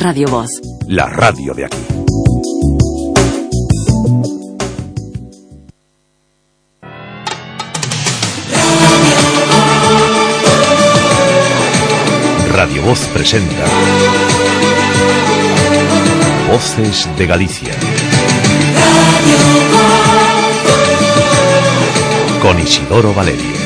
Radio Voz. La radio de aquí. Radio Voz presenta Voces de Galicia. Con Isidoro Valerio.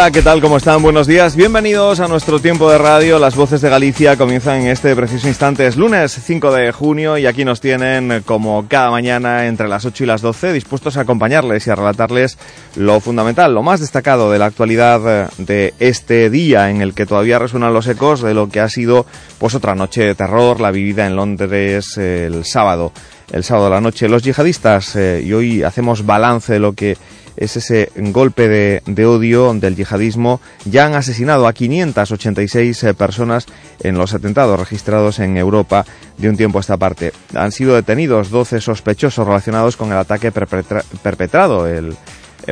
Hola, ¿qué tal? ¿Cómo están? Buenos días. Bienvenidos a nuestro tiempo de radio. Las voces de Galicia comienzan en este preciso instante. Es lunes 5 de junio y aquí nos tienen como cada mañana entre las 8 y las 12 dispuestos a acompañarles y a relatarles lo fundamental, lo más destacado de la actualidad de este día en el que todavía resuenan los ecos de lo que ha sido pues otra noche de terror, la vivida en Londres el sábado. El sábado de la noche los yihadistas eh, y hoy hacemos balance de lo que es ese golpe de, odio del yihadismo. Ya han asesinado a 586 eh, personas en los atentados registrados en Europa de un tiempo a esta parte. Han sido detenidos 12 sospechosos relacionados con el ataque perpetrado el,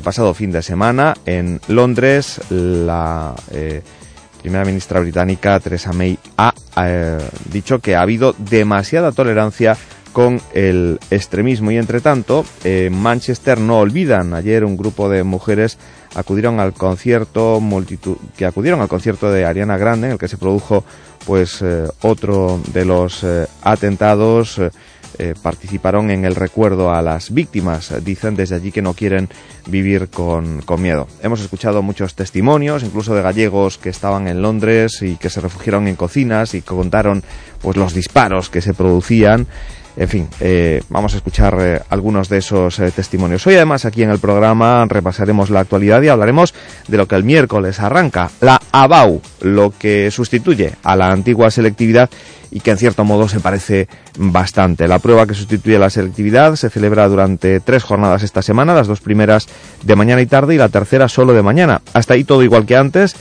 pasado fin de semana en Londres. La eh, primera ministra británica, Theresa May, ha eh, dicho que ha habido demasiada tolerancia con el extremismo. Y entre tanto, en Manchester no olvidan. Ayer un grupo de mujeres acudieron al concierto multitud que acudieron al concierto de Ariana Grande en el que se produjo pues eh, otro de los eh, atentados eh, participaron en el recuerdo a las víctimas. Dicen desde allí que no quieren vivir con, con, miedo. Hemos escuchado muchos testimonios, incluso de gallegos que estaban en Londres y que se refugiaron en cocinas y contaron pues los disparos que se producían en fin, eh, vamos a escuchar eh, algunos de esos eh, testimonios. Hoy además aquí en el programa repasaremos la actualidad y hablaremos de lo que el miércoles arranca, la ABAU, lo que sustituye a la antigua selectividad y que en cierto modo se parece bastante. La prueba que sustituye a la selectividad se celebra durante tres jornadas esta semana, las dos primeras de mañana y tarde y la tercera solo de mañana. Hasta ahí todo igual que antes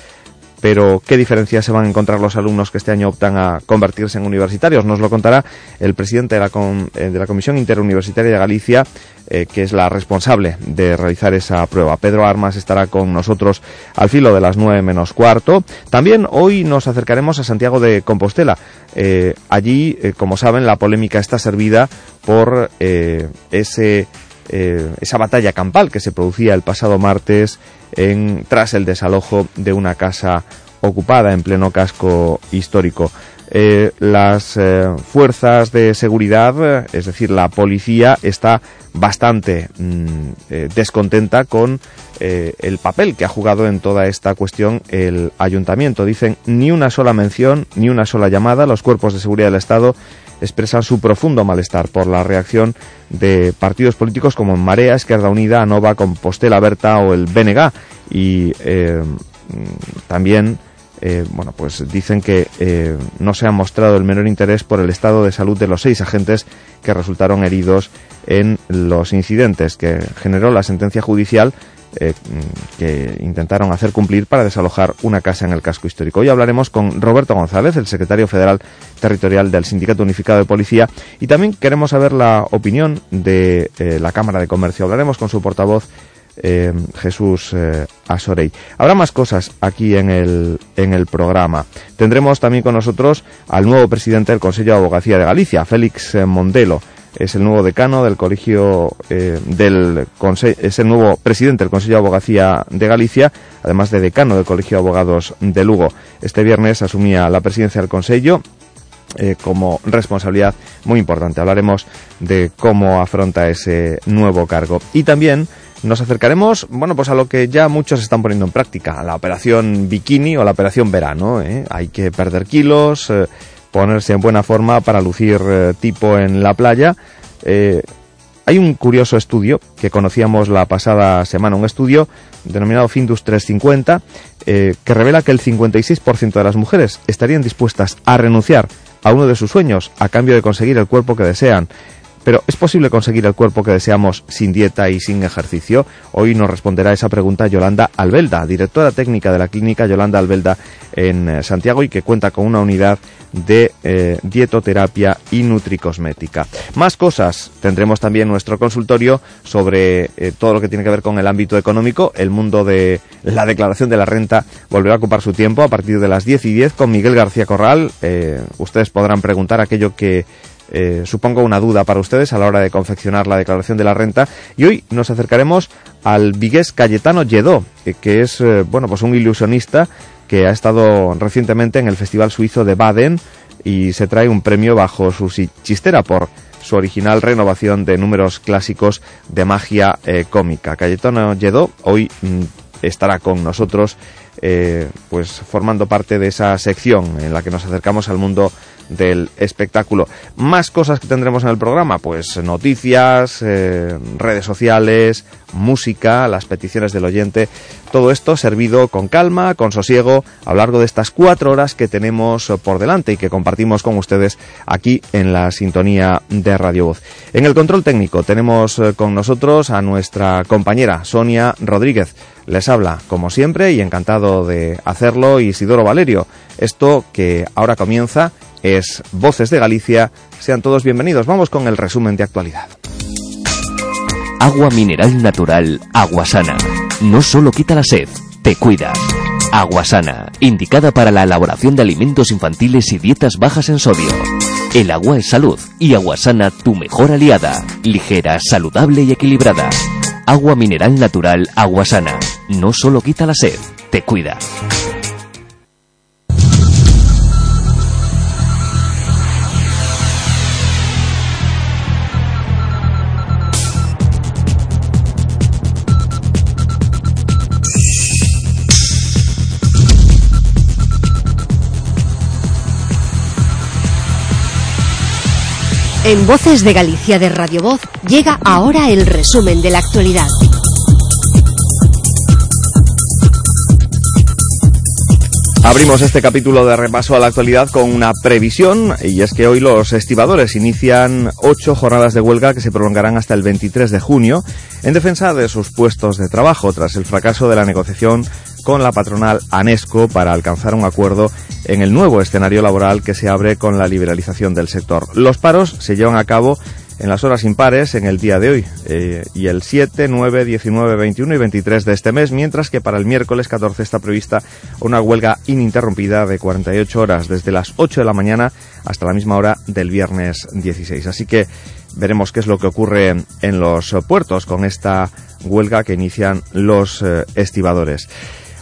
pero ¿qué diferencias se van a encontrar los alumnos que este año optan a convertirse en universitarios? Nos lo contará el presidente de la, eh, de la Comisión Interuniversitaria de Galicia, eh, que es la responsable de realizar esa prueba. Pedro Armas estará con nosotros al filo de las nueve menos cuarto. También hoy nos acercaremos a Santiago de Compostela. Eh, allí, como saben, la polémica está servida por ese eh, esa batalla campal que se producía el pasado martes en, tras el desalojo de una casa ocupada en pleno casco histórico. Eh, las eh, fuerzas de seguridad, es decir, la policía, está bastante mm, descontenta con el papel que ha jugado en toda esta cuestión el ayuntamiento. Dicen ni una sola mención, ni una sola llamada. Los cuerpos de seguridad del Estado expresan su profundo malestar por la reacción de partidos políticos como Marea, Izquierda Unida, Nova, Compostela Berta o el BNG y eh, también eh, bueno, pues dicen que eh, no se ha mostrado el menor interés por el estado de salud de los seis agentes que resultaron heridos en los incidentes que generó la sentencia judicial eh, que intentaron hacer cumplir para desalojar una casa en el casco histórico. Hoy hablaremos con Roberto González, el secretario federal territorial del Sindicato Unificado de Policía, y también queremos saber la opinión de eh, la Cámara de Comercio. Hablaremos con su portavoz. Eh, Jesús Asorey. Habrá más cosas aquí en el, en el programa. Tendremos también con nosotros al nuevo presidente del Consejo de Abogacía de Galicia, Félix Mondelo es el nuevo decano del colegio eh, del es el nuevo presidente del Consejo de Abogacía de Galicia, además de decano del Colegio de Abogados de Lugo. Este viernes asumía la presidencia del Consejo eh, como responsabilidad muy importante. Hablaremos de cómo afronta ese nuevo cargo. Y también nos acercaremos, bueno, pues a lo que ya muchos están poniendo en práctica, a la operación bikini o la operación verano. ¿eh? Hay que perder kilos, ponerse en buena forma para lucir eh, tipo en la playa. Eh, hay un curioso estudio que conocíamos la pasada semana, un estudio denominado Findus 350, eh, que revela que el 56% de las mujeres estarían dispuestas a renunciar a uno de sus sueños a cambio de conseguir el cuerpo que desean. Pero ¿es posible conseguir el cuerpo que deseamos sin dieta y sin ejercicio? Hoy nos responderá esa pregunta Yolanda Albelda, directora técnica de la clínica Yolanda Albelda en Santiago y que cuenta con una unidad de eh, dietoterapia y nutricosmética. Más cosas. Tendremos también nuestro consultorio sobre eh, todo lo que tiene que ver con el ámbito económico. El mundo de la declaración de la renta volverá a ocupar su tiempo a partir de las 10 y 10 con Miguel García Corral. Eh, ustedes podrán preguntar aquello que supongo una duda para ustedes a la hora de confeccionar la declaración de la renta. Y hoy nos acercaremos al vigués Cayetano Lledó, que es bueno pues un ilusionista que ha estado recientemente en el Festival Suizo de Baden y se trae un premio bajo su chistera por su original renovación de números clásicos de magia eh, cómica. Cayetano Lledó hoy mm, estará con nosotros eh, pues formando parte de esa sección en la que nos acercamos al mundo del espectáculo. Más cosas que tendremos en el programa, pues noticias, eh, redes sociales, música, las peticiones del oyente, todo esto servido con calma, con sosiego, a lo largo de estas cuatro horas que tenemos por delante y que compartimos con ustedes aquí en la sintonía de Radio Voz. En el control técnico tenemos eh, con nosotros a nuestra compañera Sonia Rodríguez. Les habla, como siempre, y encantado de hacerlo, Isidoro Valerio. Esto que ahora comienza es Voces de Galicia. Sean todos bienvenidos. Vamos con el resumen de actualidad. Agua mineral natural, agua sana. No solo quita la sed, te cuida. Agua sana, indicada para la elaboración de alimentos infantiles y dietas bajas en sodio. El agua es salud y agua sana tu mejor aliada. Ligera, saludable y equilibrada. Agua mineral natural, agua sana. No solo quita la sed, te cuida. En Voces de Galicia de Radio Voz llega ahora el resumen de la actualidad. Abrimos este capítulo de repaso a la actualidad con una previsión y es que hoy los estibadores inician ocho jornadas de huelga que se prolongarán hasta el 23 de junio en defensa de sus puestos de trabajo tras el fracaso de la negociación con la patronal ANESCO para alcanzar un acuerdo en el nuevo escenario laboral que se abre con la liberalización del sector. Los paros se llevan a cabo en las horas impares en el día de hoy, eh, y el 7, 9, 19, 21 y 23 de este mes, mientras que para el miércoles 14 está prevista una huelga ininterrumpida de 48 horas, desde las 8 de la mañana hasta la misma hora del viernes 16. Así que veremos qué es lo que ocurre en los puertos con esta huelga que inician los eh, estibadores.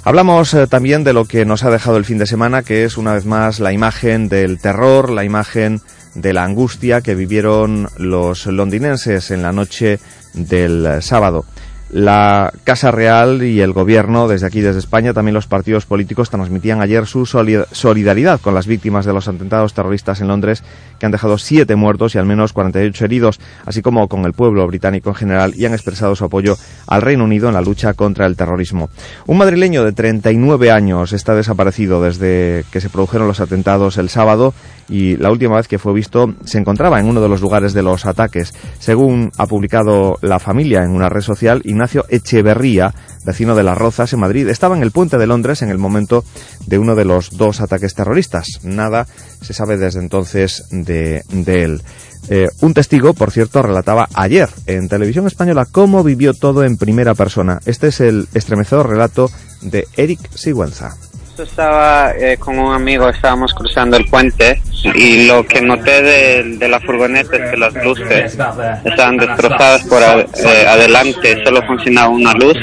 Hablamos eh, también de lo que nos ha dejado el fin de semana, que es una vez más la imagen del terror, la imagen de la angustia que vivieron los londinenses en la noche del sábado. La Casa Real y el Gobierno, desde aquí, desde España, también los partidos políticos transmitían ayer su solidaridad con las víctimas de los atentados terroristas en Londres, que han dejado siete muertos y al menos 48 heridos, así como con el pueblo británico en general, y han expresado su apoyo al Reino Unido en la lucha contra el terrorismo. Un madrileño de 39 años está desaparecido desde que se produjeron los atentados el sábado y la última vez que fue visto se encontraba en uno de los lugares de los ataques. Según ha publicado la familia en una red social, Ignacio Echeverría, vecino de Las Rozas en Madrid, estaba en el puente de Londres en el momento de uno de los dos ataques terroristas. Nada se sabe desde entonces de, él. Eh, un testigo, por cierto, relataba ayer en televisión española cómo vivió todo en primera persona. Este es el estremecedor relato de Eric Sigüenza. Estaba eh, con un amigo, estábamos cruzando el puente y lo que noté de, la furgoneta es que las luces estaban destrozadas por eh, adelante, solo funcionaba una luz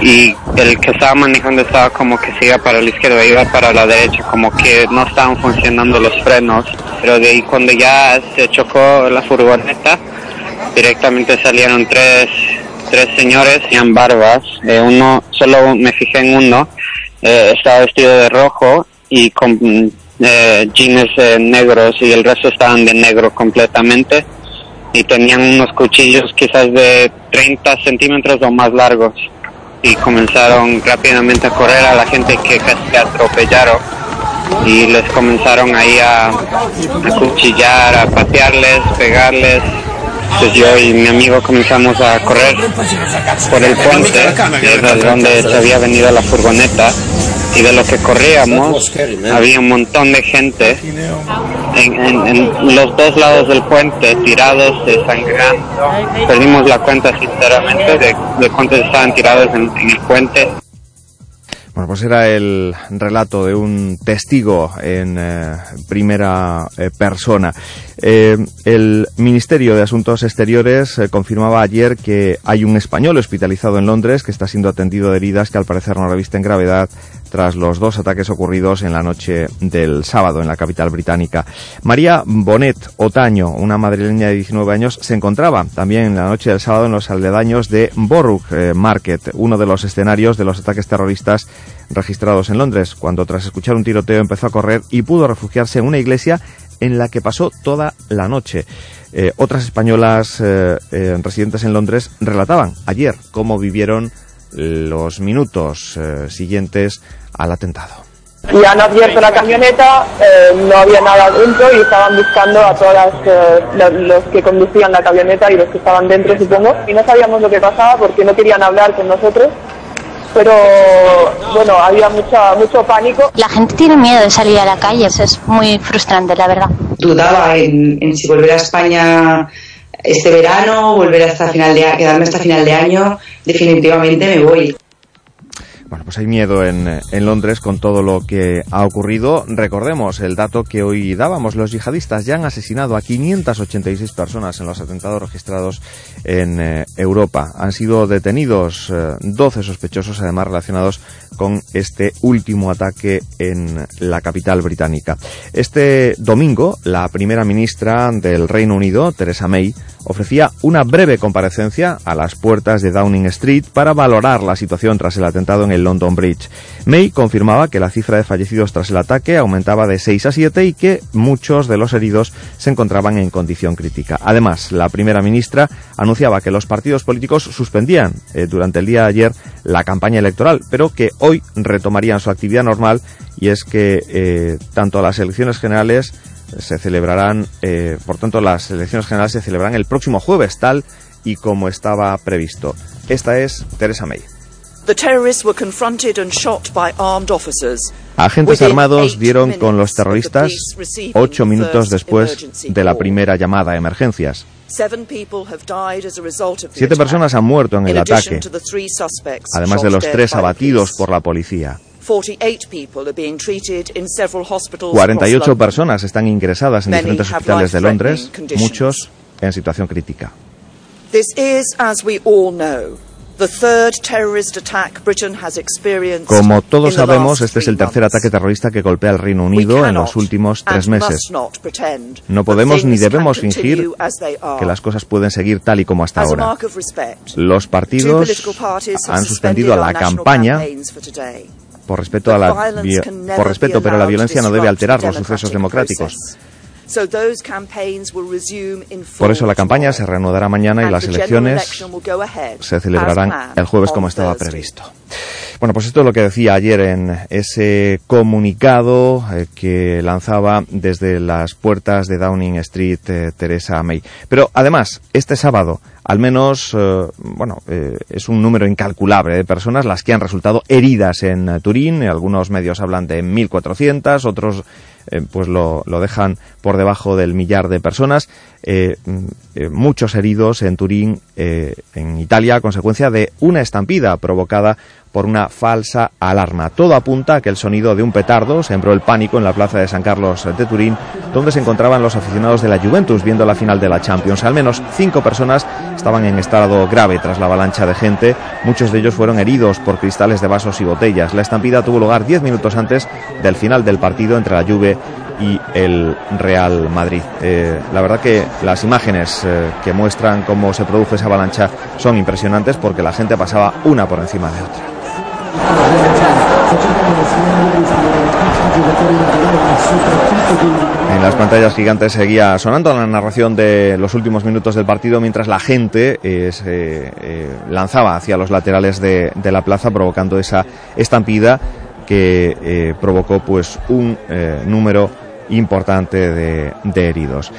y el que estaba manejando estaba como que se iba para la izquierda, iba para la derecha, como que no estaban funcionando los frenos, pero de ahí cuando ya se chocó la furgoneta, directamente salieron tres, tres señores en barbas, eh, uno, solo me fijé en uno, eh, estaba vestido de rojo y con eh, jeans eh, negros y el resto estaban de negro completamente. Y tenían unos cuchillos quizás de 30 centímetros o más largos. Y comenzaron rápidamente a correr a la gente que casi atropellaron. Y les comenzaron ahí a, a cuchillar, a patearles, pegarles. Entonces yo y mi amigo comenzamos a correr por el puente, desde donde se había venido la furgoneta y de lo que corríamos había un montón de gente en, los dos lados del puente tirados desangrando. Perdimos la cuenta sinceramente de cuántos estaban tirados en, el puente. Bueno, pues era el relato de un testigo en eh, primera eh, persona. Eh, el Ministerio de Asuntos Exteriores confirmaba ayer que hay un español hospitalizado en Londres que está siendo atendido de heridas que al parecer no revisten gravedad tras los dos ataques ocurridos en la noche del sábado en la capital británica. María Bonet Otaño, una madrileña de 19 años, se encontraba también en la noche del sábado en los aledaños de Borough eh, Market, uno de los escenarios de los ataques terroristas registrados en Londres, cuando tras escuchar un tiroteo empezó a correr y pudo refugiarse en una iglesia en la que pasó toda la noche. Eh, otras españolas eh, residentes en Londres relataban ayer cómo vivieron los minutos siguientes al atentado. Y han abierto la camioneta, eh, no había nada dentro y estaban buscando a todas eh, los que conducían la camioneta y los que estaban dentro, supongo. Y no sabíamos lo que pasaba porque no querían hablar con nosotros. Pero bueno, había mucha, mucho pánico. La gente tiene miedo de salir a la calle, eso es muy frustrante, la verdad. Dudaba en, en si volver a España este verano, volver hasta final de quedarme hasta final de año, definitivamente me voy. Bueno, pues hay miedo en, Londres con todo lo que ha ocurrido. Recordemos el dato que hoy dábamos. Los yihadistas ya han asesinado a 586 personas en los atentados registrados en eh, Europa. Han sido detenidos 12 eh, sospechosos, además relacionados con este último ataque en la capital británica. Este domingo, la primera ministra del Reino Unido, Theresa May, ofrecía una breve comparecencia a las puertas de Downing Street para valorar la situación tras el atentado en el London Bridge. May confirmaba que la cifra de fallecidos tras el ataque aumentaba de 6 a 7 y que muchos de los heridos se encontraban en condición crítica. Además, la primera ministra anunciaba que los partidos políticos suspendían eh, durante el día de ayer la campaña electoral, pero que hoy retomarían su actividad normal y es que eh, tanto las elecciones generales se celebrarán, eh, por tanto las elecciones generales se celebrarán el próximo jueves, tal y como estaba previsto. Esta es Teresa May. Agentes armados dieron con los terroristas ocho minutos después de la primera llamada a emergencias. Siete personas han muerto en el ataque, además de los tres abatidos por la policía. 48 personas están ingresadas en diferentes hospitales de Londres, muchos en situación crítica. Como todos sabemos, este es el tercer ataque terrorista que golpea al Reino Unido en los últimos tres meses. No podemos ni debemos fingir que las cosas pueden seguir tal y como hasta ahora. Los partidos han suspendido la campaña por respeto, a la por respeto, pero la violencia no debe alterar los sucesos democráticos. Por eso la campaña se reanudará mañana y las elecciones se celebrarán el jueves como estaba previsto. Bueno, pues esto es lo que decía ayer en ese comunicado eh, que lanzaba desde las puertas de Downing Street eh, Teresa May. Pero además, este sábado, al menos, eh, bueno, es un número incalculable de personas las que han resultado heridas en Turín. Algunos medios hablan de 1.400, otros eh, pues lo, lo, dejan por debajo del millar de personas. Eh, eh, muchos heridos en Turín, en Italia, a consecuencia de una estampida provocada por una falsa alarma. Todo apunta a que el sonido de un petardo sembró el pánico en la plaza de San Carlos de Turín, donde se encontraban los aficionados de la Juventus viendo la final de la Champions. Al menos cinco personas estaban en estado grave tras la avalancha de gente. Muchos de ellos fueron heridos por cristales de vasos y botellas. La estampida tuvo lugar diez minutos antes del final del partido entre la Juve y el Real Madrid. Eh, la verdad que las imágenes eh, que muestran cómo se produjo esa avalancha son impresionantes porque la gente pasaba una por encima de otra. En las pantallas gigantes seguía sonando la narración de los últimos minutos del partido mientras la gente eh, se lanzaba hacia los laterales de, la plaza provocando esa estampida que provocó pues un número importante de heridos.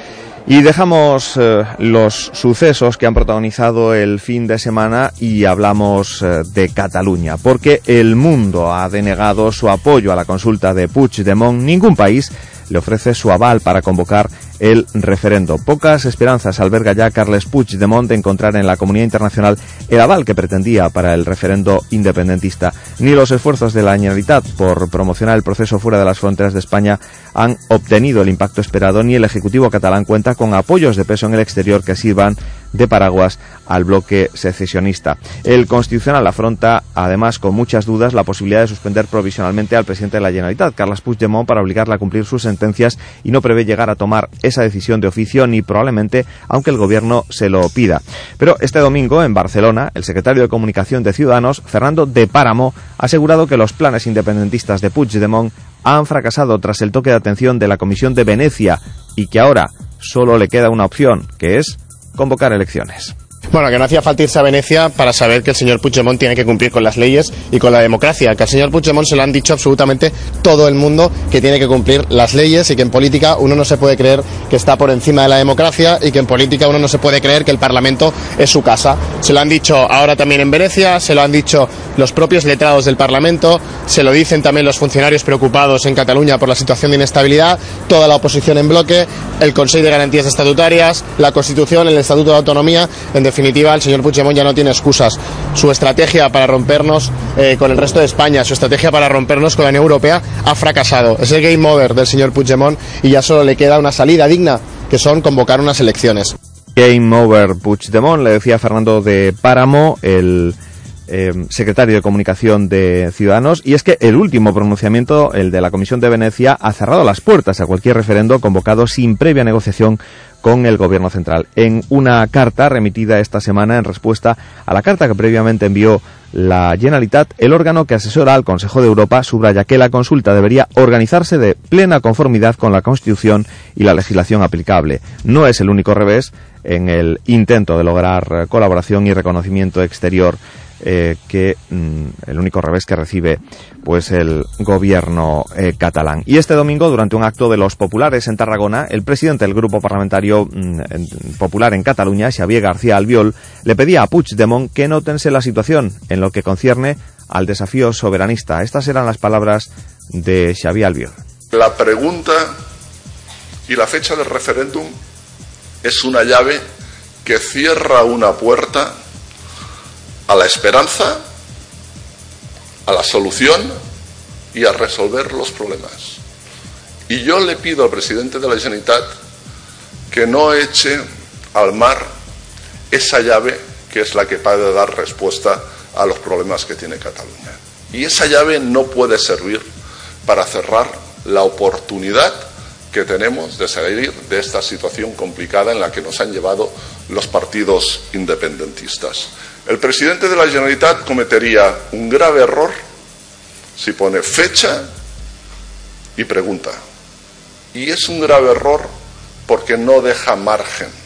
Y dejamos eh, los sucesos que han protagonizado el fin de semana y hablamos eh, de Cataluña, porque el mundo ha denegado su apoyo a la consulta de Puigdemont. Ningún país le ofrece su aval para convocar el referendo. Pocas esperanzas alberga ya Carles Puigdemont de encontrar en la comunidad internacional el aval que pretendía para el referendo independentista. Ni los esfuerzos de la Generalitat por promocionar el proceso fuera de las fronteras de España han obtenido el impacto esperado, ni el Ejecutivo catalán cuenta con apoyos de peso en el exterior que sirvan de paraguas al bloque secesionista. El Constitucional afronta, además, con muchas dudas, la posibilidad de suspender provisionalmente al presidente de la Generalitat, Carles Puigdemont, para obligarle a cumplir sus sentencias y no prevé llegar a tomar esa decisión de oficio ni probablemente aunque el gobierno se lo pida. Pero este domingo en Barcelona, el secretario de Comunicación de Ciudadanos, Fernando de Páramo, ha asegurado que los planes independentistas de Puigdemont han fracasado tras el toque de atención de la Comisión de Venecia y que ahora solo le queda una opción, que es convocar elecciones. Bueno, que no hacía falta irse a Venecia para saber que el señor Puigdemont tiene que cumplir con las leyes y con la democracia, que al señor Puigdemont se lo han dicho absolutamente todo el mundo que tiene que cumplir las leyes y que en política uno no se puede creer que está por encima de la democracia y que en política uno no se puede creer que el Parlamento es su casa. Se lo han dicho ahora también en Venecia, se lo han dicho los propios letrados del Parlamento, se lo dicen también los funcionarios preocupados en Cataluña por la situación de inestabilidad, toda la oposición en bloque, el Consejo de Garantías Estatutarias, la Constitución, el Estatuto de Autonomía, en el señor Puigdemont ya no tiene excusas. Su estrategia para rompernos eh, con el resto de España, su estrategia para rompernos con la Unión Europea ha fracasado. Es el game over del señor Puigdemont y ya solo le queda una salida digna, que son convocar unas elecciones. Game over Puigdemont, le decía Fernando de Páramo, el eh, secretario de Comunicación de Ciudadanos, y es que el último pronunciamiento, el de la Comisión de Venecia, ha cerrado las puertas a cualquier referendo convocado sin previa negociación con el Gobierno central. En una carta remitida esta semana en respuesta a la carta que previamente envió la Generalitat, el órgano que asesora al Consejo de Europa subraya que la consulta debería organizarse de plena conformidad con la Constitución y la legislación aplicable. No es el único revés en el intento de lograr colaboración y reconocimiento exterior eh, que mm, el único revés que recibe pues el gobierno eh, catalán. Y este domingo, durante un acto de los populares en Tarragona, el presidente del grupo parlamentario mm, popular en Cataluña, Xavier García Albiol, le pedía a Puigdemont que no tense la situación en lo que concierne al desafío soberanista. Estas eran las palabras de Xavier Albiol. La pregunta y la fecha del referéndum es una llave que cierra una puerta a la esperanza, a la solución y a resolver los problemas. Y yo le pido al presidente de la Generalitat que no eche al mar esa llave que es la que puede dar respuesta a los problemas que tiene Cataluña. Y esa llave no puede servir para cerrar la oportunidad que tenemos de salir de esta situación complicada en la que nos han llevado los partidos independentistas. El presidente de la Generalitat cometería un grave error si pone fecha y pregunta. Y es un grave error porque no deja margen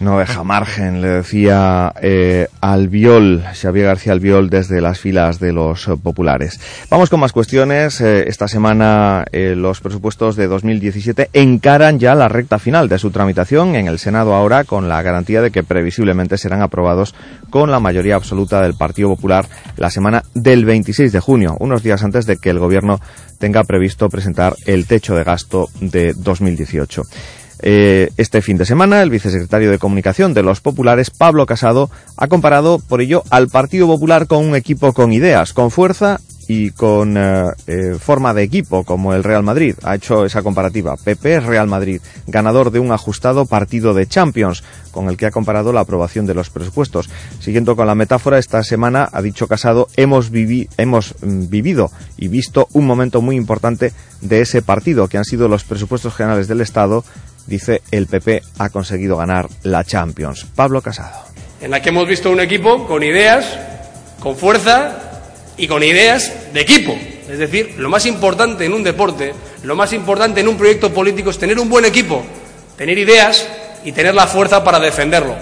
no deja margen, le decía eh, Albiol, Xavier García Albiol, desde las filas de los populares. Vamos con más cuestiones. Eh, esta semana eh, los presupuestos de 2017 encaran ya la recta final de su tramitación en el Senado ahora con la garantía de que previsiblemente serán aprobados con la mayoría absoluta del Partido Popular la semana del 26 de junio, unos días antes de que el Gobierno tenga previsto presentar el techo de gasto de 2018. Eh, este fin de semana, el vicesecretario de Comunicación de los Populares, Pablo Casado, ha comparado por ello al Partido Popular con un equipo con ideas, con fuerza y con eh, eh, forma de equipo como el Real Madrid. Ha hecho esa comparativa. PP Real Madrid, ganador de un ajustado partido de Champions, con el que ha comparado la aprobación de los presupuestos. Siguiendo con la metáfora, esta semana, ha dicho Casado, hemos, hemos mm, vivido y visto un momento muy importante de ese partido, que han sido los presupuestos generales del Estado dice el PP ha conseguido ganar la Champions. Pablo Casado. En la que hemos visto un equipo con ideas, con fuerza y con ideas de equipo. Es decir, lo más importante en un deporte, lo más importante en un proyecto político es tener un buen equipo, tener ideas y tener la fuerza para defenderlo.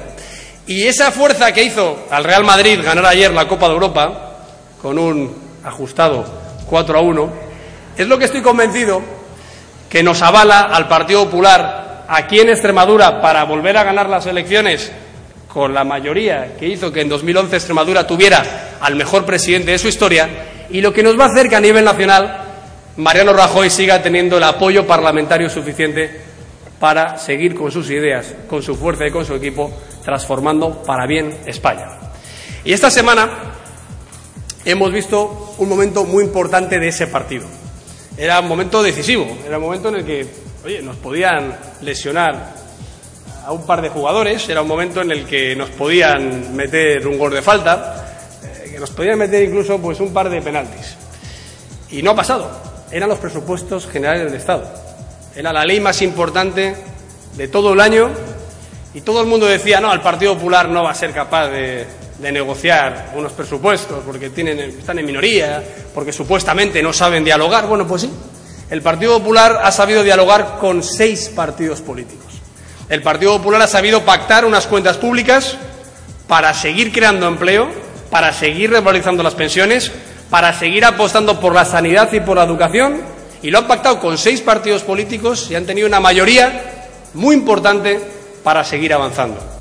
Y esa fuerza que hizo al Real Madrid ganar ayer la Copa de Europa con un ajustado 4 a 1, es lo que estoy convencido que nos avala al Partido Popular aquí en Extremadura para volver a ganar las elecciones con la mayoría que hizo que en 2011 Extremadura tuviera al mejor presidente de su historia y lo que nos va a hacer que a nivel nacional Mariano Rajoy siga teniendo el apoyo parlamentario suficiente para seguir con sus ideas, con su fuerza y con su equipo, transformando para bien España. Y esta semana hemos visto un momento muy importante de ese partido. Era un momento decisivo, era un momento en el que Oye, nos podían lesionar a un par de jugadores, era un momento en el que nos podían meter un gol de falta, eh, que nos podían meter incluso pues un par de penaltis. Y no ha pasado, eran los presupuestos generales del Estado. Era la ley más importante de todo el año y todo el mundo decía, no, el Partido Popular no va a ser capaz de, de negociar unos presupuestos porque tienen, están en minoría, porque supuestamente no saben dialogar. Bueno, pues sí, el Partido Popular ha sabido dialogar con seis partidos políticos. El Partido Popular ha sabido pactar unas cuentas públicas para seguir creando empleo, para seguir revalorizando las pensiones, para seguir apostando por la sanidad y por la educación, y lo han pactado con seis partidos políticos y han tenido una mayoría muy importante para seguir avanzando.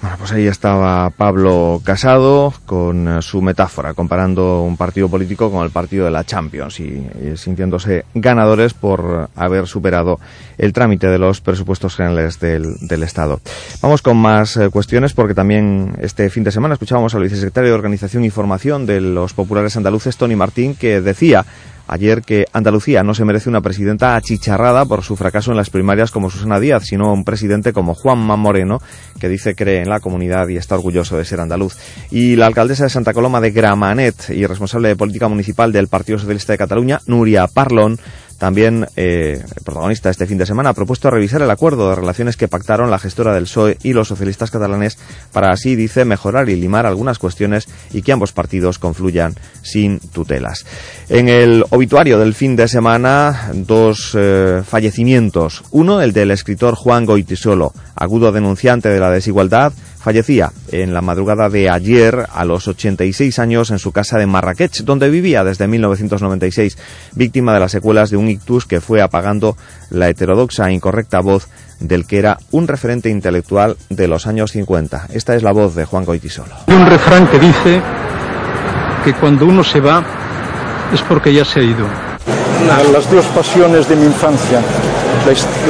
Bueno, pues ahí estaba Pablo Casado con eh, su metáfora, comparando un partido político con el partido de la Champions y, sintiéndose ganadores por haber superado el trámite de los presupuestos generales del, Estado. Vamos con más eh, cuestiones porque también este fin de semana escuchábamos al vicesecretario de Organización y Formación de los populares andaluces, Tony Martín, que decía ayer que Andalucía no se merece una presidenta achicharrada por su fracaso en las primarias como Susana Díaz, sino un presidente como Juanma Moreno, que dice cree en la comunidad y está orgulloso de ser andaluz. Y la alcaldesa de Santa Coloma de Gramanet y responsable de política municipal del Partido Socialista de Cataluña, Nuria Parlon, también, eh, el protagonista este fin de semana, ha propuesto revisar el acuerdo de relaciones que pactaron la gestora del PSOE y los socialistas catalanes para así, dice, mejorar y limar algunas cuestiones y que ambos partidos confluyan sin tutelas. En el obituario del fin de semana, dos eh, fallecimientos. Uno, el del escritor Juan Goitisolo, agudo denunciante de la desigualdad, fallecía en la madrugada de ayer a los 86 años en su casa de Marrakech, donde vivía desde 1996, víctima de las secuelas de un ictus que fue apagando la heterodoxa e incorrecta voz del que era un referente intelectual de los años 50. Esta es la voz de Juan Goitisolo. Hay un refrán que dice que cuando uno se va es porque ya se ha ido. Las dos pasiones de mi infancia,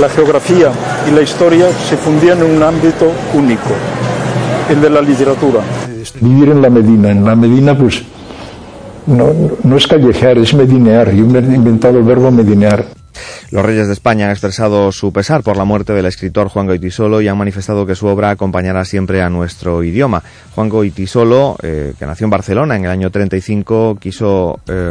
la, geografía y la historia, se fundían en un ámbito único, el de la literatura. Vivir en la Medina, en la Medina pues no, no es callejear, es medinear. Yo me he inventado el verbo medinear. Los Reyes de España han expresado su pesar por la muerte del escritor Juan Goitisolo y han manifestado que su obra acompañará siempre a nuestro idioma. Juan Goitisolo, eh, que nació en Barcelona en el año 35, quiso eh,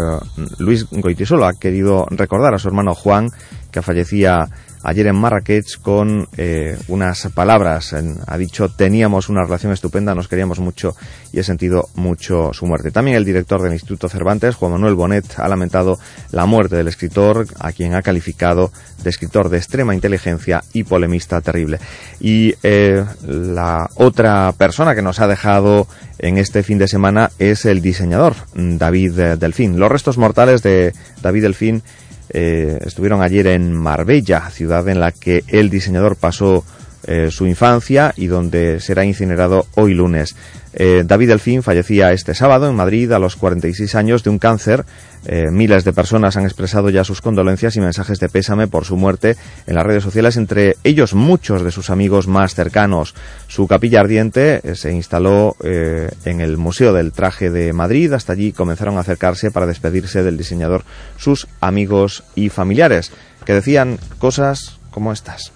Luis Goitisolo ha querido recordar a su hermano Juan, que fallecía ayer en Marrakech con eh, unas palabras. ha dicho, teníamos una relación estupenda, nos queríamos mucho y he sentido mucho su muerte. También el director del Instituto Cervantes, Juan Manuel Bonet, ha lamentado la muerte del escritor, a quien ha calificado de escritor de extrema inteligencia y polemista terrible. Y eh, la otra persona que nos ha dejado en este fin de semana es el diseñador David eh, Delfín. Los restos mortales de David Delfín eh, estuvieron ayer en Marbella, ciudad en la que el diseñador pasó eh, su infancia y donde será incinerado hoy lunes. Eh, David Delfín fallecía este sábado en Madrid a los 46 años de un cáncer. Eh, miles de personas han expresado ya sus condolencias y mensajes de pésame por su muerte en las redes sociales, entre ellos muchos de sus amigos más cercanos. Su capilla ardiente eh, se instaló en el Museo del Traje de Madrid. Hasta allí comenzaron a acercarse para despedirse del diseñador sus amigos y familiares, que decían cosas como estas.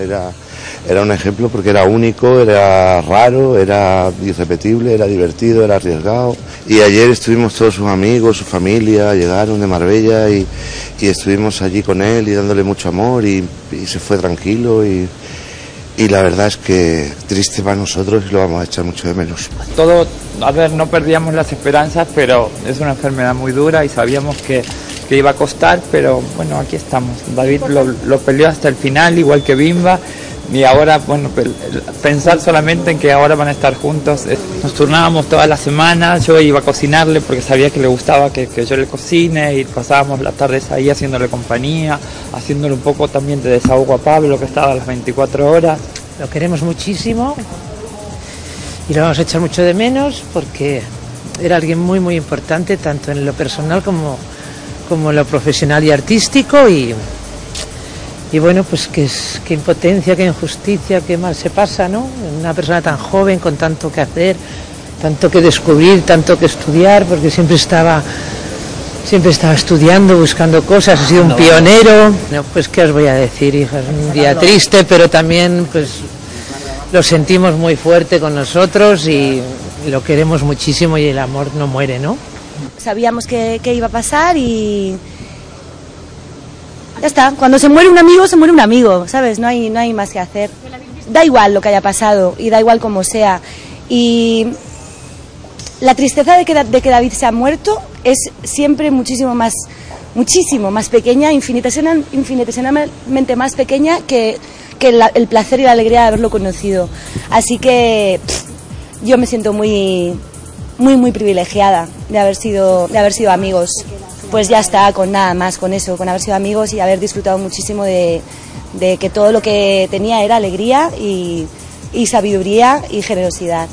Era, era un ejemplo porque era único, era raro, era irrepetible, era divertido, era arriesgado. Y ayer estuvimos todos sus amigos, su familia, llegaron de Marbella y, y estuvimos allí con él y dándole mucho amor y, y se fue tranquilo y, y la verdad es que triste para nosotros y lo vamos a echar mucho de menos. Todo, a ver, no perdíamos las esperanzas, pero es una enfermedad muy dura y sabíamos que, que iba a costar, pero bueno, aquí estamos. David lo, lo peleó hasta el final, igual que Bimba, y ahora, bueno, pensar solamente en que ahora van a estar juntos. eh, Nos turnábamos todas las semanas, yo iba a cocinarle porque sabía que le gustaba que, que yo le cocine y pasábamos las tardes ahí haciéndole compañía, haciéndole un poco también de desahogo a Pablo que estaba a las 24 horas. Lo queremos muchísimo y lo vamos a echar mucho de menos porque era alguien muy, muy importante, tanto en lo personal como, como lo profesional y artístico. Y, y bueno, pues qué, qué impotencia, qué injusticia, qué mal se pasa, ¿no? Una persona tan joven, con tanto que hacer, tanto que descubrir, tanto que estudiar, porque siempre estaba siempre estaba estudiando, buscando cosas, ha sido un pionero. No, pues qué os voy a decir, hija, es un día triste, pero también pues lo sentimos muy fuerte con nosotros y lo queremos muchísimo y el amor no muere, ¿no? Sabíamos que, que iba a pasar y ya está. Cuando se muere un amigo, se muere un amigo, ¿sabes? No hay, no hay más que hacer. Da igual lo que haya pasado y da igual como sea. Y la tristeza de que, de que David se ha muerto es siempre muchísimo más, muchísimo más pequeña, infinitesimalmente más pequeña que, que la- el placer y la alegría de haberlo conocido. Así que yo me siento muy, muy, muy privilegiada de haber sido, de haber sido amigos. Pues ya está, con nada más, con eso, con haber sido amigos y haber disfrutado muchísimo de, que todo lo que tenía era alegría y, sabiduría y generosidad.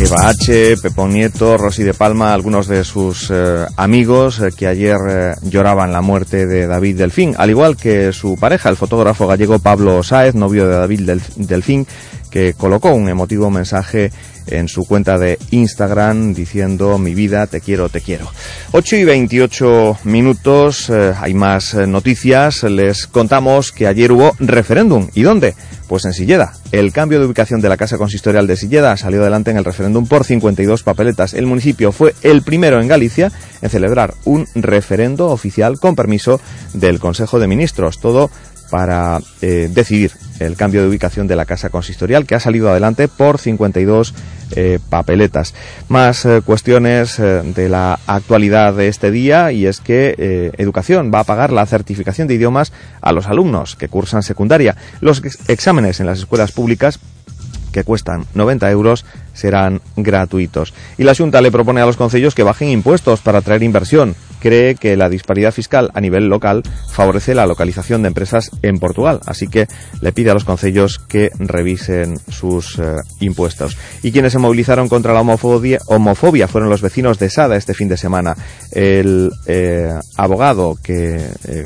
Eva H., Pepón Nieto, Rosy de Palma, algunos de sus eh, amigos eh, que ayer eh, lloraban la muerte de David Delfín, al igual que su pareja, el fotógrafo gallego Pablo Sáez, novio de David Delf- Delfín, que colocó un emotivo mensaje en su cuenta de Instagram diciendo mi vida, te quiero, te quiero. 8 y 28 minutos, eh, hay más eh, noticias, les contamos que ayer hubo referéndum. ¿Y dónde? Pues en Silleda. El cambio de ubicación de la Casa Consistorial de Silleda salió adelante en el referéndum por 52 papeletas. El municipio fue el primero en Galicia en celebrar un referendo oficial con permiso del Consejo de Ministros. Todo para eh, decidir el cambio de ubicación de la casa consistorial que ha salido adelante por 52 eh, papeletas. Más eh, cuestiones eh, de la actualidad de este día y es que Educación va a pagar la certificación de idiomas a los alumnos que cursan secundaria. Los ex- exámenes en las escuelas públicas que cuestan 90 euros serán gratuitos. Y la Junta le propone a los concellos que bajen impuestos para atraer inversión. Cree que la disparidad fiscal a nivel local favorece la localización de empresas en Portugal, así que le pide a los concellos que revisen sus eh, impuestos. Y quienes se movilizaron contra la homofobia, fueron los vecinos de Sada este fin de semana. El eh, abogado que eh,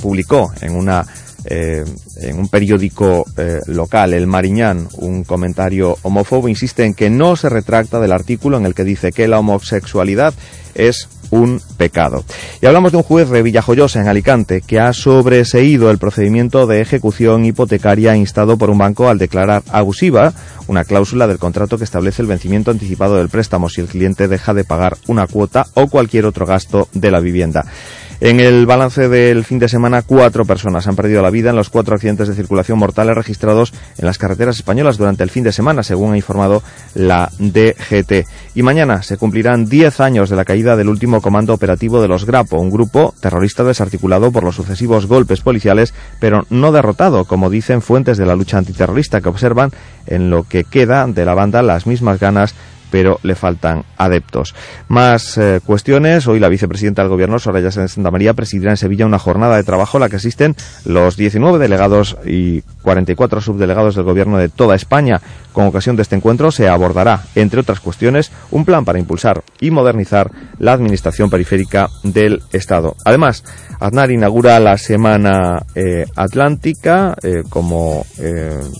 publicó en una eh, en un periódico eh, local, el Mariñán, un comentario homófobo, insiste en que no se retracta del artículo en el que dice que la homosexualidad es un pecado. Y hablamos de un juez de Villajoyosa, en Alicante, que ha sobreseído el procedimiento de ejecución hipotecaria instado por un banco al declarar abusiva una cláusula del contrato que establece el vencimiento anticipado del préstamo si el cliente deja de pagar una cuota o cualquier otro gasto de la vivienda. En el balance del fin de semana, cuatro personas han perdido la vida en los cuatro accidentes de circulación mortales registrados en las carreteras españolas durante el fin de semana, según ha informado la DGT. Y mañana se cumplirán diez años de la caída del último comando operativo de los Grapo, un grupo terrorista desarticulado por los sucesivos golpes policiales, pero no derrotado, como dicen fuentes de la lucha antiterrorista que observan en lo que queda de la banda las mismas ganas pero le faltan adeptos. Más eh, cuestiones. Hoy la vicepresidenta del Gobierno, Soraya Santa María, presidirá en Sevilla una jornada de trabajo a la que asisten los 19 delegados y 44 subdelegados del Gobierno de toda España. Con ocasión de este encuentro se abordará, entre otras cuestiones, un plan para impulsar y modernizar la administración periférica del Estado. Además, Aznar inaugura la Semana eh, Atlántica eh, como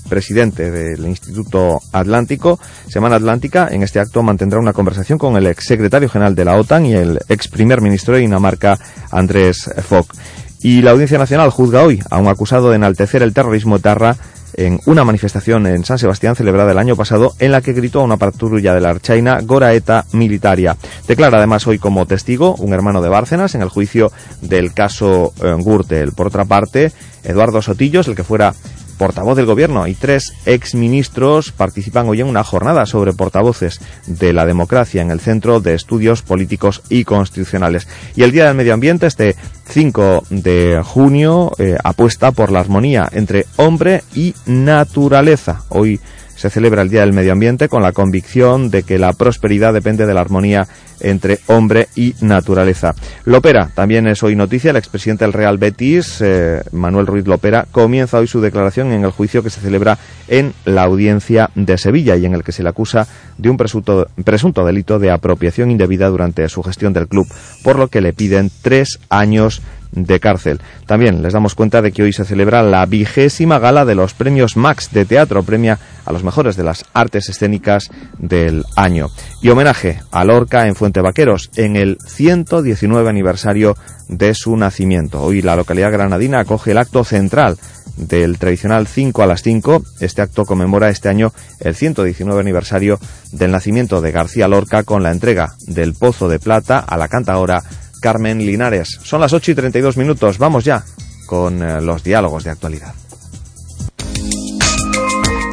presidente del Instituto Atlántico. Semana Atlántica en este acto mantendrá una conversación con el ex secretario general de la OTAN y el ex primer ministro de Dinamarca, Andrés Fock. Y la Audiencia Nacional juzga hoy a un acusado de enaltecer el terrorismo etarra en una manifestación en San Sebastián celebrada el año pasado en la que gritó a una patrulla de la Archaina Goraeta Militaria. Declara además hoy como testigo un hermano de Bárcenas en el juicio del caso eh, Gürtel. Por otra parte, Eduardo Sotillos, el que fuera portavoz del gobierno y tres exministros participan hoy en una jornada sobre portavoces de la democracia en el Centro de Estudios Políticos y Constitucionales. Y el Día del Medio Ambiente, este 5 de junio, eh, apuesta por la armonía entre hombre y naturaleza. Hoy se celebra el Día del Medio Ambiente con la convicción de que la prosperidad depende de la armonía entre hombre y naturaleza. Lopera, también es hoy noticia, el expresidente del Real Betis, eh, Manuel Ruiz Lopera, comienza hoy su declaración en el juicio que se celebra en la audiencia de Sevilla y en el que se le acusa de un presunto, presunto delito de apropiación indebida durante su gestión del club, por lo que le piden tres años de cárcel. También les damos cuenta de que hoy se celebra la vigésima gala de los premios Max de teatro, premia a los mejores de las artes escénicas del año. Y homenaje a Lorca en Fuente Vaqueros en el 119 aniversario de su nacimiento. Hoy la localidad granadina acoge el acto central del tradicional 5 a las 5. Este acto conmemora este año el 119 aniversario del nacimiento de García Lorca con la entrega del Pozo de Plata a la cantadora Carmen Linares. Son las 8 y 32 minutos. Vamos ya con eh, los diálogos de actualidad.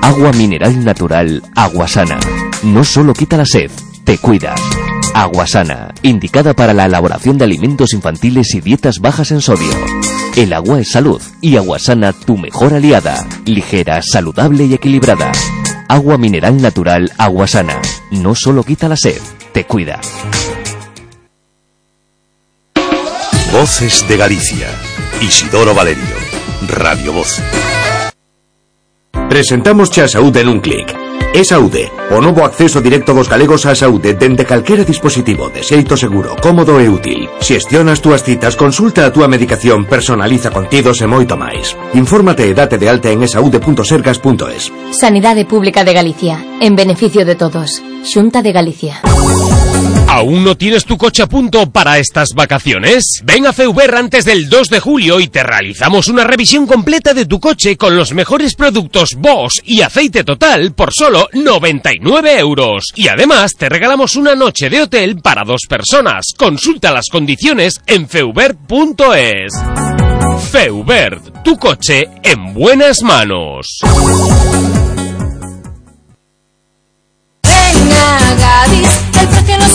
Agua mineral natural, agua sana. No solo quita la sed, te cuida. Agua sana, indicada para la elaboración de alimentos infantiles y dietas bajas en sodio. El agua es salud y agua sana tu mejor aliada. Ligera, saludable y equilibrada. Agua mineral natural, agua sana. No solo quita la sed, te cuida. Voces de Galicia. Isidoro Valerio. Radio Voz. Presentamos a saúde en un clic. É Saúde, o novo acceso directo dos galegos á saúde dende calquera dispositivo de xeito seguro, cómodo e útil. Xestiona as túas citas, consulta a túa medicación, personaliza contidos e moito máis. Infórmate e date de alta en esaude.sergas.es. Sanidade Pública de Galicia, en beneficio de todos. Xunta de Galicia. ¿Aún no tienes tu coche a punto para estas vacaciones? Ven a Feuber antes del 2 de julio y te realizamos una revisión completa de tu coche con los mejores productos Bosch y aceite total por solo 99 euros. Y además te regalamos una noche de hotel para dos personas. Consulta las condiciones en feubert.es. Feubert, tu coche en buenas manos. el precio no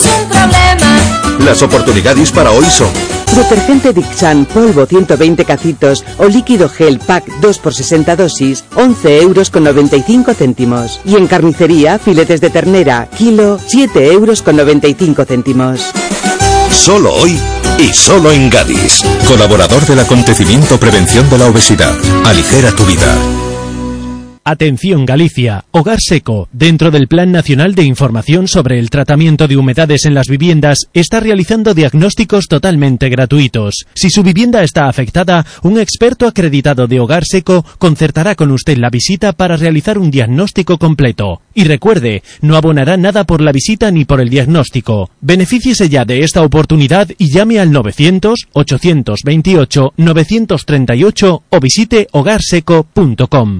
es un problema. Las oportunidades para hoy son Detergente Dixan, polvo 120 cacitos o líquido gel pack 2 por 60 dosis, 11 euros con 95 céntimos. Y en carnicería, filetes de ternera, kilo, 7 euros con 95 céntimos. Solo hoy Y solo en Gadis. Colaborador del acontecimiento Prevención de la Obesidad. Aligera tu vida. Atención Galicia, Hogar Seco, dentro del Plan Nacional de Información sobre el Tratamiento de Humedades en las Viviendas, está realizando diagnósticos totalmente gratuitos. Si su vivienda está afectada, un experto acreditado de Hogar Seco concertará con usted la visita para realizar un diagnóstico completo. Y recuerde, no abonará nada por la visita ni por el diagnóstico. Benefíciese ya de esta oportunidad y llame al 900 828 938 o visite hogarseco.com.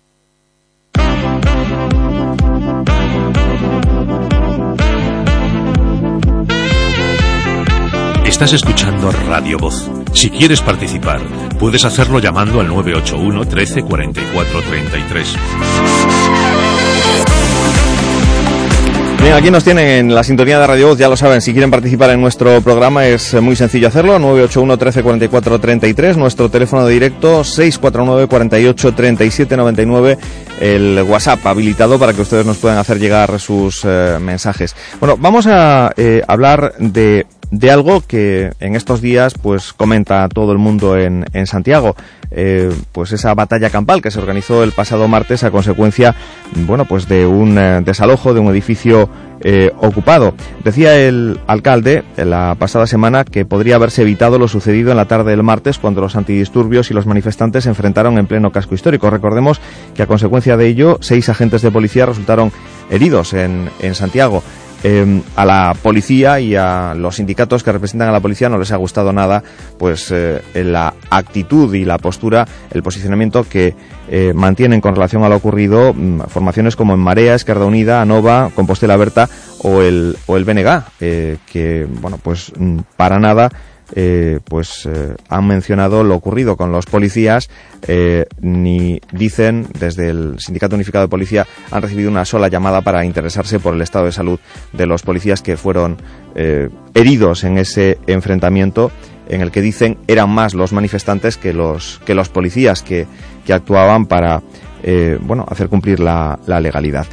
Estás escuchando Radio Voz. Si quieres participar, puedes hacerlo llamando al 981 13 44 33. Bien, aquí nos tienen en la sintonía de Radio Voz, ya lo saben, si quieren participar en nuestro programa es muy sencillo hacerlo, 981 13 44 33, nuestro teléfono de directo 649 48 37 99, el WhatsApp habilitado para que ustedes nos puedan hacer llegar sus eh, mensajes. Bueno, vamos a eh, hablar de de algo que en estos días pues comenta todo el mundo en, en Santiago. Eh, pues esa batalla campal que se organizó el pasado martes a consecuencia bueno pues de un eh, desalojo de un edificio eh, ocupado. Decía el alcalde la pasada semana que podría haberse evitado lo sucedido en la tarde del martes cuando los antidisturbios y los manifestantes se enfrentaron en pleno casco histórico. Recordemos que a consecuencia de ello seis agentes de policía resultaron heridos en, en Santiago eh, a la policía y a los sindicatos que representan a la policía no les ha gustado nada pues eh, la actitud y la postura, el posicionamiento que eh, mantienen con relación a lo ocurrido mm, formaciones como en Marea, Esquerda Unida, ANOVA, Compostela Berta o el, o el BNG, que bueno pues mm, para nada eh, pues eh, han mencionado lo ocurrido con los policías, eh, ni dicen desde el Sindicato Unificado de Policía han recibido una sola llamada para interesarse por el estado de salud de los policías que fueron heridos en ese enfrentamiento en el que dicen eran más los manifestantes que los que los policías que, que actuaban para bueno hacer cumplir la, la legalidad.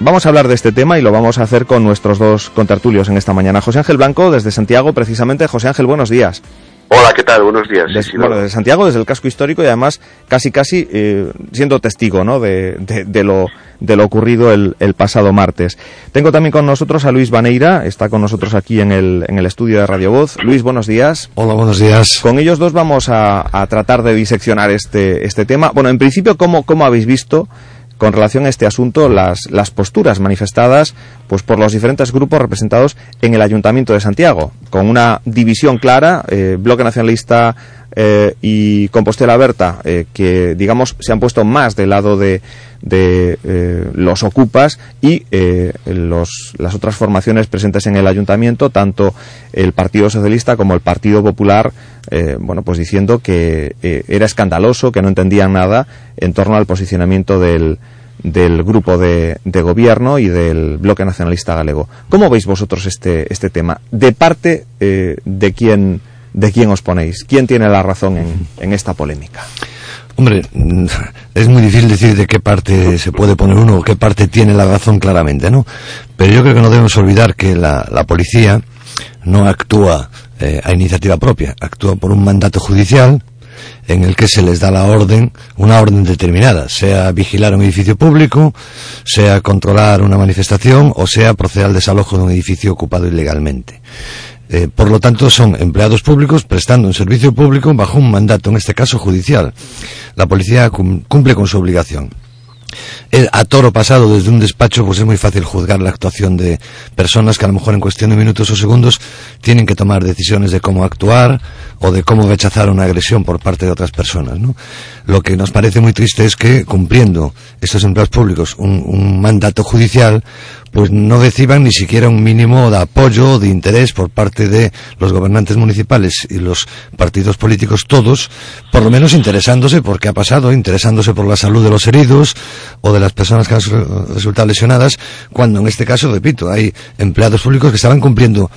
Vamos a hablar de este tema y lo vamos a hacer con nuestros dos contertulios en esta mañana. José Ángel Blanco, desde Santiago, precisamente. José Ángel, buenos días. Hola, ¿qué tal? Buenos días. bueno, desde Santiago, desde el casco histórico y además casi casi eh, siendo testigo ¿no? de, de, lo, de lo ocurrido el, el, pasado martes. Tengo también con nosotros a Luis Baneira, está con nosotros aquí en el, en el estudio de Radio Voz. Luis, buenos días. Hola, buenos días. Con ellos dos vamos a, a tratar de diseccionar este, este tema. Bueno, en principio, ¿cómo, cómo habéis visto con relación a este asunto las, las posturas manifestadas pues por los diferentes grupos representados en el Ayuntamiento de Santiago, con una división clara, eh, Bloque Nacionalista eh, y Compostela Berta, eh, que digamos se han puesto más del lado de, de los ocupas y las otras formaciones presentes en el ayuntamiento, tanto el Partido Socialista como el Partido Popular, eh, bueno, pues diciendo que era escandaloso, que no entendían nada en torno al posicionamiento del, del grupo de, de, gobierno y del bloque nacionalista galego. ¿Cómo veis vosotros este, este tema? ¿De parte de quién, de quién os ponéis? ¿Quién tiene la razón en, en esta polémica? Hombre, es muy difícil decir de qué parte se puede poner uno o qué parte tiene la razón claramente, ¿no? Pero yo creo que no debemos olvidar que la, la policía no actúa eh, a iniciativa propia, actúa por un mandato judicial en el que se les da la orden, una orden determinada, sea vigilar un edificio público, sea controlar una manifestación o sea proceder al desalojo de un edificio ocupado ilegalmente. Eh, por lo tanto, son empleados públicos prestando un servicio público bajo un mandato, en este caso judicial. La policía cumple con su obligación. A toro pasado desde un despacho, pues es muy fácil juzgar la actuación de personas que a lo mejor en cuestión de minutos o segundos tienen que tomar decisiones de cómo actuar o de cómo rechazar una agresión por parte de otras personas. ¿no? Lo que nos parece muy triste es que, cumpliendo estos empleados públicos un, un mandato judicial, pues no reciban ni siquiera un mínimo de apoyo o de interés por parte de los gobernantes municipales y los partidos políticos todos, por lo menos interesándose por qué ha pasado, interesándose por la salud de los heridos o de las personas que han resultado lesionadas, cuando en este caso, repito, hay empleados públicos que estaban cumpliendo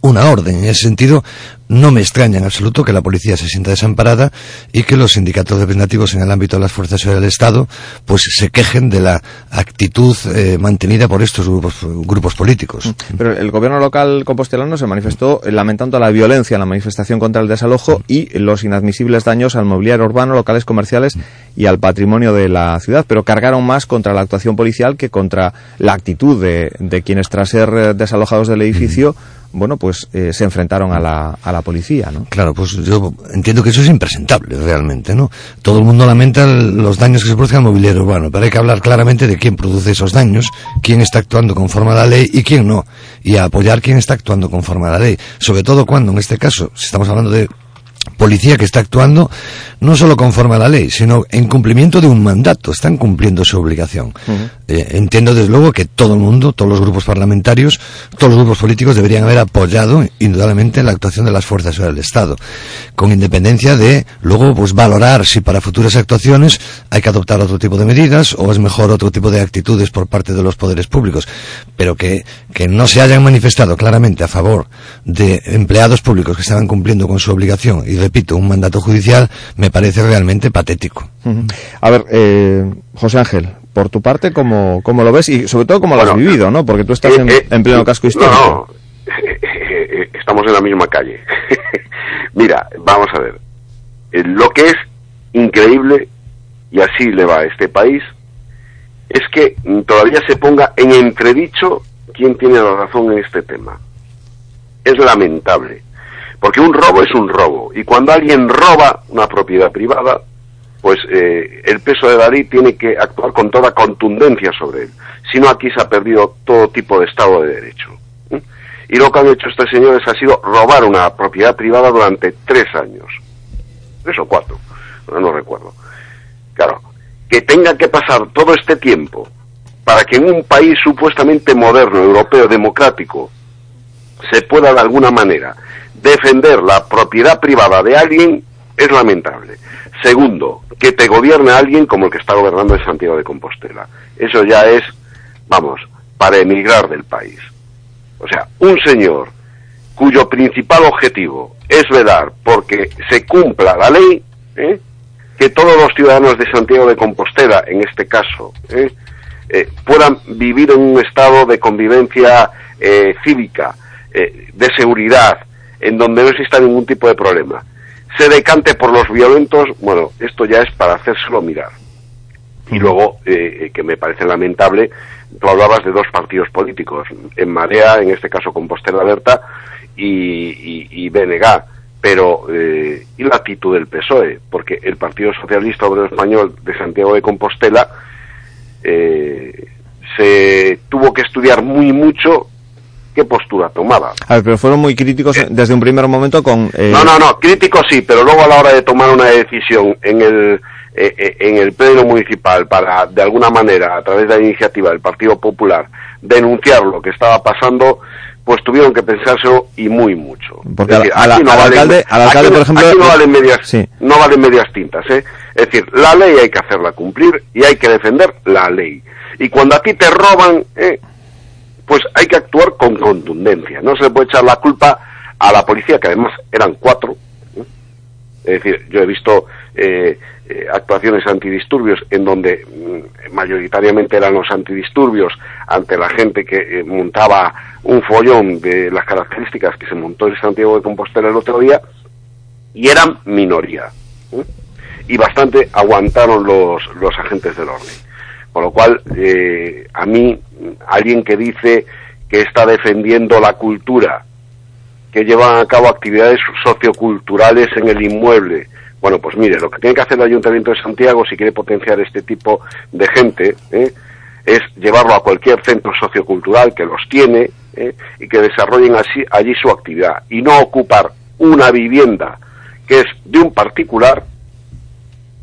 una orden. En ese sentido, no me extraña en absoluto que la policía se sienta desamparada y que los sindicatos representativos en el ámbito de las fuerzas del Estado pues se quejen de la actitud eh, mantenida por estos grupos, grupos políticos. Mm. Pero el gobierno local compostelano se manifestó lamentando la violencia en la manifestación contra el desalojo y los inadmisibles daños al mobiliario urbano, locales comerciales y al patrimonio de la ciudad, pero cargaron más contra la actuación policial que contra la actitud de, de quienes tras ser eh, desalojados del edificio bueno, pues eh, se enfrentaron a la, a la policía, ¿no? Claro, pues yo entiendo que eso es impresentable realmente, ¿no? Todo el mundo lamenta los daños que se producen al mobiliario urbano, pero hay que hablar claramente de quién produce esos daños, quién está actuando conforme a la ley y quién no, y a apoyar quién está actuando conforme a la ley, sobre todo cuando en este caso, si estamos hablando de policía que está actuando no solo conforme a la ley, sino en cumplimiento de un mandato. Están cumpliendo su obligación. Eh, entiendo desde luego que todo el mundo, todos los grupos parlamentarios, todos los grupos políticos deberían haber apoyado indudablemente la actuación de las fuerzas del Estado, con independencia de luego pues valorar si para futuras actuaciones hay que adoptar otro tipo de medidas o es mejor otro tipo de actitudes por parte de los poderes públicos, pero que, que no se hayan manifestado claramente a favor de empleados públicos que estaban cumpliendo con su obligación y repito, un mandato judicial me parece realmente patético. A ver, eh, José Ángel, por tu parte, ¿cómo, cómo lo ves? Y sobre todo, ¿cómo lo has vivido, no? Porque tú estás en, eh, en, pleno casco histórico. No, estamos en la misma calle. Mira, vamos a ver. Eh, lo que es increíble, y así le va a este país, es que todavía se ponga en entredicho quién tiene la razón en este tema. Es lamentable. Porque un robo es un robo. Y cuando alguien roba una propiedad privada, pues eh, el peso de la ley tiene que actuar con toda contundencia sobre él. Si no, aquí se ha perdido todo tipo de Estado de Derecho. Y lo que han hecho estos señores ha sido robar una propiedad privada durante tres años. Tres o cuatro, no recuerdo. Claro, que tenga que pasar todo este tiempo para que en un país supuestamente moderno, europeo, democrático, se pueda de alguna manera defender la propiedad privada de alguien es lamentable. Segundo, que te gobierne alguien como el que está gobernando en Santiago de Compostela. Eso ya es, vamos, para emigrar del país. O sea, un señor cuyo principal objetivo es velar porque se cumpla la ley, ¿eh? que todos los ciudadanos de Santiago de Compostela, en este caso, ¿eh? Eh, puedan vivir en un estado de convivencia cívica, de seguridad, en donde no exista ningún tipo de problema, se decante por los violentos, bueno, esto ya es para hacérselo mirar. Y luego, eh, eh, que me parece lamentable, tú hablabas de dos partidos políticos, en Marea, en este caso Compostela Alerta, y, y, BNG, pero eh, y la actitud del PSOE, porque el Partido Socialista Obrero Español de Santiago de Compostela se tuvo que estudiar muy mucho qué postura tomaba. A ver, pero fueron muy críticos eh, desde un primer momento con... Eh... No, no, no, críticos sí, pero luego a la hora de tomar una decisión en el, eh, eh, en el pleno municipal para, de alguna manera, a través de la iniciativa del Partido Popular, denunciar lo que estaba pasando, pues tuvieron que pensárselo y muy mucho. Porque decir, al, al, alcalde, al alcalde por ejemplo... Aquí no valen medias, sí. no valen medias tintas, ¿eh? Es decir, la ley hay que hacerla cumplir y hay que defender la ley. Y cuando a ti te roban, ¿eh? Pues hay que actuar con contundencia. No se le puede echar la culpa a la policía, que además eran cuatro. Es decir, yo he visto eh, eh, actuaciones antidisturbios en donde mm, mayoritariamente eran los antidisturbios ante la gente que eh, montaba un follón de las características que se montó en Santiago de Compostela el otro día, y eran minoría. Y bastante aguantaron los, los agentes del orden. Con lo cual, eh, a mí, alguien que dice que está defendiendo la cultura, que llevan a cabo actividades socioculturales en el inmueble, bueno, pues mire, lo que tiene que hacer el Ayuntamiento de Santiago si quiere potenciar este tipo de gente ¿eh? es llevarlo a cualquier centro sociocultural que los tiene ¿eh? y que desarrollen así, allí su actividad y no ocupar una vivienda que es de un particular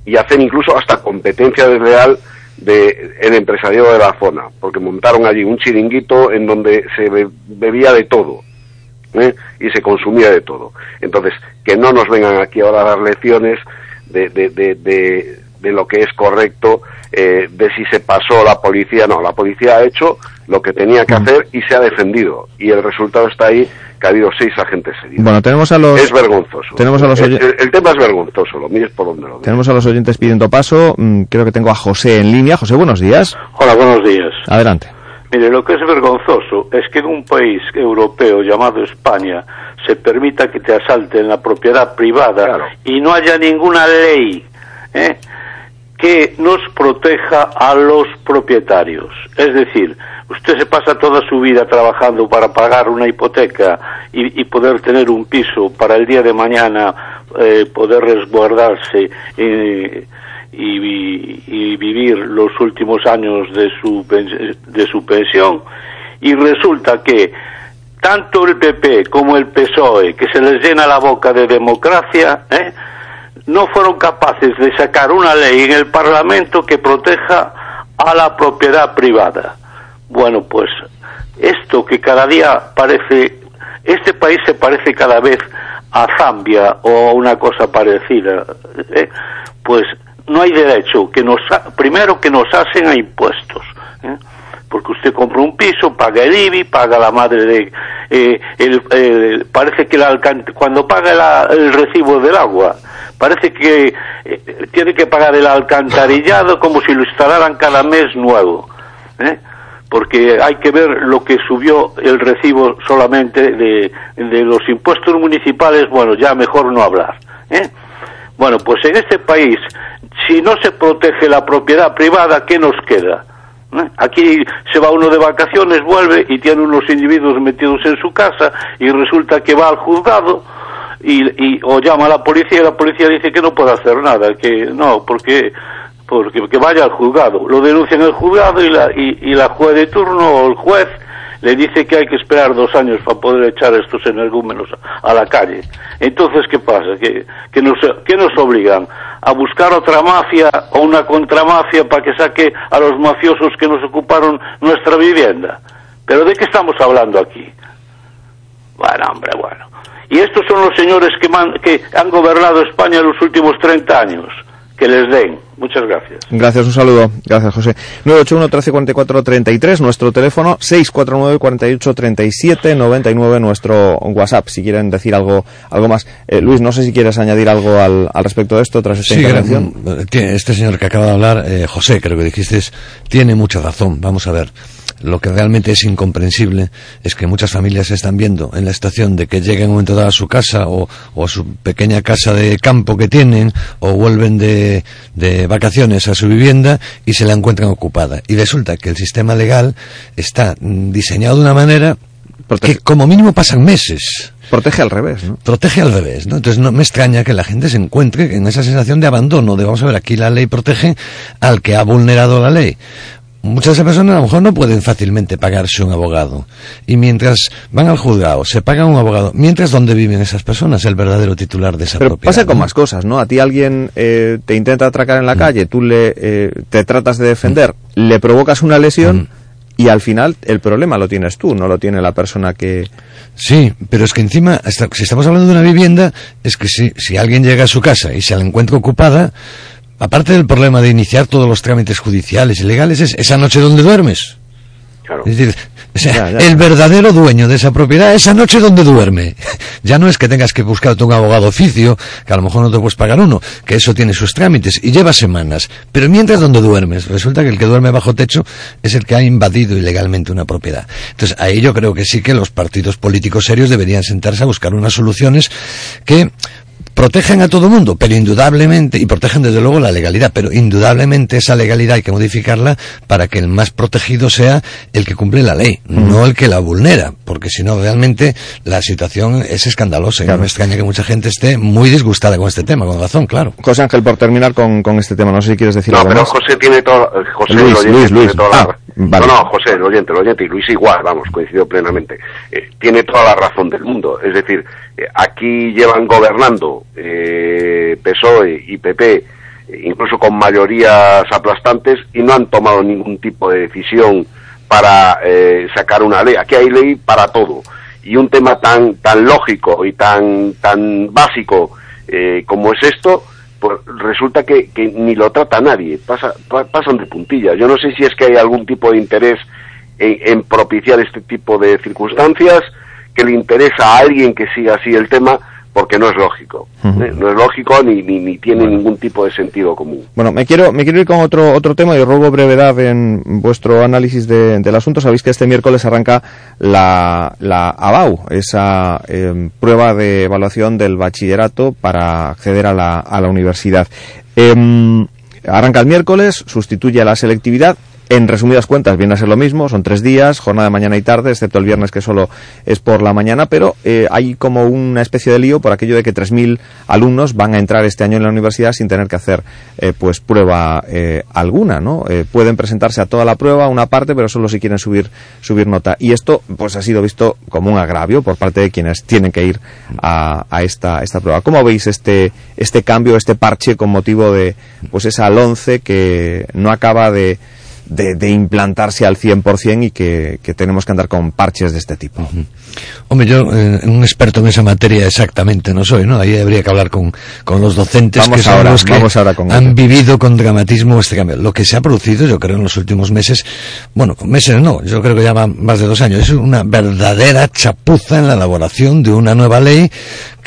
y hacer incluso hasta competencia desleal de el empresariado de la zona, porque montaron allí un chiringuito en donde se be- bebía de todo ¿eh? y se consumía de todo. Entonces, que no nos vengan aquí ahora a dar lecciones de, de, de, de, de lo que es correcto, eh, de si se pasó la policía. No, la policía ha hecho lo que tenía que hacer y se ha defendido. Y el resultado está ahí, que ha habido seis agentes heridos. Bueno, tenemos a los... Es vergonzoso. Tenemos a los el, el tema es vergonzoso, lo mires por donde lo mires. Tenemos a los oyentes pidiendo paso. Mm, Creo que tengo a José en línea. José, buenos días. Hola, buenos días. Adelante. Mire, lo que es vergonzoso es que en un país europeo llamado España se permita que te asalten la propiedad privada y no haya ninguna ley ¿eh? Que nos proteja a los propietarios. Es decir, usted se pasa toda su vida trabajando para pagar una hipoteca y, poder tener un piso para el día de mañana eh, poder resguardarse eh, y, vi- y vivir los últimos años de su, de su pensión y resulta que tanto el PP como el PSOE, que se les llena la boca de democracia, ¿eh? No fueron capaces de sacar una ley en el Parlamento que proteja a la propiedad privada. Bueno, pues esto que cada día parece, este país se parece cada vez a Zambia o a una cosa parecida, ¿eh? pues no hay derecho que nos, primero que nos hacen a impuestos. ¿eh? Porque usted compra un piso, paga el IBI, paga la madre de... eh, el- parece que alcan- cuando paga la- el recibo del agua, parece que eh, tiene que pagar el alcantarillado como si lo instalaran cada mes nuevo. ¿eh? Porque hay que ver lo que subió el recibo solamente de, de los impuestos municipales, bueno, ya mejor no hablar. ¿eh? Bueno, pues en este país, si no se protege la propiedad privada, ¿qué nos queda? ¿Eh? Aquí se va uno de vacaciones, vuelve y tiene unos individuos metidos en su casa y resulta que va al juzgado y, y- o llama a la policía y la policía dice que no puede hacer nada, que no, porque porque que vaya al juzgado. Lo denuncia en el juzgado y la, y, y la juez de turno o el juez le dice que hay que esperar dos años para poder echar estos energúmenos a, la calle. Entonces, ¿qué pasa? ¿Que, nos, ¿Qué nos obligan? ¿A buscar otra mafia o una contramafia para que saque a los mafiosos que nos ocuparon nuestra vivienda? ¿Pero de qué estamos hablando aquí? Bueno, hombre, bueno. Y estos son los señores que, que han gobernado España los últimos 30 años. Que les den. Muchas gracias. Gracias, un saludo. Gracias, José. 981 13 44 33, nuestro teléfono 649 48 37 99, nuestro WhatsApp, si quieren decir algo algo más. Eh, Luis, no sé si quieres añadir algo al, al respecto de esto tras esta Sí, intervención. este señor que acaba de hablar, eh, José, creo que dijiste, tiene mucha razón. Vamos a ver. Lo que realmente es incomprensible es que muchas familias están viendo en la estación de que lleguen un momento dado a su casa o, o a su pequeña casa de campo que tienen o vuelven de, de vacaciones a su vivienda y se la encuentran ocupada. Y resulta que el sistema legal está diseñado de una manera que como mínimo pasan meses. Protege al revés, ¿no? Protege al revés, ¿no? Entonces no me extraña que la gente se encuentre en esa sensación de abandono, de vamos a ver, aquí la ley protege al que ha vulnerado la ley. Muchas personas a lo mejor no pueden fácilmente pagarse un abogado. Y mientras van al juzgado, se pagan un abogado. Mientras, ¿dónde viven esas personas? El verdadero titular de esa Pero propiedad. pasa con ¿no? más cosas, ¿no? A ti alguien eh, te intenta atracar en Mm. la calle, tú le eh, te tratas de defender, le provocas una lesión Mm. y al final el problema lo tienes tú, no lo tiene la persona que... Sí, pero es que encima, hasta- si estamos hablando de una vivienda, es que si, si alguien llega a su casa y se la encuentra ocupada, aparte del problema de iniciar todos los trámites judiciales y legales, es esa noche donde duermes. Es decir, o sea, el verdadero dueño de esa propiedad, esa noche donde duerme. Ya no es que tengas que buscarte un abogado oficio, que a lo mejor no te puedes pagar uno, que eso tiene sus trámites y lleva semanas. Pero mientras donde duermes, resulta que el que duerme bajo techo es el que ha invadido ilegalmente una propiedad. Entonces, ahí yo creo que sí que los partidos políticos serios deberían sentarse a buscar unas soluciones que protegen a todo mundo, pero indudablemente, y protegen desde luego la legalidad, pero indudablemente esa legalidad hay que modificarla para que el más protegido sea el que cumple la ley, no el que la vulnera, porque si no realmente la situación es escandalosa y no me extraña que mucha gente esté muy disgustada con este tema, con razón, claro. José Ángel, por terminar con, con este tema, no sé si quieres decir No, algo pero más. José tiene todo, José Luis, oyente Luis, tiene Luis. toda la- Ah, vale. No, no, José, el oyente, el oyente, y Luis igual, vamos, coincido plenamente. Eh, tiene toda la razón del mundo. Es decir, eh, aquí llevan gobernando eh, PSOE y PP incluso con mayorías aplastantes, y no han tomado ningún tipo de decisión para eh, sacar una ley. Aquí hay ley para todo. Y un tema tan, tan lógico y tan, tan básico eh, como es esto, pues resulta que, que ni lo trata nadie, pasa, pasan de puntillas. Yo no sé si es que hay algún tipo de interés en, propiciar este tipo de circunstancias, que le interesa a alguien que siga así el tema, porque no es lógico. ¿eh? No es lógico ni, ni, ni tiene ningún tipo de sentido común. Bueno, me quiero, me quiero ir con otro, otro tema y ruego brevedad en vuestro análisis de, del asunto. Sabéis que este miércoles arranca la, la ABAU, esa eh, prueba de evaluación del bachillerato para acceder a la, a la universidad. Eh, arranca el miércoles, sustituye a la selectividad en resumidas cuentas, viene a ser lo mismo, son tres días, jornada de mañana y tarde, excepto el viernes que solo es por la mañana, pero eh, hay como una especie de lío por aquello de que 3.000 alumnos van a entrar este año en la universidad sin tener que hacer eh, pues prueba eh, alguna, ¿no? Eh, pueden presentarse a toda la prueba, una parte, pero solo si quieren subir, subir nota. Y esto pues ha sido visto como un agravio por parte de quienes tienen que ir a, a esta, esta prueba. ¿Cómo veis este, este cambio, este parche con motivo de pues esa 11 que no acaba de de, de, implantarse al 100% y que, que, tenemos que andar con parches de este tipo. Uh -huh. Hombre, yo, eh, un experto en esa materia exactamente no soy, ¿no? Ahí habría que hablar con, con los docentes vamos que son ahora, los que vamos ahora con han vivido con dramatismo este cambio. Lo que se ha producido, yo creo, en los últimos meses, bueno, meses no, yo creo que ya van más de dos años, es una verdadera chapuza en la elaboración de una nueva ley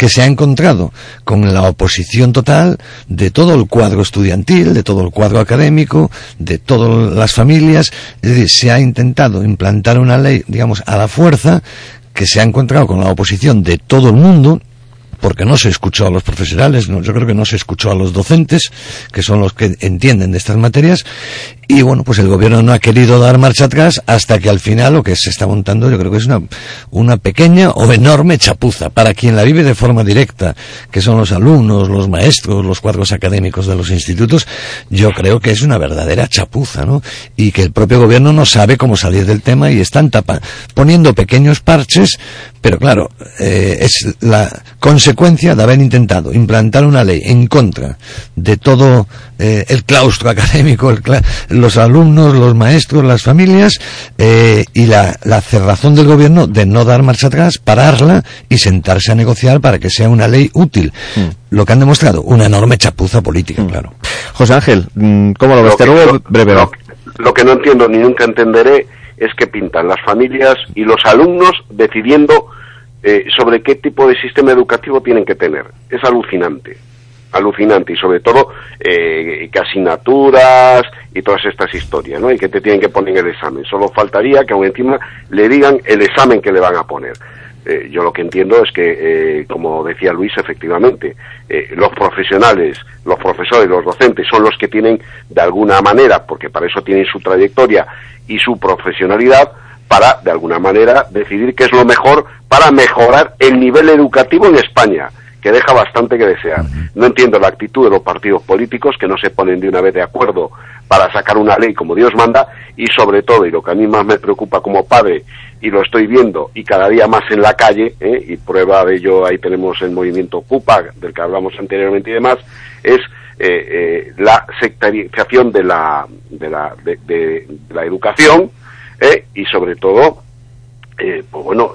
que se ha encontrado con la oposición total de todo el cuadro estudiantil, de todo el cuadro académico, de todas las familias. Es decir, se ha intentado implantar una ley, digamos, a la fuerza, que se ha encontrado con la oposición de todo el mundo, porque no se escuchó a los profesionales, no, yo creo que no se escuchó a los docentes, que son los que entienden de estas materias, y bueno, pues el gobierno no ha querido dar marcha atrás hasta que al final lo que se está montando yo creo que es una, una pequeña o enorme chapuza para quien la vive de forma directa, que son los alumnos, los maestros, los cuadros académicos de los institutos, yo creo que es una verdadera chapuza, ¿no? Y que el propio gobierno no sabe cómo salir del tema y están tapa, poniendo pequeños parches, pero claro, eh, es la consecuencia de haber intentado implantar una ley en contra de todo eh, el claustro académico, el cla los alumnos, los maestros, las familias eh, y la, la, cerrazón del gobierno de no dar marcha atrás, pararla y sentarse a negociar para que sea una ley útil. Mm. Lo que han demostrado, una enorme chapuza política, mm. claro. José Ángel, mm, ¿cómo lo ves? Te ruego breve. Lo, lo que no entiendo ni nunca entenderé es que pintan las familias y los alumnos decidiendo eh, sobre qué tipo de sistema educativo tienen que tener. Es alucinante alucinante y sobre todo eh, que asignaturas y todas estas historias, ¿no? Y que te tienen que poner el examen. Solo faltaría que aún encima le digan el examen que le van a poner. Eh, yo lo que entiendo es que, eh, como decía Luis, efectivamente, eh, los profesionales, los profesores, los docentes son los que tienen, de alguna manera, porque para eso tienen su trayectoria y su profesionalidad, para, de alguna manera, decidir qué es lo mejor para mejorar el nivel educativo en España que deja bastante que desear. No entiendo la actitud de los partidos políticos que no se ponen de una vez de acuerdo para sacar una ley como Dios manda y sobre todo, y lo que a mí más me preocupa como padre, y lo estoy viendo y cada día más en la calle, ¿eh? y prueba de ello ahí tenemos el movimiento CUPA, del que hablamos anteriormente y demás, es eh, eh, la sectarización de la, de la, de, de, de la educación ¿eh? y sobre todo, pues bueno,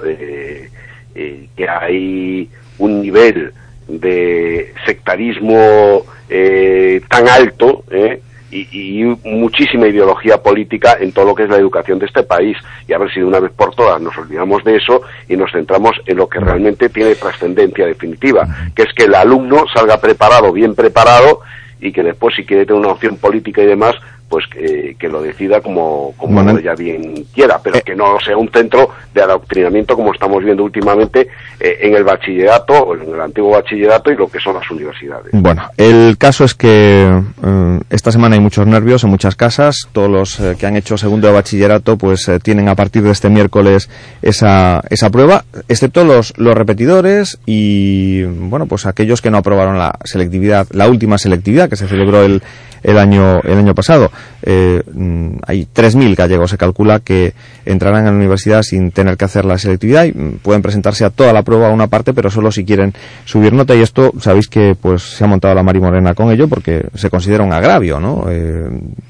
que hay un nivel de sectarismo eh, tan alto eh, y, muchísima ideología política en todo lo que es la educación de este país. Y a ver si de una vez por todas nos olvidamos de eso y nos centramos en lo que realmente tiene trascendencia definitiva, que es que el alumno salga preparado, bien preparado, y que después, si quiere tener una opción política y demás, pues que, que, lo decida como, como bueno, ella bien quiera, pero eh, que no sea un centro de adoctrinamiento como estamos viendo últimamente eh, en el bachillerato, o en el antiguo bachillerato y lo que son las universidades. Bueno, el caso es que eh, esta semana hay muchos nervios en muchas casas, todos los eh, que han hecho segundo de bachillerato pues tienen a partir de este miércoles esa, esa prueba, excepto los, los repetidores y bueno, pues aquellos que no aprobaron la selectividad, la última selectividad que se celebró el, el año, el año pasado. Eh, mm, hay 3.000 gallegos, se calcula, que entrarán en la universidad sin tener que hacer la selectividad y mm, pueden presentarse a toda la prueba a una parte, pero solo si quieren subir nota y esto, sabéis que pues se ha montado la Mari Morena con ello porque se considera un agravio, ¿no? Eh,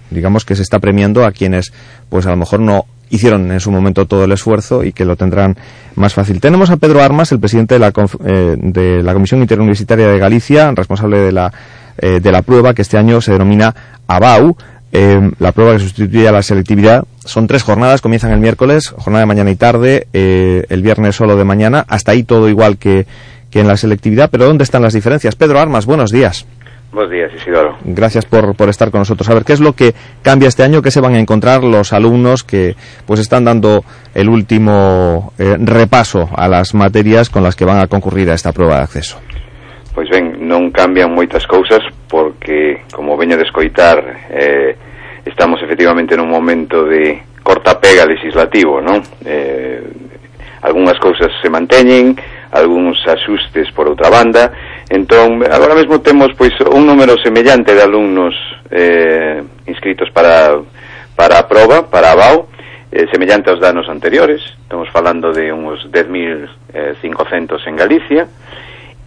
digamos que se está premiando a quienes pues a lo mejor no hicieron en su momento todo el esfuerzo y que lo tendrán más fácil. Tenemos a Pedro Armas, el presidente de la, eh, de la Comisión Interuniversitaria de Galicia, responsable de la, eh, de la prueba que este año se denomina ABAU. Eh, la prueba que sustituye a la selectividad. Son tres jornadas, comienzan el miércoles, jornada de mañana y tarde, el viernes solo de mañana. Hasta ahí todo igual que, que en la selectividad, pero ¿dónde están las diferencias? Pedro Armas, buenos días. Buenos días, Isidoro. Gracias por, por, estar con nosotros. A ver, ¿qué es lo que cambia este año? ¿Qué se van a encontrar los alumnos que pues están dando el último eh, repaso a las materias con las que van a concurrir a esta prueba de acceso? Pois ben, non cambian moitas cousas porque, como veño de escoitar, eh, estamos efectivamente nun momento de corta pega legislativo, non? Eh, algunhas cousas se manteñen, algúns axustes por outra banda, entón, agora mesmo temos pois un número semellante de alumnos eh, inscritos para, para a prova, para a BAU, eh, semellante aos danos anteriores, estamos falando de uns 10.500 eh, en Galicia,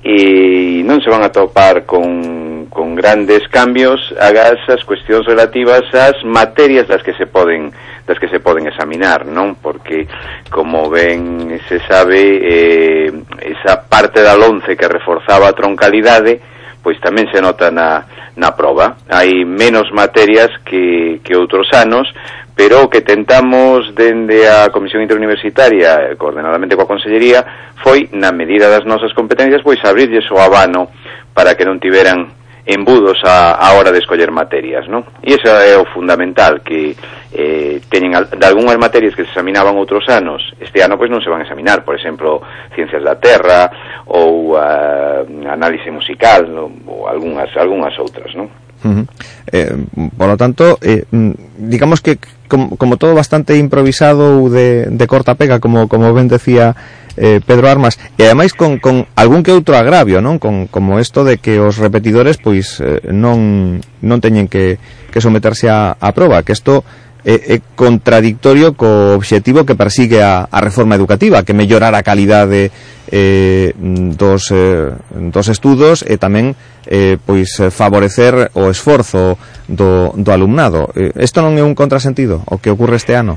e non se van a topar con con grandes cambios agas as cuestións relativas ás materias das que se poden das que se poden examinar, non? Porque como ben se sabe eh, esa parte da lonce que reforzaba a troncalidade pois tamén se nota na, na prova. Hai menos materias que, que outros anos, pero que tentamos dende a Comisión Interuniversitaria, coordenadamente coa Consellería, foi, na medida das nosas competencias, pois abrirlles o abano para que non tiveran embudos a, a hora de escoller materias, non? E iso é o fundamental, que eh, teñen de algunhas materias que se examinaban outros anos, este ano pois non se van a examinar, por exemplo, Ciencias da Terra ou uh, Análise Musical no? ou algunhas, algunhas outras, non? Uh -huh. eh, por lo tanto, eh, mm, digamos que como, como todo bastante improvisado ou de, de corta pega, como, como ben decía eh, Pedro Armas e ademais con, con algún que outro agravio non con, como isto de que os repetidores pois eh, non, non teñen que, que someterse a, a proba que isto é, eh, é contradictorio co obxectivo que persigue a, a reforma educativa, que mellorar a calidade eh, dos, eh, dos estudos e tamén eh, pois favorecer o esforzo do, do alumnado. Eh, isto non é un contrasentido o que ocurre este ano?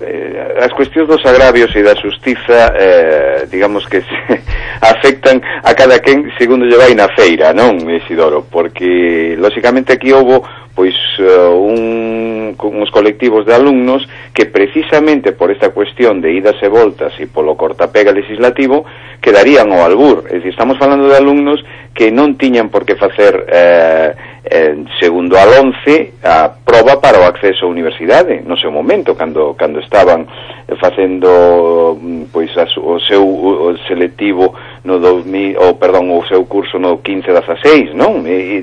eh, as cuestións dos agravios e da xustiza eh, digamos que se afectan a cada quen segundo lle vai na feira, non, Isidoro? Porque, lóxicamente, aquí houbo pois uh, un, uns colectivos de alumnos que precisamente por esta cuestión de idas e voltas e polo cortapega legislativo quedarían ao albur. É dicir, estamos falando de alumnos que non tiñan por que facer eh, eh, segundo al 11 a proba para o acceso á universidade no seu momento, cando, cando estaban facendo mm, pois a, o seu o selectivo no 2000, o, perdón, o seu curso no 15 16, non? E, e,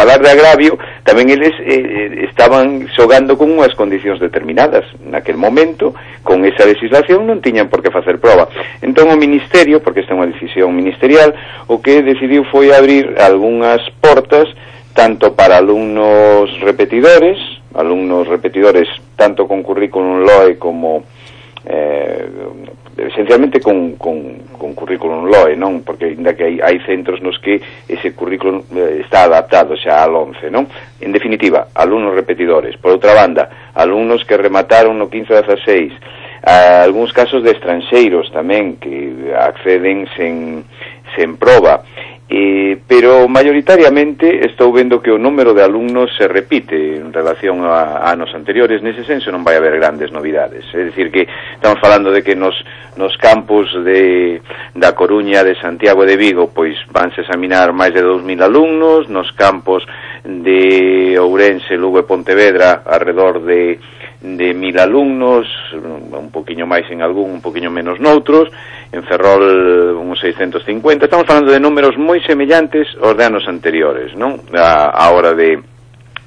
falar de agravio, tamén eles eh, estaban xogando con unhas condicións determinadas naquel momento, con esa legislación non tiñan por que facer prova. Entón o Ministerio, porque esta é unha decisión ministerial, o que decidiu foi abrir algunhas portas tanto para alumnos repetidores, alumnos repetidores tanto con currículum LOE como eh, esencialmente con, con, con currículum LOE, non? Porque ainda que hai, hai centros nos que ese currículum eh, está adaptado xa al 11, non? En definitiva, alumnos repetidores. Por outra banda, alumnos que remataron no 15-16, a algúns casos de estranxeiros tamén que acceden sen, sen proba eh, pero mayoritariamente estou vendo que o número de alumnos se repite en relación a, a anos anteriores, nese senso non vai haber grandes novidades, é dicir que estamos falando de que nos, nos campus de, da Coruña, de Santiago e de Vigo, pois vanse examinar máis de 2.000 alumnos, nos campos de Ourense, Lugo e Pontevedra, alrededor de de mil alumnos, un poquinho máis en algún, un poquinho menos noutros, en Ferrol uns 650, estamos falando de números moi semellantes aos de anos anteriores, non? A, a hora de,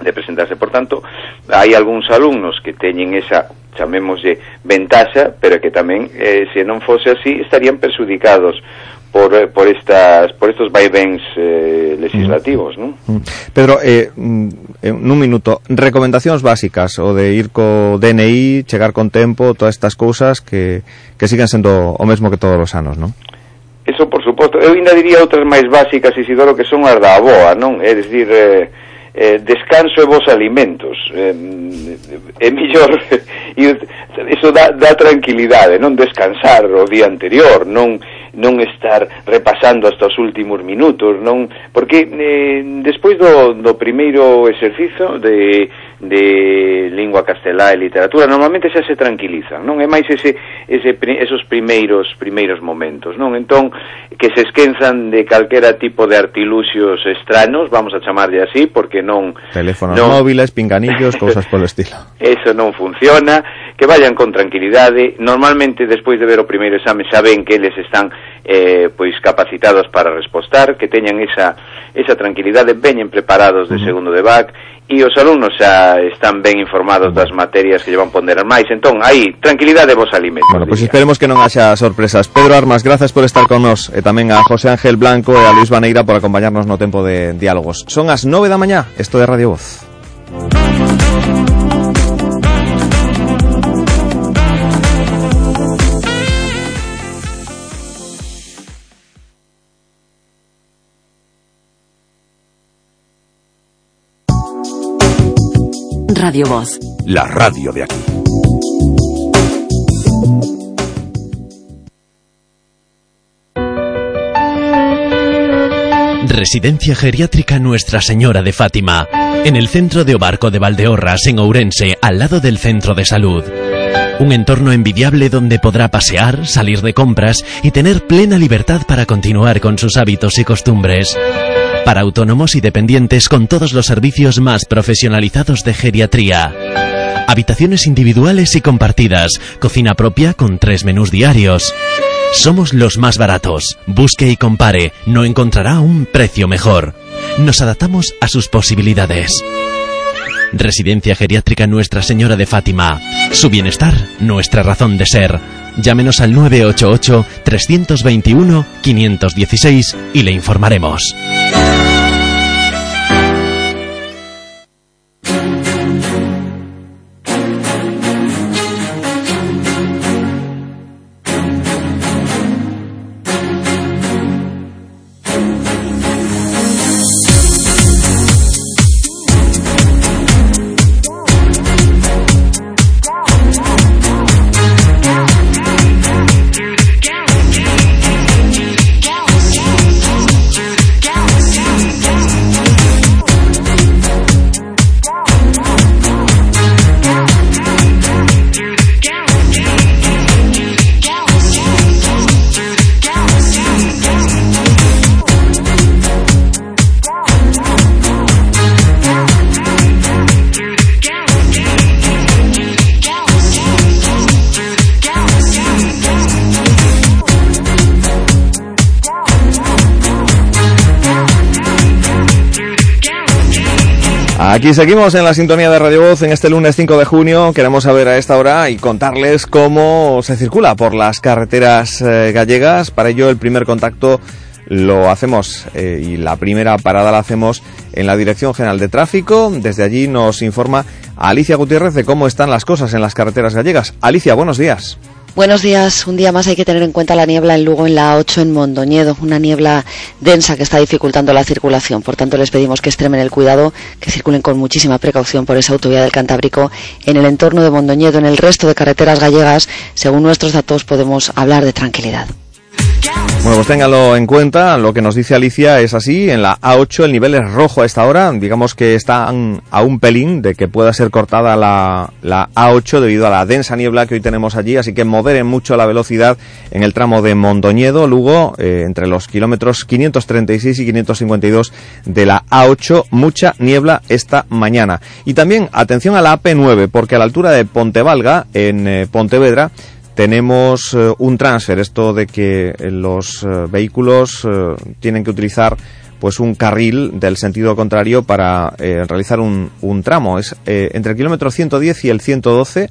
de presentarse. Por tanto, hai algúns alumnos que teñen esa chamémoslle ventaxa, pero que tamén eh, se non fose así estarían perxudicados por, eh, por estas por estos vaivéns eh, legislativos, non? Mm. Mm. Pedro, eh, mm, nun minuto, recomendacións básicas o de ir co DNI, chegar con tempo, todas estas cousas que, que sigan sendo o mesmo que todos os anos, non? Eso, por suposto. Eu ainda diría outras máis básicas, Isidoro, que son as da aboa, non? É dicir, eh, eh, descanso e vos alimentos. Eh, é mellor iso dá, dá tranquilidade non descansar o día anterior non, non estar repasando hasta os últimos minutos non porque eh, despois do, do primeiro exercizo de de lingua castelá e literatura normalmente xa se tranquilizan, non é máis ese, ese esos primeiros primeiros momentos, non? Entón que se esquenzan de calquera tipo de artiluxios estranos, vamos a chamarlle así, porque non teléfonos non, móviles, pinganillos, cousas polo estilo. Eso non funciona, que vayan con tranquilidade. Normalmente despois de ver o primeiro exame saben que eles están eh, pois capacitados para respostar, que teñan esa, esa tranquilidade, veñen preparados de segundo de BAC e os alumnos xa están ben informados das materias que llevan ponderar máis. Entón, aí, tranquilidade vos alimentos. Bueno, pois pues esperemos que non haxa sorpresas. Pedro Armas, grazas por estar con nos e tamén a José Ángel Blanco e a Luis Vaneira por acompañarnos no tempo de diálogos. Son as nove da mañá, isto de Radio Voz. Radio Voz. La radio de aquí. Residencia Geriátrica Nuestra Señora de Fátima, en el centro de Obarco de Valdeorras, en Ourense, al lado del centro de salud. Un entorno envidiable donde podrá pasear, salir de compras y tener plena libertad para continuar con sus hábitos y costumbres para autónomos y dependientes con todos los servicios más profesionalizados de geriatría. Habitaciones individuales y compartidas, cocina propia con tres menús diarios. Somos los más baratos. Busque y compare, no encontrará un precio mejor. Nos adaptamos a sus posibilidades. Residencia Geriátrica Nuestra Señora de Fátima. Su bienestar, nuestra razón de ser. Llámenos al 988-321-516 y le informaremos. Aquí seguimos en la sintonía de Radio Voz en este lunes 5 de junio. Queremos saber a esta hora y contarles cómo se circula por las carreteras eh, gallegas. Para ello, el primer contacto lo hacemos eh, y la primera parada la hacemos en la Dirección General de Tráfico. Desde allí nos informa Alicia Gutiérrez de cómo están las cosas en las carreteras gallegas. Alicia, buenos días. Buenos días. Un día más hay que tener en cuenta la niebla en Lugo en la 8 en Mondoñedo, una niebla densa que está dificultando la circulación. Por tanto, les pedimos que extremen el cuidado, que circulen con muchísima precaución por esa autovía del Cantábrico en el entorno de Mondoñedo. En el resto de carreteras gallegas, según nuestros datos, podemos hablar de tranquilidad. Bueno, pues téngalo en cuenta, lo que nos dice Alicia es así, en la A8 el nivel es rojo a esta hora, digamos que está a un pelín de que pueda ser cortada la, la A8 debido a la densa niebla que hoy tenemos allí, así que moderen mucho la velocidad en el tramo de Mondoñedo, Lugo, eh, entre los kilómetros 536 y 552 de la A8, mucha niebla esta mañana. Y también atención a la AP9, porque a la altura de Pontevalga, en eh, Pontevedra, tenemos eh, un transfer, esto de que los eh, vehículos eh, tienen que utilizar pues un carril del sentido contrario para eh, realizar un, un, tramo. Es entre el kilómetro 110 y el 112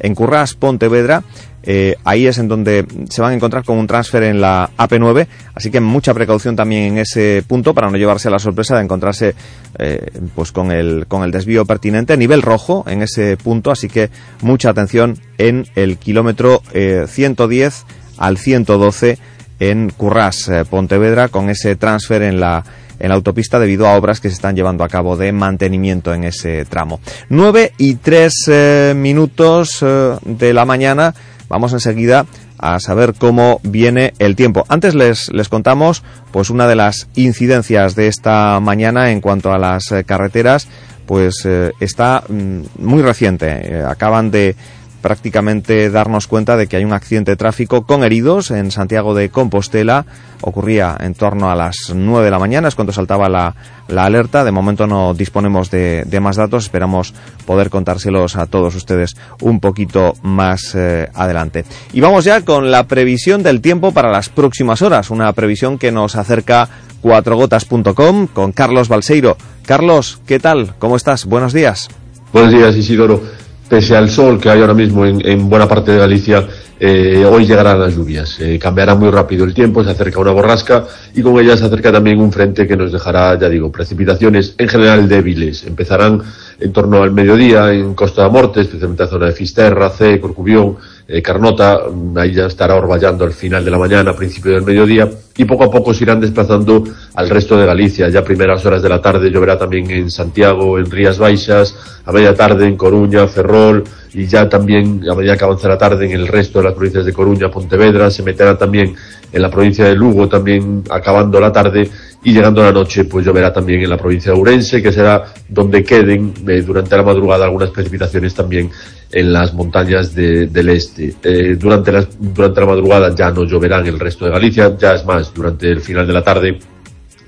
en Curras, Pontevedra. Eh, ahí es en donde se van a encontrar con un transfer en la AP9, así que mucha precaución también en ese punto para no llevarse a la sorpresa de encontrarse eh, pues con el, con el desvío pertinente, nivel rojo en ese punto, así que mucha atención en el kilómetro 110 eh, al 112 en Currás, Pontevedra, con ese transfer en la en la autopista debido a obras que se están llevando a cabo de mantenimiento en ese tramo. 9 y 3 minutos de la mañana. Vamos enseguida a saber cómo viene el tiempo. Antes les, les contamos pues una de las incidencias de esta mañana en cuanto a las eh, carreteras, pues eh, está mm, muy reciente. Eh, acaban de prácticamente darnos cuenta de que hay un accidente de tráfico con heridos en Santiago de Compostela. Ocurría en torno a las 9 de la mañana, es cuando saltaba la, la alerta. De momento no disponemos de, de, más datos, esperamos poder contárselos a todos ustedes un poquito más eh, adelante. Y vamos ya con la previsión del tiempo para las próximas horas, una previsión que nos acerca cuatrogotas.com con Carlos Balseiro. Carlos, ¿qué tal? ¿Cómo estás? Buenos días. Buenos días, Isidoro pese al sol que hay ahora mismo en, buena parte de Galicia, eh, hoy llegarán las lluvias. Eh, cambiará muy rápido el tiempo, se acerca una borrasca y con ella se acerca también un frente que nos dejará, ya digo, precipitaciones en general débiles. Empezarán en torno al mediodía en Costa da Morte, especialmente en la zona de Fisterra, C, Corcubión, eh, Carnota, mm, ahí ya estará orvallando al final de la mañana, a principio del mediodía, y poco a poco se irán desplazando al resto de Galicia. Ya primeras horas de la tarde lloverá también en Santiago, en Rías Baixas, a media tarde en Coruña, Ferrol, y ya también a medida que avanza la tarde en el resto de las provincias de Coruña, Pontevedra, se meterá también en la provincia de Lugo, también acabando la tarde, y llegando la noche pues lloverá también en la provincia de Ourense, que será donde queden eh, durante la madrugada algunas precipitaciones también en las montañas del este. Eh, durante, las, durante la madrugada ya no lloverá en el resto de Galicia, ya es más, durante el final de la tarde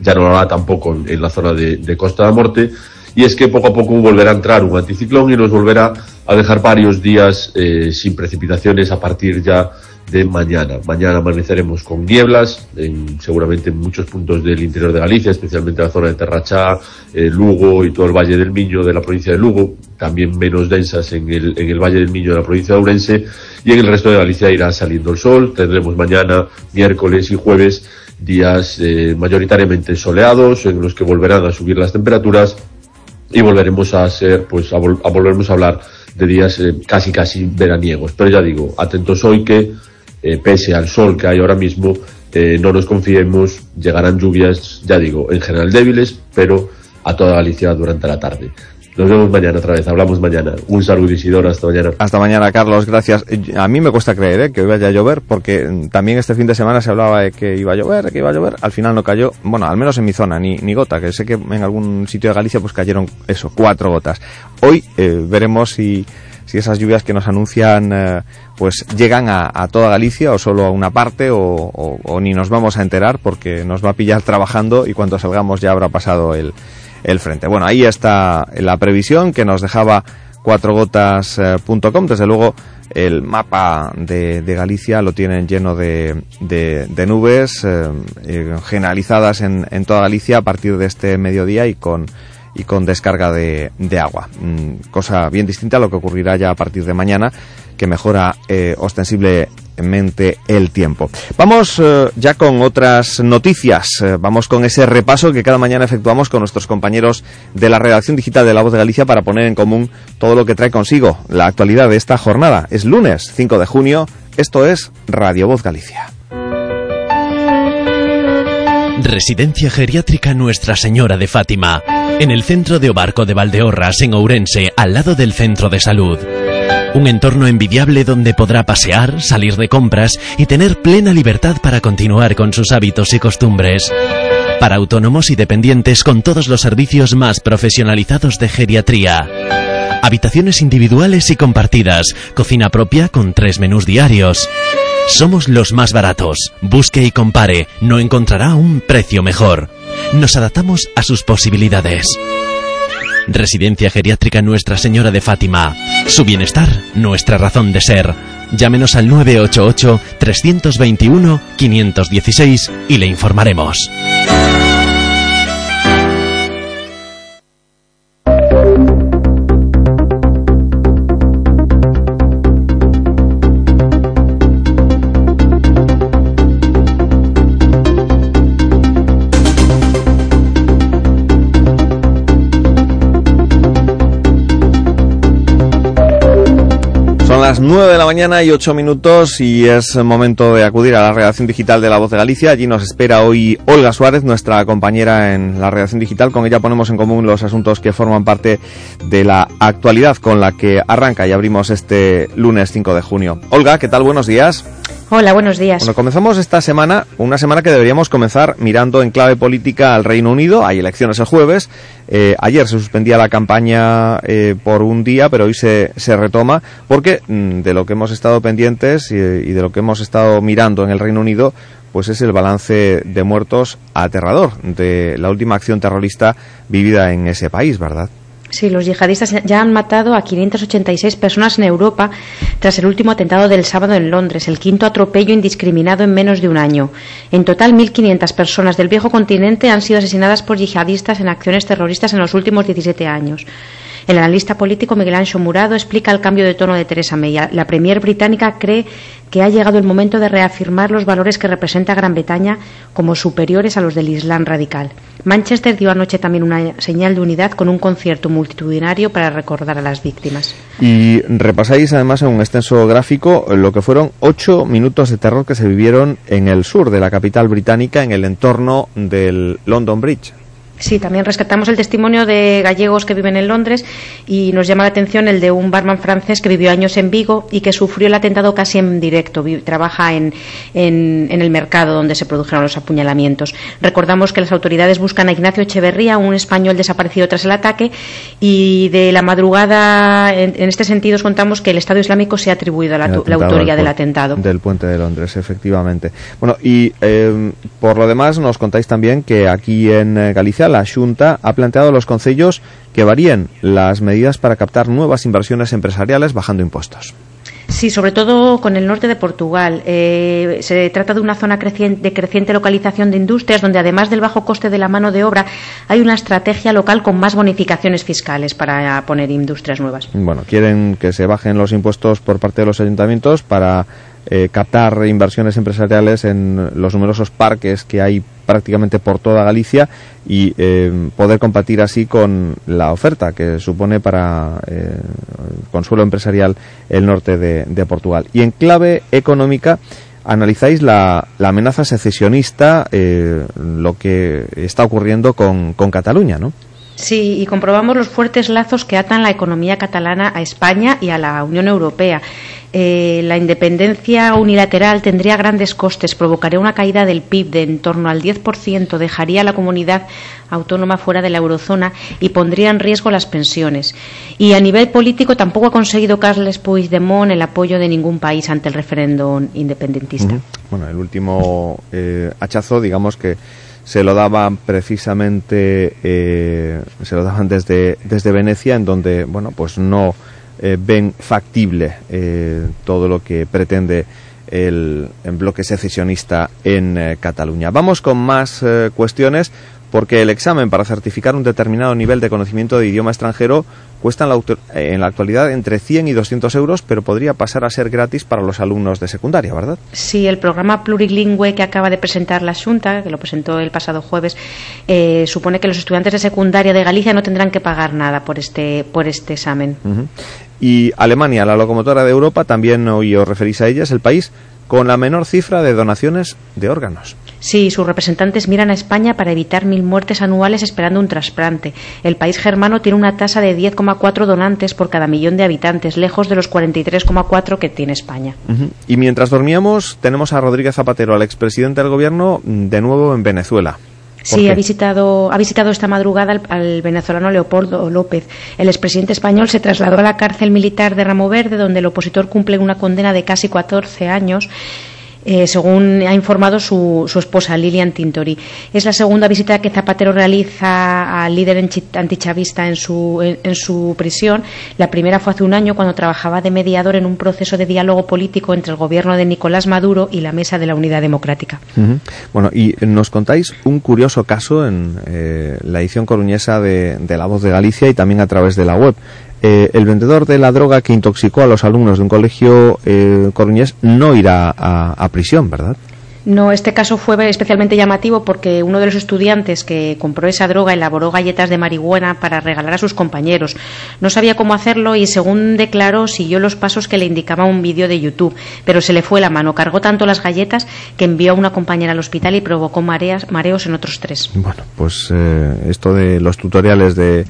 ya no lo hará tampoco en, la zona de, Costa de la Morte, y es que poco a poco volverá a entrar un anticiclón y nos volverá a dejar varios días eh, sin precipitaciones a partir ya de mañana. Mañana amaneceremos con nieblas, en, seguramente en muchos puntos del interior de Galicia, especialmente la zona de Terrachá, eh, Lugo y todo el Valle del Miño de la provincia de Lugo, también menos densas en el, en el Valle del Miño de la provincia de Ourense, y en el resto de Galicia irá saliendo el sol. Tendremos mañana, miércoles y jueves días eh, mayoritariamente soleados, en los que volverán a subir las temperaturas y volveremos a ser, pues, a, volveremos a hablar de días eh, casi casi veraniegos. Pero ya digo, atentos hoy que eh, pese al sol que hay ahora mismo, eh, no nos confiemos, llegarán lluvias, ya digo, en general débiles, pero a toda Galicia durante la tarde. Nos vemos mañana otra vez, hablamos mañana. Un saludo Isidoro, hasta mañana. Hasta mañana, Carlos, gracias. A mí me cuesta creer ¿eh? que hoy vaya a llover, porque también este fin de semana se hablaba de que iba a llover, que iba a llover. Al final no cayó, bueno, al menos en mi zona, ni, ni gota, que sé que en algún sitio de Galicia pues cayeron eso, cuatro gotas. Hoy veremos si si esas lluvias que nos anuncian eh, pues llegan a, toda Galicia o solo a una parte o, ni nos vamos a enterar porque nos va a pillar trabajando y cuando salgamos ya habrá pasado el, el frente. Bueno, ahí está la previsión que nos dejaba cuatrogotas.com. Desde luego el mapa de, Galicia lo tienen lleno de, de, nubes eh, eh, generalizadas en, en toda Galicia a partir de este mediodía y con y con descarga de, de agua. Mm, cosa bien distinta a lo que ocurrirá ya a partir de mañana, que mejora eh, ostensiblemente el tiempo. Vamos eh, ya con otras noticias. Eh, vamos con ese repaso que cada mañana efectuamos con nuestros compañeros de la redacción digital de La Voz de Galicia para poner en común todo lo que trae consigo la actualidad de esta jornada. Es lunes 5 de junio. Esto es Radio Voz Galicia. Residencia Geriátrica Nuestra Señora de Fátima, en el centro de Obarco de Valdeorras, en Ourense, al lado del centro de salud. Un entorno envidiable donde podrá pasear, salir de compras y tener plena libertad para continuar con sus hábitos y costumbres. Para autónomos y dependientes con todos los servicios más profesionalizados de geriatría. Habitaciones individuales y compartidas, cocina propia con tres menús diarios. Somos los más baratos. Busque y compare. No encontrará un precio mejor. Nos adaptamos a sus posibilidades. Residencia Geriátrica Nuestra Señora de Fátima. Su bienestar, nuestra razón de ser. Llámenos al 988-321-516 y le informaremos. Las 9 de la mañana y 8 minutos y es momento de acudir a la redacción digital de La Voz de Galicia. Allí nos espera hoy Olga Suárez, nuestra compañera en la redacción digital. Con ella ponemos en común los asuntos que forman parte de la actualidad con la que arranca y abrimos este lunes 5 de junio. Olga, ¿qué tal? Buenos días. Hola, buenos días. Bueno, comenzamos esta semana, una semana que deberíamos comenzar mirando en clave política al Reino Unido. Hay elecciones el jueves. Eh, ayer se suspendía la campaña eh, por un día, pero hoy se, retoma porque mm, de lo que hemos estado pendientes y de lo que hemos estado mirando en el Reino Unido, pues es el balance de muertos aterrador de la última acción terrorista vivida en ese país, ¿verdad? Sí, los yihadistas ya han matado a 586 personas en Europa tras el último atentado del sábado en Londres, el quinto atropello indiscriminado en menos de un año. En total, 1.500 personas del viejo continente han sido asesinadas por yihadistas en acciones terroristas en los últimos 17 años. El analista político Miguel Ancho Murado explica el cambio de tono de Teresa May. La Premier británica cree que ha llegado el momento de reafirmar los valores que representa Gran Bretaña como superiores a los del Islam radical. Manchester dio anoche también una señal de unidad con un concierto multitudinario para recordar a las víctimas. Y repasáis además en un extenso gráfico lo que fueron ocho minutos de terror que se vivieron en el sur de la capital británica, en el entorno del London Bridge. Sí, también rescatamos el testimonio de gallegos que viven en Londres y nos llama la atención el de un barman francés que vivió años en Vigo y que sufrió el atentado casi en directo. Trabaja en, en, en, el mercado donde se produjeron los apuñalamientos. Recordamos que las autoridades buscan a Ignacio Echeverría, un español desaparecido tras el ataque, y de la madrugada, en, en este sentido, os contamos que el Estado Islámico se ha atribuido la, la autoría del atentado. Del puente de Londres, efectivamente. Bueno, y eh, por lo demás, nos contáis también que aquí en eh, La Junta ha planteado a los concellos que varíen las medidas para captar nuevas inversiones empresariales bajando impuestos. Sí, sobre todo con el norte de Portugal. Eh, se trata de una zona creciente, de creciente localización de industrias donde además del bajo coste de la mano de obra hay una estrategia local con más bonificaciones fiscales para poner industrias nuevas. Bueno, quieren que se bajen los impuestos por parte de los ayuntamientos para eh, captar inversiones empresariales en los numerosos parques que hay prácticamente por toda Galicia y eh, poder compartir así con la oferta que supone para eh, consuelo empresarial el norte de, de, Portugal. Y en clave económica analizáis la, la amenaza secesionista, eh, lo que está ocurriendo con, con Cataluña, ¿no? Sí, y comprobamos los fuertes lazos que atan la economía catalana a España y a la Unión Europea. Eh, la independencia unilateral tendría grandes costes, provocaría una caída del PIB de en torno al 10%, dejaría a la comunidad autónoma fuera de la eurozona y pondría en riesgo las pensiones. Y a nivel político tampoco ha conseguido Carles Puigdemont el apoyo de ningún país ante el referéndum independentista. Bueno, el último eh, hachazo, digamos que se lo daban precisamente eh, se lo daban desde desde Venecia en donde bueno pues no eh, ven factible eh, todo lo que pretende el, el bloque secesionista en eh, Cataluña. Vamos con más cuestiones porque el examen para certificar un determinado nivel de conocimiento de idioma extranjero cuesta en la, en la, actualidad entre 100 y 200 euros, pero podría pasar a ser gratis para los alumnos de secundaria, ¿verdad? Sí, el programa plurilingüe que acaba de presentar la Junta, que lo presentó el pasado jueves, eh, supone que los estudiantes de secundaria de Galicia no tendrán que pagar nada por este, por este examen. Uh -huh. Y Alemania, la locomotora de Europa, también hoy os referís a ella, es el país con la menor cifra de donaciones de órganos. Sí, sus representantes miran a España para evitar mil muertes anuales esperando un trasplante. El país germano tiene una tasa de 10,4 donantes por cada millón de habitantes, lejos de los 43,4 que tiene España. Uh -huh. Y mientras dormíamos, tenemos a Rodríguez Zapatero, al expresidente del gobierno, de nuevo en Venezuela. Sí, ha visitado, ha visitado esta madrugada al, al, venezolano Leopoldo López. El expresidente español se trasladó a la cárcel militar de Ramo Verde, donde el opositor cumple una condena de casi 14 años eh, según ha informado su, su, esposa Lilian Tintori. Es la segunda visita que Zapatero realiza al líder antichavista en su, en, su prisión. La primera fue hace un año cuando trabajaba de mediador en un proceso de diálogo político entre el gobierno de Nicolás Maduro y la Mesa de la Unidad Democrática. Bueno, y nos contáis un curioso caso en eh, la edición coruñesa de, de La Voz de Galicia y también a través de la web eh, el vendedor de la droga que intoxicó a los alumnos de un colegio eh, coruñés no irá a, a, prisión, ¿verdad? No, este caso fue especialmente llamativo porque uno de los estudiantes que compró esa droga elaboró galletas de marihuana para regalar a sus compañeros. No sabía cómo hacerlo y, según declaró, siguió los pasos que le indicaba un vídeo de YouTube, pero se le fue la mano. Cargó tanto las galletas que envió a una compañera al hospital y provocó mareas, mareos en otros tres. Bueno, pues eh, esto de los tutoriales de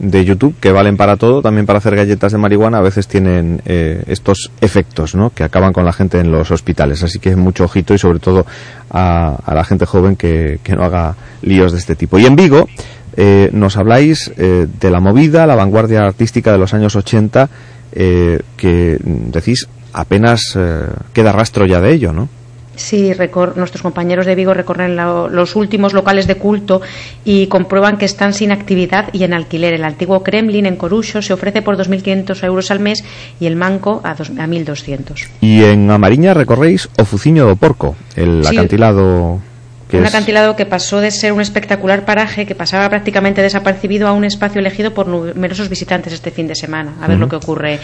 de YouTube que valen para todo, también para hacer galletas de marihuana, a veces tienen eh, estos efectos ¿no? que acaban con la gente en los hospitales. Así que mucho ojito y sobre todo a, la gente joven que, que, no haga líos de este tipo. Y en Vigo eh, nos habláis eh, de la movida, la vanguardia artística de los años 80, que decís apenas queda rastro ya de ello, ¿no? Sí, nuestros compañeros de Vigo recorren los últimos locales de culto y comprueban que están sin actividad y en alquiler. El antiguo Kremlin en Corucho se ofrece por 2.500 euros al mes y el Manco a, 1.200. Y en Amariña recorréis Ofuciño do Porco, el acantilado un acantilado que pasó de ser un espectacular paraje que pasaba prácticamente desapercibido a un espacio elegido por numerosos visitantes este fin de semana. A ver lo que ocurre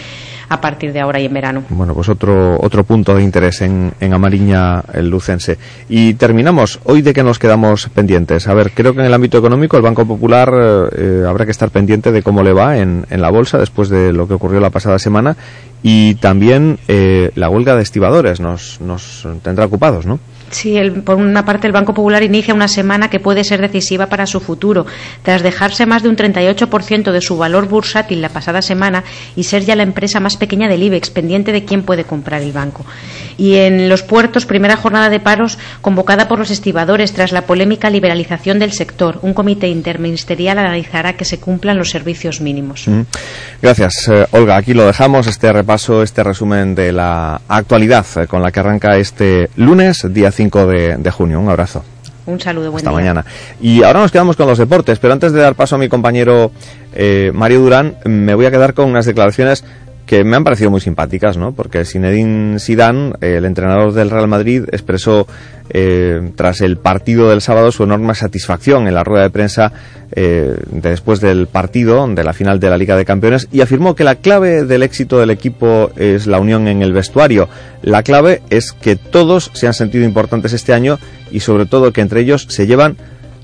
a partir de ahora y en verano. Bueno, pues otro, otro punto de interés en, en Amariña, el lucense. Y terminamos. Hoy de que nos quedamos pendientes. A ver, creo que en el ámbito económico el Banco Popular eh, habrá que estar pendiente de cómo le va en, en, la bolsa después de lo que ocurrió la pasada semana. Y también eh, la huelga de estibadores nos, nos tendrá ocupados, ¿no? Sí, por una parte el Banco Popular inicia una semana que puede ser decisiva para su futuro, tras dejarse más de un 38% de su valor bursátil la pasada semana y ser ya la empresa más pequeña del IBEX, pendiente de quién puede comprar el banco. Y en los puertos, primera jornada de paros convocada por los estibadores tras la polémica liberalización del sector. Un comité interministerial analizará que se cumplan los servicios mínimos. Mm. Gracias, eh, Olga. Aquí lo dejamos, este repaso, este resumen de la actualidad eh, con la que arranca este lunes, día 5 de, junio. Un abrazo. Un saludo, buen Hasta mañana. Y ahora nos quedamos con los deportes, pero antes de dar paso a mi compañero eh, Mario Durán, me voy a quedar con unas declaraciones que me han parecido muy simpáticas, ¿no? Porque Zinedine Zidane, el entrenador del Real Madrid, expresó eh, tras el partido del sábado su enorme satisfacción en la rueda de prensa eh, después del partido de la final de la Liga de Campeones y afirmó que la clave del éxito del equipo es la unión en el vestuario. La clave es que todos se han sentido importantes este año y sobre todo que entre ellos se llevan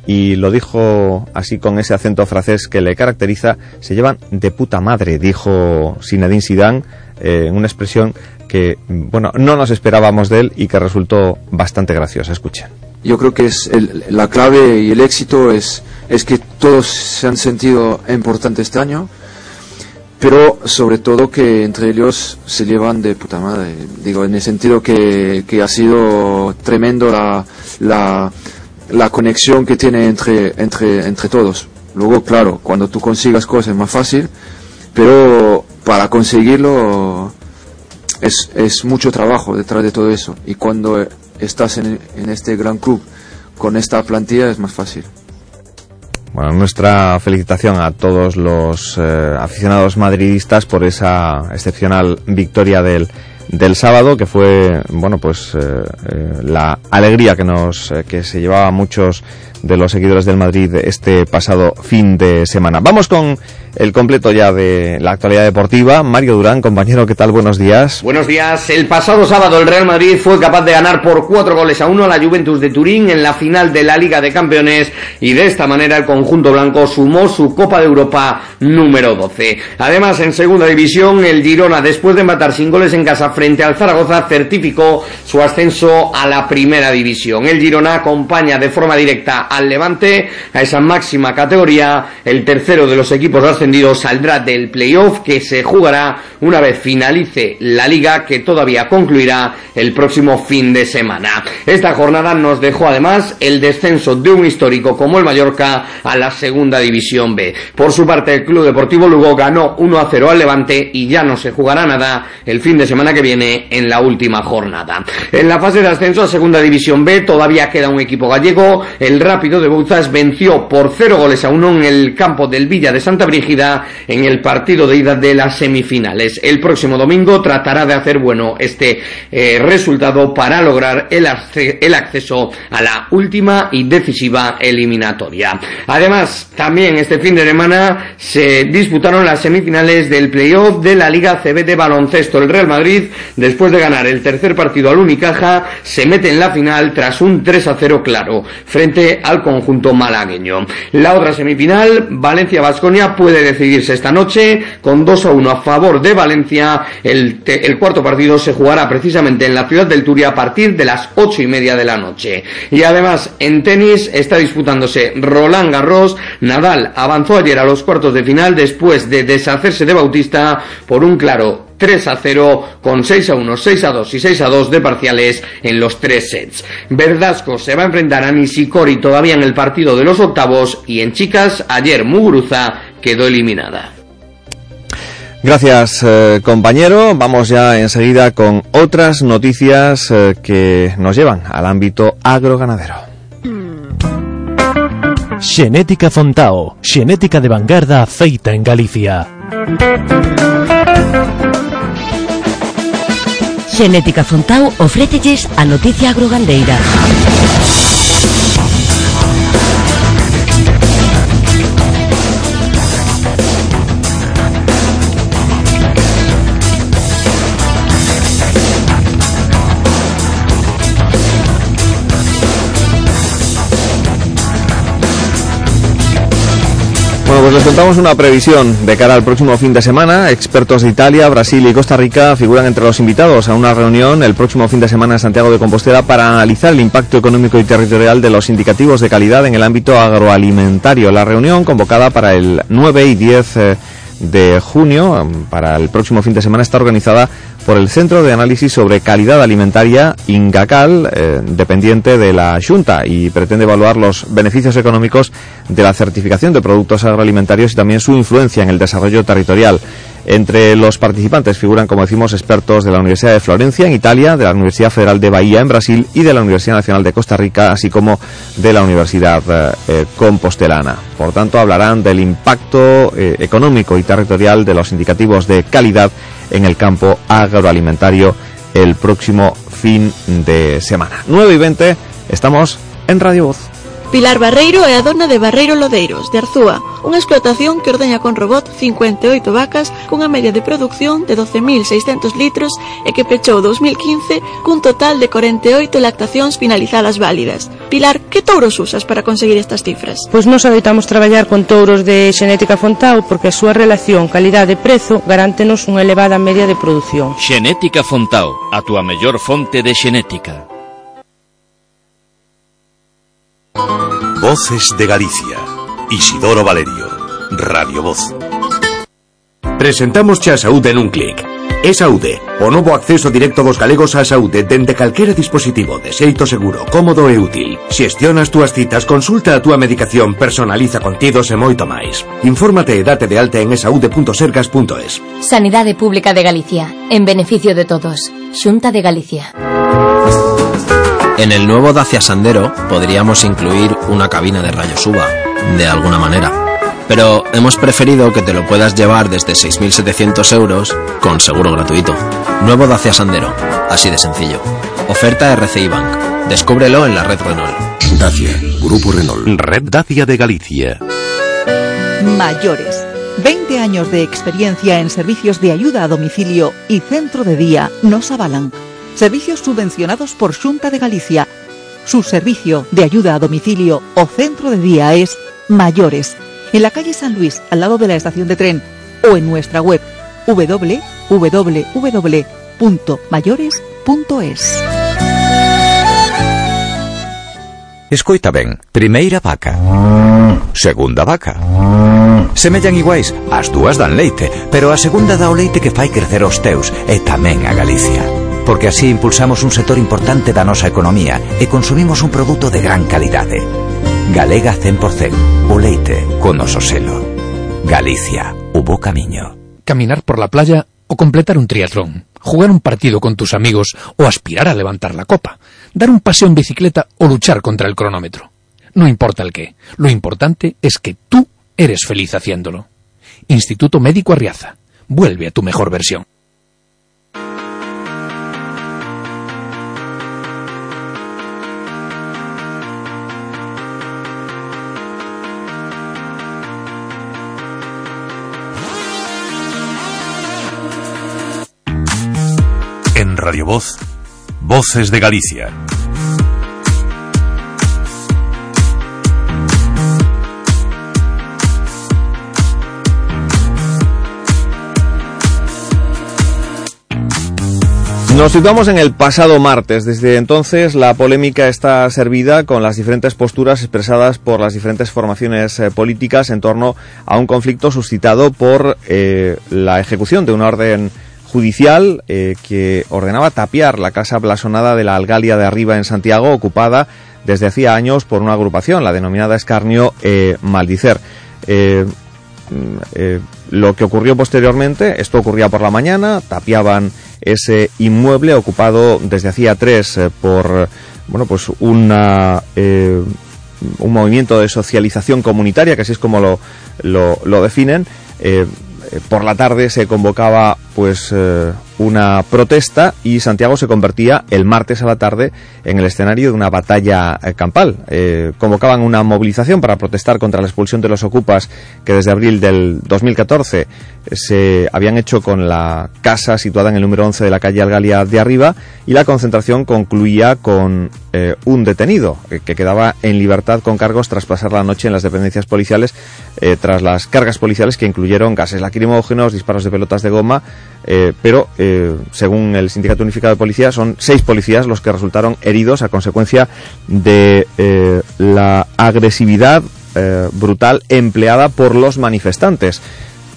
y lo dijo así con ese acento francés que le caracteriza, se llevan de puta madre, dijo Zinedine Zidane, eh, una expresión que, bueno, no nos esperábamos de él y que resultó bastante graciosa. Escuchen. Yo creo que es la clave y el éxito es, es que todos se han sentido importantes este año, pero sobre todo que entre ellos se llevan de puta madre. Digo, en el sentido que, que ha sido tremendo la, la la conexión que tiene entre, entre, entre todos. Luego, claro, cuando tú consigas cosas es más fácil, pero para conseguirlo es, es mucho trabajo detrás de todo eso. Y cuando estás en, en este gran club con esta plantilla es más fácil. Bueno, nuestra felicitación a todos los eh, aficionados madridistas por esa excepcional victoria del del sábado, que fue, bueno, pues eh, eh, la alegría que nos, eh, que se llevaba a muchos de los seguidores del Madrid este pasado fin de semana. Vamos con el completo ya de la actualidad deportiva. Mario Durán, compañero, ¿qué tal? Buenos días. Buenos días. El pasado sábado el Real Madrid fue capaz de ganar por cuatro goles a uno a la Juventus de Turín en la final de la Liga de Campeones y de esta manera el conjunto blanco sumó su Copa de Europa número 12. Además, en segunda división, el Girona, después de matar sin goles en casa frente al Zaragoza, certificó su ascenso a la primera división. El Girona acompaña de forma directa al Levante a esa máxima categoría. El tercero de los equipos saldrá del playoff que se jugará una vez finalice la liga que todavía concluirá el próximo fin de semana. Esta jornada nos dejó además el descenso de un histórico como el Mallorca a la segunda división B. Por su parte el Club Deportivo Lugo ganó 1 a 0 al Levante y ya no se jugará nada el fin de semana que viene en la última jornada. En la fase de ascenso a segunda división B todavía queda un equipo gallego. El Rápido de Bouzas venció por 0 goles a 1 en el campo del Villa de Santa Brígida en el partido de ida de las semifinales. El próximo domingo tratará de hacer bueno este eh, resultado para lograr el, el acceso a la última y decisiva eliminatoria. Además, también este fin de semana se disputaron las semifinales del playoff de la Liga CB de baloncesto. El Real Madrid, después de ganar el tercer partido al Unicaja, se mete en la final tras un 3 a 0 claro frente al conjunto malagueño. La otra semifinal, Valencia-Basconia, puede decidirse esta noche con 2 a 1 a favor de Valencia. El, el cuarto partido se jugará precisamente en la ciudad del Turia a partir de las ocho y media de la noche. Y además, en tenis está disputándose Roland Garros. Nadal avanzó ayer a los cuartos de final después de deshacerse de Bautista por un claro 3 a 0 con 6 a 1, 6 a 2 y 6 a 2 de parciales en los tres sets. Verdasco se va a enfrentar a Nishikori todavía en el partido de los octavos y en chicas ayer Muguruza quedó eliminada. Gracias, eh, compañero. Vamos ya enseguida con otras noticias eh, que nos llevan al ámbito agroganadero. Xenética Fontao, xenética de vanguarda feita en Galicia. Xenética Fontao ofrécelles a noticia agrogandeira. Pues les contamos una previsión de cara al próximo fin de semana. Expertos de Italia, Brasil y Costa Rica figuran entre los invitados a una reunión el próximo fin de semana en Santiago de Compostela para analizar el impacto económico y territorial de los indicativos de calidad en el ámbito agroalimentario. La reunión convocada para el 9 y 10 eh, de junio, para el próximo fin de semana, está organizada por el Centro de Análisis sobre Calidad Alimentaria Ingacal, eh, dependiente de la Junta, y pretende evaluar los beneficios económicos de la certificación de productos agroalimentarios y también su influencia en el desarrollo territorial. Entre los participantes figuran, como decimos, expertos de la Universidad de Florencia en Italia, de la Universidad Federal de Bahía en Brasil y de la Universidad Nacional de Costa Rica, así como de la Universidad eh, eh, Compostelana. Por tanto, hablarán del impacto económico y territorial de los indicativos de calidad en el campo agroalimentario el próximo fin de semana. 9 y 20, estamos en Radio Voz. Pilar Barreiro é a de Barreiro Lodeiros, de Arzúa, Unha explotación que ordeña con robot 58 vacas cunha media de produción de 12.600 litros e que pechou 2015 cun total de 48 lactacións finalizadas válidas. Pilar, que touros usas para conseguir estas cifras? Pois nos adoitamos traballar con touros de xenética Fontao porque a súa relación calidade-prezo garántenos unha elevada media de produción. Xenética Fontao, a túa mellor fonte de xenética. Voces de Galicia Isidoro Valerio. Radio Voz. Presentamos a saúde nun clic. É saúde, o novo acceso directo dos galegos á saúde dende calquera dispositivo de xeito seguro, cómodo e útil. Xestiona as túas citas, consulta a túa medicación, personaliza contidos e moito máis. Infórmate e date de alta en esaude.sergas.es. Sanidade Pública de Galicia, en beneficio de todos. Xunta de Galicia. En el nuevo Dacia Sandero podríamos incluir una cabina de rayos UVA, de alguna manera. Pero hemos preferido que te lo puedas llevar desde 6.700 euros con seguro gratuito. Nuevo Dacia Sandero, así de sencillo. Oferta RCI Bank. Descúbrelo en la red Renault. Dacia, Grupo Renault. Red Dacia de Galicia. Mayores. 20 años de experiencia en servicios de ayuda a domicilio y centro de día nos avalan. Servicios subvencionados por Junta de Galicia. Su servicio de ayuda a domicilio o centro de día es Mayores, en la calle San Luis, al lado de la estación de tren, o en nuestra web www.mayores.es. Escoita ben, primeira vaca. Segunda vaca. Semellan iguais, as dúas dan leite Pero a segunda dá o leite que fai crecer os teus E tamén a Galicia. Porque así impulsamos un sector importante da nosa economía E consumimos un produto de gran calidade Galega 100% O leite con noso selo Galicia, o bo camiño Caminar por la playa o completar un triatlón jugar un partido con tus amigos o aspirar a levantar la copa, dar un paseo en bicicleta o luchar contra el cronómetro. No importa el qué, lo importante es que tú eres feliz haciéndolo. Instituto Médico Arriaza. Vuelve a tu mejor versión. Radio Voz, Voces de Galicia. Nos situamos en el pasado martes. Desde entonces la polémica está servida con las diferentes posturas expresadas por las diferentes formaciones eh, políticas en torno a un conflicto suscitado por eh, la ejecución de una orden judicial eh, que ordenaba tapiar la casa blasonada de la Algalia de Arriba en Santiago, ocupada desde hacía años por una agrupación, la denominada Escarnio Maldicer. Mm, lo que ocurrió posteriormente, esto ocurría por la mañana, tapiaban ese inmueble ocupado desde hacía tres eh, por bueno pues una eh, un movimiento de socialización comunitaria que así es como lo, lo, definen eh, por la tarde se convocaba pues una protesta y Santiago se convertía el martes a la tarde en el escenario de una batalla eh, campal. Eh, convocaban una movilización para protestar contra la expulsión de los ocupas que desde abril del 2014 se habían hecho con la casa situada en el número 11 de la calle Algalia de arriba y la concentración concluía con eh, un detenido que quedaba en libertad con cargos tras pasar la noche en las dependencias policiales tras las cargas policiales que incluyeron gases lacrimógenos, disparos de pelotas de goma, pero según el Sindicato Unificado de Policía, son seis policías los que resultaron heridos a consecuencia de eh, la agresividad eh, brutal empleada por los manifestantes.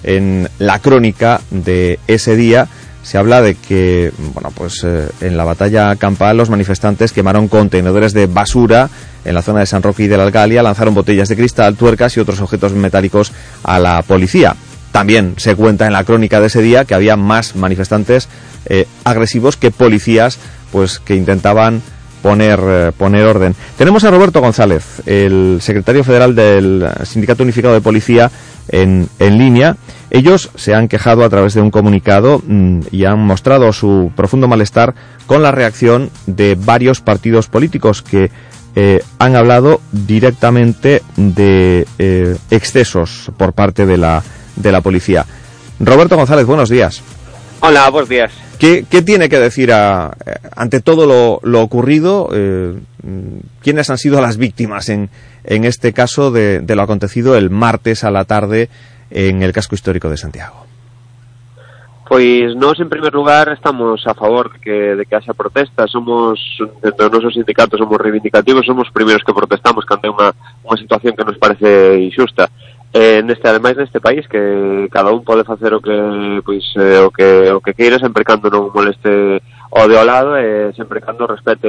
En la crónica de ese día se habla de que, bueno, pues eh, en la batalla campal los manifestantes quemaron contenedores de basura en la zona de San Roque y de la Algalia, lanzaron botellas de cristal, tuercas y otros objetos metálicos a la policía. También se cuenta en la crónica de ese día que había más manifestantes eh, agresivos que policías pues que intentaban poner, eh, poner orden. Tenemos a Roberto González, el secretario federal del Sindicato Unificado de Policía, en, en línea. Ellos se han quejado a través de un comunicado mm, y han mostrado su profundo malestar con la reacción de varios partidos políticos que eh, han hablado directamente de excesos por parte de la de la policía. Roberto González, buenos días. Hola, buenos días. ¿Qué, tiene que decir ante todo lo, ocurrido? Eh, ¿Quiénes han sido las víctimas en, en este caso de, lo acontecido el martes a la tarde en el casco histórico de Santiago? Pues nos, en primer lugar, estamos a favor de que, de que haya protestas. Somos, dentro de nuestros sindicatos, somos reivindicativos, somos primeros que protestamos ante una, una situación que nos parece injusta eh, neste ademais neste país que cada un pode facer o que pois eh, o que o que queira sempre cando non moleste o de ao lado e eh, sempre cando respete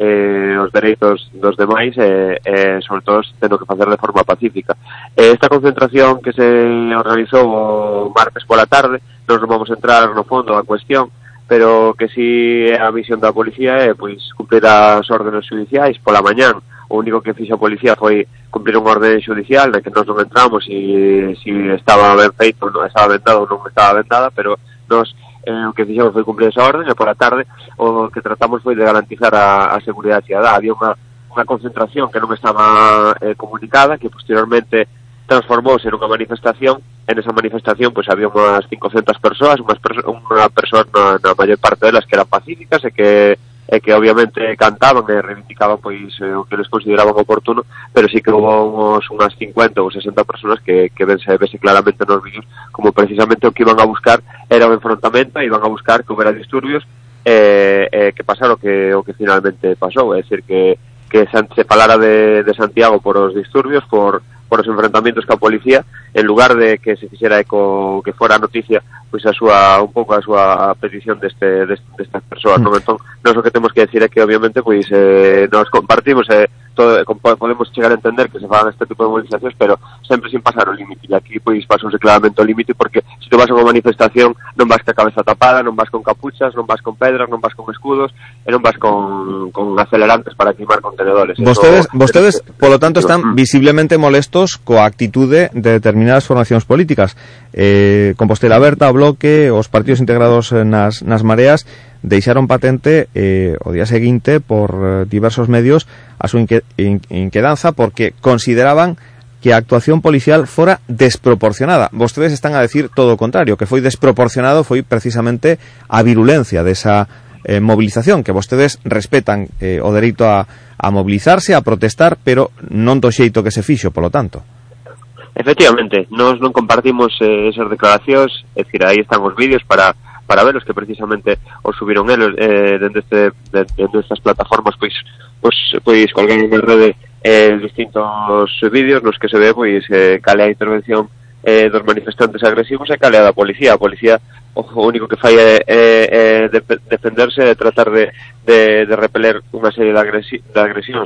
eh, os dereitos dos demais e eh, eh, sobre todo tendo que facer de forma pacífica. Eh, esta concentración que se organizou o martes pola tarde, non vamos entrar no fondo da cuestión, pero que si a misión da policía é pois cumprir as órdenes judiciais pola mañán o único que fixo a policía foi cumplir un orden judicial de que nós non entramos e si estaba ben feito, non estaba vendado ou non estaba vendada, pero nós eh, o que fixemos foi cumplir esa orden e por a tarde o que tratamos foi de garantizar a, a seguridade. Había unha, unha concentración que non estaba eh, comunicada, que posteriormente transformouse nunha manifestación en esa manifestación pois había unhas 500 persoas, unhas perso unha persoa na, na maior parte delas que eran pacíficas e que e que obviamente cantaban e reivindicaban pois eh, o que les consideraban oportuno, pero sí que hubo uns, unhas 50 ou 60 persoas que, que vense, vese claramente nos vídeos como precisamente o que iban a buscar era o enfrontamento, iban a buscar que houbera disturbios e, eh que pasara o que, o que finalmente pasou, é dicir que, que se falara de, de Santiago por os disturbios, por, por os enfrentamentos ca policía en lugar de que se fixera eco que fora a noticia pois a súa un pouco a súa petición deste, deste destas persoas, mm. non? Entón, nós o que temos que decir é que obviamente pois eh, nos compartimos eh, todo, podemos chegar a entender que se fagan este tipo de movilizacións, pero sempre sin pasar o límite. E aquí pois pasouse claramente o límite porque se te vas a unha manifestación non vas ca cabeza tapada, non vas con capuchas, non vas con pedras, non vas con escudos, e non vas con, con acelerantes para queimar contenedores. Vostedes, Eso, vostedes es, polo tanto, están mm. visiblemente molestos coa actitude de determinadas formacións políticas. Eh, Compostela Berta, o Bloque, os partidos integrados eh, nas, nas mareas, deixaron patente eh, o día seguinte por eh, diversos medios a súa inque, in, inquedanza porque consideraban que a actuación policial fora desproporcionada. Vostedes están a decir todo o contrario, que foi desproporcionado foi precisamente a virulencia desa eh, movilización, que vostedes respetan eh, o dereito a, a movilizarse, a protestar, pero non do xeito que se fixo, polo tanto. Efectivamente, nós non compartimos eh, esas declaracións, é dicir, aí están os vídeos para para veros que precisamente os subiron eles eh, dende, este, de- dende estas plataformas pois pois, pois colgaron en rede eh, distintos vídeos nos que se ve pois eh, cale a intervención eh, dos manifestantes agresivos e cale a da policía. Policía o único que fai é, é, é de- defenderse e tratar de, de, de repeler unha serie de, agresi de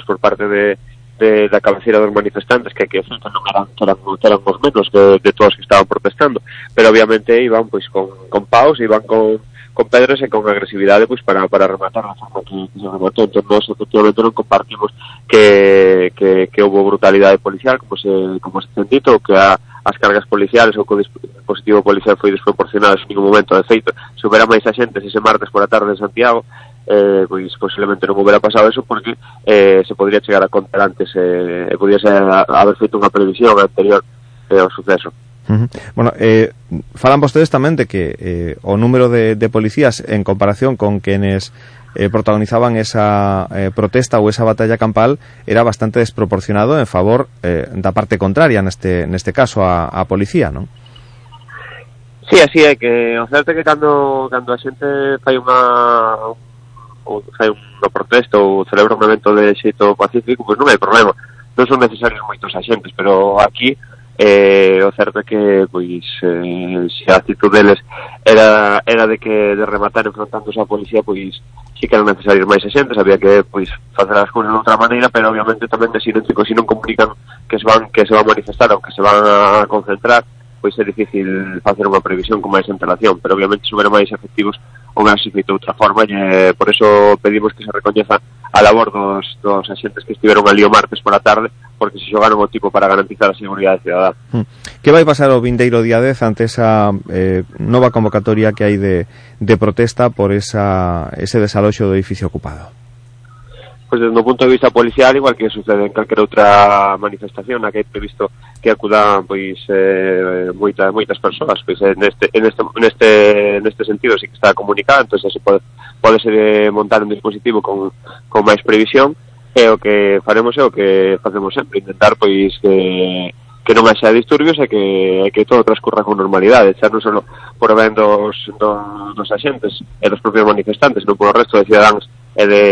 por parte de, de da cabeceira dos manifestantes que aquí cerca non eran, eran, eran os menos de, de todos que estaban protestando. Pero obviamente iban pois con, con paus iban con, con pedras e con agresividade pois para, para rematar a forma que, que se rematou entón nós efectivamente non compartimos que, que, que houve brutalidade policial como se, como se ten dito que a, as cargas policiales ou que o dispositivo policial foi desproporcionado en ningún momento. De feito se houbera máis a xente ese martes por a tarde en Santiago eh, pois posiblemente non hubiera pasado eso porque eh, se podría chegar a contar antes eh, e a, haber feito unha previsión anterior eh, ao suceso. Uh -huh. Bueno, eh, falan vostedes tamén de que eh, o número de, de policías en comparación con quenes eh, protagonizaban esa eh, protesta ou esa batalla campal era bastante desproporcionado en favor eh, da parte contraria neste, neste caso a, a policía, non? Sí, así é que o certo é que cando, cando a xente fai unha, ou fai unha protesta ou celebra un evento de xeito pacífico, pois non hai problema. Non son necesarios moitos axentes, pero aquí eh, o certo é que pois, eh, se a actitud deles era, era de que de rematar enfrontándose á policía pois sí que eran necesarios máis axentes había que pois, facer as cousas de outra maneira pero obviamente tamén de silencio que se non comunican que se van que se van a manifestar ou que se van a concentrar pois é difícil facer unha previsión con máis antelación pero obviamente se máis efectivos ou máis feito outra forma e por eso pedimos que se recoñeza a labor dos, dos axentes que estiveron ali o martes por a tarde porque se xogaron o tipo para garantizar a seguridade cidadá. Mm. Que vai pasar o vindeiro día 10 ante esa eh, nova convocatoria que hai de, de protesta por esa, ese desaloxo do edificio ocupado? pois desde o punto de vista policial, igual que sucede en calquera outra manifestación na que hai previsto que acudan pois eh, moita, moitas persoas, pois en este, en este, neste, neste sentido sí que está comunicado, entón se pode, pode ser eh, montar un dispositivo con, con máis previsión, e o que faremos é o que facemos sempre, intentar pois que que non haxa disturbios e que, que todo transcurra con normalidade, xa non só por ben dos, dos, dos axentes e dos propios manifestantes, non polo resto de cidadáns e de,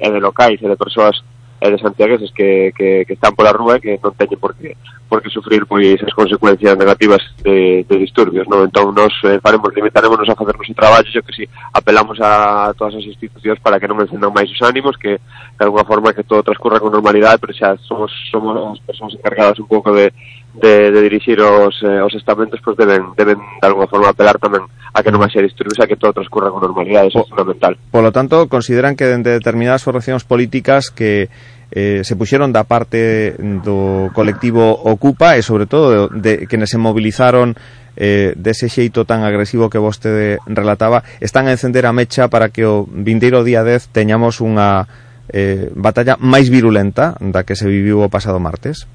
e de locais e de persoas e de santiagueses que, que, que están pola rúa e que non teñen por que, por que sufrir pois as consecuencias negativas de, de disturbios, non? Entón, nos eh, faremos, limitaremos a facernos o traballo, yo que si apelamos a todas as institucións para que non encendan máis os ánimos, que de alguna forma que todo transcurra con normalidade, pero xa somos, somos as persoas encargadas un pouco de, de, de dirixir os, eh, os estamentos, pois deben, deben de alguna forma apelar tamén a que non haxa disturbios, a que todo transcurra con normalidade, eso é fundamental. Polo tanto, consideran que dende determinadas formacións políticas que eh, se puxeron da parte do colectivo Ocupa e sobre todo de, de que se mobilizaron eh, dese xeito tan agresivo que vostede relataba, están a encender a mecha para que o vindeiro día 10 teñamos unha eh, batalla máis virulenta da que se viviu o pasado martes?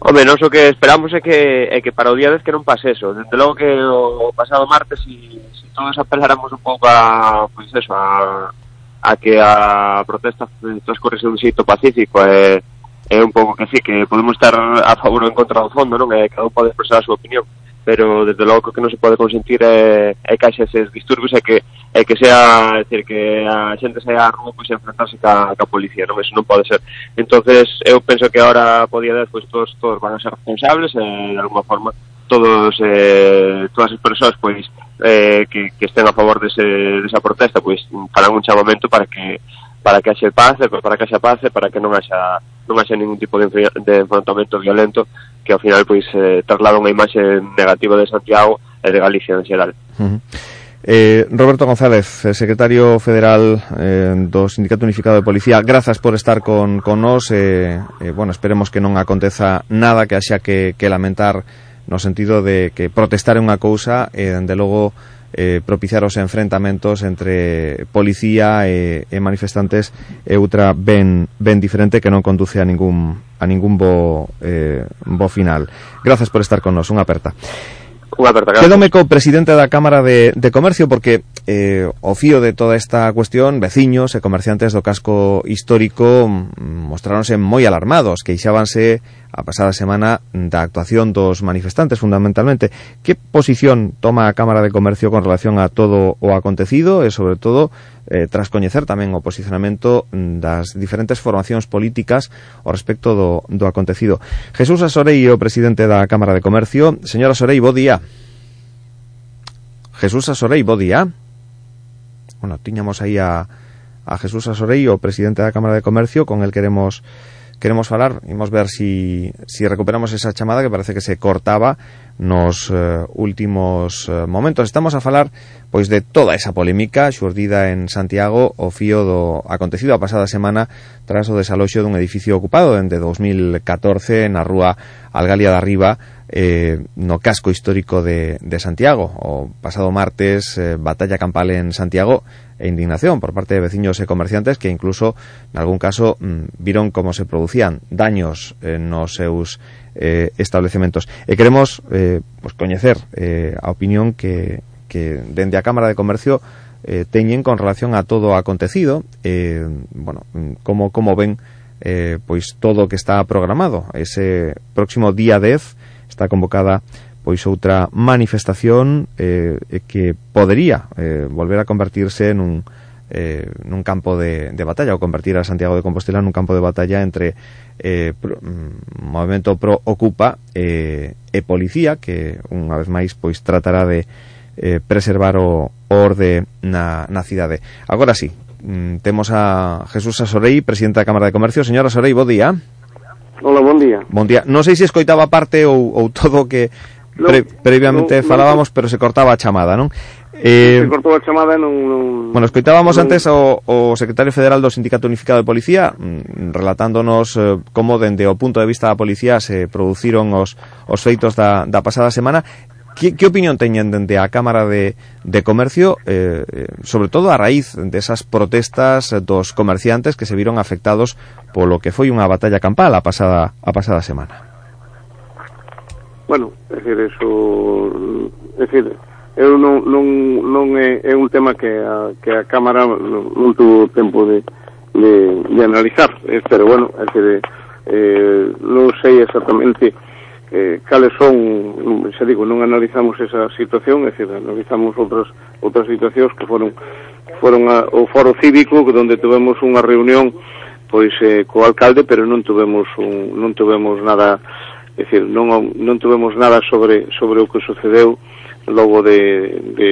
Home, non o que esperamos é que, é que para o día 10 que non pase eso. Dende logo que o pasado martes, si, si todos apeláramos un pouco a, pois pues eso, a, a que a protesta transcorrese un xeito pacífico e, eh, é un pouco que sí, que podemos estar a favor ou en contra do fondo, non? E cada un pode expresar a súa opinión pero desde logo que non se pode consentir é, é que haxe eses disturbios e que, é que sea, é decir, que a xente saia a rúa pois, a enfrentarse ca, ca policía, non? Eso non pode ser. entonces eu penso que ahora podía dar, pois todos, todos van a ser responsables e, de alguma forma, todos eh, todas as persoas pois eh, que, que estén a favor dese, desa protesta pois farán un chamamento para que para que haxe paz, para que haxa paz, para que non haxa non haxa ningún tipo de, de enfrontamento violento que ao final pois eh, traslada unha imaxe negativa de Santiago e de Galicia en xeral. Uh -huh. Eh, Roberto González, eh, secretario federal eh, do Sindicato Unificado de Policía Grazas por estar con, con nos eh, eh, Bueno, esperemos que non aconteza nada que haxa que, que lamentar No sentido de que protestar é unha cousa E, eh, dende logo, eh, propiciar os enfrentamentos entre policía e, e manifestantes é outra ben, ben diferente que non conduce a ningún, a ningún bo, eh, bo final. Grazas por estar con nos, unha aperta. Unha aperta, gracias. Quedome co presidente da Cámara de, de Comercio porque eh, o fío de toda esta cuestión veciños e comerciantes do casco histórico mm, mostráronse moi alarmados, queixábanse a pasada semana da actuación dos manifestantes, fundamentalmente. Que posición toma a Cámara de Comercio con relación a todo o acontecido e, sobre todo, eh, tras coñecer tamén o posicionamento das diferentes formacións políticas ao respecto do, do acontecido. Jesús Asorei, o presidente da Cámara de Comercio. Señora Asorei, bo día. Jesús Asorei, bo día. Bueno, tiñamos aí a, a Jesús Asorei, o presidente da Cámara de Comercio, con el queremos queremos falar, imos ver si, si recuperamos esa chamada que parece que se cortaba nos eh, últimos eh, momentos. Estamos a falar pois de toda esa polémica xurdida en Santiago o fío do acontecido a pasada semana tras o desaloxo dun edificio ocupado dende 2014 na rúa Algalia da Riba eh, no casco histórico de, de Santiago. O pasado martes, eh, batalla campal en Santiago, e indignación por parte de veciños e comerciantes que incluso, en algún caso, mm, viron como se producían daños eh, nos seus eh, establecementos. E queremos eh, pues, coñecer eh, opinión que, que dende a Cámara de Comercio eh, con relación a todo acontecido, eh, bueno, mm, como, como ven eh, todo o que está programado. Ese próximo día 10 está convocada pois outra manifestación eh, que podería eh, volver a convertirse nun, eh, nun campo de, de batalla ou convertir a Santiago de Compostela nun campo de batalla entre eh, pro, mm, movimento pro ocupa eh, e policía que unha vez máis pois tratará de eh, preservar o, o orde na, na cidade agora sí, mm, temos a Jesús Asorei, presidente da Cámara de Comercio señora Asorei, bo día Hola, bon día. Bon día. Non sei se escoitaba parte ou, ou todo o que Pre previamente no, falábamos, no, pero se cortaba a chamada, non? Eh, se cortou a chamada non, non Bueno, escoitábamos non, antes o, o secretario federal do Sindicato Unificado de Policía mm, relatándonos eh, como dende o punto de vista da policía se produciron os, os feitos da, da pasada semana Que, que opinión teñen dende a Cámara de, de Comercio, eh, eh sobre todo a raíz desas protestas dos comerciantes que se viron afectados polo que foi unha batalla campal a pasada, a pasada semana? bueno, é dicir, eso, é dicir, eu non, non, non é, é un tema que a, que a Cámara non, non tuvo tempo de, de, de analizar, eh, pero bueno, é dicir, eh, non sei exactamente eh, cales son, xa digo, non analizamos esa situación, é dicir, analizamos outras outras situacións que foron foron a, o foro cívico onde tivemos unha reunión pois eh, co alcalde, pero non tivemos un, non tivemos nada é dicir, non, non tuvemos nada sobre, sobre o que sucedeu logo de, de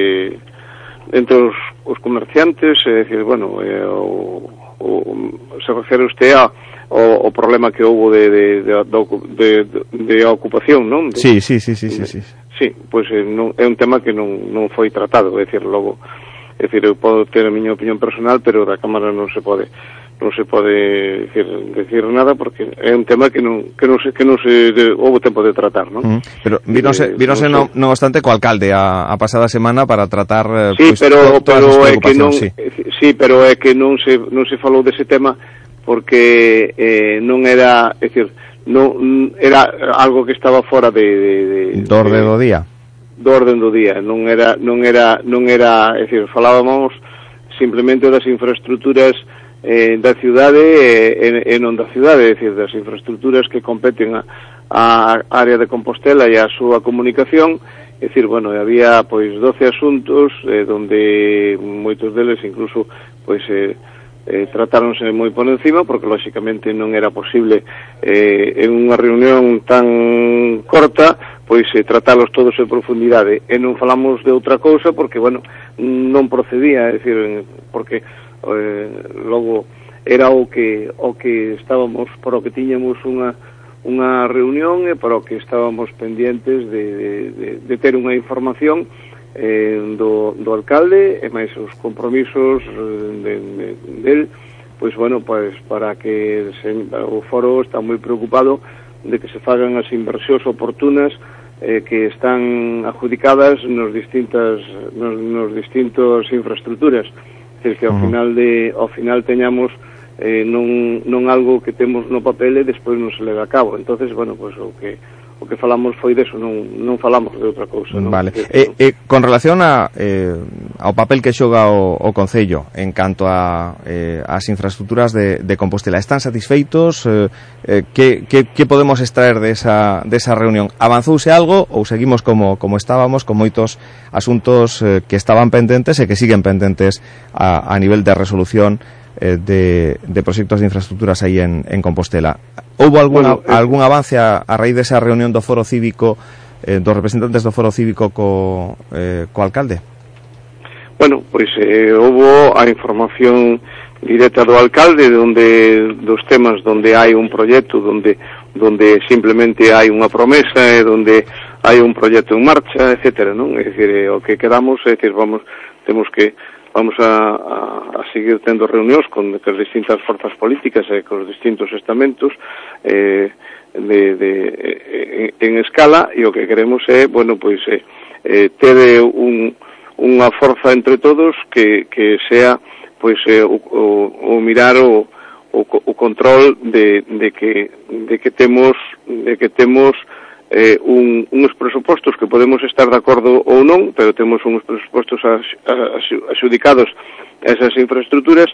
entre os, os comerciantes, é dicir, bueno, é, o, o, se refere usted a, o, o problema que houve de, de, de, de, de, de ocupación, non? De, sí, sí, sí, sí, sí, sí. Sí, pois pues, eh, non, é un tema que non, non foi tratado, é dicir, logo, é dicir, eu podo ter a miña opinión personal, pero da Cámara non se pode non se pode decir, decir nada porque é un tema que non que non se que non se de, houve tempo de tratar, non? Mm. Pero virose, virose eh, non, no, no obstante co alcalde a, a pasada semana para tratar eh, Sí, pues, pero pero é que non sí. Eh, sí, pero é que non se non se falou dese tema porque eh, non era, é dicir, non era algo que estaba fora de de, de do orde do día. Do orden do día, non era non era non era, é dicir, falábamos simplemente das infraestructuras eh, da cidade eh, e, e non da cidade, é dicir, das infraestructuras que competen a, a área de Compostela e a súa comunicación, é dicir, bueno, había pois 12 asuntos eh, donde moitos deles incluso pois eh, eh, tratáronse moi por encima porque lóxicamente non era posible eh, en unha reunión tan corta pois eh, tratalos todos en profundidade. E non falamos de outra cousa porque bueno, non procedía, é dicir, porque eh, logo era o que o que estábamos para o que tiñamos unha unha reunión e para o que estábamos pendientes de, de, de, de ter unha información eh, do, do alcalde e máis os compromisos eh, de, de, del pois bueno, pois para que se, o foro está moi preocupado de que se fagan as inversións oportunas eh, que están adjudicadas nos distintas nos, nos distintos infraestructuras. Quer que ao uh -huh. final de ao final teñamos eh, non, non algo que temos no papel e despois non se leva a cabo. Entonces, bueno, pois pues, o que o que falamos foi deso, non, non falamos de outra cousa. Non? Vale. E, e, con relación a, eh, ao papel que xoga o, o Concello en canto a eh, as infraestructuras de, de Compostela, están satisfeitos? Eh, eh, que, que, que podemos extraer desa, de desa reunión? Avanzouse algo ou seguimos como, como estábamos con moitos asuntos eh, que estaban pendentes e que siguen pendentes a, a nivel de resolución eh, de, de, proxectos de infraestructuras aí en, en Compostela. Houbo alguna, bueno, algún avance a, a raíz desa reunión do foro cívico eh, dos representantes do foro cívico co, eh, co alcalde? Bueno, pois eh, houbo a información directa do alcalde donde dos temas donde hai un proxecto donde donde simplemente hai unha promesa e donde hai un proxecto en marcha, etcétera, non? É dicir, eh, o que quedamos, é dicir, vamos temos que vamos a, a, a seguir tendo reunións con as distintas forzas políticas e cos distintos estamentos eh, de, de, en, en escala e o que queremos é, bueno, pois eh, eh, ter eh, un, unha forza entre todos que, que sea pois eh, o, o, o mirar o, o, o control de, de, que, de que temos de que temos eh, un, uns presupostos que podemos estar de acordo ou non, pero temos uns presupostos as, as, a esas infraestructuras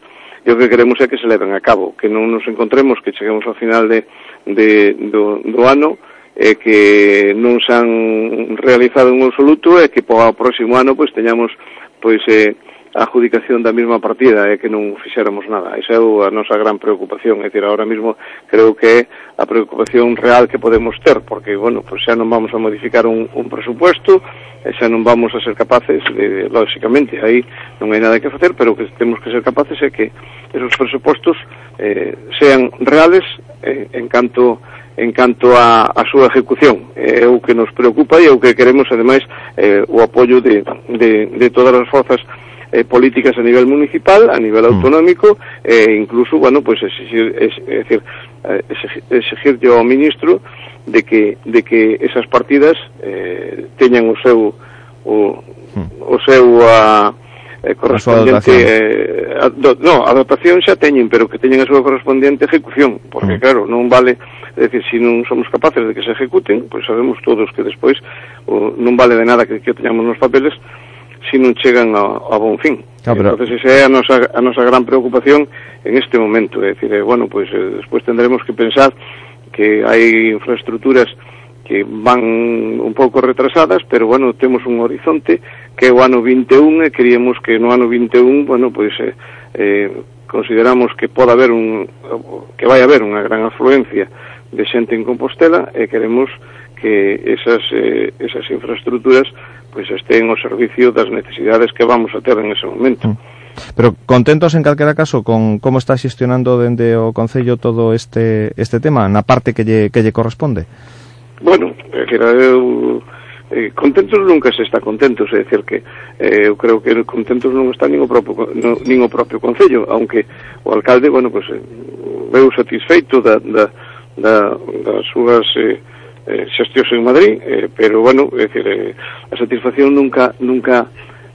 e o que queremos é que se leven a cabo, que non nos encontremos, que cheguemos ao final de, de, do, do ano e que non se han realizado en absoluto e que para o próximo ano pois teñamos pois eh, a adjudicación da mesma partida e que non fixéramos nada. Esa é a nosa gran preocupación, é dicir, ahora mismo creo que é a preocupación real que podemos ter, porque, bueno, pues xa non vamos a modificar un, un presupuesto, e xa non vamos a ser capaces, de, lógicamente, aí non hai nada que facer, pero que temos que ser capaces é que esos presupostos eh, sean reales eh, en canto en canto a, a súa execución. É o que nos preocupa e é o que queremos, ademais, eh, o apoio de, de, de todas as forzas eh, políticas a nivel municipal, a nivel mm. autonómico, e eh, incluso, bueno, pues exigir, es, es decir, exigir yo ao ministro de que, de que esas partidas eh, teñan o seu o, mm. o seu a, eh, correspondente a eh, a, do, no, a dotación xa teñen pero que teñen a súa correspondente ejecución porque mm. claro, non vale é dicir, se si non somos capaces de que se ejecuten pois pues sabemos todos que despois o, non vale de nada que, que teñamos nos papeles si non chegan a, a bon fin. Ah, pero... Entonces, esa é a nosa, a nosa gran preocupación en este momento. É dicir, eh, bueno, pues, eh, despois tendremos que pensar que hai infraestructuras que van un pouco retrasadas, pero bueno, temos un horizonte que é o ano 21 e queríamos que no ano 21, bueno, pois pues, eh, eh, consideramos que pode haber un que vai haber unha gran afluencia de xente en Compostela e queremos que esas eh, esas infraestructuras pois estén ao servicio das necesidades que vamos a ter en ese momento. Mm. Pero contentos en calquera caso con como está xestionando dende o Concello todo este este tema na parte que lle, que lle corresponde? Bueno, é que eu eh, contentos nunca se está contentos, é dicir que eh, eu creo que contentos non está nin o propio, no, nin o propio Concello, aunque o alcalde, bueno, pues, eh, veu satisfeito da, da, da, das súas eh, eh, xestiouse en Madrid, eh, pero bueno, é dicir, eh, a satisfacción nunca nunca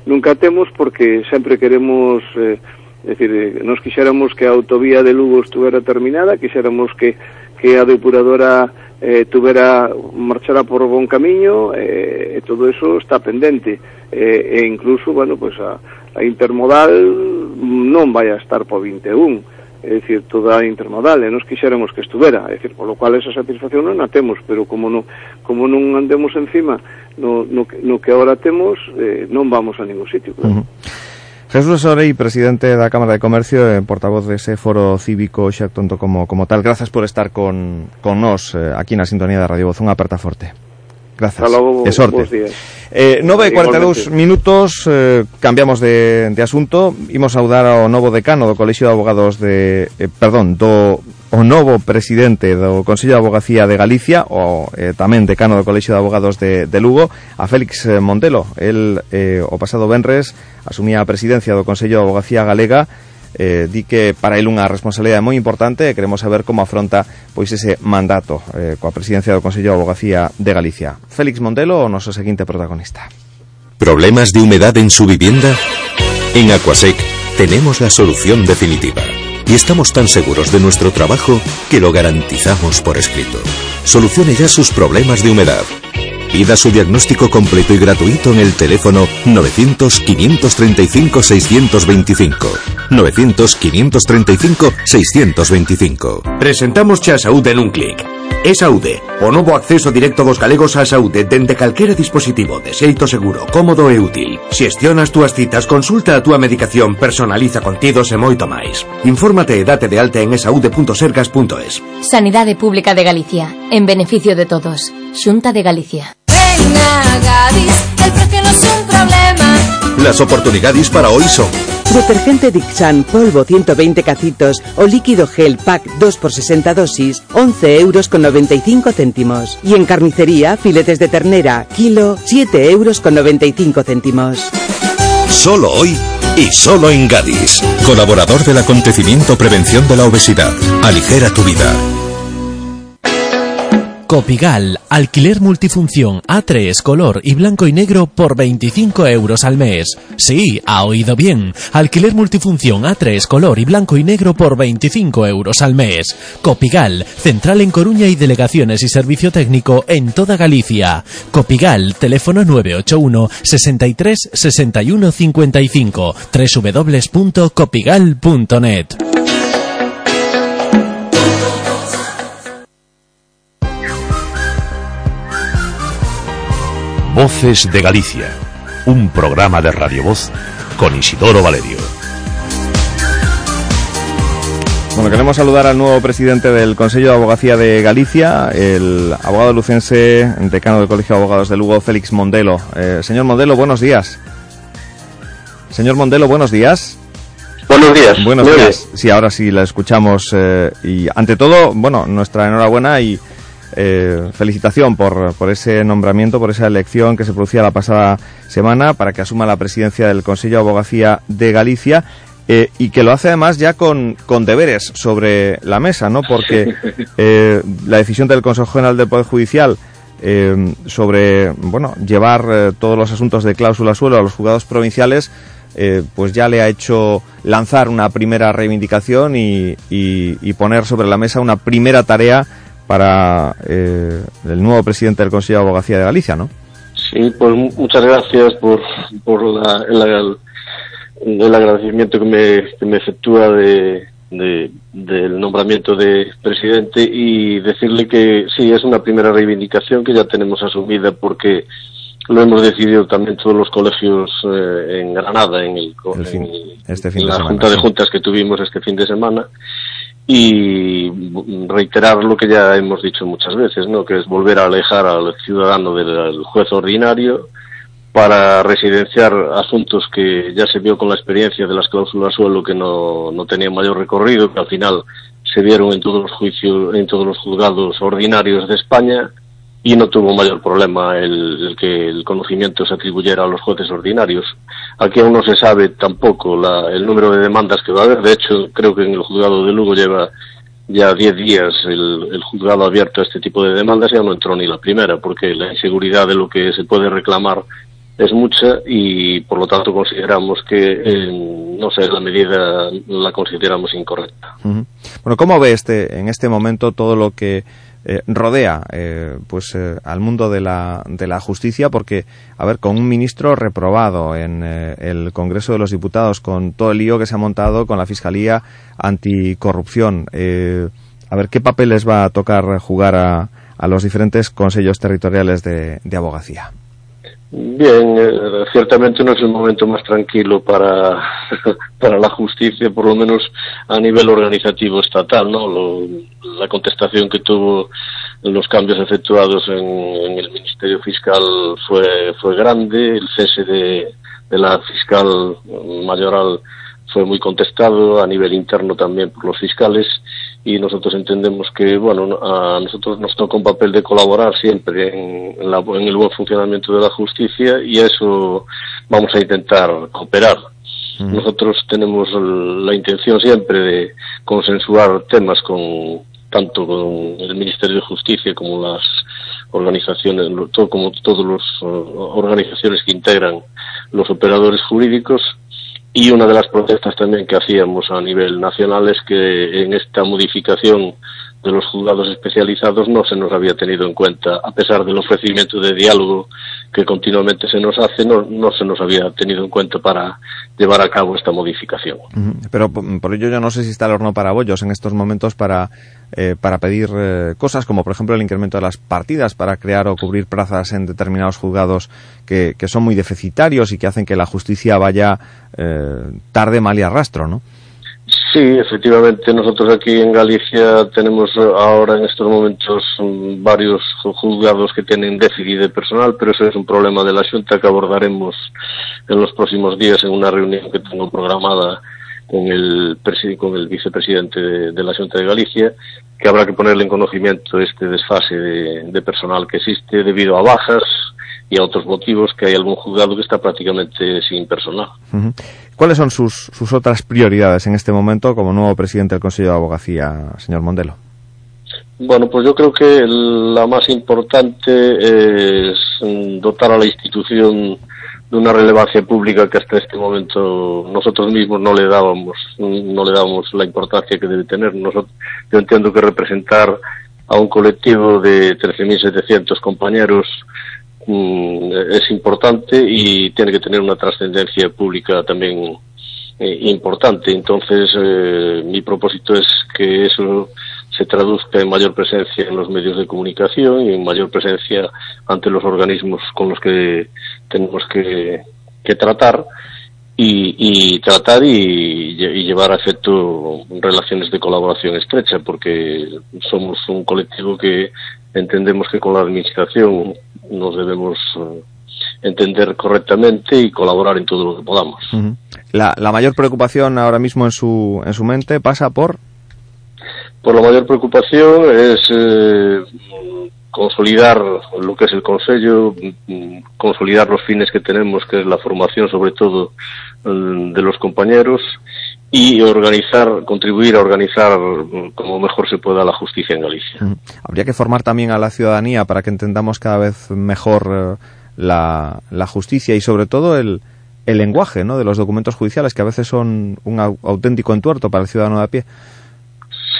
nunca temos porque sempre queremos eh, é dicir, eh, nos quixéramos que a autovía de Lugo estuvera terminada, quixéramos que que a depuradora eh, tuvera marchara por bon camiño eh, e todo eso está pendente. Eh, e incluso, bueno, pues a, a intermodal non vai a estar po 21 é dicir, toda intermodal, e nos quixéramos que estuvera, é dicir, polo cual esa satisfacción non a temos, pero como non, como non andemos encima no, no, no que ahora temos, eh, non vamos a ningún sitio. Claro. Uh -huh. Jesús Orey, presidente da Cámara de Comercio e portavoz dese foro cívico xa como, como tal, grazas por estar con, con nós eh, aquí na sintonía da Radio Voz, unha Aperta Forte. Grazas. Hasta logo, e sorte. Bons días. Eh, 9 e 42 minutos, eh, cambiamos de, de asunto, imos saudar ao novo decano do Colexio de Abogados de... Eh, perdón, do o novo presidente do Consello de Abogacía de Galicia, o eh, tamén decano do Colexio de Abogados de, de Lugo, a Félix eh, Montelo. El, eh, o pasado Benres, asumía a presidencia do Consello de Abogacía Galega eh, di que para el unha responsabilidade moi importante e queremos saber como afronta pois ese mandato eh, coa presidencia do Consello de Abogacía de Galicia. Félix Montelo, o noso seguinte protagonista. ¿Problemas de humedad en su vivienda? En Aquasec tenemos la solución definitiva. Y estamos tan seguros de nuestro trabajo que lo garantizamos por escrito. Solucione ya sus problemas de humedad. Pida su diagnóstico completo y gratuito en el teléfono 900-535-625. 900-535-625. Presentamos a saúde nun clic. É saúde, o novo acceso directo dos galegos á saúde dende calquera dispositivo de xeito seguro, cómodo e útil. Xestiona as túas citas, consulta a túa medicación, personaliza contidos e moito máis. Infórmate e date de alta en esaude.sergas.es. Sanidade Pública de Galicia, en beneficio de todos. Xunta de Galicia. Ven a Gadis, el precio no es un problema. Las oportunidades para hoy son Detergente Dixan polvo 120 cacitos o líquido gel pack 2 por 60 dosis 11 euros con 95 céntimos. Y en carnicería filetes de ternera kilo 7 euros con 95 céntimos. Solo hoy y solo en Gadis. Colaborador del acontecimiento Prevención de la Obesidad. Aligera tu vida. Copigal, alquiler multifunción A3, color y blanco y negro por 25 euros al mes. Sí, ha oído bien. Alquiler multifunción A3, color y blanco y negro por 25 euros al mes. Copigal, central en Coruña y delegaciones y servicio técnico en toda Galicia. Copigal, teléfono 981 63 61 55 www.copigal.net. Voces de Galicia, un programa de Radio Voz con Isidoro Valerio. Bueno, queremos saludar al nuevo presidente del Consejo de Abogacía de Galicia, el abogado lucense, decano del Colegio de Abogados de Lugo, Félix Mondelo. Eh, señor Mondelo, buenos días. Señor Mondelo, buenos días. Buenos días. Buenos días. Sí, ahora sí la escuchamos. eh, y ante todo, bueno, nuestra enhorabuena y eh, felicitación por, por ese nombramiento, por esa elección que se producía la pasada semana para que asuma la presidencia del Consejo de Abogacía de Galicia. eh, y que lo hace además ya con, con deberes sobre la mesa, ¿no? Porque eh, la decisión del Consejo General del Poder Judicial eh, sobre, bueno, llevar eh, todos los asuntos de cláusula suelo a los juzgados provinciales, eh, pues ya le ha hecho lanzar una primera reivindicación y, y- y poner sobre la mesa una primera tarea para eh, el nuevo presidente del Consejo de Abogacía de Galicia, ¿no? Sí, pues mu- muchas gracias por, por la- el, el agradecimiento que me, que me efectúa de, de- del nombramiento de presidente y decirle que sí, es una primera reivindicación que ya tenemos asumida porque lo hemos decidido también todos los colegios eh, en Granada, en, el, El fin- en- este fin en de la semana, junta de juntas que tuvimos este fin de semana y reiterar lo que ya hemos dicho muchas veces, ¿no? que es volver a alejar al ciudadano del juez ordinario para residenciar asuntos que ya se vio con la experiencia de las cláusulas suelo que no, no tenían mayor recorrido, que al final se dieron en todos los juicios, en todos los juzgados ordinarios de España y no tuvo mayor problema el, que el conocimiento se atribuyera a los jueces ordinarios. Aquí aún no se sabe tampoco la- el número de demandas que va a haber. De hecho, creo que en el juzgado de Lugo lleva ya 10 días el, el juzgado abierto a este tipo de demandas y aún no entró ni la primera, porque la inseguridad de lo que se puede reclamar es mucha y por lo tanto consideramos que, eh, no sé, la medida la consideramos incorrecta. Bueno, ¿cómo ve este, en este momento todo lo que eh, rodea eh, pues eh, al mundo de la, de la justicia? Porque, a ver, con un ministro reprobado en eh, el Congreso de los Diputados, con todo el lío que se ha montado con la Fiscalía Anticorrupción, eh, a ver, ¿qué papel les va a tocar jugar a, a los diferentes consejos territoriales de, de abogacía? Bien, eh, ciertamente no es el momento más tranquilo para, para la justicia, por lo menos a nivel organizativo estatal, ¿no? Lo, la contestación que tuvo los cambios efectuados en, el Ministerio Fiscal fue, fue grande, el cese de, de la fiscal mayoral fue muy contestado a nivel interno también por los fiscales y nosotros entendemos que bueno a nosotros nos toca un papel de colaborar siempre en, la, en el buen funcionamiento de la justicia y a eso vamos a intentar cooperar. Mm. Nosotros tenemos la intención siempre de consensuar temas con tanto con el Ministerio de Justicia como las organizaciones, todo, como todas las organizaciones que integran los operadores jurídicos y una de las protestas también que hacíamos a nivel nacional es que en esta modificación de los juzgados especializados no se nos había tenido en cuenta, a pesar del ofrecimiento de diálogo que continuamente se nos hace, no, no se nos había tenido en cuenta para llevar a cabo esta modificación. Pero por ello yo no sé si está el horno para bollos en estos momentos para, eh, para pedir eh, cosas como por ejemplo el incremento de las partidas para crear o cubrir plazas en determinados juzgados que, que son muy deficitarios y que hacen que la justicia vaya eh, tarde, mal y arrastro, ¿no? Sí, efectivamente, nosotros aquí en Galicia tenemos ahora en estos momentos mm, varios juzgados que tienen déficit de personal, pero eso es un problema de la Junta que abordaremos en los próximos días en una reunión que tengo programada con el, con el vicepresidente de, la Junta de Galicia, que habrá que ponerle en conocimiento este desfase de, de personal que existe debido a bajas, y a otros motivos que hay algún juzgado que está prácticamente sin personal. ¿Cuáles son sus, sus otras prioridades en este momento como nuevo presidente del Consejo de Abogacía, señor Mondelo? Bueno, pues yo creo que la más importante es dotar a la institución de una relevancia pública que hasta este momento nosotros mismos no le dábamos, no le dábamos la importancia que debe tener. Nosotros, yo entiendo que representar a un colectivo de 13.700 compañeros Mm, es importante y tiene que tener una trascendencia pública también eh, importante. Entonces, eh, mi propósito es que eso se traduzca en mayor presencia en los medios de comunicación y en mayor presencia ante los organismos con los que tenemos que, que tratar y, y tratar y, y, llevar a efecto relaciones de colaboración estrecha, porque somos un colectivo que entendemos que con la administración nos debemos uh, entender correctamente y colaborar en todo lo que podamos. Uh -huh. la, la, mayor preocupación ahora mismo en su, en su mente pasa por... Por la mayor preocupación es eh, consolidar lo que es el Consejo, consolidar los fines que tenemos, que es la formación sobre todo de los compañeros y organizar, contribuir a organizar como mejor se pueda la justicia en Galicia. Habría que formar también a la ciudadanía para que entendamos cada vez mejor eh, la, la, justicia y sobre todo el, el lenguaje ¿no? de los documentos judiciales que a veces son un auténtico entuerto para el ciudadano de a pie.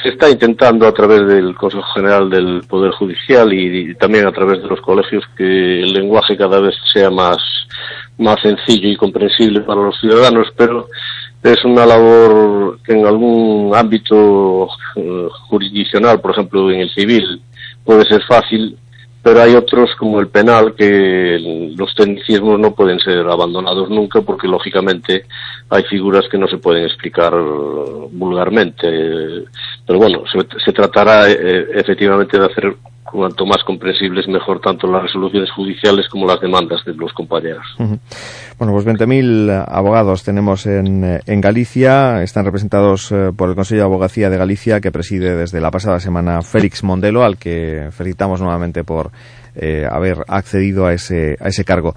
Se está intentando a través del Consejo General del Poder Judicial y, y también a través de los colegios que el lenguaje cada vez sea más, más sencillo y comprensible para los ciudadanos, pero es una labor que en algún ámbito uh, jurisdiccional, por ejemplo en el civil, puede ser fácil, pero hay otros como el penal que los tecnicismos no pueden ser abandonados nunca porque lógicamente hay figuras que no se pueden explicar vulgarmente. Pero bueno, se, se tratará eh, efectivamente de hacer cuanto más comprensibles mejor tanto las resoluciones judiciales como las demandas de los compañeros. Bueno, pues 20.000 abogados tenemos en, en, Galicia, están representados eh, por el Consejo de Abogacía de Galicia que preside desde la pasada semana Félix Mondelo, al que felicitamos nuevamente por eh, haber accedido a ese, a ese cargo.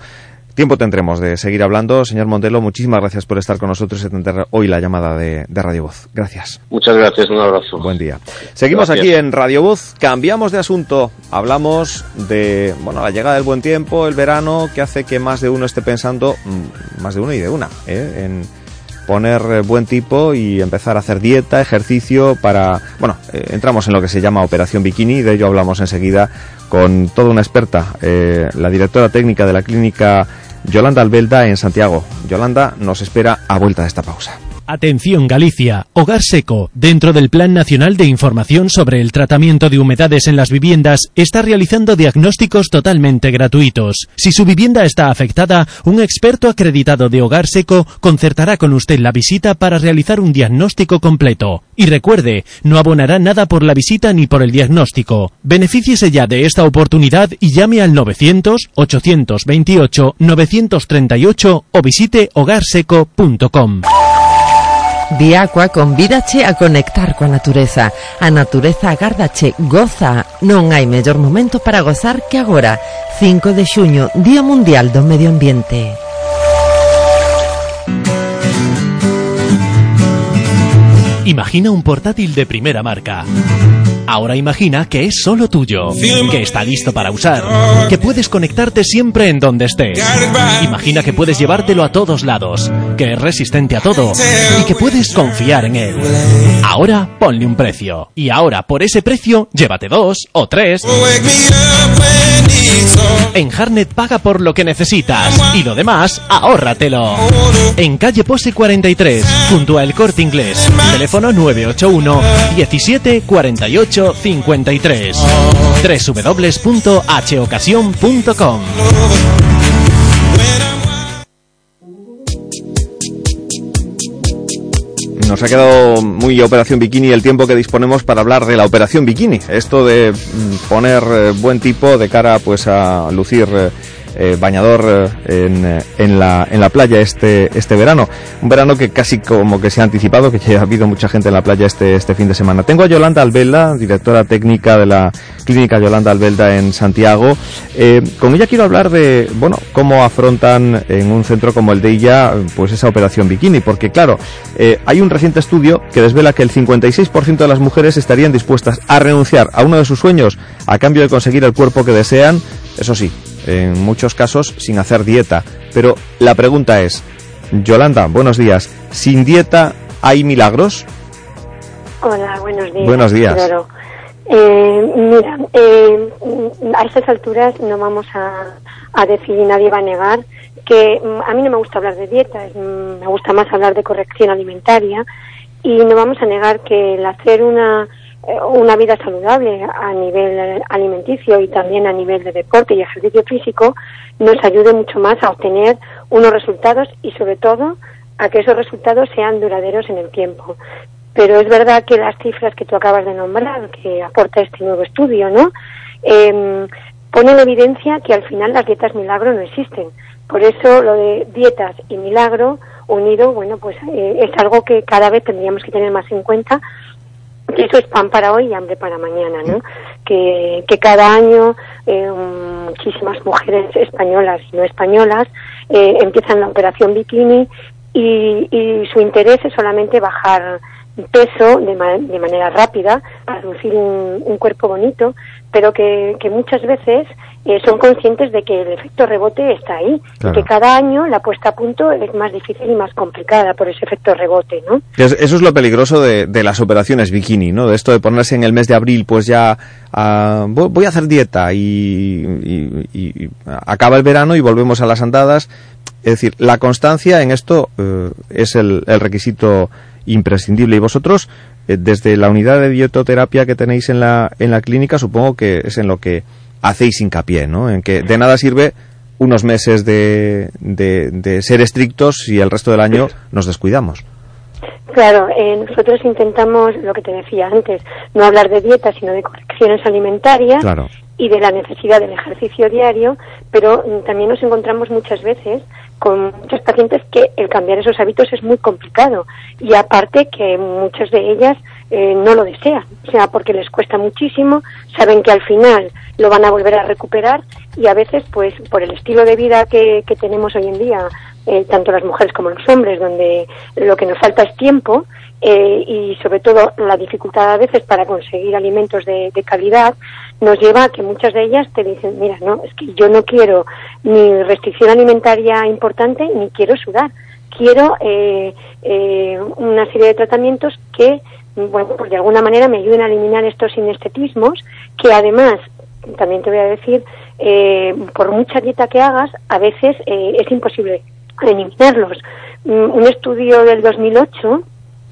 Tiempo tendremos de seguir hablando. Señor Montelo, muchísimas gracias por estar con nosotros y atender hoy la llamada de, de Radio Voz. Gracias. Muchas gracias, un abrazo. Buen día. Seguimos gracias. aquí en Radio Voz. Cambiamos de asunto. Hablamos de bueno la llegada del buen tiempo, el verano, que hace que más de uno esté pensando, mm, más de uno y de una, ¿eh? en poner buen tipo y empezar a hacer dieta, ejercicio para... Bueno, eh, entramos en lo que se llama Operación Bikini, de ello hablamos enseguida con toda una experta, eh, la directora técnica de la clínica Yolanda Albelda en Santiago. Yolanda nos espera a vuelta de esta pausa. Atención Galicia, Hogar Seco, dentro del Plan Nacional de Información sobre el Tratamiento de Humedades en las Viviendas, está realizando diagnósticos totalmente gratuitos. Si su vivienda está afectada, un experto acreditado de Hogar Seco concertará con usted la visita para realizar un diagnóstico completo. Y recuerde, no abonará nada por la visita ni por el diagnóstico. Benefíciese ya de esta oportunidad y llame al 900 828 938 o visite hogarseco.com. Diaqua convídache a conectar coa natureza. A natureza agárdache, goza. Non hai mellor momento para gozar que agora. 5 de xuño, Día Mundial do Medio Ambiente. Imagina un portátil de primera marca. Ahora imagina que es solo tuyo, que está listo para usar, que puedes conectarte siempre en donde estés. Imagina que puedes llevártelo a todos lados, que es resistente a todo y que puedes confiar en él. Ahora ponle un precio. Y ahora por ese precio, llévate dos o tres. En Harnet paga por lo que necesitas y lo demás, ahórratelo. En calle Pose 43, junto a El Corte Inglés. Teléfono 981 17 48 53. www.hocasión.com Nos ha quedado muy Operación Bikini el tiempo que disponemos para hablar de la Operación Bikini. Esto de mm, poner eh, buen tipo de cara pues a lucir eh, bañador eh, en, eh, en, la, playa este, este verano. Un verano que casi como que se ha anticipado, que ya ha habido mucha gente en la playa este, este fin de semana. Tengo a Yolanda Albelda, directora técnica de la Clínica Yolanda Albelda en Santiago. Eh, con ella quiero hablar de, bueno, cómo afrontan en un centro como el de ella, pues esa operación bikini, porque claro, hay un reciente estudio que desvela que el 56% de las mujeres estarían dispuestas a renunciar a uno de sus sueños a cambio de conseguir el cuerpo que desean, eso sí, en muchos casos sin hacer dieta. Pero la pregunta es, Yolanda, buenos días, ¿sin dieta hay milagros? Hola, buenos días. Buenos días. Claro. Eh, mira, eh, a estas alturas no vamos a, a decir y nadie va a negar que mm, a mí no me gusta hablar de dieta, mm, me gusta más hablar de corrección alimentaria y no vamos a negar que el hacer una una vida saludable a nivel eh, alimenticio y también a nivel de deporte y ejercicio físico nos ayude mucho más a obtener unos resultados y sobre todo a que esos resultados sean duraderos en el tiempo. Pero es verdad que las cifras que tú acabas de nombrar, que aporta este nuevo estudio, ¿no? Em, ponen en evidencia que al final las dietas milagro no existen. Por eso lo de dietas y milagro unido, bueno, pues eh, es algo que cada vez tendríamos que tener más en cuenta eso es pan para hoy y hambre para mañana, ¿no? Que, cada año eh, muchísimas mujeres españolas y no españolas eh, empiezan la operación bikini y, y su interés es solamente bajar peso de, ma- de manera rápida para lucir un, un cuerpo bonito, pero que, que muchas veces eh, son conscientes de que el efecto rebote está ahí Claro. y que cada año la puesta a punto es más difícil y más complicada por ese efecto rebote, ¿no? Eso es lo peligroso de, de las operaciones bikini, ¿no? De esto de ponerse en el mes de abril, pues ya vo- voy a hacer dieta y, y- y- acaba el verano y volvemos a las andadas. Es decir, la constancia en esto eh, es el, el requisito imprescindible. Y vosotros, eh, desde la unidad de dietoterapia que tenéis en la, en la clínica, supongo que es en lo que hacéis hincapié, ¿no? En que de nada sirve unos meses de, de, de ser estrictos y el resto del año nos descuidamos. Claro, eh, nosotros intentamos, lo que te decía antes, no hablar de dieta, sino de correcciones alimentarias Claro. y de la necesidad del ejercicio diario, pero mm, también nos encontramos muchas veces con muchos pacientes que el cambiar esos hábitos es muy complicado y aparte que muchas de ellas eh, no lo desean, o sea, porque les cuesta muchísimo, saben que al final lo van a volver a recuperar y a veces, pues, por el estilo de vida que, que tenemos hoy en día, eh, tanto las mujeres como los hombres, donde lo que nos falta es tiempo eh, y sobre todo la dificultad a veces para conseguir alimentos de, de calidad, nos lleva a que muchas de ellas te dicen, mira, no, es que yo no quiero ni restricción alimentaria importante ni quiero sudar, quiero eh, eh, una serie de tratamientos que, bueno, pues de alguna manera me ayuden a eliminar estos inestetismos, que además, también te voy a decir, eh, por mucha dieta que hagas, a veces eh, es imposible eliminarlos, Mm, Un estudio del 2008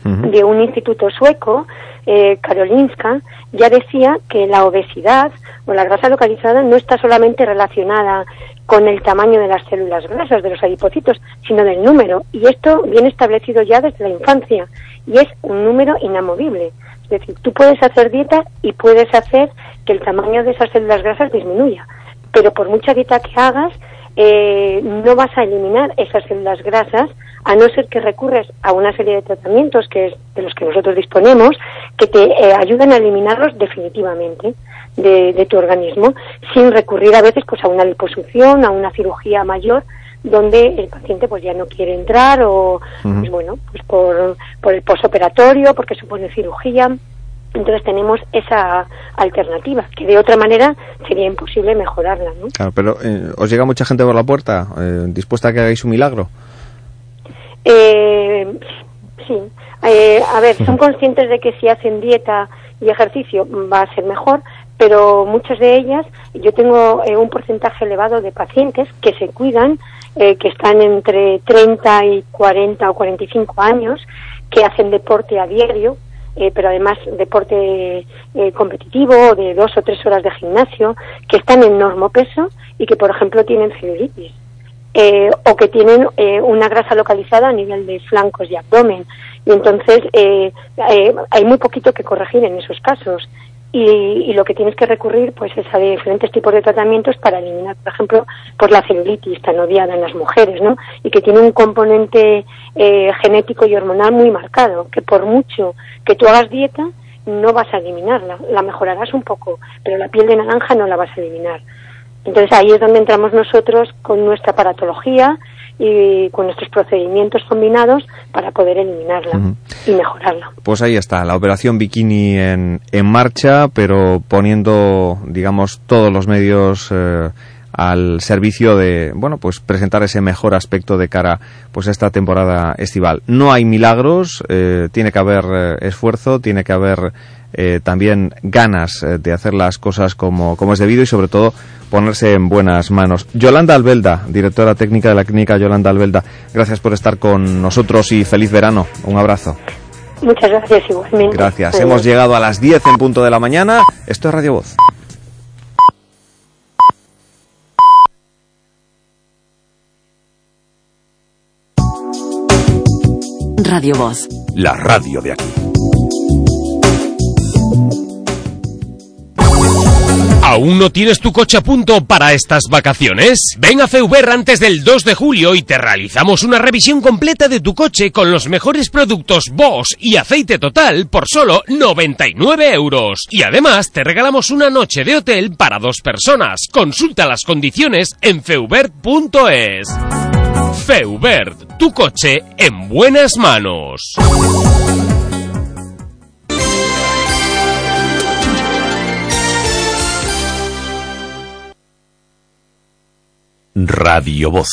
de un instituto sueco, eh, Karolinska, ya decía que la obesidad o la grasa localizada no está solamente relacionada con el tamaño de las células grasas, de los adipocitos, sino del número. Y esto viene establecido ya desde la infancia y es un número inamovible. Es decir, tú puedes hacer dieta y puedes hacer que el tamaño de esas células grasas disminuya, pero por mucha dieta que hagas, eh, no vas a eliminar esas células grasas a no ser que recurres a una serie de tratamientos que es de los que nosotros disponemos que te eh, ayudan a eliminarlos definitivamente de, de tu organismo sin recurrir a veces pues a una liposucción, a una cirugía mayor donde el paciente pues ya no quiere entrar o pues bueno pues por, por el posoperatorio porque supone cirugía entonces tenemos esa alternativa que de otra manera sería imposible mejorarla ¿no? Claro, pero eh, ¿os llega mucha gente por la puerta eh, dispuesta a que hagáis un milagro? Eh, sí. Eh, a ver, son conscientes de que si hacen dieta y ejercicio va a ser mejor, pero muchas de ellas, yo tengo eh, un porcentaje elevado de pacientes que se cuidan, que están entre 30 y 40 o 45 años, que hacen deporte a diario, eh, pero además deporte eh, competitivo de dos o tres horas de gimnasio, que están en normopeso y que, por ejemplo, tienen celulitis eh, o que tienen eh, una grasa localizada a nivel de flancos y abdomen. Y entonces eh, eh, hay muy poquito que corregir en esos casos. Y, y lo que tienes que recurrir pues es a diferentes tipos de tratamientos para eliminar, por ejemplo, pues la celulitis tan odiada en las mujeres, ¿no? Y que tiene un componente eh, genético y hormonal muy marcado, que por mucho que tú hagas dieta, no vas a eliminarla, la mejorarás un poco, pero la piel de naranja no la vas a eliminar. Entonces ahí es donde entramos nosotros con nuestra paratología y con nuestros procedimientos combinados para poder eliminarla y mejorarla. Pues ahí está, la operación Bikini en, en marcha, pero poniendo, digamos, todos los medios eh, al servicio de, bueno, pues presentar ese mejor aspecto de cara pues a esta temporada estival. No hay milagros, eh, tiene que haber eh, esfuerzo, tiene que haber eh, también ganas eh, de hacer las cosas como, como es debido y sobre todo ponerse en buenas manos. Yolanda Albelda, directora técnica de la clínica Yolanda Albelda, gracias por estar con nosotros y feliz verano. Un abrazo. Muchas gracias igualmente. Gracias. Adiós. Hemos llegado a las 10 en punto de la mañana. Esto es Radio Voz. Radio Voz. La radio de aquí. ¿Aún no tienes tu coche a punto para estas vacaciones? Ven a Feuber antes del 2 de julio y te realizamos una revisión completa de tu coche con los mejores productos Bosch y aceite total por solo 99 euros. Y además te regalamos una noche de hotel para dos personas. Consulta las condiciones en feubert.es. Feubert, tu coche en buenas manos. Radio Voz.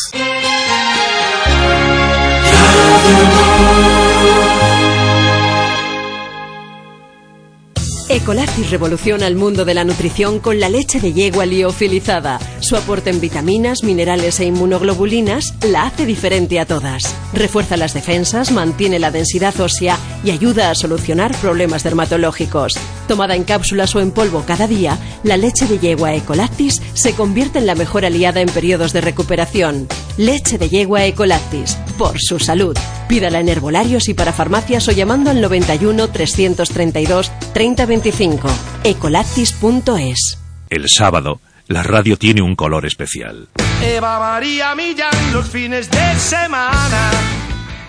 Ecolactis revoluciona el mundo de la nutrición con la leche de yegua liofilizada. Su aporte en vitaminas, minerales e inmunoglobulinas la hace diferente a todas. Refuerza las defensas, mantiene la densidad ósea y ayuda a solucionar problemas dermatológicos. Tomada en cápsulas o en polvo cada día, la leche de yegua Ecolactis se convierte en la mejor aliada en periodos de recuperación. Leche de yegua Ecolactis, por su salud. Pídala en herbolarios y para farmacias o llamando al 91 332 3025. Ecolactis.es. El sábado, la radio tiene un color especial. Eva María Millán los fines de semana.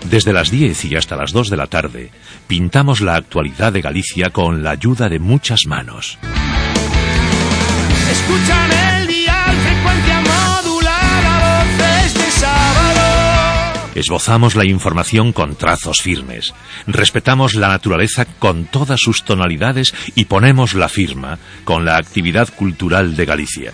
Desde las 10 y hasta las 2 de la tarde, pintamos la actualidad de Galicia con la ayuda de muchas manos. Escuchan el Esbozamos la información con trazos firmes, respetamos la naturaleza con todas sus tonalidades y ponemos la firma con la actividad cultural de Galicia.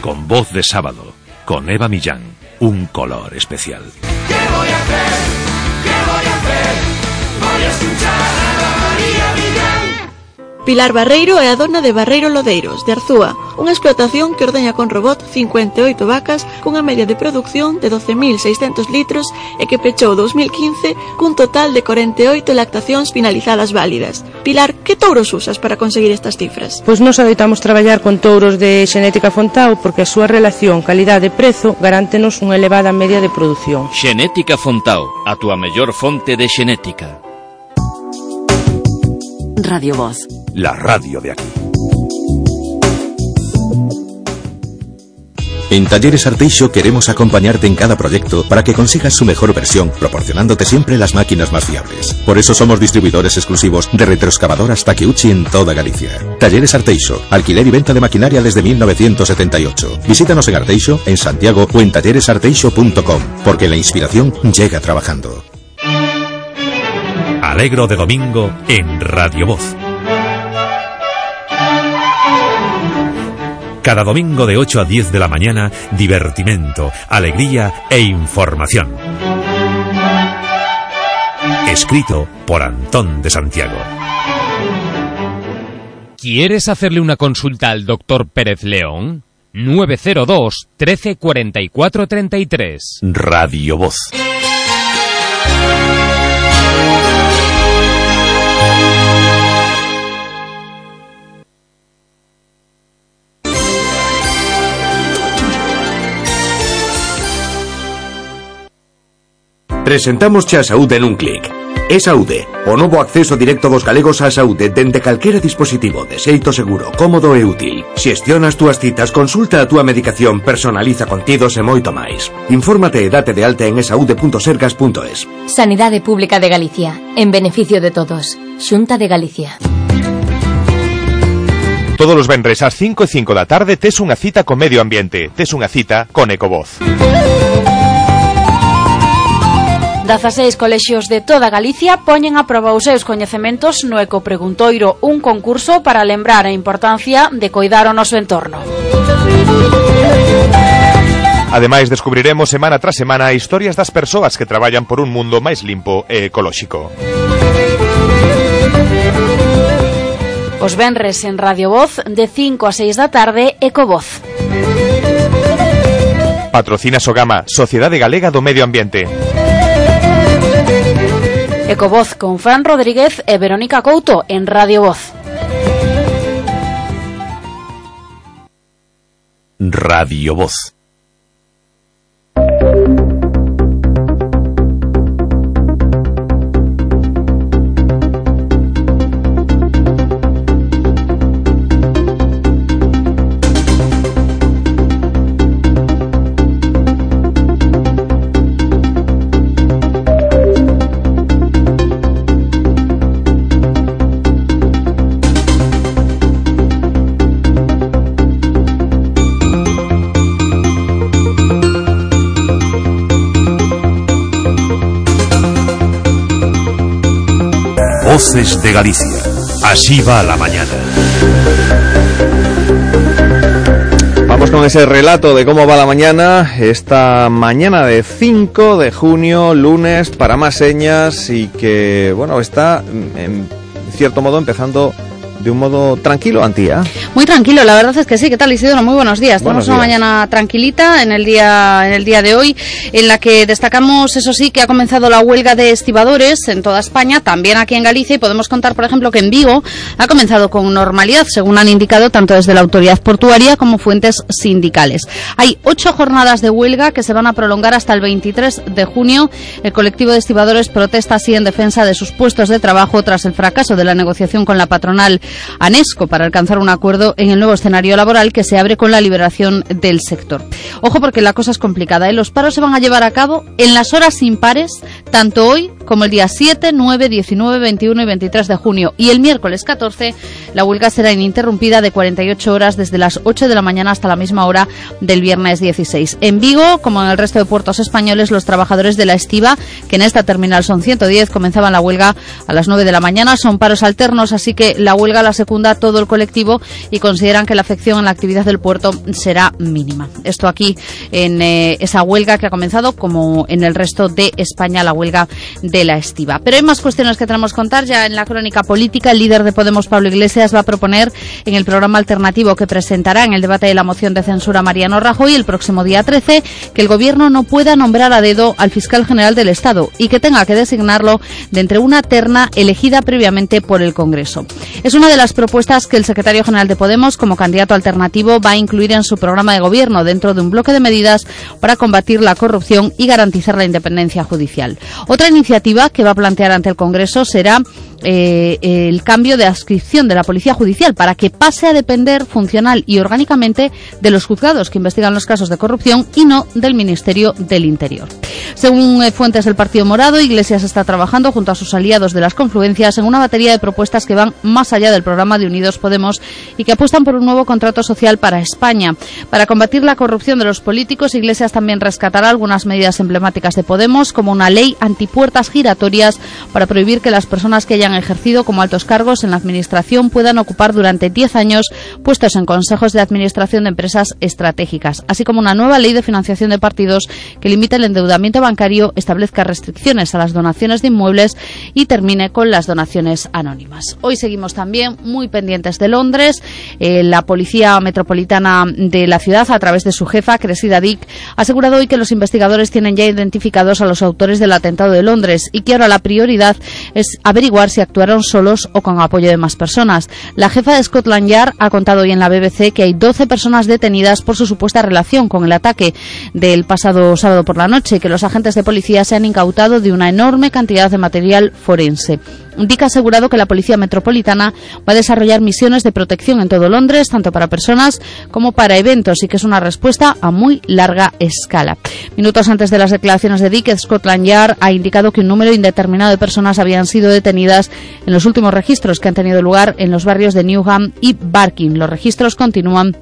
Con voz de sábado, con Eva Millán, un color especial. ¿Qué voy a hacer? ¿Qué voy a hacer? Voy a escuchar Pilar Barreiro é a dona de Barreiro Lodeiros, de Arzúa, unha explotación que ordeña con robot 58 vacas cunha media de produción de 12.600 litros e que pechou 2015 cun total de 48 lactacións finalizadas válidas. Pilar, que touros usas para conseguir estas cifras? Pois nos adoitamos traballar con touros de xenética Fontao porque a súa relación calidade-prezo garántenos unha elevada media de produción. Xenética Fontao, a túa mellor fonte de xenética. Radio Voz. La radio de aquí. En Talleres Arteixo queremos acompañarte en cada proyecto para que consigas su mejor versión, proporcionándote siempre las máquinas más fiables. Por eso somos distribuidores exclusivos de retroexcavadoras Takeuchi en toda Galicia. Talleres Arteixo, alquiler y venta de maquinaria desde 1978. Visítanos en Arteixo, en Santiago o en talleresarteixo.com, porque la inspiración llega trabajando. Alegro de domingo en Radio Voz. Cada domingo de 8 a 10 de la mañana, divertimento, alegría e información. Escrito por Antón de Santiago. ¿Quieres hacerle una consulta al doctor Pérez León? 902 13 44 33. Radio Voz. Presentamos a saúde nun clic. É saúde, o novo acceso directo dos galegos á saúde dende calquera dispositivo de xeito seguro, cómodo e útil. Xestiona as túas citas, consulta a túa medicación, personaliza contidos e moito máis. Infórmate e date de alta en esaude.sergas.es. Sanidade Pública de Galicia, en beneficio de todos. Xunta de Galicia. Todos os venres ás 5 e 5 da tarde tes unha cita co medio ambiente, tes unha cita con Ecovoz. 16 colexios de toda Galicia poñen a proba os seus coñecementos no Ecopreguntoiro, un concurso para lembrar a importancia de coidar o noso entorno. Ademais, descubriremos semana tras semana historias das persoas que traballan por un mundo máis limpo e ecolóxico. Os venres en Radio Voz de 5 a 6 da tarde Ecovoz. Patrocina Sogama, Sociedade Galega do Medio Ambiente. Ecovoz con Fran Rodríguez e Verónica Couto en Radio Voz. Radio Voz. Voces de Galicia. Así va la mañana. Vamos con ese relato de cómo va la mañana, esta mañana de 5 de junio, lunes, para más señas y que, bueno, está en cierto modo empezando de un modo tranquilo, Antía. Muy tranquilo, la verdad es que sí. ¿Qué tal, Isidoro? Muy buenos días. Buenos Tenemos una mañana tranquilita en el día en el día de hoy, en la que destacamos, eso sí, que ha comenzado la huelga de estibadores en toda España, también aquí en Galicia, y podemos contar, por ejemplo, que en Vigo ha comenzado con normalidad, según han indicado tanto desde la autoridad portuaria como fuentes sindicales. Hay ocho jornadas de huelga que se van a prolongar hasta el 23 de junio. El colectivo de estibadores protesta así en defensa de sus puestos de trabajo tras el fracaso de la negociación con la patronal ANESCO para alcanzar un acuerdo en el nuevo escenario laboral que se abre con la liberación del sector. Ojo porque la cosa es complicada. ¿eh? Los paros se van a llevar a cabo en las horas impares, tanto hoy como el día 7, 9, 19, 21 y 23 de junio. Y el miércoles 14 la huelga será ininterrumpida de 48 horas desde las 8 de la mañana hasta la misma hora del viernes 16. En Vigo, como en el resto de puertos españoles, los trabajadores de la estiva, que en esta terminal son 110, comenzaban la huelga a las 9 de la mañana. Son paros alternos, así que la huelga huelga la secunda todo el colectivo y consideran que la afección en la actividad del puerto será mínima. Esto aquí en eh, esa huelga que ha comenzado, como en el resto de España, la huelga de la estiva. Pero hay más cuestiones que tenemos que contar. Ya en la crónica política, el líder de Podemos, Pablo Iglesias, va a proponer en el programa alternativo que presentará en el debate de la moción de censura Mariano Rajoy el próximo día 13 que el Gobierno no pueda nombrar a dedo al fiscal general del Estado y que tenga que designarlo de entre una terna elegida previamente por el Congreso. Es una de las propuestas que el secretario general de Podemos, como candidato alternativo, va a incluir en su programa de gobierno dentro de un bloque de medidas para combatir la corrupción y garantizar la independencia judicial. Otra iniciativa que va a plantear ante el Congreso será eh, el cambio de adscripción de la Policía Judicial para que pase a depender funcional y orgánicamente de los juzgados que investigan los casos de corrupción y no del Ministerio del Interior. Según eh, fuentes del Partido Morado, Iglesias está trabajando junto a sus aliados de las confluencias en una batería de propuestas que van más allá del programa de Unidos Podemos y que apuestan por un nuevo contrato social para España. Para combatir la corrupción de los políticos, Iglesias también rescatará algunas medidas emblemáticas de Podemos, como una ley antipuertas giratorias para prohibir que las personas que hayan ejercido como altos cargos en la Administración puedan ocupar durante 10 años puestos en consejos de administración de empresas estratégicas, así como una nueva ley de financiación de partidos que limite el endeudamiento bancario, establezca restricciones a las donaciones de inmuebles y termine con las donaciones anónimas. Hoy seguimos también muy pendientes de Londres. Eh, la Policía Metropolitana de la ciudad, a través de su jefa, Cressida Dick, ha asegurado hoy que los investigadores tienen ya identificados a los autores del atentado de Londres y que ahora la prioridad es averiguar si actuaron solos o con apoyo de más personas. La jefa de Scotland Yard ha contado hoy en la BBC que hay 12 personas detenidas por su supuesta relación con el ataque del pasado sábado por la noche que los agentes de policía se han incautado de una enorme cantidad de material forense. Dick ha asegurado que la Policía Metropolitana va a desarrollar misiones de protección en todo Londres, tanto para personas como para eventos, y que es una respuesta a muy larga escala. Minutos antes de las declaraciones de Dick, Scotland Yard ha indicado que un número indeterminado de personas habían sido detenidas en los últimos registros que han tenido lugar en los barrios de Newham y Barking. Los registros continúan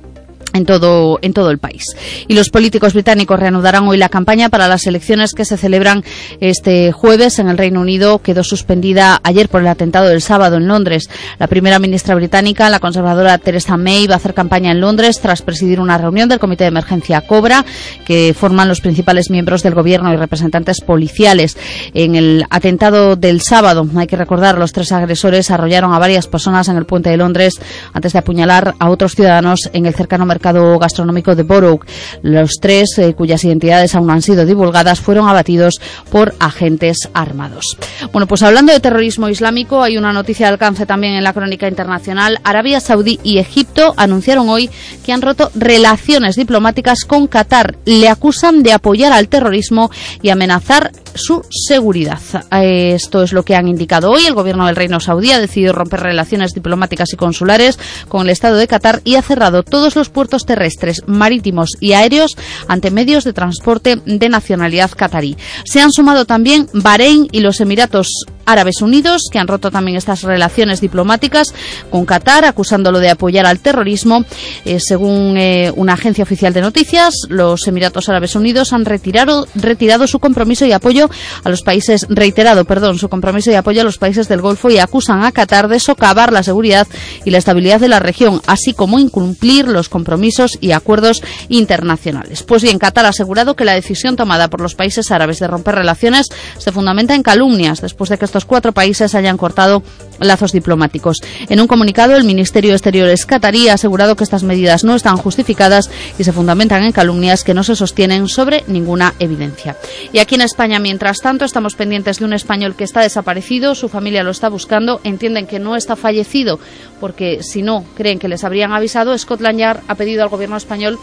en todo, en todo el país. Y los políticos británicos reanudarán hoy la campaña para las elecciones que se celebran este jueves en el Reino Unido. Quedó suspendida ayer por el atentado del sábado en Londres. La primera ministra británica, la conservadora Theresa May, va a hacer campaña en Londres tras presidir una reunión del Comité de Emergencia Cobra, que forman los principales miembros del gobierno y representantes policiales. En el atentado del sábado, hay que recordar, los tres agresores arrollaron a varias personas en el puente de Londres antes de apuñalar a otros ciudadanos en el cercano mercado gastronómico de Borough. Los tres, eh, cuyas identidades aún no han sido divulgadas, fueron abatidos por agentes armados. Bueno, pues hablando de terrorismo islámico, hay una noticia de alcance también en la crónica internacional. Arabia Saudí y Egipto anunciaron hoy que han roto relaciones diplomáticas con Qatar. Le acusan de apoyar al terrorismo y amenazar su seguridad. Esto es lo que han indicado hoy. El gobierno del Reino Saudí ha decidido romper relaciones diplomáticas y consulares con el Estado de Qatar y ha cerrado todos los puertos terrestres, marítimos y aéreos ante medios de transporte de nacionalidad catarí. Se han sumado también Bahrein y los Emiratos Árabes Unidos, que han roto también estas relaciones diplomáticas con Qatar, acusándolo de apoyar al terrorismo. Eh, según eh, una agencia oficial de noticias, los Emiratos Árabes Unidos han retirado, retirado su compromiso y apoyo a los países, reiterado, perdón, su compromiso y apoyo a los países del Golfo y acusan a Qatar de socavar la seguridad y la estabilidad de la región, así como incumplir los compromisos y acuerdos internacionales. Pues bien, Qatar ha asegurado que la decisión tomada por los países árabes de romper relaciones se fundamenta en calumnias, después de que estos cuatro países hayan cortado lazos diplomáticos. En un comunicado, el Ministerio de Exteriores catarí ha asegurado que estas medidas no están justificadas y se fundamentan en calumnias que no se sostienen sobre ninguna evidencia. Y aquí en España, mientras tanto, estamos pendientes de un español que está desaparecido, su familia lo está buscando, entienden que no está fallecido porque si no creen que les habrían avisado, Scotland Yard ha pedido al gobierno español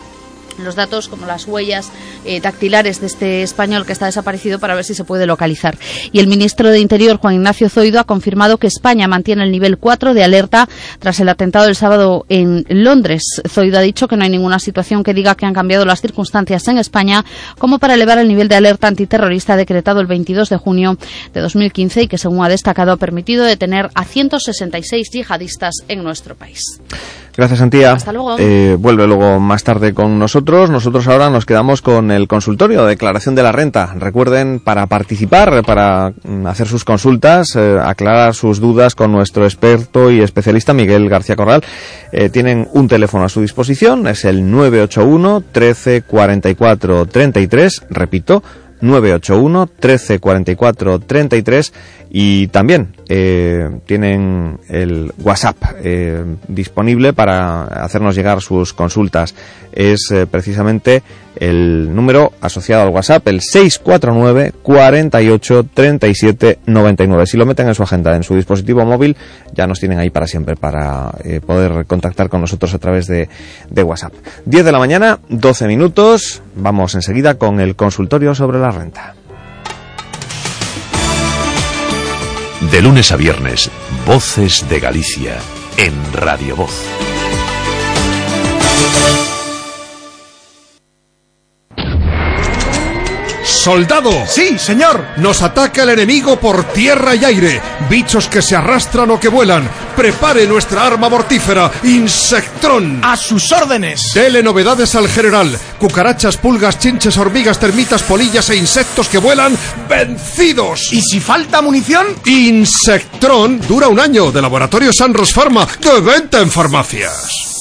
los datos como las huellas eh, dactilares de este español que está desaparecido para ver si se puede localizar. Y el ministro de Interior, Juan Ignacio Zoido, ha confirmado que España mantiene el nivel 4 de alerta tras el atentado del sábado en Londres. Zoido ha dicho que no hay ninguna situación que diga que han cambiado las circunstancias en España como para elevar el nivel de alerta antiterrorista decretado el 22 de junio de 2015 y que, según ha destacado, ha permitido detener a 166 yihadistas en nuestro país. Gracias, Antía. Hasta luego. Eh, vuelve luego más tarde con nosotros. Nosotros ahora nos quedamos con el consultorio de declaración de la renta. Recuerden, para participar, para mm, hacer sus consultas, eh, aclarar sus dudas con nuestro experto y especialista Miguel García Corral, eh, tienen un teléfono a su disposición. Es el 981 13 44 33. Repito, 981 13 44 33 y también eh, tienen el WhatsApp eh, disponible para hacernos llegar sus consultas. Es eh, precisamente el número asociado al WhatsApp, el 649 48 37 99. Si lo meten en su agenda, en su dispositivo móvil, ya nos tienen ahí para siempre para poder contactar con nosotros a través de, WhatsApp. 10 de la mañana, 12 minutos. Vamos enseguida con el consultorio sobre la renta. De lunes a viernes, Voces de Galicia, en Radio Voz. ¡Soldado! Sí, señor. Nos ataca el enemigo por tierra y aire. Bichos que se arrastran o que vuelan. Prepare nuestra arma mortífera, Insectrón. A sus órdenes. Dele novedades al general. Cucarachas, pulgas, chinches, hormigas, termitas, polillas e insectos que vuelan vencidos. ¿Y si falta munición? Insectrón dura un año de Laboratorio Sanros Pharma de venta en farmacias.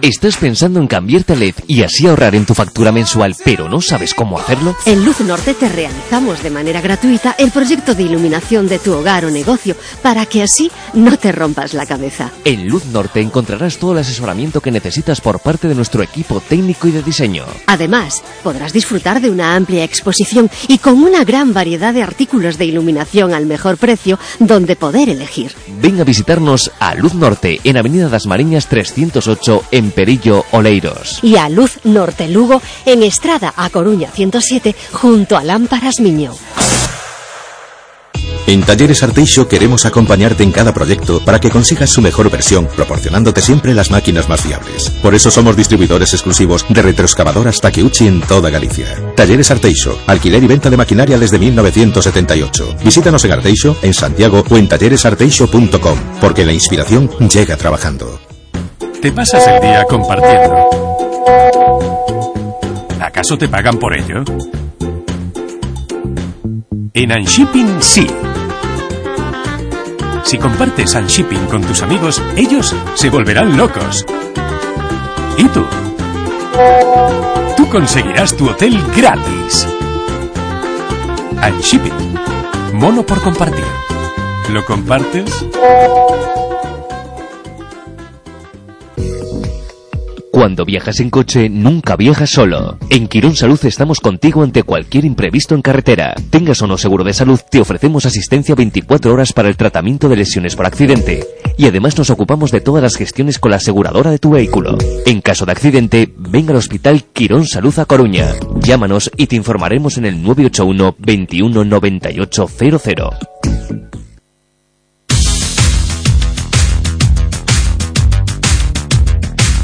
¿Estás pensando en cambiarte a LED y así ahorrar en tu factura mensual, pero no sabes cómo hacerlo? En Luz Norte te realizamos de manera gratuita el proyecto de iluminación de tu hogar o negocio para que así no te rompas la cabeza. En Luz Norte encontrarás todo el asesoramiento que necesitas por parte de nuestro equipo técnico y de diseño. Además, podrás disfrutar de una amplia exposición y con una gran variedad de artículos de iluminación al mejor precio donde poder elegir. Ven a visitarnos a Luz Norte en Avenida das Mariñas 308 en Perillo Oleiros. Y a Luz Norte Lugo en Estrada a Coruña 107 junto a Lámparas Miño. En Talleres Arteixo queremos acompañarte en cada proyecto para que consigas su mejor versión, proporcionándote siempre las máquinas más fiables. Por eso somos distribuidores exclusivos de retroexcavadoras Takeuchi en toda Galicia. Talleres Arteixo, alquiler y venta de maquinaria desde 1978. Visítanos en Arteixo, en Santiago o en talleresarteixo.com, porque la inspiración llega trabajando. Te pasas el día compartiendo. ¿Acaso te pagan por ello? En Unshipping sí. Si compartes Unshipping con tus amigos, ellos se volverán locos. ¿Y tú? Tú conseguirás tu hotel gratis. Unshipping. Mono por compartir. ¿Lo compartes? Cuando viajas en coche, nunca viajas solo. En Quirón Salud estamos contigo ante cualquier imprevisto en carretera. Tengas o no seguro de salud, te ofrecemos asistencia 24 horas para el tratamiento de lesiones por accidente. Y además nos ocupamos de todas las gestiones con la aseguradora de tu vehículo. En caso de accidente, ven al Hospital Quirón Salud a Coruña. Llámanos y te informaremos en el 981 21 98 00.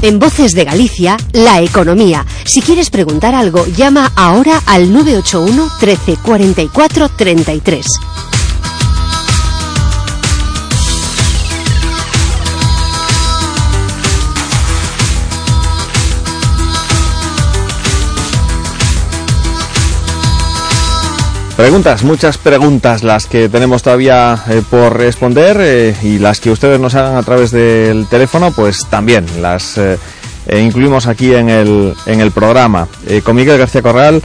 En Voces de Galicia, la economía. Si quieres preguntar algo, llama ahora al 981 13 44 33. Preguntas, muchas preguntas las que tenemos todavía eh, por responder eh, y las que ustedes nos hagan a través del teléfono, pues también las eh, eh, incluimos aquí en el, en el programa. Eh, con Miguel García Corral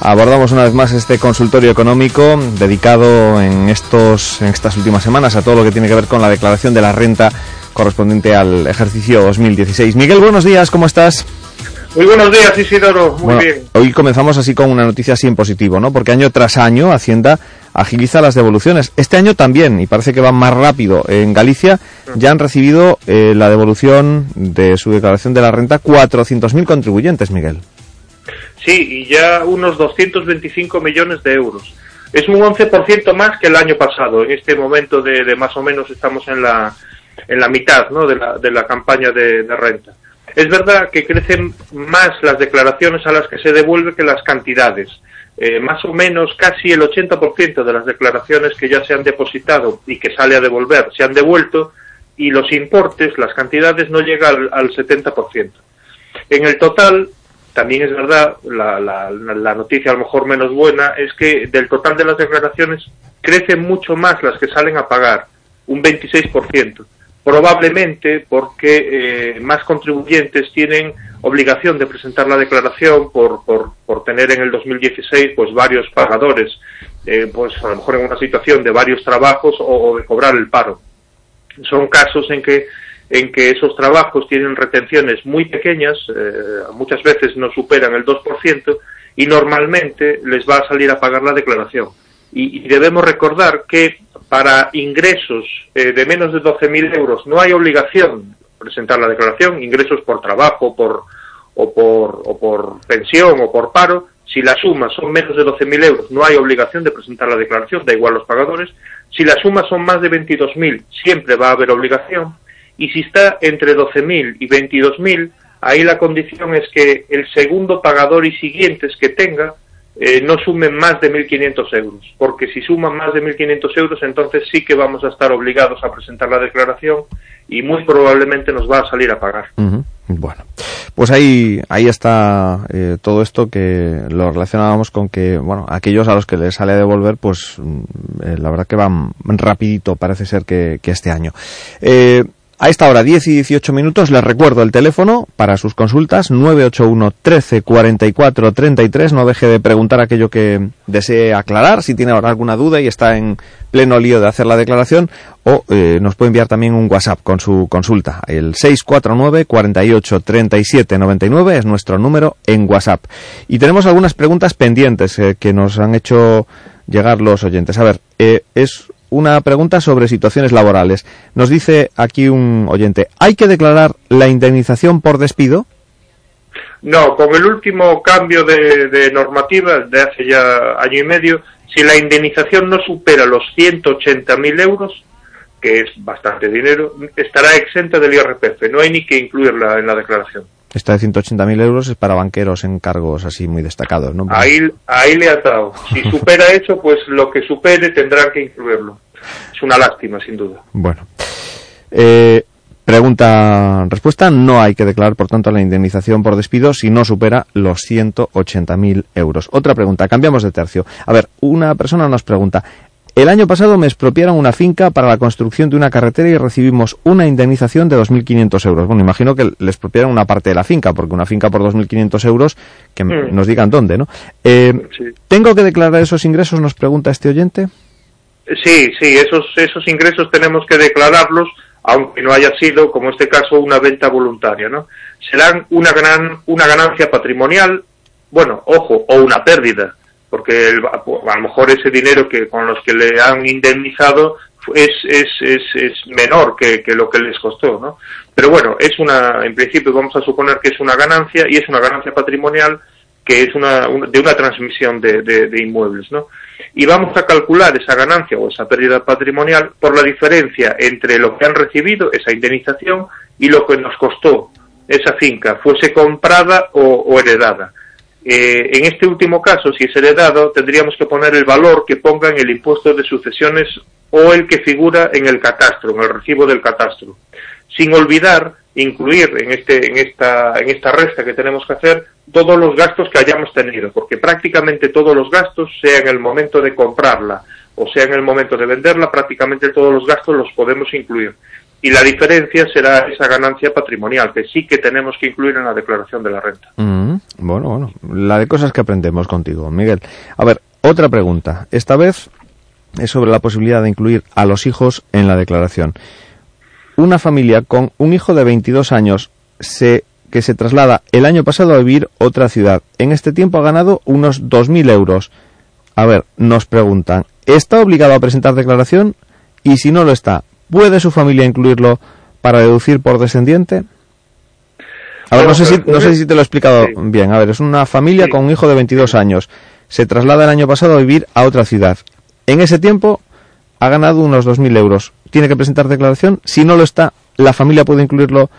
abordamos una vez más este consultorio económico dedicado en, estos, en estas últimas semanas a todo lo que tiene que ver con la declaración de la renta correspondiente al ejercicio 2016. Miguel, buenos días, ¿cómo estás? Muy buenos días, Isidoro. Muy Bueno, bien. Hoy comenzamos así con una noticia así en positivo, ¿no? Porque año tras año Hacienda agiliza las devoluciones. Este año también, y parece que va más rápido. En Galicia ya han recibido eh, la devolución de su declaración de la renta 400.000 contribuyentes, Miguel. Sí, y ya unos 225 millones de euros. Es un 11% más que el año pasado. En este momento de, de más o menos estamos en la, en la mitad ¿no? de, la, de la campaña de, de renta. Es verdad que crecen más las declaraciones a las que se devuelve que las cantidades. Eh, más o menos casi el 80% de las declaraciones que ya se han depositado y que sale a devolver se han devuelto y los importes, las cantidades no llegan al, al 70%. En el total, también es verdad, la, la, la noticia a lo mejor menos buena es que del total de las declaraciones crecen mucho más las que salen a pagar, un 26%, probablemente porque eh, más contribuyentes tienen obligación de presentar la declaración por, por, tener en el 2016 pues varios pagadores, eh, pues a lo mejor en una situación de varios trabajos o, o de cobrar el paro. Son casos en que en que esos trabajos tienen retenciones muy pequeñas, eh, muchas veces no superan el 2%, y normalmente les va a salir a pagar la declaración. Y, debemos recordar que para ingresos eh, de menos de 12.000 euros no hay obligación presentar la declaración, ingresos por trabajo por, o, por, o por pensión o por paro, si las sumas son menos de 12.000 euros no hay obligación de presentar la declaración, da igual los pagadores, si las sumas son más de 22.000 siempre va a haber obligación, y si está entre 12.000 y 22.000, ahí la condición es que el segundo pagador y siguientes que tenga eh, no sumen más de 1.500 euros, porque si suman más de 1.500 euros, entonces sí que vamos a estar obligados a presentar la declaración y muy probablemente nos va a salir a pagar. Bueno, pues ahí, ahí está eh, todo esto que lo relacionábamos con que, bueno, aquellos a los que les sale a devolver, pues eh, la verdad que van rapidito, parece ser que, que este año. A esta hora, 10 y 18 minutos, les recuerdo el teléfono para sus consultas, 981 13 44 33. No deje de preguntar aquello que desee aclarar, si tiene ahora alguna duda y está en pleno lío de hacer la declaración, o eh, nos puede enviar también un WhatsApp con su consulta. El 649 48 37 99 es nuestro número en WhatsApp. Y tenemos algunas preguntas pendientes eh, que nos han hecho llegar los oyentes. A ver, eh, es una pregunta sobre situaciones laborales. Nos dice aquí un oyente, ¿hay que declarar la indemnización por despido? No, con el último cambio de, de normativa de hace ya año y medio, si la indemnización no supera los 180.000 euros, que es bastante dinero, estará exenta del IRPF. No hay ni que incluirla en la declaración. Esta de 180.000 euros es para banqueros en cargos así muy destacados, ¿no? Ahí, ahí le ha dado. Si supera eso, pues lo que supere tendrán que incluirlo. Es una lástima, sin duda. Bueno. Eh, pregunta, respuesta, no hay que declarar, por tanto, la indemnización por despido si no supera los 180.000 euros. Otra pregunta, cambiamos de tercio. A ver, una persona nos pregunta, el año pasado me expropiaron una finca para la construcción de una carretera y recibimos una indemnización de 2.500 euros. Bueno, imagino que le expropiaron una parte de la finca, porque una finca por 2.500 euros, que mm. nos digan dónde, ¿no? Eh, sí. ¿Tengo que declarar esos ingresos? Nos pregunta este oyente. Sí, sí, esos, esos ingresos tenemos que declararlos, aunque no haya sido, como este caso, una venta voluntaria, ¿no? Serán una, gran, una ganancia patrimonial, bueno, ojo, o una pérdida, porque el, a lo mejor ese dinero que con los que le han indemnizado es, es, es, es menor que, que, lo que les costó, ¿no? Pero bueno, es una, en principio vamos a suponer que es una ganancia y es una ganancia patrimonial que es una, de una transmisión de, inmuebles, ¿no? Y vamos a calcular esa ganancia o esa pérdida patrimonial por la diferencia entre lo que han recibido, esa indemnización, y lo que nos costó esa finca, fuese comprada o, o heredada. Eh, en este último caso, si es heredado, tendríamos que poner el valor que ponga en el impuesto de sucesiones o el que figura en el catastro, en el recibo del catastro. Sin olvidar incluir en, este, en, esta, en esta resta que tenemos que hacer todos los gastos que hayamos tenido, porque prácticamente todos los gastos, sea en el momento de comprarla o sea en el momento de venderla, prácticamente todos los gastos los podemos incluir. Y la diferencia será esa ganancia patrimonial, que sí que tenemos que incluir en la declaración de la renta. Mm, bueno, bueno, la de cosas que aprendemos contigo, Miguel. A ver, otra pregunta. Esta vez es sobre la posibilidad de incluir a los hijos en la declaración. Una familia con un hijo de 22 años se, que se traslada el año pasado a vivir otra ciudad. En este tiempo ha ganado unos 2.000 euros. A ver, nos preguntan, ¿está obligado a presentar declaración? Y si no lo está, ¿Puede su familia incluirlo para deducir por descendiente? A ver, no sé si, no sé si te lo he explicado bien. A ver, es una familia con un hijo de 22 años. se traslada el año pasado a vivir a otra ciudad. En ese tiempo ha ganado unos 2.000 euros. Tiene que presentar declaración. Si no lo está, la familia puede incluirlo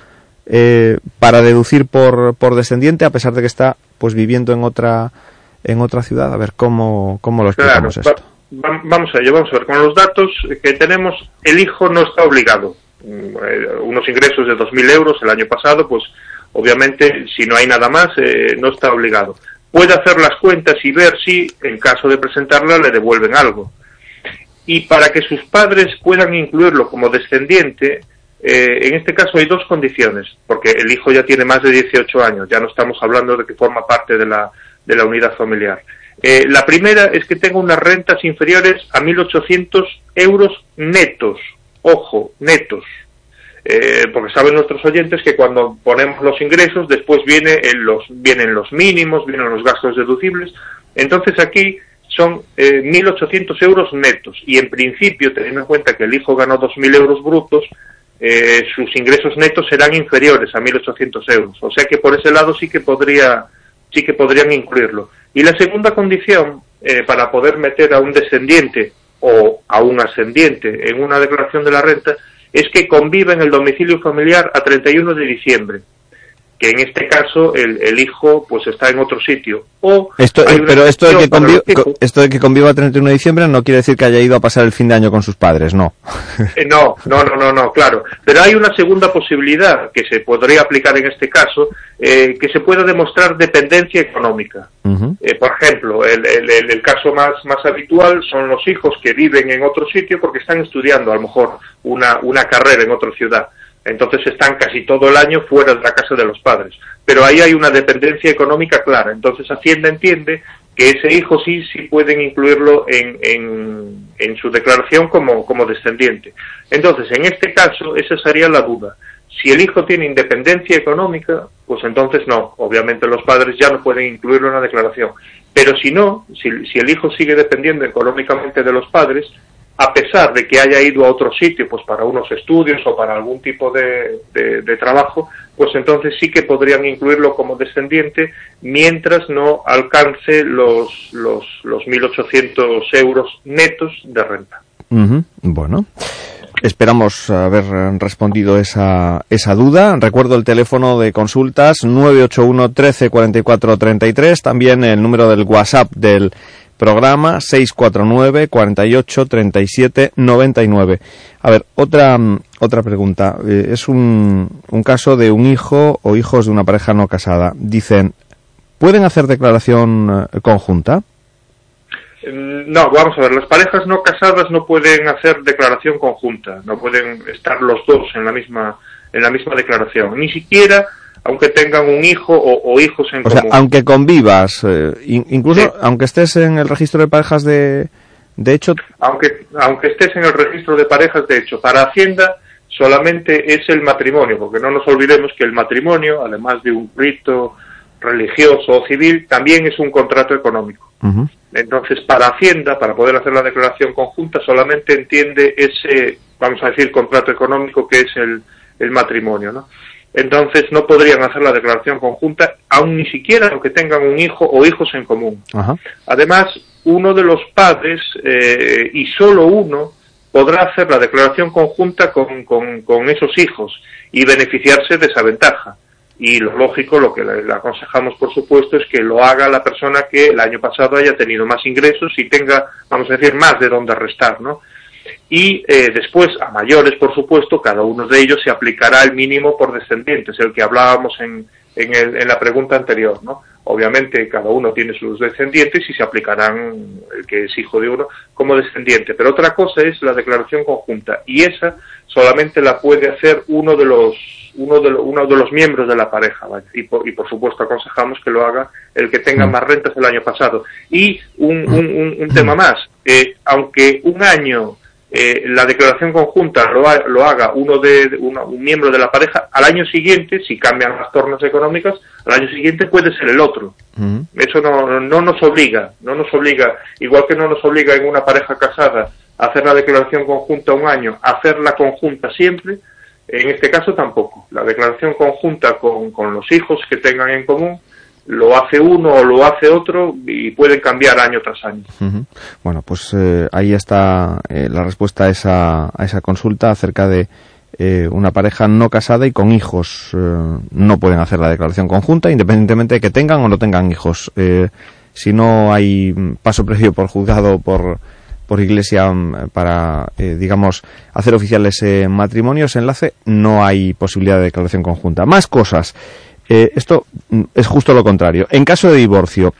eh, para deducir por, por descendiente, a pesar de que está pues viviendo en otra en otra ciudad. A ver cómo, cómo lo explicamos Claro, esto. va- va- vamos a ello, vamos a ver. Con los datos que tenemos, el hijo no está obligado. Mm, eh, unos ingresos de 2.000 euros el año pasado, pues obviamente si no hay nada más, eh, no está obligado. Puede hacer las cuentas y ver si, en caso de presentarla, le devuelven algo. Y para que sus padres puedan incluirlo como descendiente, eh, en este caso hay dos condiciones, porque el hijo ya tiene más de 18 años, ya no estamos hablando de que forma parte de la, de la unidad familiar. Eh, la primera es que tenga unas rentas inferiores a 1.800 euros netos, ojo, netos. Eh, porque saben nuestros oyentes que cuando ponemos los ingresos después viene en los, vienen los mínimos, vienen los gastos deducibles. Entonces aquí son eh, 1.800 euros netos y en principio, teniendo en cuenta que el hijo ganó 2.000 euros brutos, eh, sus ingresos netos serán inferiores a 1.800 euros. O sea que por ese lado sí que podría, sí que podrían incluirlo. Y la segunda condición eh, para poder meter a un descendiente o a un ascendiente en una declaración de la renta es que conviva en el domicilio familiar a 31 de diciembre, que en este caso el, el hijo pues está en otro sitio. O Esto, eh, pero esto de, que excepción para convi- los hijos. co- esto de que conviva el 31 de diciembre no quiere decir que haya ido a pasar el fin de año con sus padres, no. Eh, no, no, no, no, no, claro. Pero hay una segunda posibilidad que se podría aplicar en este caso, eh, que se pueda demostrar dependencia económica. Eh, por ejemplo, el, el- el- el caso más, más habitual son los hijos que viven en otro sitio porque están estudiando a lo mejor una, una carrera en otra ciudad. Entonces están casi todo el año fuera de la casa de los padres. Pero ahí hay una dependencia económica clara. Entonces Hacienda entiende que ese hijo sí, sí pueden incluirlo en, en, en su declaración como, como descendiente. Entonces, en este caso, esa sería la duda. Si el hijo tiene independencia económica, pues entonces no. Obviamente los padres ya no pueden incluirlo en la declaración. Pero si no, si, si el hijo sigue dependiendo económicamente de los padres, a pesar de que haya ido a otro sitio, pues para unos estudios o para algún tipo de, de- trabajo, pues entonces sí que podrían incluirlo como descendiente mientras no alcance los, los, los 1.800 euros netos de renta. Bueno, esperamos haber respondido esa, esa duda. Recuerdo el teléfono de consultas 981 13 44 33, también el número del WhatsApp del programa 649 48 37 99. A ver, otra, mm, otra pregunta. Eh, es un, un caso de un hijo o hijos de una pareja no casada. Dicen, ¿pueden hacer declaración eh, conjunta? Mm, No, vamos a ver, las parejas no casadas no pueden hacer declaración conjunta, no pueden estar los dos en la misma, en la misma declaración, ni siquiera aunque tengan un hijo o, o hijos en O sea, común. aunque convivas, eh, in- incluso aunque estés en el registro de parejas de, de hecho, aunque, aunque estés en el registro de parejas, de hecho, para Hacienda solamente es el matrimonio, porque no nos olvidemos que el matrimonio, además de un rito religioso o civil, también es un contrato económico. Entonces, para Hacienda, para poder hacer la declaración conjunta, solamente entiende ese, vamos a decir, contrato económico que es el, el matrimonio, ¿no? Entonces, no podrían hacer la declaración conjunta, aun ni siquiera aunque tengan un hijo o hijos en común. Ajá. Además, uno de los padres, eh, y solo uno, podrá hacer la declaración conjunta con, con- con esos hijos y beneficiarse de esa ventaja. Y lo lógico, lo que le, le aconsejamos, por supuesto, es que lo haga la persona que el año pasado haya tenido más ingresos y tenga, vamos a decir, más de dónde restar, ¿no? Y eh, después, a mayores, por supuesto, cada uno de ellos se aplicará el mínimo por descendientes, el que hablábamos en, en, el- en la pregunta anterior, ¿no? Obviamente cada uno tiene sus descendientes y se aplicarán el que es hijo de uno como descendiente. Pero otra cosa es la declaración conjunta y esa solamente la puede hacer uno de los uno de, lo- uno de los miembros de la pareja ¿vale? y, por, y por supuesto aconsejamos que lo haga el que tenga más rentas el año pasado. Y un, un, un- un tema más, eh, aunque un año eh, la declaración conjunta lo, ha- lo haga uno de uno- un miembro de la pareja, al año siguiente, si cambian las tornas económicas, al año siguiente puede ser el otro. Eso no, no nos obliga, no nos obliga, igual que no nos obliga en una pareja casada a hacer la declaración conjunta un año, a hacerla conjunta siempre, en este caso tampoco. La declaración conjunta con, con los hijos que tengan en común lo hace uno o lo hace otro y pueden cambiar año tras año. Bueno, pues eh, ahí está eh, la respuesta a esa, a esa consulta acerca de eh, una pareja no casada y con hijos. eh, no pueden hacer la declaración conjunta, independientemente de que tengan o no tengan hijos. Si no hay paso previo por juzgado por, por iglesia mm, para, eh, digamos, hacer oficial ese matrimonio, ese enlace, no hay posibilidad de declaración conjunta. Más cosas. Eh, esto mm, es justo lo contrario. En caso de divorcio,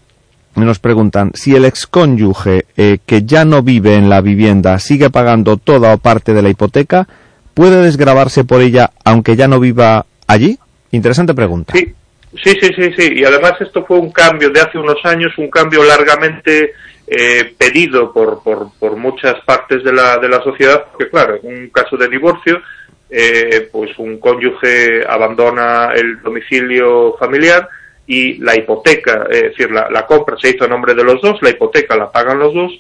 nos preguntan si el excónyuge eh, que ya no vive en la vivienda sigue pagando toda o parte de la hipoteca, ¿puede desgravarse por ella aunque ya no viva allí? Interesante pregunta. Sí, sí, sí, sí, sí. Y además esto fue un cambio de hace unos años, un cambio largamente eh, pedido por, por, por muchas partes de la, de la sociedad, porque claro, en un caso de divorcio, eh, pues un cónyuge abandona el domicilio familiar y la hipoteca, es decir, la, compra se hizo a nombre de los dos, la hipoteca la pagan los dos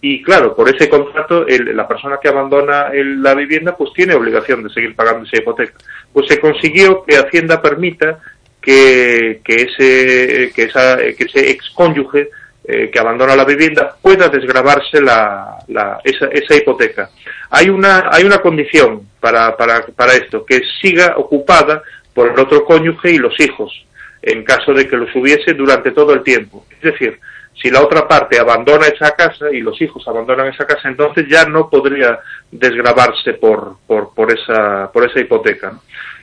y claro, por ese contrato el- la persona que abandona el- la vivienda pues tiene obligación de seguir pagando esa hipoteca. Pues se consiguió que Hacienda permita que, que ese que esa que ese excónyuge eh, que abandona la vivienda pueda desgravarse la, la- esa, esa hipoteca. Hay una hay una condición para, para, para esto que siga ocupada por el otro cónyuge y los hijos en caso de que los hubiese durante todo el tiempo. Es decir, si la otra parte abandona esa casa y los hijos abandonan esa casa, entonces ya no podría desgravarse por, por, por, esa, por esa hipoteca.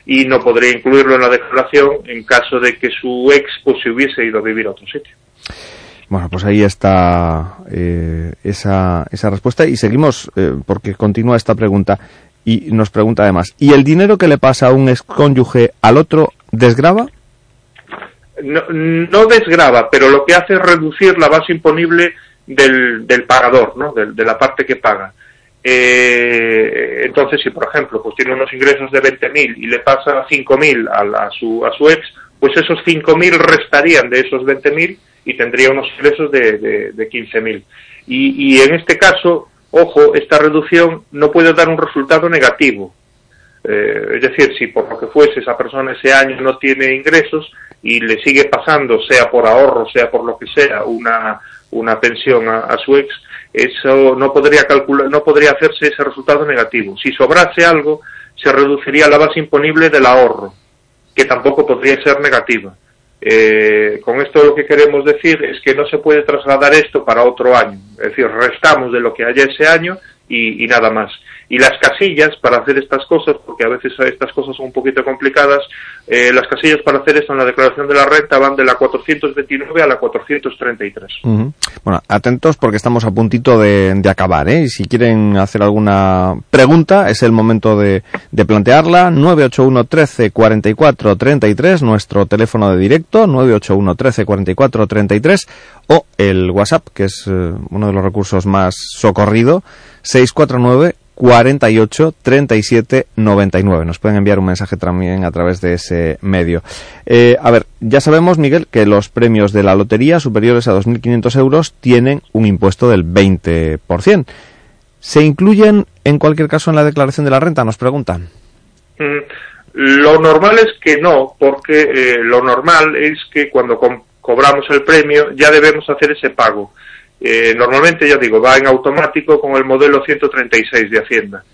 Y no podría incluirlo en la declaración en caso de que su ex pues, se hubiese ido a vivir a otro sitio. Bueno, pues ahí está eh, esa, esa respuesta y seguimos eh, porque continúa esta pregunta y nos pregunta además, ¿y el dinero que le pasa a un excónyuge al otro desgrava? no, no desgrava, pero lo que hace es reducir la base imponible del, del pagador, ¿no? de, de la parte que paga. Eh, entonces, si por ejemplo pues tiene unos ingresos de 20.000 y le pasa 5.000 a, a, su, a su ex, pues esos 5.000 restarían de esos 20.000 y tendría unos ingresos de, de, de 15.000. Y, en este caso, ojo, esta reducción no puede dar un resultado negativo. Eh, es decir, si por lo que fuese esa persona ese año no tiene ingresos y le sigue pasando, sea por ahorro, sea por lo que sea, una, una pensión a, a su ex, eso no podría calcular, no podría hacerse ese resultado negativo. Si sobrase algo, se reduciría la base imponible del ahorro, que tampoco podría ser negativa. Eh, con esto lo que queremos decir es que no se puede trasladar esto para otro año. Es decir, restamos de lo que haya ese año y, y nada más. Y las casillas para hacer estas cosas, porque a veces estas cosas son un poquito complicadas, eh, las casillas para hacer esto en la declaración de la renta van de la 429 a la 433. Ujú. Bueno, atentos porque estamos a puntito de, de acabar, ¿eh? Y si quieren hacer alguna pregunta, es el momento de, de plantearla. 981 13 44 33, nuestro teléfono de directo, 981 13 44 33, o el WhatsApp, que es eh, uno de los recursos más socorrido, 649 48 37 99. Nos pueden enviar un mensaje también a través de ese medio. Eh, a ver, ya sabemos, Miguel, que los premios de la lotería superiores a 2.500 euros tienen un impuesto del 20%. ¿Se incluyen en cualquier caso en la declaración de la renta? Nos preguntan. Mm, Lo normal es que no, porque eh, lo normal es que cuando cobramos el premio ya debemos hacer ese pago. Eh, normalmente, ya digo, va en automático con el modelo 136 de Hacienda.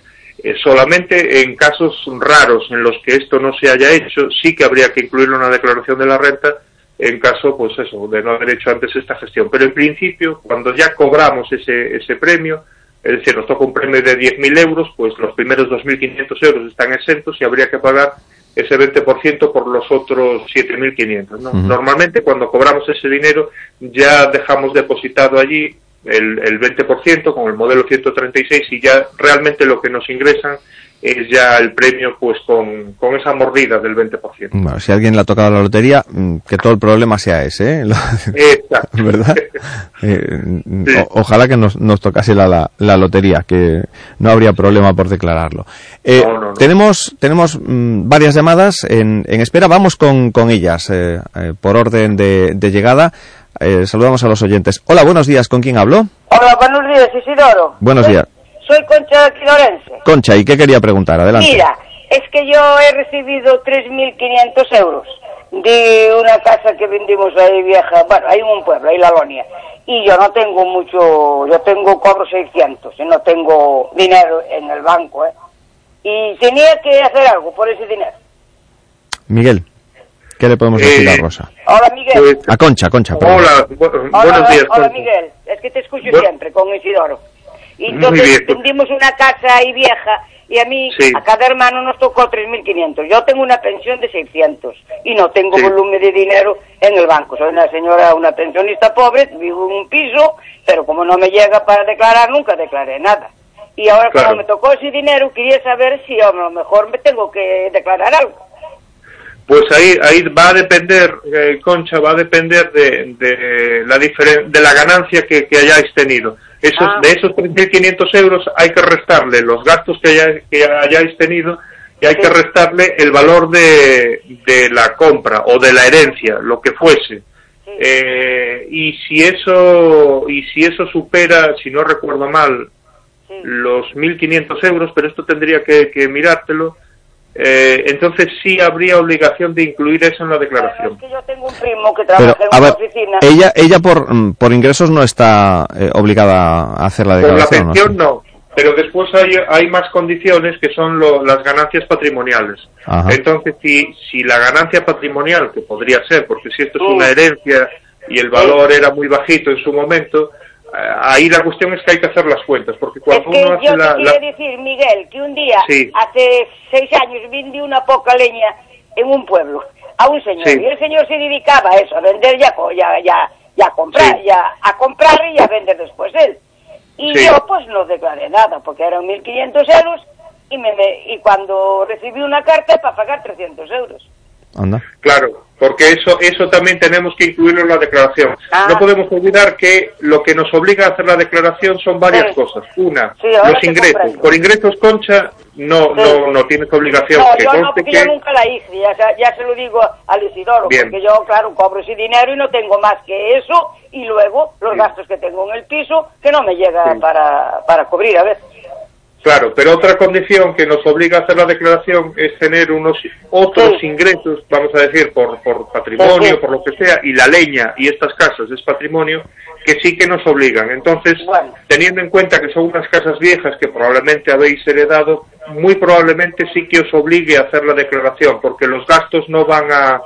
Eh, solamente en casos raros en los que esto no se haya hecho, sí que habría que incluirlo en la declaración de la renta en caso, pues eso, de no haber hecho antes esta gestión. Pero en principio, cuando ya cobramos ese, ese premio, es decir, nos toca un premio de 10.000 euros, pues los primeros 2.500 euros están exentos y habría que pagar ese 20% por los otros 7.500. ¿no? Ujú. Normalmente cuando cobramos ese dinero ya dejamos depositado allí el, el 20% con el modelo 136 y ya realmente lo que nos ingresan es ya el premio pues con, con esa mordida del 20%. Bueno, si alguien le ha tocado la lotería, mm, que todo el problema sea ese, ¿eh? Exacto. ¿Verdad? Eh, o- ojalá que nos, nos tocase la, la, la lotería, que no habría problema por declararlo. Eh, No, no, no. Tenemos, tenemos mm, varias llamadas en, en espera, vamos con, con ellas eh, eh, por orden de, de llegada. Eh, saludamos a los oyentes. Hola, buenos días, ¿con quién hablo? Hola, buenos días, Isidoro. Buenos días. Soy Concha de Quilorense. Concha, ¿y qué quería preguntar? Adelante. Mira, es que yo he recibido 3.500 euros de una casa que vendimos ahí vieja, bueno, hay un pueblo, ahí la Lonia, y yo no tengo mucho, yo tengo cobro 600, y no tengo dinero en el banco, ¿eh? Y tenía que hacer algo por ese dinero. Miguel, ¿qué le podemos decir a Rosa? Hola, Miguel. A Concha, Concha. perdón. Hola, bu- Hola, buenos días. hola. Miguel, es que te escucho Bu- siempre con Isidoro. Y entonces bien. vendimos una casa ahí vieja y a mí, Sí. a cada hermano nos tocó 3.500. Yo tengo una pensión de 600 y no tengo Sí. volumen de dinero en el banco. Soy una señora, una pensionista pobre, vivo en un piso, pero como no me llega para declarar, nunca declaré nada. Y ahora Claro. como me tocó ese dinero, quería saber si a lo mejor me tengo que declarar algo. Pues ahí, ahí va a depender, eh, Concha, va a depender de, de la diferen- de la ganancia que, que hayáis tenido. Esos, Ah. De esos 3.500 euros hay que restarle los gastos que, haya- que hayáis tenido y hay que restarle el valor de, de la compra o de la herencia, lo que fuese. Eh, y si eso y si eso supera, si no recuerdo mal, los 1.500 euros, pero esto tendría que, que mirártelo, eh, entonces sí habría obligación de incluir eso en la declaración. Yo tengo un primo que Pero, trabaja en una ver, oficina. ella, ella por, mm, por ingresos no está eh, obligada a hacer la Por la declaración. ¿no? pensión no, pero después hay, hay más condiciones que son lo- las ganancias patrimoniales. Ajá. Entonces, si, si la ganancia patrimonial, que podría ser, porque si esto es una herencia y el valor era muy bajito en su momento, ahí la cuestión es que hay que hacer las cuentas, porque Es cuando que uno yo hace te la... quiero la- decir, Miguel, que un día, Sí. hace seis años, vendí una poca leña en un pueblo a un señor. Sí. Y el señor se dedicaba a eso, a vender ya, ya, ya, ya a comprar, Sí. ya a comprar y a vender después él. Y yo pues no declaré nada, porque eran 1.500 euros y, me, me- y cuando recibí una carta para pagar 300 euros. Anda. Claro, porque eso, eso también tenemos que incluirlo en la declaración. Ah. No podemos olvidar que lo que nos obliga a hacer la declaración son varias Sí. cosas. Una, Sí, los ingresos. comprendo. Por ingresos, Concha, no, no, no tienes obligación. No, que yo no, porque que- yo nunca la hice, ya, se- ya se lo digo al Isidoro, Bien. porque yo, claro, cobro ese dinero y no tengo más que eso, y luego los gastos que tengo en el piso, que no me llega Sí. para, para cubrir a veces. Claro, pero otra condición que nos obliga a hacer la declaración es tener unos otros ingresos, vamos a decir, por, por patrimonio, Sí, por lo que sea, y la leña y estas casas es patrimonio, que sí que nos obligan. Entonces, teniendo en cuenta que son unas casas viejas que probablemente habéis heredado, muy probablemente sí que os obligue a hacer la declaración, porque los gastos no van a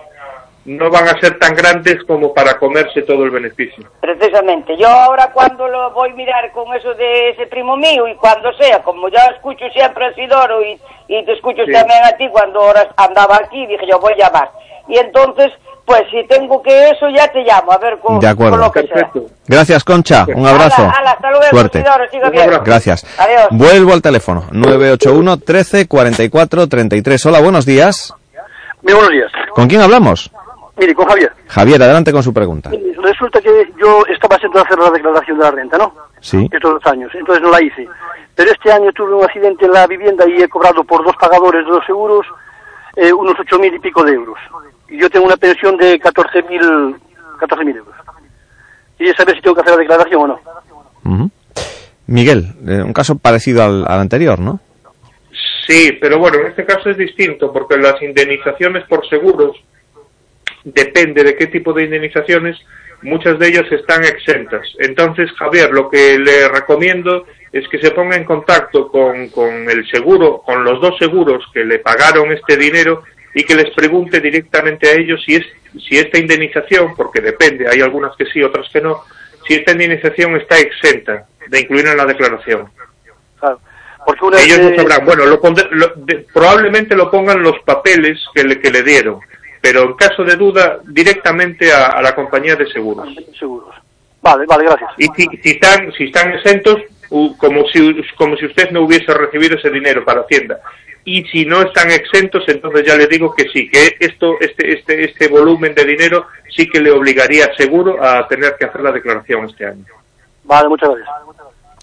no van a ser tan grandes como para comerse todo el beneficio. Precisamente. Yo ahora cuando lo voy a mirar con eso de ese primo mío y cuando sea, como ya escucho siempre a Isidoro y, y te escucho Sí. también a ti cuando ahora andaba aquí, dije yo voy a llamar. Y entonces, pues si tengo que eso ya te llamo, a ver con, De acuerdo. con lo que sea. Gracias, Concha. Un abrazo. Hasta luego, Suerte. Isidoro, siga bien. Gracias. Adiós. Vuelvo al teléfono. 981 13 44 33. Hola, buenos días. Muy buenos días. ¿Con quién hablamos? Mire, con Javier. Javier, adelante con su pregunta. Resulta que yo estaba sentado a hacer la declaración de la renta, ¿no? Sí. Estos dos años, entonces no la hice. Pero este año tuve un accidente en la vivienda y he cobrado por dos pagadores de dos seguros eh, unos ocho mil y pico de euros. Y yo tengo una pensión de 14 mil 14 mil euros. Y saber si tengo que hacer la declaración o no. Miguel, eh, un caso parecido al, al anterior, ¿no? Sí, pero bueno, en este caso es distinto porque las indemnizaciones por seguros depende de qué tipo de indemnizaciones, muchas de ellas están exentas. Entonces, Javier, lo que le recomiendo es que se ponga en contacto con, con el seguro, con los dos seguros que le pagaron este dinero y que les pregunte directamente a ellos si es si esta indemnización, porque depende, hay algunas que sí, otras que no, si esta indemnización está exenta de incluir en la declaración. Porque una Ellos no sabrán. Bueno, lo lo- de- probablemente lo pongan los papeles que le, que le dieron, pero en caso de duda, directamente a, a la compañía de seguros. Seguros. Vale, vale, gracias. Y si, si están, si están exentos, como si, como si usted no hubiese recibido ese dinero para Hacienda. Y si no están exentos, entonces ya le digo que sí, que esto, este, este, este volumen de dinero sí que le obligaría seguro a tener que hacer la declaración este año. Vale, muchas gracias.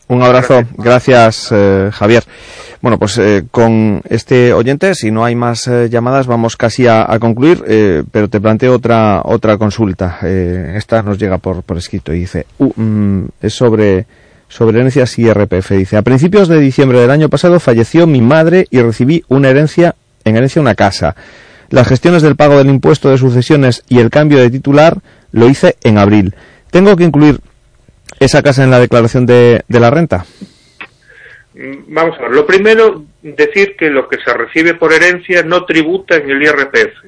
Un abrazo, gracias eh, Javier. Bueno, pues eh, con este oyente, si no hay más eh, llamadas, vamos casi a, concluir, eh, pero te planteo otra otra consulta. Eh, esta nos llega por, por escrito y dice, uh, mm, es sobre sobre herencias y RPF. Dice, a principios de diciembre del año pasado falleció mi madre y recibí una herencia en herencia una casa. Las gestiones del pago del impuesto de sucesiones y el cambio de titular lo hice en abril. ¿Tengo que incluir esa casa en la declaración de, de la renta? Mm, Vamos a ver, lo primero, decir que lo que se recibe por herencia no tributa en el IRPF,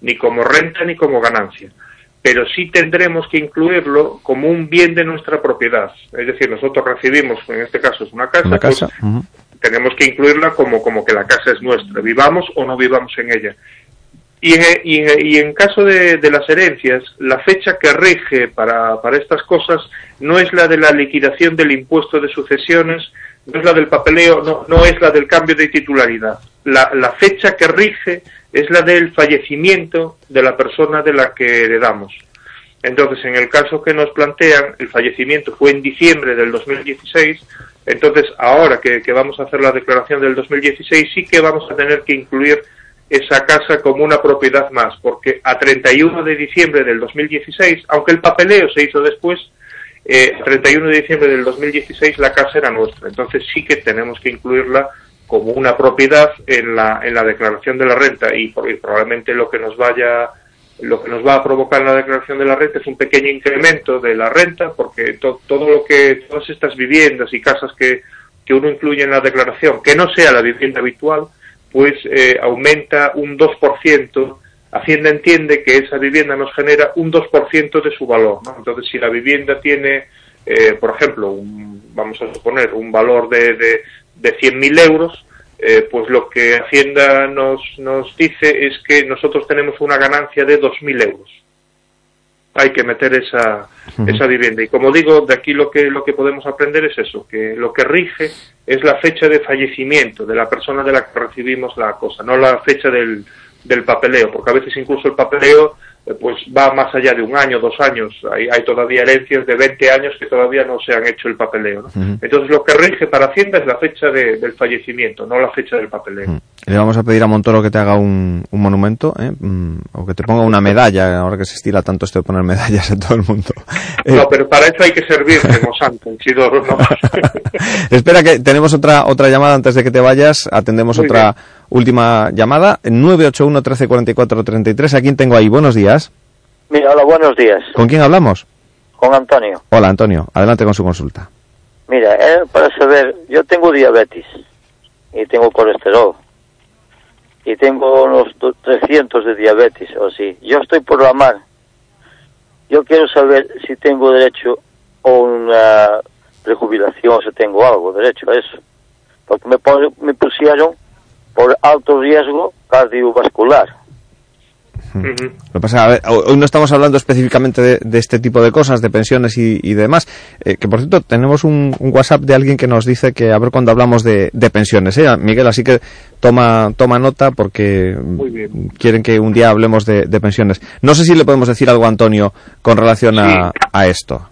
ni como renta ni como ganancia, pero sí tendremos que incluirlo como un bien de nuestra propiedad. Es decir, nosotros recibimos, en este caso es una casa, Una pues, tenemos que incluirla como, como que la casa es nuestra, vivamos o no vivamos en ella. Y y y en caso de, de las herencias, la fecha que rige para, para estas cosas no es la de la liquidación del impuesto de sucesiones, no es la del papeleo, no, no es la del cambio de titularidad. La, la fecha que rige es la del fallecimiento de la persona de la que heredamos. Entonces, en el caso que nos plantean, el fallecimiento fue en diciembre del 2016, entonces ahora que, que vamos a hacer la declaración del 2016 sí que vamos a tener que incluir esa casa como una propiedad más, porque a 31 de diciembre del 2016, aunque el papeleo se hizo después, eh, a 31 de diciembre del 2016 la casa era nuestra, entonces sí que tenemos que incluirla como una propiedad en la, en la declaración de la renta y, y probablemente lo que nos vaya lo que nos va a provocar la declaración de la renta es un pequeño incremento de la renta porque to- todo lo que todas estas viviendas y casas que, que uno incluye en la declaración que no sea la vivienda habitual pues eh, aumenta un 2% Hacienda entiende que esa vivienda nos genera un 2% de su valor. ¿no? Entonces, si la vivienda tiene, eh, por ejemplo, un- vamos a suponer un valor de, de, de 100.000 euros, eh, pues lo que Hacienda nos, nos dice es que nosotros tenemos una ganancia de 2.000 euros. Hay que meter esa, esa vivienda. Y como digo, de aquí lo que, lo que podemos aprender es eso, que lo que rige es la fecha de fallecimiento de la persona de la que recibimos la cosa, no la fecha del, del papeleo, porque a veces incluso el papeleo pues va más allá de un año, dos años. Hay, hay todavía herencias de 20 años que todavía no se han hecho el papeleo. ¿no? Entonces lo que rige para Hacienda es la fecha de- del fallecimiento, no la fecha del papeleo. Le vamos a pedir a Montoro que te haga un, un monumento, ¿eh? Mm, o que te ponga una medalla, ahora que se estila tanto esto de poner medallas en todo el mundo. Eh, No, pero para eso hay que servirse, Monsanto, Isidoro, ¿no? Espera que tenemos otra otra llamada antes de que te vayas. Atendemos Muy otra última llamada. 981 13 44 33. ¿A quién tengo ahí? Buenos días. Mira, hola, buenos días. ¿Con quién hablamos? Con Antonio. Hola, Antonio. Adelante con su consulta. Mira, eh, para saber, yo tengo diabetes y tengo colesterol y tengo unos do- 300 de diabetes o así. Yo estoy por la mar. Yo quiero saber si tengo derecho a una prejubilación, si tengo algo derecho a eso. Porque me, me pusieron por alto riesgo cardiovascular. Lo que pasa, a ver, hoy no estamos hablando específicamente de, de este tipo de cosas, de pensiones y, y demás. Eh, que por cierto, tenemos un, un WhatsApp de alguien que nos dice que a ver cuando hablamos de, de pensiones. ¿eh? Miguel, así que toma, toma nota porque quieren que un día hablemos de, de pensiones. No sé si le podemos decir algo a Antonio con relación a, a esto.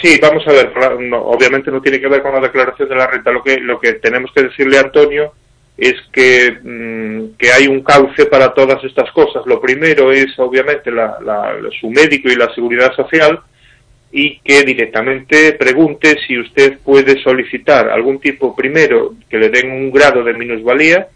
Sí, vamos a ver, no, obviamente no tiene que ver con la declaración de la renta. Lo que, lo que tenemos que decirle a Antonio es que, mm, que hay un cauce para todas estas cosas. Lo primero es, obviamente, la, la- su médico y la seguridad social y que directamente pregunte si usted puede solicitar algún tipo, primero, que le den un grado de minusvalía.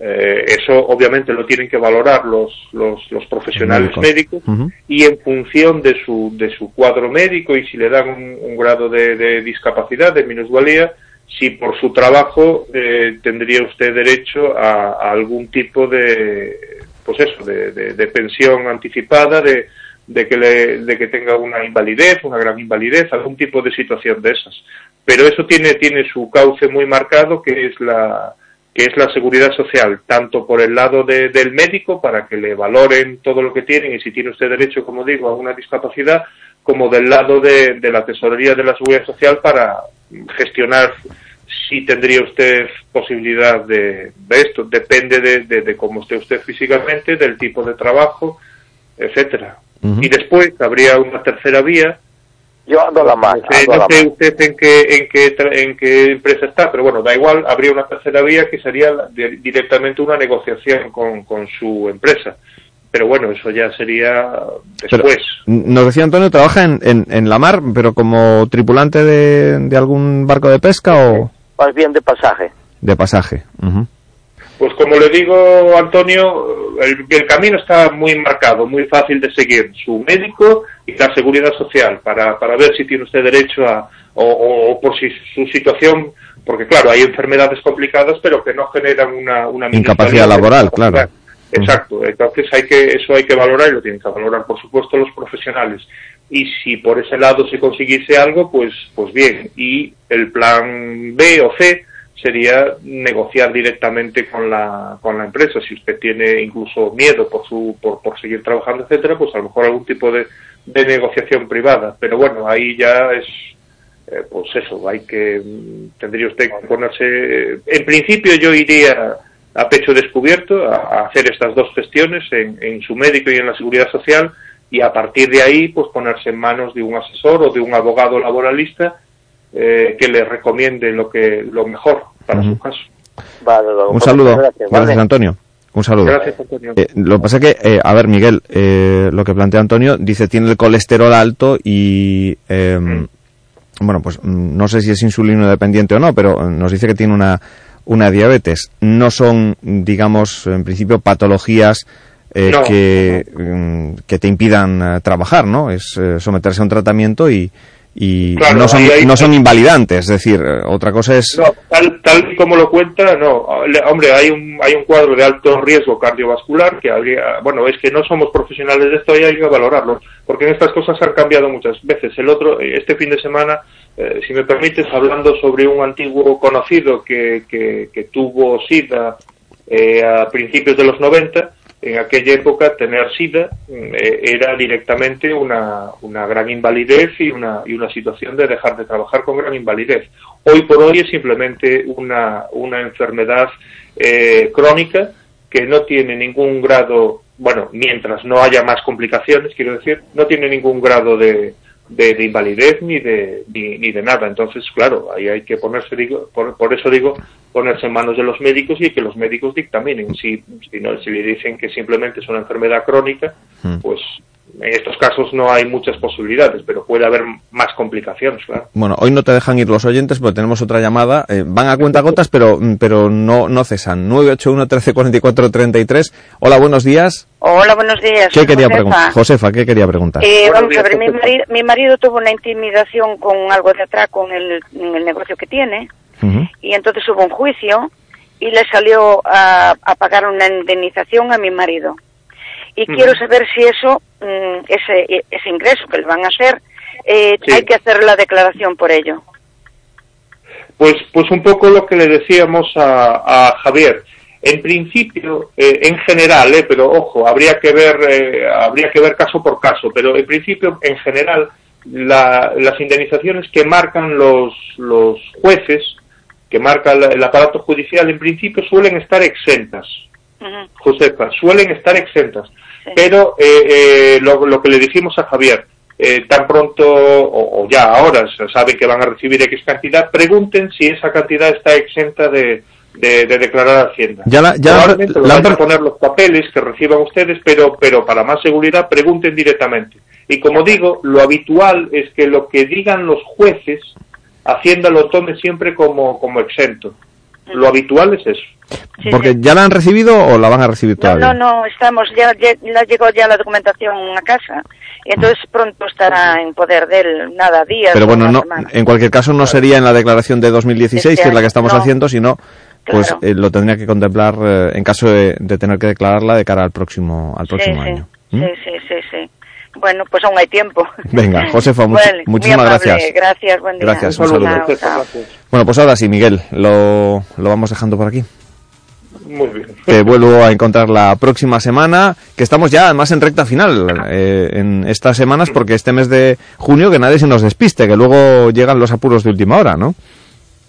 Eh, eso obviamente lo tienen que valorar los, los, los profesionales médicos y en función de su, de su cuadro médico y si le dan un, un grado de, de discapacidad, de minusvalía, si por su trabajo eh, tendría usted derecho a, algún tipo de, pues eso, de, de- pensión anticipada, de, de que le, de que tenga una invalidez, una gran invalidez, algún tipo de situación de esas. Pero eso tiene, tiene su cauce muy marcado, que es la, que es la seguridad social, tanto por el lado de- del médico para que le valoren todo lo que tienen y si tiene usted derecho, como digo, a una discapacidad, como del lado de, de la tesorería de la seguridad social para gestionar si tendría usted posibilidad de, de esto. Depende de, de- de cómo esté usted físicamente, del tipo de trabajo, etcétera. Y después habría una tercera vía. Yo ando a la mar. No sé, no usted en qué, en, qué, en qué empresa está, pero bueno, da igual, habría una tercera vía que sería directamente una negociación con, con su empresa. Pero bueno, eso ya sería Pero, después. nos decía Antonio, trabaja en, en, en la mar, pero como tripulante de, de algún barco de pesca o Más bien de pasaje. de pasaje. Pues como le digo, Antonio, el, el, camino está muy marcado, muy fácil de seguir. Su médico y la seguridad social para, para ver si tiene usted derecho a, o, o por si su situación, porque claro, hay enfermedades complicadas, pero que no generan una, una incapacidad laboral, claro. Exacto, entonces hay que, eso hay que valorar y lo tienen que valorar, por supuesto, los profesionales. Y si por ese lado se consiguiese algo, pues, pues bien. Y el plan B o C sería negociar directamente con la, con la empresa. Si usted tiene incluso miedo por, su, por, por seguir trabajando, etcétera, pues a lo mejor algún tipo de, de negociación privada. Pero bueno, ahí ya es, eh, pues eso, hay que, tendría usted que ponerse, en principio yo iría a pecho descubierto a, a hacer estas dos gestiones en, en su médico y en la seguridad social y a partir de ahí pues ponerse en manos de un asesor o de un abogado laboralista eh, que le recomiende lo que lo mejor para su caso. Vale, luego, Un pues, saludo. gracias, Gracias, vale. Antonio. Un saludo. Gracias, Antonio. Eh, lo que pasa es que, eh, a ver, Miguel, eh, lo que plantea Antonio, dice tiene el colesterol alto y, eh, bueno, pues mm, no sé si es insulino dependiente o no, pero eh, nos dice que tiene una, una diabetes. No son, digamos, en principio patologías eh, No, que, mm, que te impidan eh, trabajar, ¿no? Es eh, someterse a un tratamiento y, y Claro, no, son, ahí no son invalidantes. Es decir, eh, otra cosa es... No, tal, tal como lo cuenta, no. Hombre, hay un, hay un cuadro de alto riesgo cardiovascular que habría, bueno, es que no somos profesionales de esto y hay que valorarlo, porque en estas cosas han cambiado muchas veces. El otro, eh, este fin de semana, eh, si me permites, hablando sobre un antiguo conocido que, que, que tuvo SIDA eh, a principios de los 90, en aquella época tener SIDA mm, eh, era directamente una, una gran invalidez y una, y una situación de dejar de trabajar con gran invalidez. Hoy por hoy es simplemente una, una enfermedad eh, crónica que no tiene ningún grado, bueno, mientras no haya más complicaciones, quiero decir, no tiene ningún grado de, de, de invalidez ni de, ni, ni de nada. Entonces, claro, ahí hay que ponerse, digo, por, por eso digo, ponerse en manos de los médicos y que los médicos dictaminen. Si, si, no, si le dicen que simplemente es una enfermedad crónica, pues en estos casos no hay muchas posibilidades, pero puede haber más complicaciones, claro. Bueno, hoy no te dejan ir los oyentes, pero tenemos otra llamada. Eh, van a cuenta gotas, pero, pero no, no cesan. 981 13 44 33. Hola, buenos días. Hola, buenos días. ¿Qué quería Josefa. preguntar? Josefa, ¿qué quería preguntar? Eh, vamos a ver, mi marido, mi marido tuvo una intimidación con algo de atraco en el, en el negocio que tiene y entonces hubo un juicio y le salió a, a pagar una indemnización a mi marido. Y quiero saber si eso, mm, ese, ese ingreso que le van a hacer, eh, Sí. hay que hacer la declaración por ello. Pues, pues un poco lo que le decíamos a, a Javier. En principio, eh, en general, eh, pero ojo, habría que ver, eh, habría que ver caso por caso. Pero en principio, en general, la- las indemnizaciones que marcan los, los jueces, que marca el, el aparato judicial, en principio suelen estar exentas. Josefa, suelen estar exentas. Pero eh, eh, lo, lo que le dijimos a Javier, eh, tan pronto o, o ya ahora se sabe que van a recibir X cantidad, pregunten si esa cantidad está exenta de, de, de declarar a Hacienda. Ya la- ya la- la vayan a poner los papeles que reciban ustedes, pero, pero para más seguridad pregunten directamente. Y como digo, lo habitual es que lo que digan los jueces, Hacienda lo tome siempre como, como exento. Lo habitual es eso. Porque ya la han recibido o la van a recibir No, todavía. no, no, estamos, ya, ya, ya llegó ya la documentación a casa y entonces pronto estará en poder de él, nada, días. Pero bueno, no, semana. en cualquier caso no sería en la declaración de 2016, Este que es la que estamos no. haciendo, sino pues Claro. eh, lo tendría que contemplar eh, en caso de, de tener que declararla de cara al próximo al próximo sí, año. sí, ¿Mm? sí, sí. Bueno, pues aún hay tiempo. Venga, Josefa, much- muy muchísimas gracias. Gracias, buen día. Gracias, un saludo. Chao, chao. Bueno, pues ahora sí, Miguel, lo, lo vamos dejando por aquí. Muy bien. Te vuelvo a encontrar la próxima semana, que estamos ya además en recta final eh, en estas semanas, porque este mes de junio que nadie se nos despiste, que luego llegan los apuros de última hora, ¿no?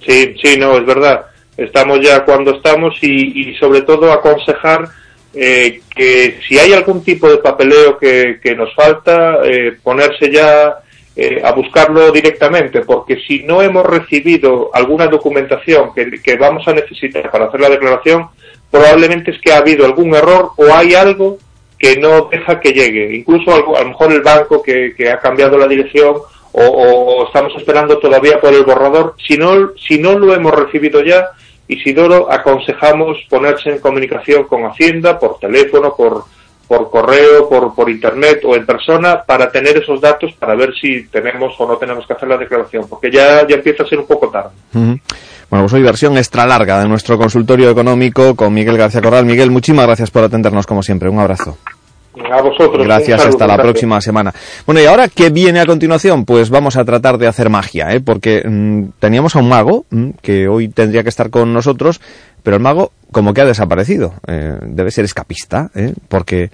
Sí, sí, no, es verdad. Estamos ya cuando estamos y, y sobre todo aconsejar eh, que si hay algún tipo de papeleo que, nos falta, eh, ponerse ya eh, a buscarlo directamente, porque si no hemos recibido alguna documentación que, que vamos a necesitar para hacer la declaración, probablemente es que ha habido algún error o hay algo que no deja que llegue. Incluso algo- a lo mejor el banco que, que ha cambiado la dirección o, o estamos esperando todavía por el borrador. Si no, si no lo hemos recibido ya, Isidoro, aconsejamos ponerse en comunicación con Hacienda por teléfono, por, por correo, por, por internet o en persona para tener esos datos para ver si tenemos o no tenemos que hacer la declaración, porque ya, ya empieza a ser un poco tarde. Ujú. Bueno, pues hoy versión extra larga de nuestro consultorio económico con Miguel García Corral. Miguel, muchísimas gracias por atendernos como siempre. Un abrazo. A vosotros. Gracias, saludo, hasta la gracias. próxima semana. Bueno, y ahora, ¿qué viene a continuación? Pues vamos a tratar de hacer magia, ¿eh? Porque mm, teníamos a un mago mm, que hoy tendría que estar con nosotros, pero el mago como que ha desaparecido. Eh, debe ser escapista, ¿eh? Porque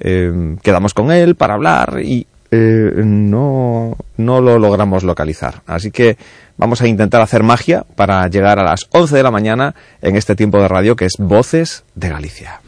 eh, quedamos con él para hablar y eh, no, no lo logramos localizar. Así que vamos a intentar hacer magia para llegar a las 11 de la mañana en este tiempo de radio que es Voces de Galicia.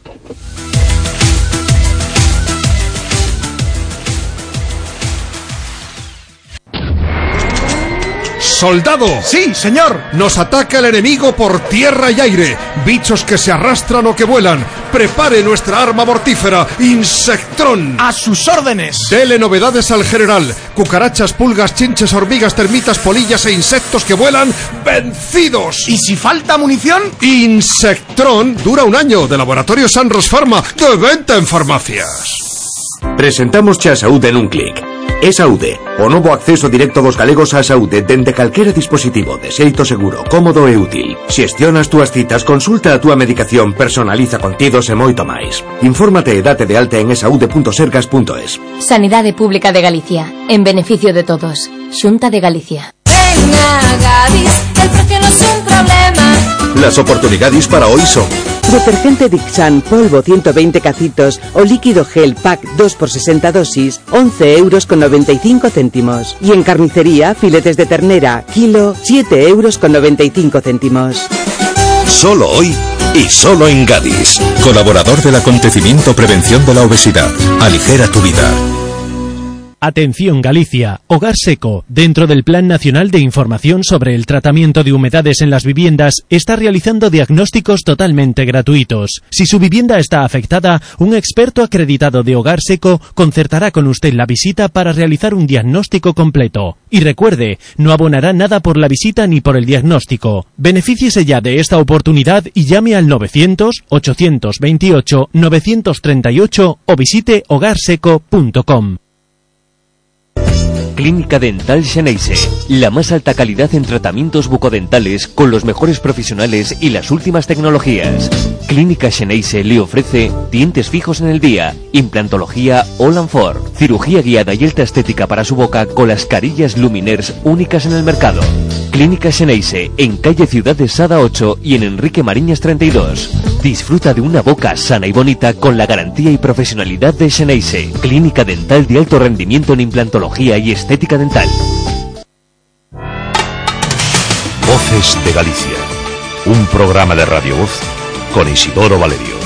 ¡Soldado! Sí, señor. Nos ataca el enemigo por tierra y aire. Bichos que se arrastran o que vuelan. Prepare nuestra arma mortífera, Insectrón. A sus órdenes. Dele novedades al general. Cucarachas, pulgas, chinches, hormigas, termitas, polillas e insectos que vuelan, vencidos. ¿Y si falta munición? Insectrón dura un año de Laboratorio Sanros Pharma, de venta en farmacias. Presentamos a saúde en un clic. É saúde, o novo acceso directo dos galegos á saúde dende calquera dispositivo de xeito seguro, cómodo e útil. Xestiona as túas citas, consulta a túa medicación, personaliza contidos e moito máis. Infórmate e date de alta en esaude.sergas.es. Sanidade Pública de Galicia, en beneficio de todos. Xunta de Galicia. Venga, Gadis, el precio no es un problema. Las oportunidades para hoy son Detergente Dixan polvo 120 cacitos o líquido gel pack 2 por 60 dosis 11 euros con 95 céntimos. Y en carnicería filetes de ternera kilo 7 euros con 95 céntimos. solo hoy y solo en Gadis. Colaborador del acontecimiento Prevención de la Obesidad. Aligera tu vida. Atención Galicia, Hogar Seco, dentro del Plan Nacional de Información sobre el Tratamiento de Humedades en las Viviendas, está realizando diagnósticos totalmente gratuitos. Si su vivienda está afectada, un experto acreditado de Hogar Seco concertará con usted la visita para realizar un diagnóstico completo. Y recuerde, no abonará nada por la visita ni por el diagnóstico. Benefíciese ya de esta oportunidad y llame al 900 828 938 o visite hogarseco.com. Clínica Dental Xeneise, la más alta calidad en tratamientos bucodentales con los mejores profesionales y las últimas tecnologías. Clínica Xeneise le ofrece dientes fijos en el día, implantología All for, cirugía guiada y alta estética para su boca con las carillas Luminers únicas en el mercado. Clínica Xeneise, en calle Ciudad de Sada 8 y en Enrique Mariñas 32. Disfruta de una boca sana y bonita con la garantía y profesionalidad de Xeneise, clínica dental de alto rendimiento en implantología y estética dental. Voces de Galicia. Un programa de Radio Voz con Isidoro Valerio.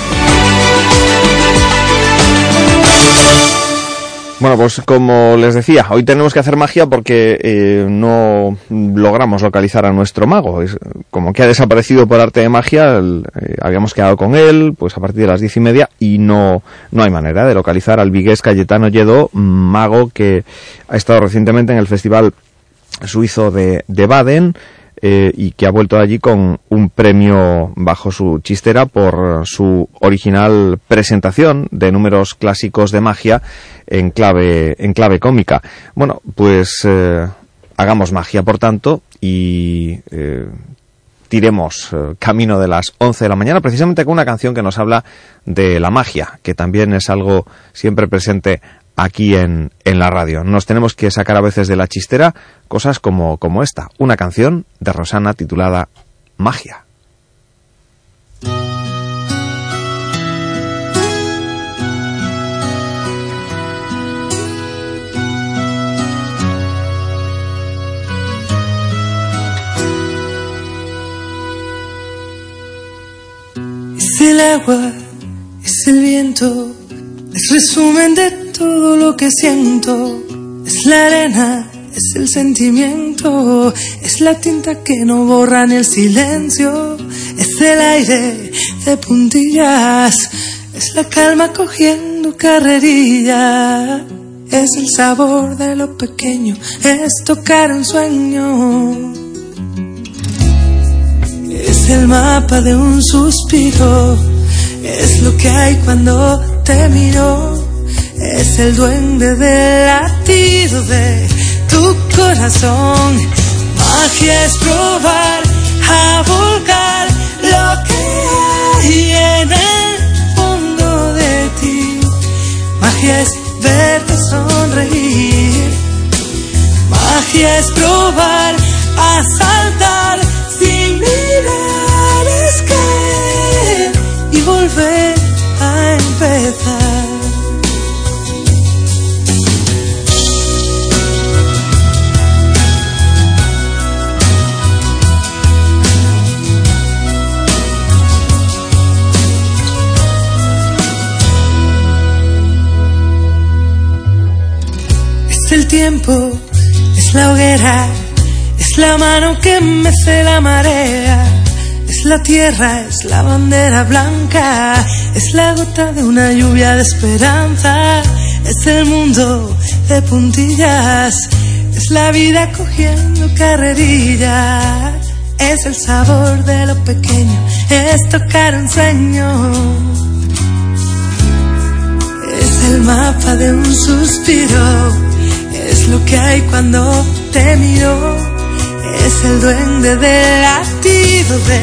Bueno, pues como les decía, hoy tenemos que hacer magia porque eh, no logramos localizar a nuestro mago. Es, como que ha desaparecido por arte de magia, eh, habíamos quedado con él pues a partir de las diez y media y no, no hay manera de localizar al vigués Cayetano Lledó, mago que ha estado recientemente en el Festival Suizo de, de Baden. Eh, y que ha vuelto allí con un premio bajo su chistera por su original presentación de números clásicos de magia en clave, en clave cómica. Bueno, pues eh, hagamos magia, por tanto, y eh, tiremos camino de las 11 de la mañana, precisamente con una canción que nos habla de la magia, que también es algo siempre presente aquí en, en la radio. Nos tenemos que sacar a veces de la chistera cosas como, como esta, una canción de Rosana titulada Magia. Es el agua, es el viento, es resumen de todo lo que siento. Es la arena, es el sentimiento, es la tinta que no borra ni el silencio. Es el aire de puntillas, es la calma cogiendo carrerilla. Es el sabor de lo pequeño, es tocar un sueño. Es el mapa de un suspiro, es lo que hay cuando te miro, es el duende del latido de tu corazón. Magia es probar a volcar lo que hay en el fondo de ti. Magia es verte sonreír. Magia es probar a saltar sin mirar, es y volver a empezar. El tiempo, es la hoguera, es la mano que mece la marea, es la tierra, es la bandera blanca, es la gota de una lluvia de esperanza, es el mundo de puntillas, es la vida cogiendo carrerilla, es el sabor de lo pequeño, es tocar un sueño. Es el mapa de un suspiro, es lo que hay cuando te miro, es el duende del latido de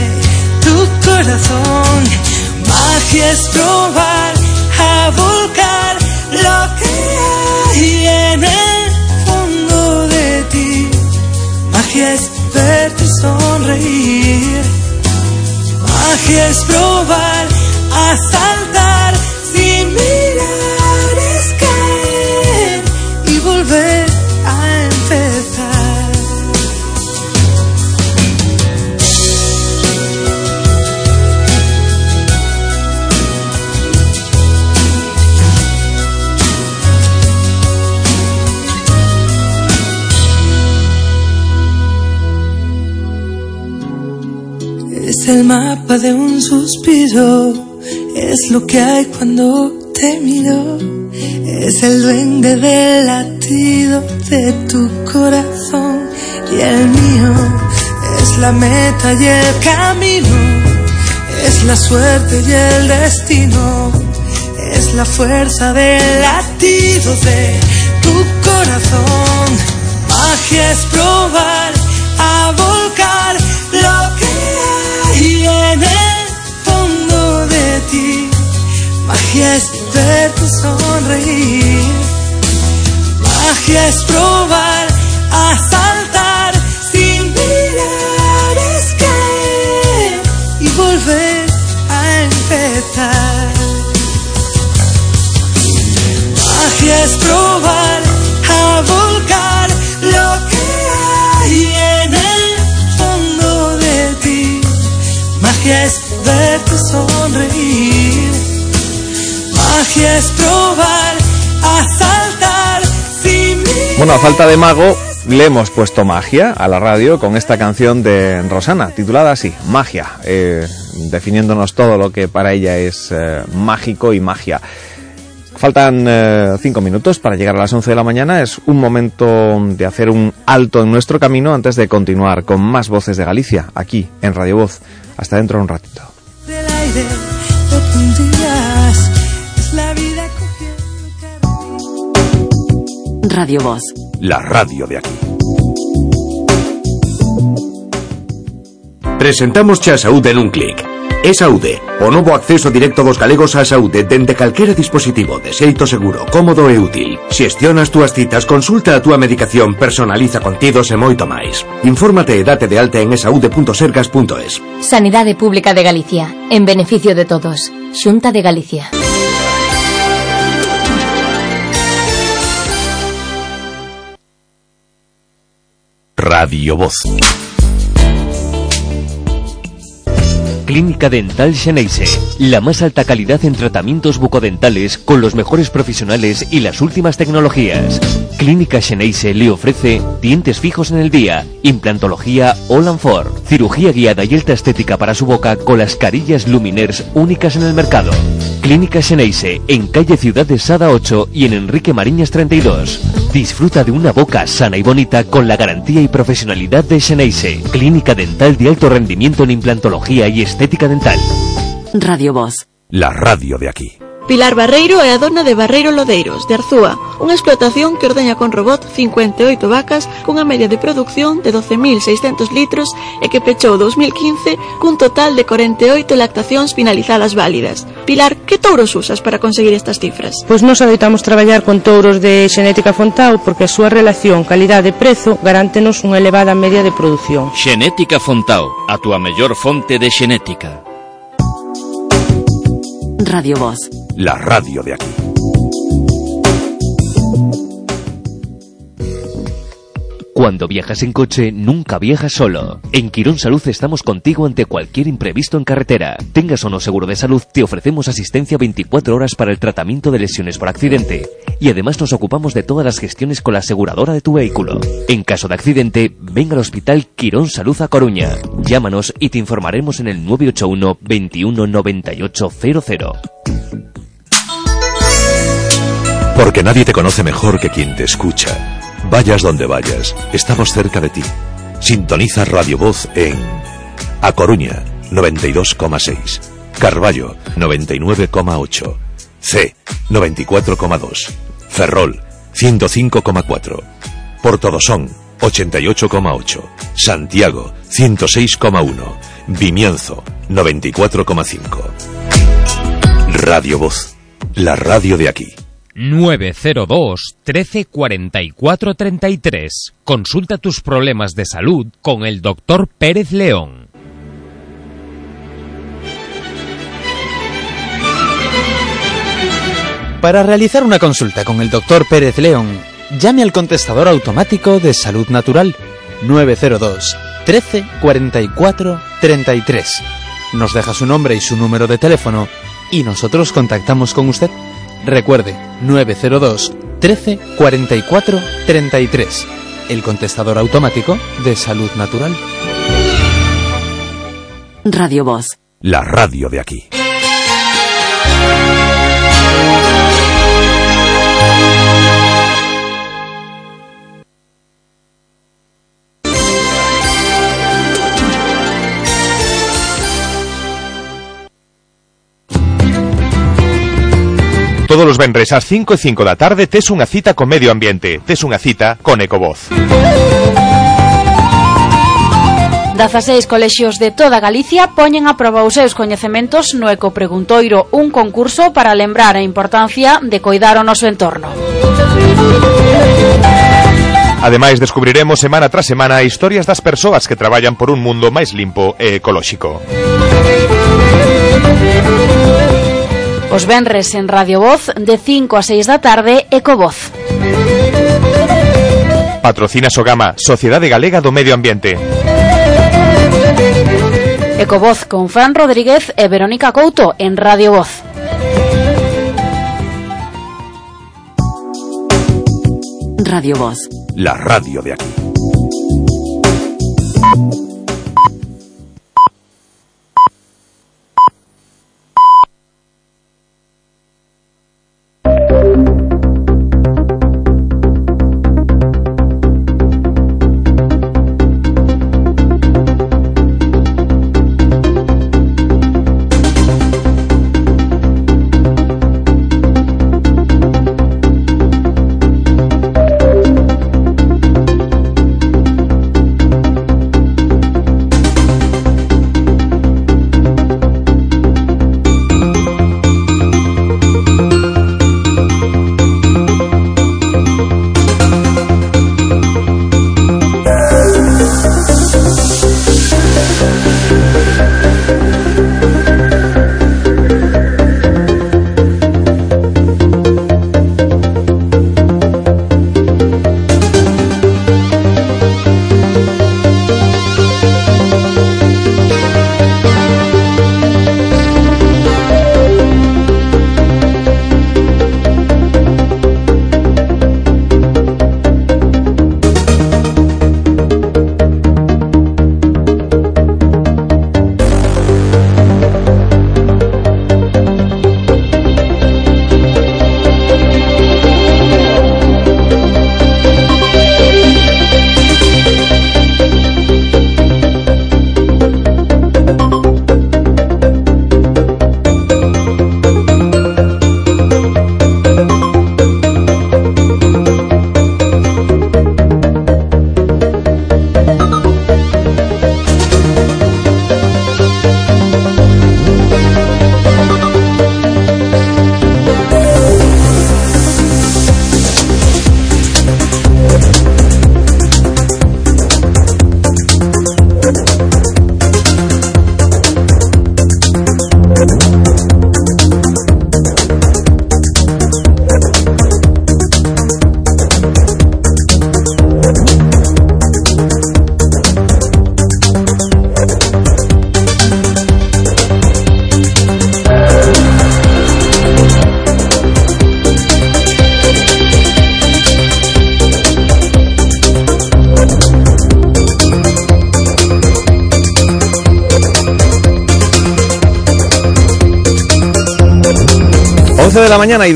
tu corazón. Magia es probar a volcar lo que hay en el fondo de ti. Magia es verte sonreír. Magia es probar a saltar sin mirar, Es el mapa de un suspiro, es lo que hay cuando te miro, es el duende del de tu corazón y el mío, es la meta y el camino, es la suerte y el destino, es la fuerza del latido de tu corazón. Magia es probar a volcar lo que hay en el fondo de ti. Magia es verte sonreír. Magia es probar a saltar sin mirar, es caer y volver a empezar. Magia es probar a volcar lo que hay en el fondo de ti. Magia es verte sonreír. Magia es probar a saltar. Bueno, a falta de mago, le hemos puesto magia a la radio con esta canción de Rosana, titulada así, Magia, eh, definiéndonos todo lo que para ella es eh, mágico y magia. Faltan eh, cinco minutos para llegar a las 11 de la mañana. Es un momento de hacer un alto en nuestro camino antes de continuar con más voces de Galicia, aquí en Radio Voz. Hasta dentro de un ratito. Radio Voz. La radio de aquí. Presentamos a saúde nun clic. É saúde, o novo acceso directo dos galegos á saúde dende calquera dispositivo de xeito seguro, cómodo e útil. Xestiona as túas citas, consulta a túa medicación, personaliza contidos e moito máis. Infórmate e date de alta en esaude.sergas.es. Sanidade Pública de Galicia, en beneficio de todos. Xunta de Galicia. Radio Voz. Clínica Dental Xeneise, la más alta calidad en tratamientos bucodentales con los mejores profesionales y las últimas tecnologías. Clínica Xeneise le ofrece dientes fijos en el día, implantología All cirugía guiada y alta estética para su boca con las carillas Luminers únicas en el mercado. Clínica Xeneise en calle Ciudad de Sada 8 y en Enrique Mariñas 32. Disfruta de una boca sana y bonita con la garantía y profesionalidad de Xeneise, clínica dental de alto rendimiento en implantología y estética dental. Radio Voz. La radio de aquí. Pilar Barreiro é a dona de Barreiro Lodeiros, de Arzúa, unha explotación que ordeña con robot 58 vacas cunha media de producción de 12.600 litros e que pechou 2015 cun total de 48 lactacións finalizadas válidas. Pilar, que touros usas para conseguir estas cifras? Pois nos adoitamos traballar con touros de xenética Fontao porque a súa relación calidade-prezo garántenos unha elevada media de producción. Xenética Fontao, a túa mellor fonte de xenética. Radio Voz. La radio de aquí. Cuando viajas en coche, nunca viajas solo. En Quirón Salud estamos contigo ante cualquier imprevisto en carretera. Tengas o no seguro de salud, te ofrecemos asistencia 24 horas para el tratamiento de lesiones por accidente. Y además nos ocupamos de todas las gestiones con la aseguradora de tu vehículo. En caso de accidente, ven al Hospital Quirón Salud a Coruña. Llámanos y te informaremos en el 981 21 98 00. Porque nadie te conoce mejor que quien te escucha. Vayas donde vayas, estamos cerca de ti. Sintoniza Radio Voz en A Coruña 92,6, Carballo 99,8, C 94,2, Ferrol 105,4, Portodosón 88,8, Santiago 106,1, Vimianzo 94,5. Radio Voz, la radio de aquí. 902 13 44 33. Consulta tus problemas de salud con el Dr. Pérez León. Para realizar una consulta con el Dr. Pérez León, llame al contestador automático de Salud Natural 902 13 44 33. Nos deja su nombre y su número de teléfono y nosotros contactamos con usted. Recuerde 902 13 44 33. El contestador automático de Salud Natural. Radio Voz. La radio de aquí. todos os venres ás 5 e 5 da tarde tes unha cita co medio ambiente. Tes unha cita con Ecovoz. 16 colexios de toda Galicia poñen a proba os seus coñecementos no Eco Preguntoiro, un concurso para lembrar a importancia de coidar o noso entorno. Ademais, descubriremos semana tras semana historias das persoas que traballan por un mundo máis limpo e ecolóxico. Os venres en Radio Voz de 5 a 6 da tarde Ecovoz. Patrocina Sogama, Sociedade Galega do Medio Ambiente. Ecovoz con Fran Rodríguez e Verónica Couto en Radio Voz. Radio Voz. La radio de aquí.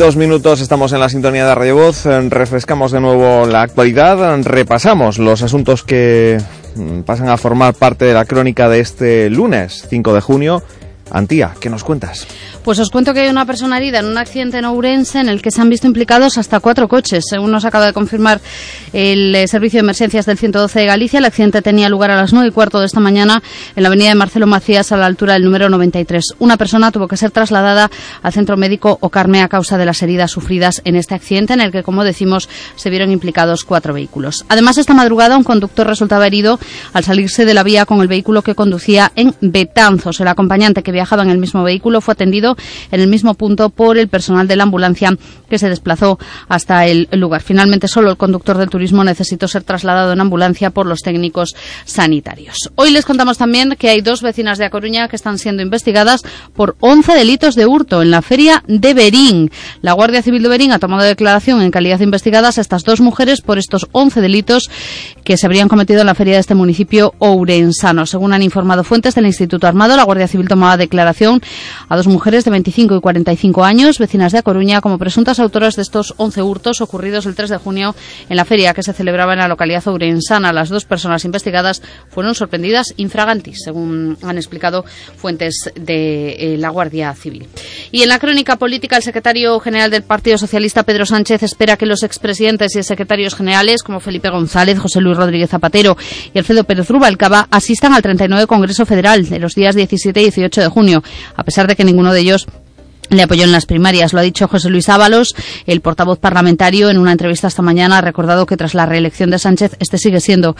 22 minutos estamos en la sintonía de Radio Voz, eh, refrescamos de nuevo la actualidad, eh, repasamos los asuntos que mm, pasan a formar parte de la crónica de este lunes 5 de junio. Antía, ¿qué nos cuentas? Pues os cuento que hay una persona herida en un accidente en Ourense en el que se han visto implicados hasta cuatro coches, según nos acaba de confirmar el eh, Servicio de Emergencias del 112 de Galicia, el accidente tenía lugar a las nueve y cuarto de esta mañana en la avenida de Marcelo Macías a la altura del número 93. Una persona tuvo que ser trasladada al centro médico Ocarme a causa de las heridas sufridas en este accidente en el que, como decimos, se vieron implicados cuatro vehículos. Además, esta madrugada un conductor resultaba herido al salirse de la vía con el vehículo que conducía en Betanzos. El acompañante que viajaba en el mismo vehículo fue atendido en el mismo punto por el personal de la ambulancia que se desplazó hasta el lugar. Finalmente, solo el conductor del turismo necesitó ser trasladado en ambulancia por los técnicos sanitarios. Hoy les contamos también que hay dos vecinas de A Coruña que están siendo investigadas por 11 delitos de hurto en la feria de Berín. La Guardia Civil de Berín ha tomado declaración en calidad de investigadas a estas dos mujeres por estos 11 delitos que se habrían cometido en la feria de este municipio ourensano. Según han informado fuentes del Instituto Armado, la Guardia Civil tomaba declaración a dos mujeres de 25 y 45 años, vecinas de A Coruña, como presuntas autoras de estos 11 hurtos ocurridos el 3 de junio en la feria que se celebraba en la localidad ourensana. Las dos personas investigadas fueron sorprendidas infragantis, según han explicado fuentes de eh, la Guardia Civil. Y en la crónica política, el secretario general del Partido Socialista, Pedro Sánchez, espera que los expresidentes y secretarios generales, como Felipe González, José Luis Rodríguez Zapatero y Alfredo Pérez Rubalcaba, asistan al 39 Congreso Federal de los días 17 y 18 de junio, a pesar de que ninguno de ellos le apoyó en las primarias. Lo ha dicho José Luis Ábalos, el portavoz parlamentario, en una entrevista esta mañana. Ha recordado que tras la reelección de Sánchez, este sigue siendo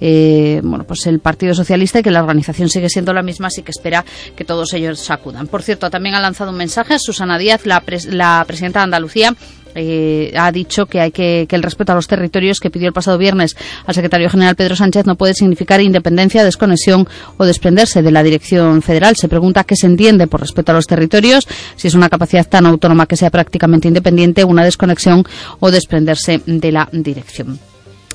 eh, bueno, pues el Partido Socialista y que la organización sigue siendo la misma, así que espera que todos ellos acudan. Por cierto, también ha lanzado un mensaje Susana Díaz, la, la presidenta de Andalucía, eh, ha dicho que hay que, que el respeto a los territorios que pidió el pasado viernes al secretario general Pedro Sánchez no puede significar independencia, desconexión o desprenderse de la dirección federal. Se pregunta qué se entiende por respeto a los territorios, si es una capacidad tan autónoma que sea prácticamente independiente, una desconexión o desprenderse de la dirección.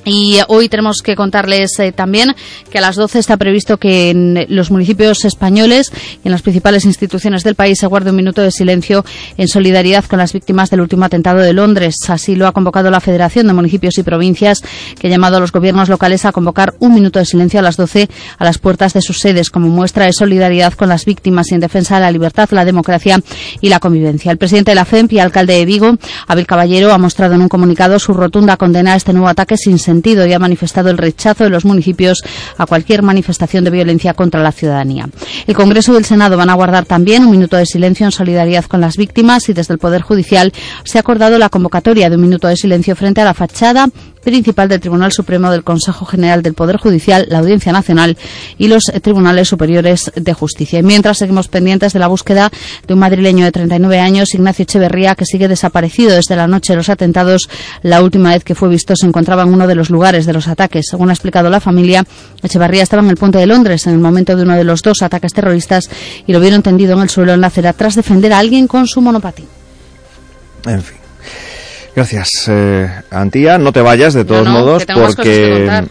Y hoy tenemos que contarles eh, también que a las 12 está previsto que en los municipios españoles y en las principales instituciones del país se guarde un minuto de silencio en solidaridad con las víctimas del último atentado de Londres. Así lo ha convocado la Federación de Municipios y Provincias, que ha llamado a los gobiernos locales a convocar un minuto de silencio a las 12 a las puertas de sus sedes como muestra de solidaridad con las víctimas y en defensa de la libertad, la democracia y la convivencia. El presidente de la FEMP y alcalde de Vigo, Abel Caballero, ha mostrado en un comunicado su rotunda condena a este nuevo ataque sin sentido y ha manifestado el rechazo de los municipios a cualquier manifestación de violencia contra la ciudadanía. El Congreso y el Senado van a guardar también un minuto de silencio en solidaridad con las víctimas y desde el Poder Judicial se ha acordado la convocatoria de un minuto de silencio frente a la fachada principal del Tribunal Supremo del Consejo General del Poder Judicial, la Audiencia Nacional y los Tribunales Superiores de Justicia. Mientras seguimos pendientes de la búsqueda de un madrileño de 39 años, Ignacio Echeverría, que sigue desaparecido desde la noche de los atentados. La última vez que fue visto se encontraba en uno de los lugares de los ataques. Según ha explicado la familia, Echeverría estaba en el puente de Londres en el momento de uno de los dos ataques terroristas y lo vieron tendido en el suelo en la acera tras defender a alguien con su monopatín. En fin. Gracias, eh, Antía. No te vayas, de todos No, no, modos, que que porque,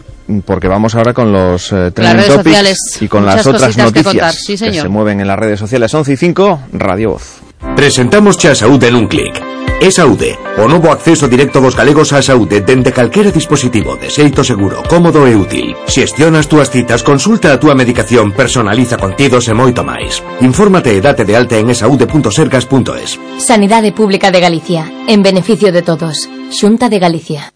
porque vamos ahora con los eh, Las trending redes topics sociales, y con las otras que noticias contar, sí, señor. se mueven en las redes sociales. 11 y 5, Radio Voz. Presentamos a Saúde nun clic. E Saúde, o novo acceso directo dos galegos á saúde dende calquera dispositivo de xeito seguro, cómodo e útil. Xestiona as túas citas, consulta a túa medicación, personaliza contidos e moito máis. Infórmate e date de alta en esaude.sergas.es. Sanidade Pública de Galicia, en beneficio de todos. Xunta de Galicia.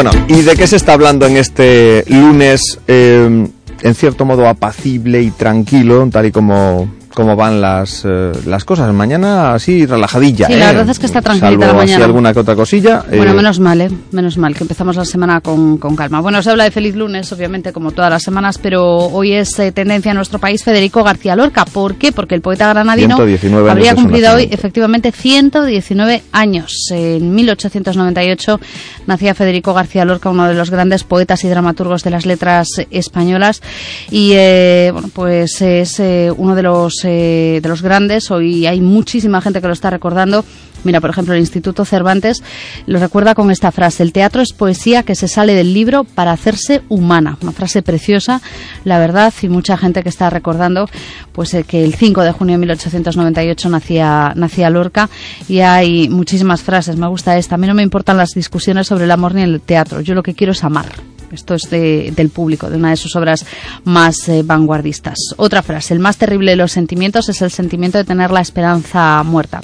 Bueno, ¿y de qué se está hablando en este lunes, eh, en cierto modo apacible y tranquilo, tal y como cómo van las, eh, las cosas. Mañana así relajadilla. Sí, ¿eh? la verdad es que está tranquilita Salvo la así mañana. alguna que otra cosilla. Bueno, eh, menos mal, ¿eh? Menos mal que empezamos la semana con, con calma. Bueno, se habla de feliz lunes, obviamente, como todas las semanas, pero hoy es eh, tendencia en nuestro país Federico García Lorca. ¿Por qué? Porque el poeta granadino 119 años habría cumplido hoy, efectivamente, 119 años. En 1898 nacía Federico García Lorca, uno de los grandes poetas y dramaturgos de las letras españolas. Y, eh, bueno, pues es eh, uno de los, eh, de los grandes. Hoy hay muchísima gente que lo está recordando. Mira, por ejemplo, el Instituto Cervantes lo recuerda con esta frase: El teatro es poesía que se sale del libro para hacerse humana. Una frase preciosa, la verdad, y mucha gente que está recordando pues eh, que el 5 de junio de 1898 nacía, nacía Lorca y hay muchísimas frases. Me gusta esta. A mí no me importan las discusiones sobre el amor ni el teatro. Yo lo que quiero es amar. Esto es de- del público, de una de sus obras más eh, vanguardistas. Otra frase, el más terrible de los sentimientos es el sentimiento de tener la esperanza muerta.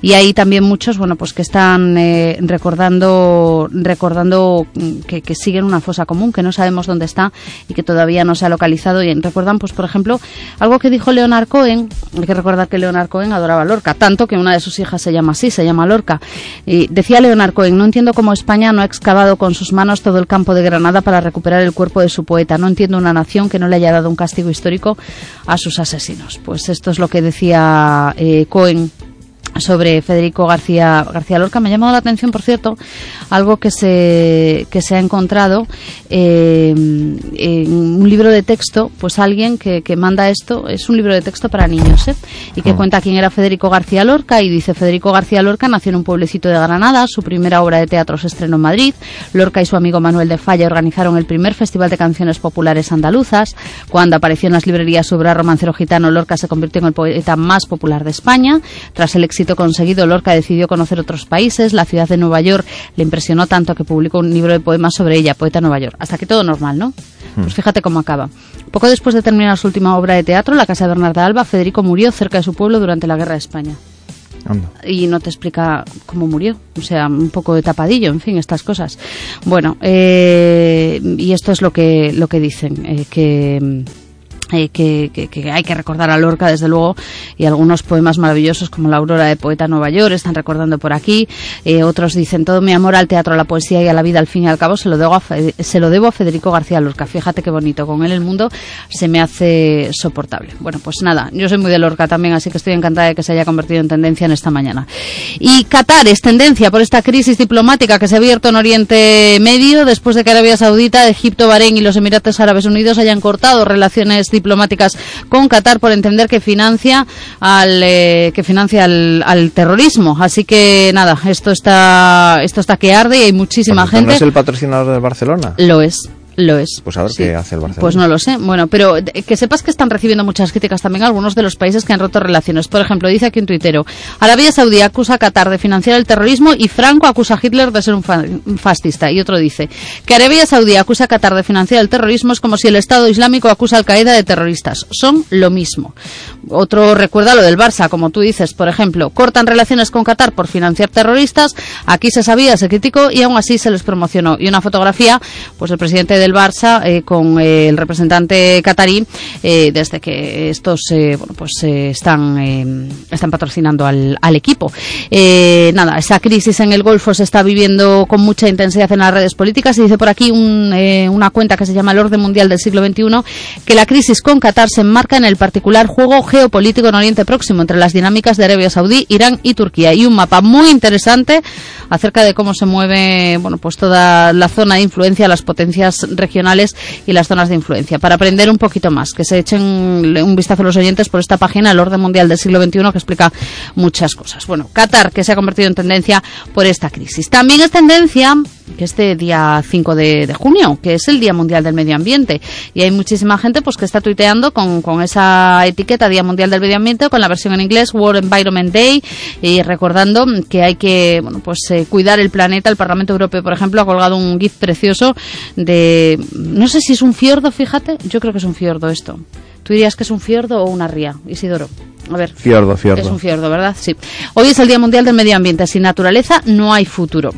Y hay también muchos, bueno, pues que están eh, recordando, recordando mm, que, siguen una fosa común, que no sabemos dónde está y que todavía no se ha localizado. Y recuerdan, pues, por ejemplo, algo que dijo Leonard Cohen, hay que recordar que Leonard Cohen adoraba Lorca, tanto que una de sus hijas se llama así, se llama Lorca. Y decía Leonard Cohen, no entiendo cómo España no ha excavado con sus manos todo el campo de Granada para recuperar el cuerpo de su poeta. No entiendo una nación que no le haya dado un castigo histórico a sus asesinos. Pues esto es lo que decía eh, Cohen sobre Federico García García Lorca me ha llamado la atención por cierto algo que se que se ha encontrado eh, en un libro de texto pues alguien que, que manda esto es un libro de texto para niños ¿eh? y que cuenta quién era Federico García Lorca y dice Federico García Lorca nació en un pueblecito de Granada su primera obra de teatro se estrenó en Madrid Lorca y su amigo Manuel de Falla organizaron el primer festival de canciones populares andaluzas cuando apareció en las librerías su obra Romancero Gitano Lorca se convirtió en el poeta más popular de España tras el éxito conseguido, Lorca decidió conocer otros países. La ciudad de Nueva York le impresionó tanto que publicó un libro de poemas sobre ella, Poeta Nueva York. Hasta aquí todo normal, ¿no? Pues fíjate cómo acaba. Poco después de terminar su última obra de teatro, La Casa de Bernarda Alba, Federico murió cerca de su pueblo durante la Guerra de España. anda. Y no te explica cómo murió. O sea, un poco de tapadillo, en fin, estas cosas. Bueno, eh, y esto es lo que, lo que dicen, eh, que... eh, que, que- que hay que recordar a Lorca, desde luego, y algunos poemas maravillosos como La Aurora de Poeta Nueva York están recordando por aquí. Eh, otros dicen, todo mi amor al teatro, a la poesía y a la vida, al fin y al cabo, se lo, debo a, se lo debo a Federico García Lorca. Fíjate qué bonito, con él el mundo se me hace soportable. Bueno, pues nada, yo soy muy de Lorca también, así que estoy encantada de que se haya convertido en tendencia en esta mañana. Y Qatar es tendencia por esta crisis diplomática que se ha abierto en Oriente Medio después de que Arabia Saudita, Egipto, Bahrein y los Emiratos Árabes Unidos hayan cortado relaciones diplomáticas con Qatar por entender que financia al eh, que financia al, al terrorismo. Así que nada, esto está esto está que arde y hay muchísima cierto, ¿No gente. es el patrocinador del Barcelona? Lo es. Lo es. Pues a ver qué hace el Barcelona. Pues no lo sé. Bueno, pero de- que sepas que están recibiendo muchas críticas también algunos de los países que han roto relaciones. Por ejemplo, dice aquí un tuitero, Arabia Saudí acusa a Qatar de financiar el terrorismo y Franco acusa a Hitler de ser un, fa- un fascista. Y otro dice que Arabia Saudí acusa a Qatar de financiar el terrorismo es como si el Estado Islámico acusa a Al-Qaeda de terroristas. Son lo mismo. Otro recuerda lo del Barça, como tú dices, por ejemplo, cortan relaciones con Qatar por financiar terroristas. Aquí se sabía, se criticó y aún así se les promocionó. Y una fotografía, pues el presidente del Barça eh, con eh, el representante catarí, eh, desde que estos, bueno, pues están, están patrocinando al, al equipo. Nada, esa crisis en el Golfo se está viviendo con mucha intensidad en las redes políticas y dice por aquí un, una cuenta que se llama El Orden Mundial del Siglo XXI que la crisis con Qatar se enmarca en el particular juego geopolítico en Oriente Próximo entre las dinámicas de Arabia Saudí, Irán y Turquía y un mapa muy interesante acerca de cómo se mueve bueno pues toda la zona de influencia, las potencias regionales y las zonas de influencia. Para aprender un poquito más, que se echen un vistazo a los oyentes por esta página, el orden mundial del siglo XXI, que explica muchas cosas. Bueno, Qatar, que se ha convertido en tendencia por esta crisis. También es tendencia que este día 5 de, junio, que es el Día Mundial del Medio Ambiente. Y hay muchísima gente pues que está tuiteando con, con esa etiqueta Día Mundial del Medio Ambiente, con la versión en inglés World Environment Day, y recordando que hay que bueno pues eh, cuidar el planeta. El Parlamento Europeo, por ejemplo, ha colgado un GIF precioso de, no sé si es un fiordo, fíjate, yo creo que es un fiordo esto. ¿Tú dirías que es un fiordo o una ría, Isidoro? A ver. Fiordo, fiordo. Es un fiordo, ¿verdad? Sí. Hoy es el Día Mundial del Medio Ambiente. Sin naturaleza no hay futuro.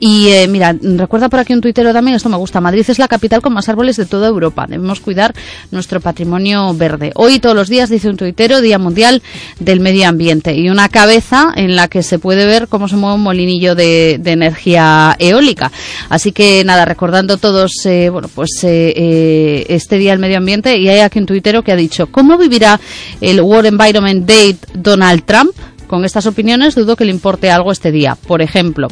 Y eh, mira, recuerda por aquí un tuitero también, esto me gusta, Madrid es la capital con más árboles de toda Europa, debemos cuidar nuestro patrimonio verde. Hoy todos los días, dice un tuitero, Día Mundial del Medio Ambiente y una cabeza en la que se puede ver cómo se mueve un molinillo de, energía eólica. Así que nada, recordando todos, eh, bueno, pues eh, eh, este Día del Medio Ambiente y hay aquí un tuitero que ha dicho, ¿cómo vivirá el World Environment Day Donald Trump? Con estas opiniones dudo que le importe algo este día. Por ejemplo,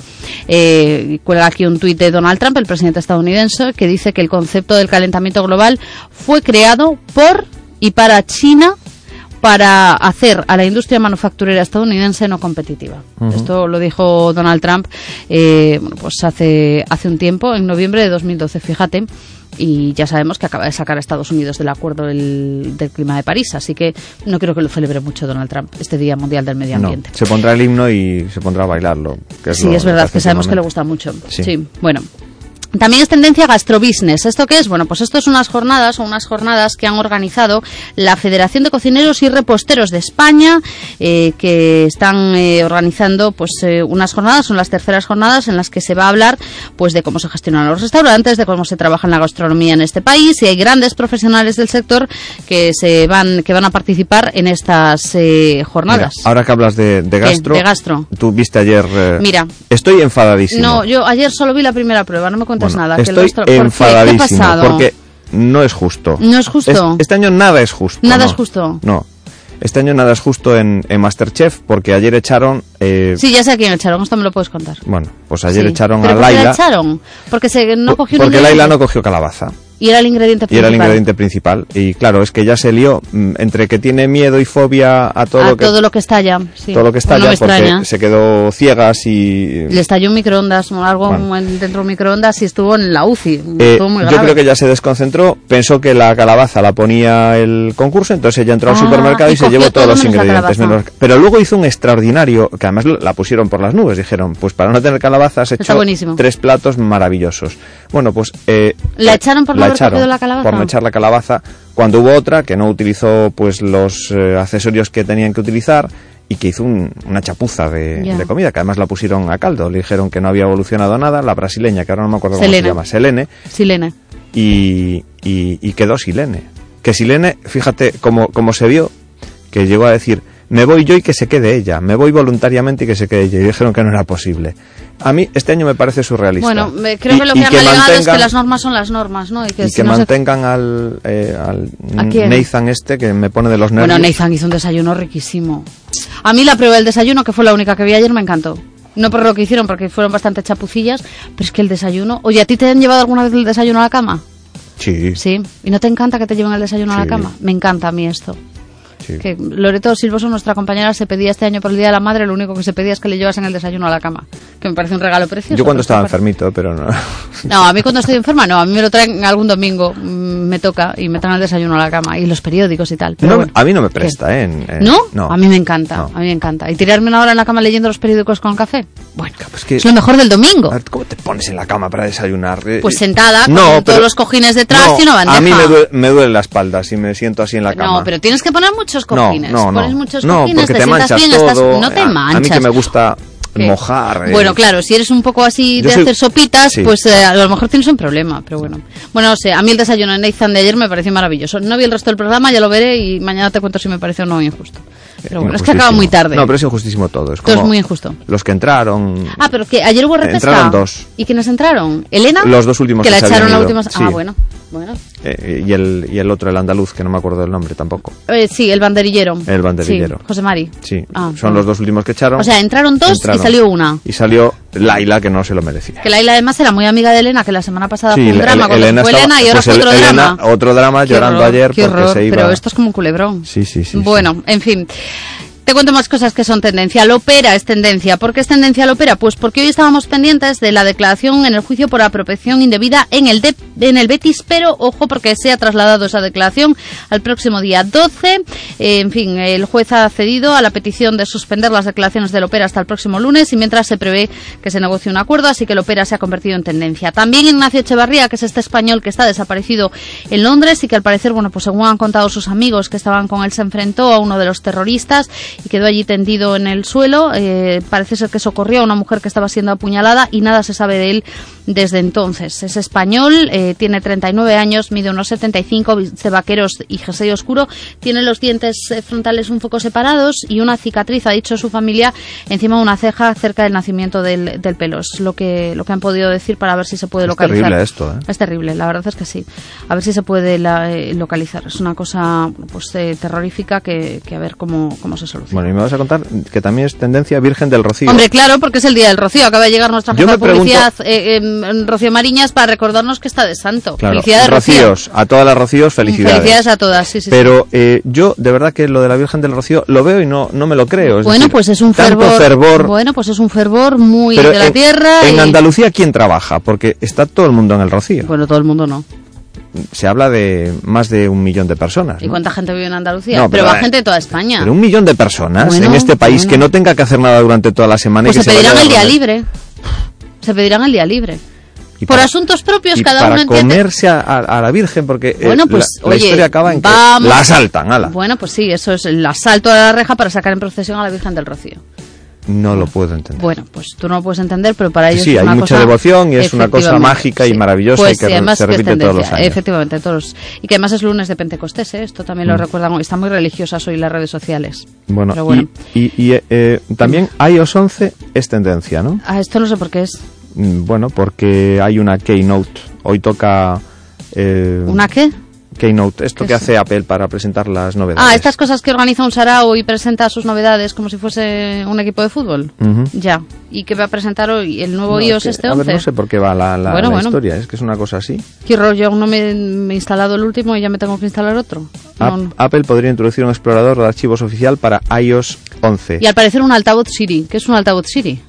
eh, cuelga aquí un tuit de Donald Trump, el presidente estadounidense, que dice que el concepto del calentamiento global fue creado por y para China para hacer a la industria manufacturera estadounidense no competitiva. Esto lo dijo Donald Trump eh, bueno, pues hace, hace un tiempo, en noviembre de 2012, fíjate. Y ya sabemos que acaba de sacar a Estados Unidos del acuerdo del, del clima de París, así que no creo que lo celebre mucho Donald Trump, este Día Mundial del Medio No, Ambiente. se pondrá el himno y se pondrá a bailarlo. que es Sí, lo- es verdad que sabemos que le gusta mucho. Sí. Sí. bueno. También es tendencia gastrobusiness. ¿Esto qué es? Bueno, pues esto es unas jornadas o unas jornadas que han organizado la Federación de Cocineros y Reposteros de España, eh, que están eh, organizando pues eh, unas jornadas, son las terceras jornadas en las que se va a hablar pues de cómo se gestionan los restaurantes, de cómo se trabaja en la gastronomía en este país y hay grandes profesionales del sector que se van que van a participar en estas eh, Mira, jornadas. ahora que hablas de, de gastro, De gastro. tú viste ayer... Mira. Estoy enfadadísimo. No, yo ayer solo vi la primera prueba, no me Bueno, nada. que estoy lo estro- ¿Por qué? ¿Qué ha enfadadísimo pasado? porque no es justo. No es justo. Es- este año nada es justo. Nada no. es justo. No. Este año nada es justo en, en Masterchef porque ayer echaron... eh, Sí, ya sé a quién echaron, esto me lo puedes contar. Bueno, pues ayer Sí. echaron ¿Pero a por qué la Laila. echaron? Porque se, no cogió porque. Laila no cogió calabaza. Y era el ingrediente Y principal. era el ingrediente principal. Y claro, es que ya se lió mm, entre que tiene miedo y fobia a todo, a lo, que, todo lo que estalla. Sí. todo lo que está No porque extraña. se quedó ciegas y... Le estalló un microondas o algo Bueno. dentro de un microondas y estuvo en la UCI. Eh, yo creo que ya se desconcentró, pensó que la calabaza la ponía el concurso, entonces ella entró al Ah, supermercado y, y se llevó todo todos los ingredientes. menos- Pero luego hizo un extraordinario, que además la pusieron por las nubes, dijeron, pues para no tener calabaza has hecho tres platos maravillosos. Bueno, pues... eh, ¿La echaron por la echaron cogido la calabaza? Por no echar la calabaza, cuando hubo otra que no utilizó pues los eh, accesorios que tenían que utilizar y que hizo un- una chapuza de, comida, que además la pusieron a caldo. Le dijeron que no había evolucionado nada, la brasileña, que ahora no me acuerdo cómo se llama, Selene, Silene. y, y, y quedó Silene. Que Silene, fíjate cómo, cómo se vio, que llegó a decir, me voy yo y que se quede ella, me voy voluntariamente y que se quede ella. Y dijeron que no era posible. A mí este año me parece surrealista. Bueno, creo Y- que lo y que han alegado es que las normas son las normas, ¿no? Y que, y si que no se- mantengan al, eh, al este, que me pone de los nervios. Bueno, Nathan hizo un desayuno riquísimo. A mí la prueba del desayuno, que fue la única que vi ayer, me encantó. No por lo que hicieron, porque fueron bastante chapucillas, pero es que el desayuno... Oye, ¿a ti te han llevado alguna vez el desayuno a la cama? Sí, Sí. ¿Y no te encanta que te lleven el desayuno a la cama? Me encanta a mí esto. sí. Que Loreto Silvoso, nuestra compañera, se pedía este año por el Día de la Madre, lo único que se pedía es que le llevasen el desayuno a la cama. Que me parece un regalo precioso. Yo cuando pero estaba enfermito, pero no. No, a mí cuando estoy enferma no, a mí me lo traen algún domingo, mm, me toca y me traen el desayuno a la cama y los periódicos y tal. Pero No, bueno. a mí no me presta, ¿eh? En- en- ¿No? No. A mí me encanta, a mí me encanta. ¿Y tirarme una hora en la cama leyendo los periódicos con café? Bueno, Es, que- es lo mejor del domingo. A ver, ¿Cómo te pones en la cama para desayunar? Eh, Pues eh, sentada, con no, todos los cojines detrás no, y una bandeja. A mí me duele, me duele la espalda si me siento así en la cama. No, pero tienes que poner muchos No, cojines. no, no. Pones muchos No, cojines, porque te, te manchas bien, estás- todo. no te manchas. A mí que me gusta Mojar. eh. Bueno, claro, si eres un poco así de soy- hacer sopitas, sí. pues eh, a lo mejor tienes un problema, pero bueno. Bueno, no sé, a mí el desayuno en Nathan de ayer me pareció maravilloso. No vi el resto del programa, ya lo veré y mañana te cuento si me parece o no injusto. Pero bueno, es que acaba muy tarde. No, pero es injustísimo todo. Es Todo es muy injusto. Los que entraron. Ah, pero que ayer hubo repesca. Entraron dos. ¿Y quiénes entraron? ¿Elena? Los dos últimos Que que la echaron la habían última... ido, Ah, sí. bueno. Bueno. eh, y, el, y el otro, el andaluz, que no me acuerdo del nombre tampoco. Eh, sí, el banderillero. El banderillero. Sí, José Mari. Sí, Ah, son los dos últimos que echaron. O sea, entraron dos Entraron. y salió una. Y salió Laila, que no se lo merecía. Que Laila además era muy amiga de Elena, que la semana pasada Sí, fue un drama cuando Elena estaba- Elena y ahora pues fue otro Elena, drama. otro drama Qué llorando horror, ayer porque horror, se iba- Pero esto es como un culebrón. Sí, sí, sí. Bueno, en fin. Te cuento más cosas que son tendencia. La ópera es tendencia. ¿Por qué es tendencia la ópera? Pues porque hoy estábamos pendientes de la declaración en el juicio por apropiación indebida en el, de- en el Betis, pero ojo porque se ha trasladado esa declaración al próximo día 12. Eh, en fin, el juez ha cedido a la petición de suspender las declaraciones del ópera hasta el próximo lunes y mientras se prevé que se negocie un acuerdo, así que el ópera se ha convertido en tendencia. También Ignacio Echevarría, que es este español que está desaparecido en Londres y que al parecer, bueno, pues según han contado sus amigos que estaban con él, se enfrentó a uno de los terroristas y quedó allí tendido en el suelo. Eh, parece ser que socorrió a una mujer que estaba siendo apuñalada y nada se sabe de él desde entonces. Es español, eh, tiene 39 años, mide unos 75, viste vaqueros y jersey oscuro, tiene los dientes eh, frontales un poco separados y una cicatriz, ha dicho su familia, encima de una ceja cerca del nacimiento del, del pelo. Es lo que, lo que han podido decir para ver si se puede Es localizar. terrible esto, ¿eh? Es terrible, la verdad es que sí. A ver si se puede la- eh, localizar. Es una cosa pues eh, terrorífica que, que a ver cómo, cómo se soluciona. Bueno, y me vas a contar que también es tendencia Virgen del Rocío. Hombre, claro, porque es el día del Rocío. Acaba de llegar nuestra jefa de pregunto- publicidad, eh, em, Rocío Mariñas, para recordarnos que está de santo. Claro, Felicidades, Rocío. Rocíos, a todas las Rocíos, felicidades. Felicidades a todas, sí, sí. Pero eh, yo, de verdad que lo de la Virgen del Rocío lo veo y no, no me lo creo. es Bueno, decir, pues es un fervor, fervor. Bueno, pues es un fervor muy Pero de la en, tierra. en y- Andalucía, ¿quién trabaja? Porque está todo el mundo en el Rocío. Bueno, todo el mundo no. Se habla de más de un millón de personas. ¿Y cuánta gente vive en Andalucía? No, pero, pero, va gente de toda España. Pero un millón de personas Bueno, en este país bueno. que no tenga que hacer nada durante toda la semana pues y se que pedirán vaya el día libre. Se pedirán el día libre. Y Por para- asuntos propios, y cada para uno entiende. comerse a, a- la Virgen porque eh, Bueno, pues, la, la oye, historia acaba en que la asaltan, ala. Bueno, pues sí, eso es el asalto a la reja para sacar en procesión a la Virgen del Rocío. No lo puedo entender. Bueno, pues tú no lo puedes entender, pero para ellos sí, es hay una mucha cosa- devoción y es una cosa mágica y maravillosa Pues y que sí, además se que es repite todos los años. Efectivamente, todos. Y que además es lunes de Pentecostés, ¿eh? esto también lo Mm. recuerdan hoy. Están muy religiosas hoy las redes sociales. Bueno, Pero bueno. y, y- y, eh, eh, también iOS 11 es tendencia, ¿no? Ah, esto no sé por qué es. Mm, Bueno, porque hay una Keynote. Hoy toca... eh, ¿Una qué? Keynote, esto ¿Qué que es? hace Apple para presentar las novedades. Ah, estas cosas que organiza un sarao y presenta sus novedades como si fuese un equipo de fútbol. Ujú. Ya. ¿Y qué va a presentar hoy? ¿El nuevo No, es iOS que, este a 11? ver, no sé por qué va la, la- Bueno, la bueno. historia, es que es una cosa así. Qué rollo, yo no me, me he instalado el último y ya me tengo que instalar otro. No, no. Apple podría introducir un explorador de archivos oficial para iOS 11. Y al parecer un altavoz Siri. ¿Qué es un altavoz Siri?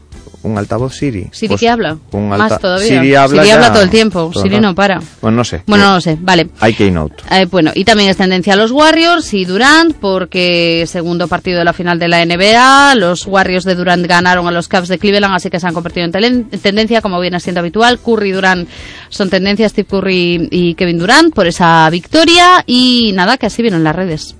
Un altavoz Siri. ¿Siri Pues, qué habla? un Más todavía. Siri habla, todo el tiempo. todo Siri no para. Bueno, no sé. Bueno, no lo sé. Vale. Hay Keynote. Eh, bueno, y también es tendencia a los Warriors y Durant, porque segundo partido de la final de la NBA, los Warriors de Durant ganaron a los Cavs de Cleveland, así que se han convertido en, tendencia, como viene siendo habitual. Curry y Durant son tendencia, Steve Curry y Kevin Durant por esa victoria, y nada, que así vienen las redes.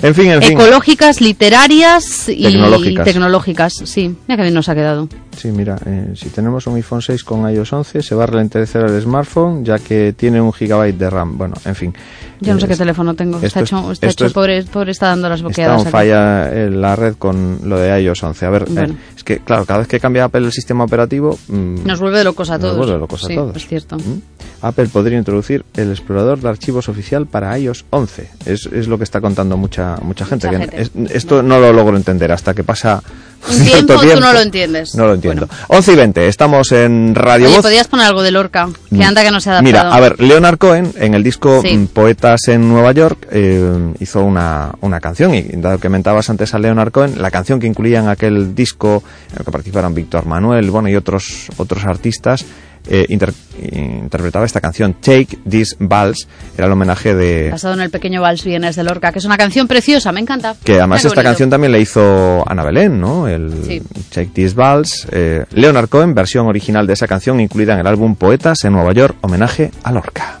En fin, en fin. Ecológicas, literarias y Tecnológicas. tecnológicas. Sí, mira que bien nos ha quedado. Sí, mira, eh, si tenemos un iPhone 6 con iOS 11, se va a ralentizar el smartphone ya que tiene un gigabyte de RAM. Bueno, en fin. Yo no sé Eh, qué teléfono tengo. Está hecho, está hecho es- pobre, pobre está dando las Está boqueadas. aquí. falla eh, la red con lo de iOS 11. A ver, eh, Bueno. es que, claro, cada vez que cambia Apple el sistema operativo, mm, Nos vuelve locos a Nos todos. vuelve locos a sí, todos. es cierto. ¿Mm? Apple podría introducir el explorador de archivos oficial para iOS 11. Es, es lo que está contando mucha mucha gente. Mucha que gente. es- esto no lo logro entender hasta que pasa Un cierto tiempo, tú no lo entiendes. No lo entiendo. 11 y 20, estamos en Radio Oye, Voz. podías poner algo de Lorca, que anda que no se ha adaptado. Mira, a ver, Leonard Cohen en el disco Sí. mm, Poetas en Nueva York eh, hizo una, una canción y dado que mentabas antes a Leonard Cohen, la canción que incluía en aquel disco en el que participaron Víctor Manuel, bueno y otros otros artistas eh, inter- interpretaba esta canción Take This Vals, era el homenaje de Basado en el pequeño Vals Vienes de Lorca, que es una canción preciosa, me encanta. que además esta canción también la hizo Ana Belén, ¿no? El Sí. Take This Vals, eh, Leonard Cohen, versión original de esa canción incluida en el álbum Poetas en Nueva York, homenaje a Lorca.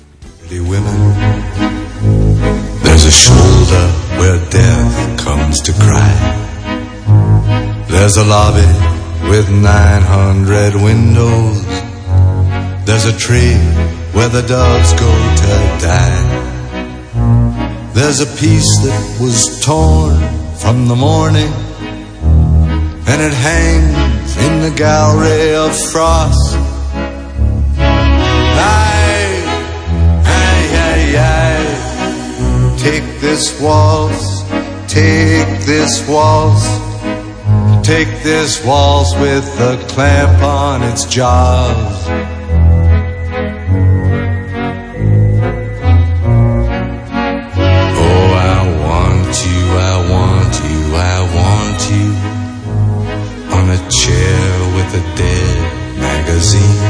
Pretty women. There's a shoulder where death comes to cry. There's a lobby with 900 windows. There's a tree where the doves go to die. There's a piece that was torn from the morning, and it hangs in the gallery of frost. Take this waltz, take this waltz, take this waltz with a clamp on its jaws. With dead magazine.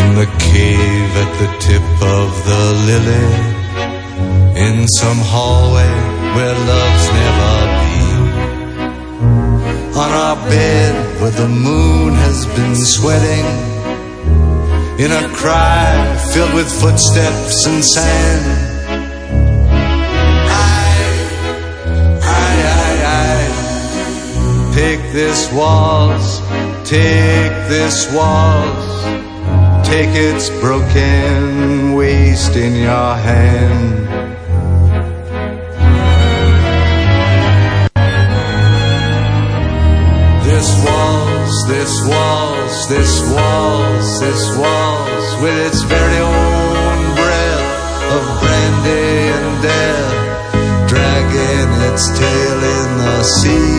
In the cave at the tip of the lily. In some hallway where love's never been. On our bed where the moon has been sweating. In a cry filled with footsteps and sand this waltz, take this waltz, take its broken waist in your hand. This waltz, this waltz, this waltz, this waltz, with its very own breath of brandy and death, dragging its tail in the sea.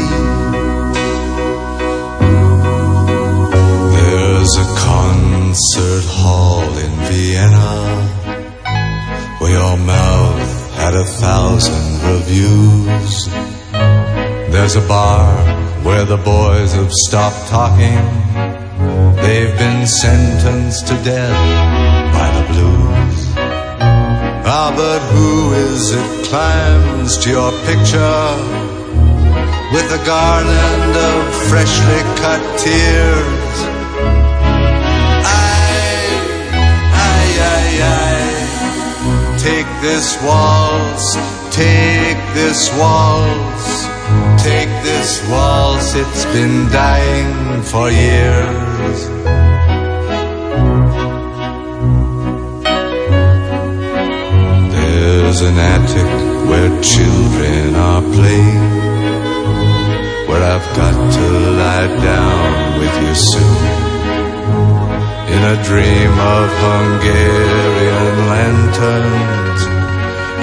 Reviews. There's a bar where the boys have stopped talking. They've been sentenced to death by the blues. Ah, but who is it climbs to your picture with a garland of freshly cut tears? Aye, aye, aye, aye. Take this waltz, take this waltz. Take this waltz, it's been dying for years. There's an attic where children are playing, where I've got to lie down with you soon. In a dream of Hungarian lanterns,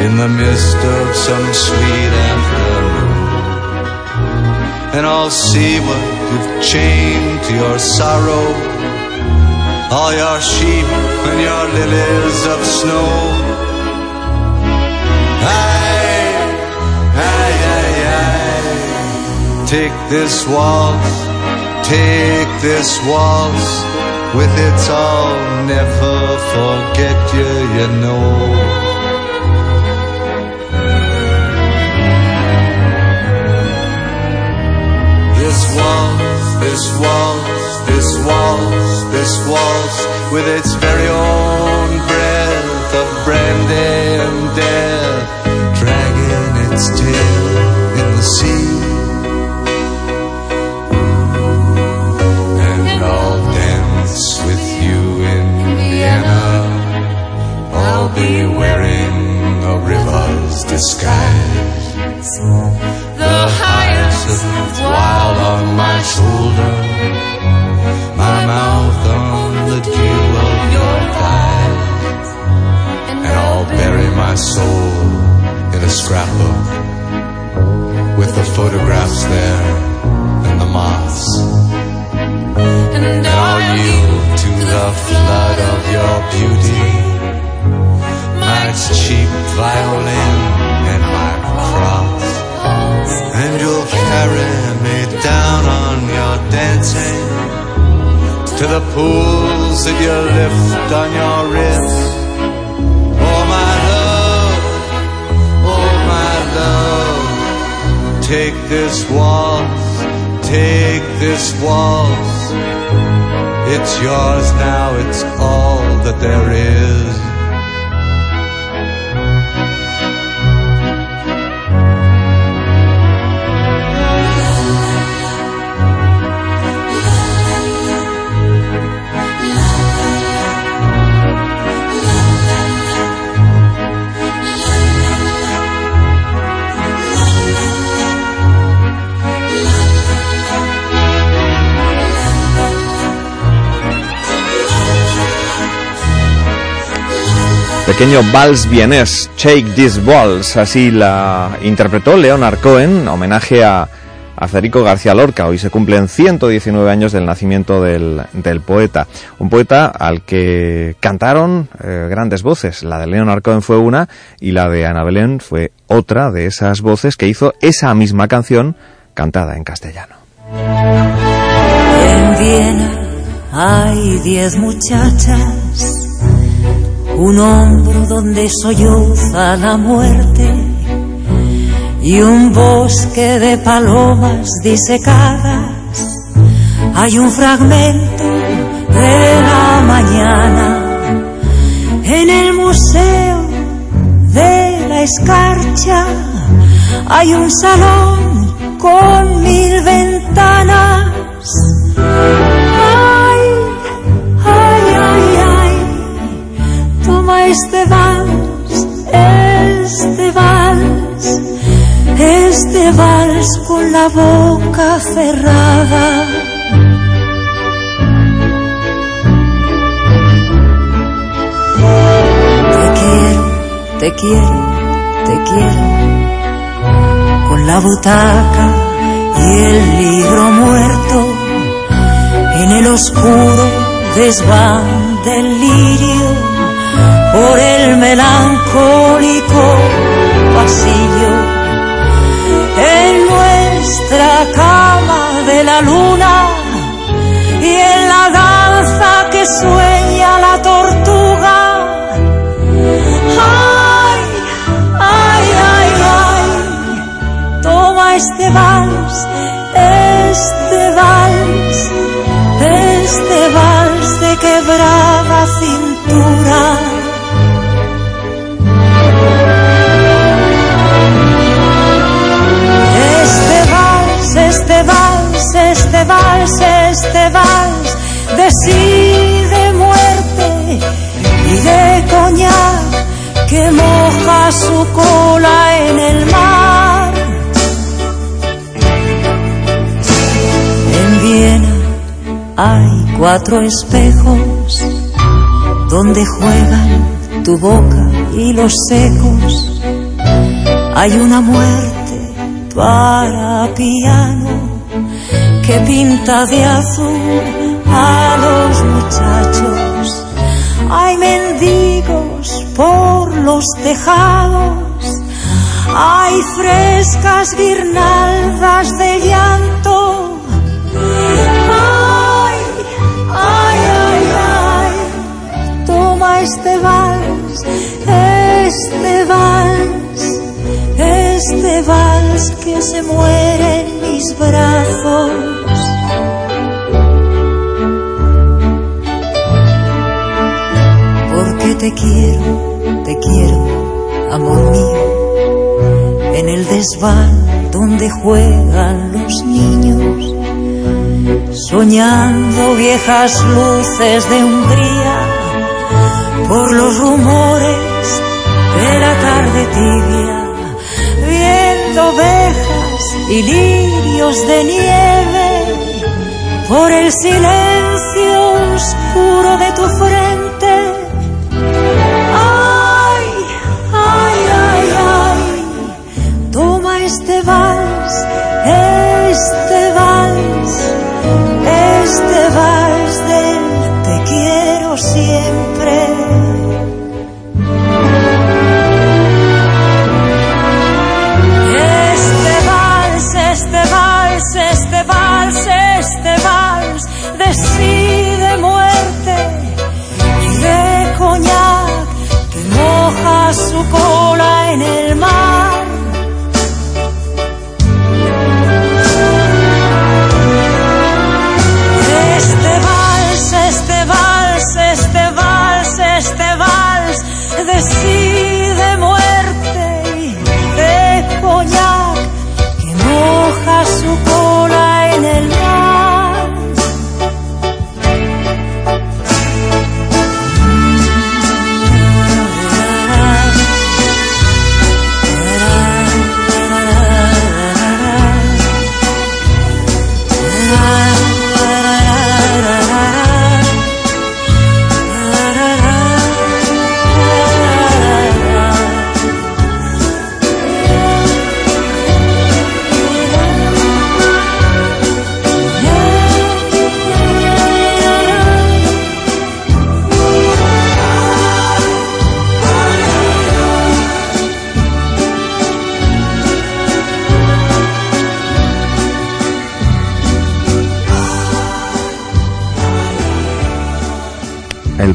in the mist of some sweet afternoon and I'll see what you've chained to your sorrow. All your sheep and your lilies of snow. Aye, aye, aye, aye. Take this waltz, take this waltz. With its I'll never forget you, you know. This waltz, this waltz, this waltz, with its very own breath of brandy and death, dragging its tail in the sea. And I'll dance with you in Vienna. I'll be wearing a river's disguise. My shoulder, my mouth on the dew of your thighs, and I'll bury my soul in a scrapbook with the photographs there and the moths. And I'll yield to the flood of your beauty, my cheap violin to the pools that you lift on your wrist. Oh my love, oh my love, take this waltz, take this waltz. It's yours now, it's all that there is. Pequeño vals vienés, Shake This Waltz, así la interpretó Leonard Cohen, homenaje a, Federico García Lorca. Hoy se cumplen 119 años del nacimiento del, del poeta. Un poeta al que cantaron eh, grandes voces. La de Leonard Cohen fue una y la de Ana Belén fue otra de esas voces que hizo esa misma canción cantada en castellano. En Viena hay diez muchachas, un hombro donde solloza la muerte y un bosque de palomas disecadas. Hay un fragmento de la mañana en el museo de la escarcha. Hay un salón con mil ventanas. Este vals, este vals, este vals con la boca cerrada. Te quiero, te quiero, te quiero, con la butaca y el libro muerto en el oscuro desván del lirio por el melancólico pasillo en nuestra cama de la luna y en la danza que sueña la tortuga. Ay, ay, ay, ay, toma este vals, este vals, este vals este vals de sí, de muerte y de coñac que moja su cola en el mar. En Viena hay cuatro espejos donde juegan tu boca y los secos. Hay una muerte para piano que pinta de azul a los muchachos. Hay mendigos por los tejados, hay frescas guirnaldas de llanto. Ay, ay, ay, ay, toma este vals, este vals, este vals que se muere en mis brazos. Te quiero, te quiero, amor mío, en el desván donde juegan los niños, soñando viejas luces de Hungría por los rumores de la tarde tibia, viendo ovejas y lirios de nieve por el silencio oscuro de tu frente.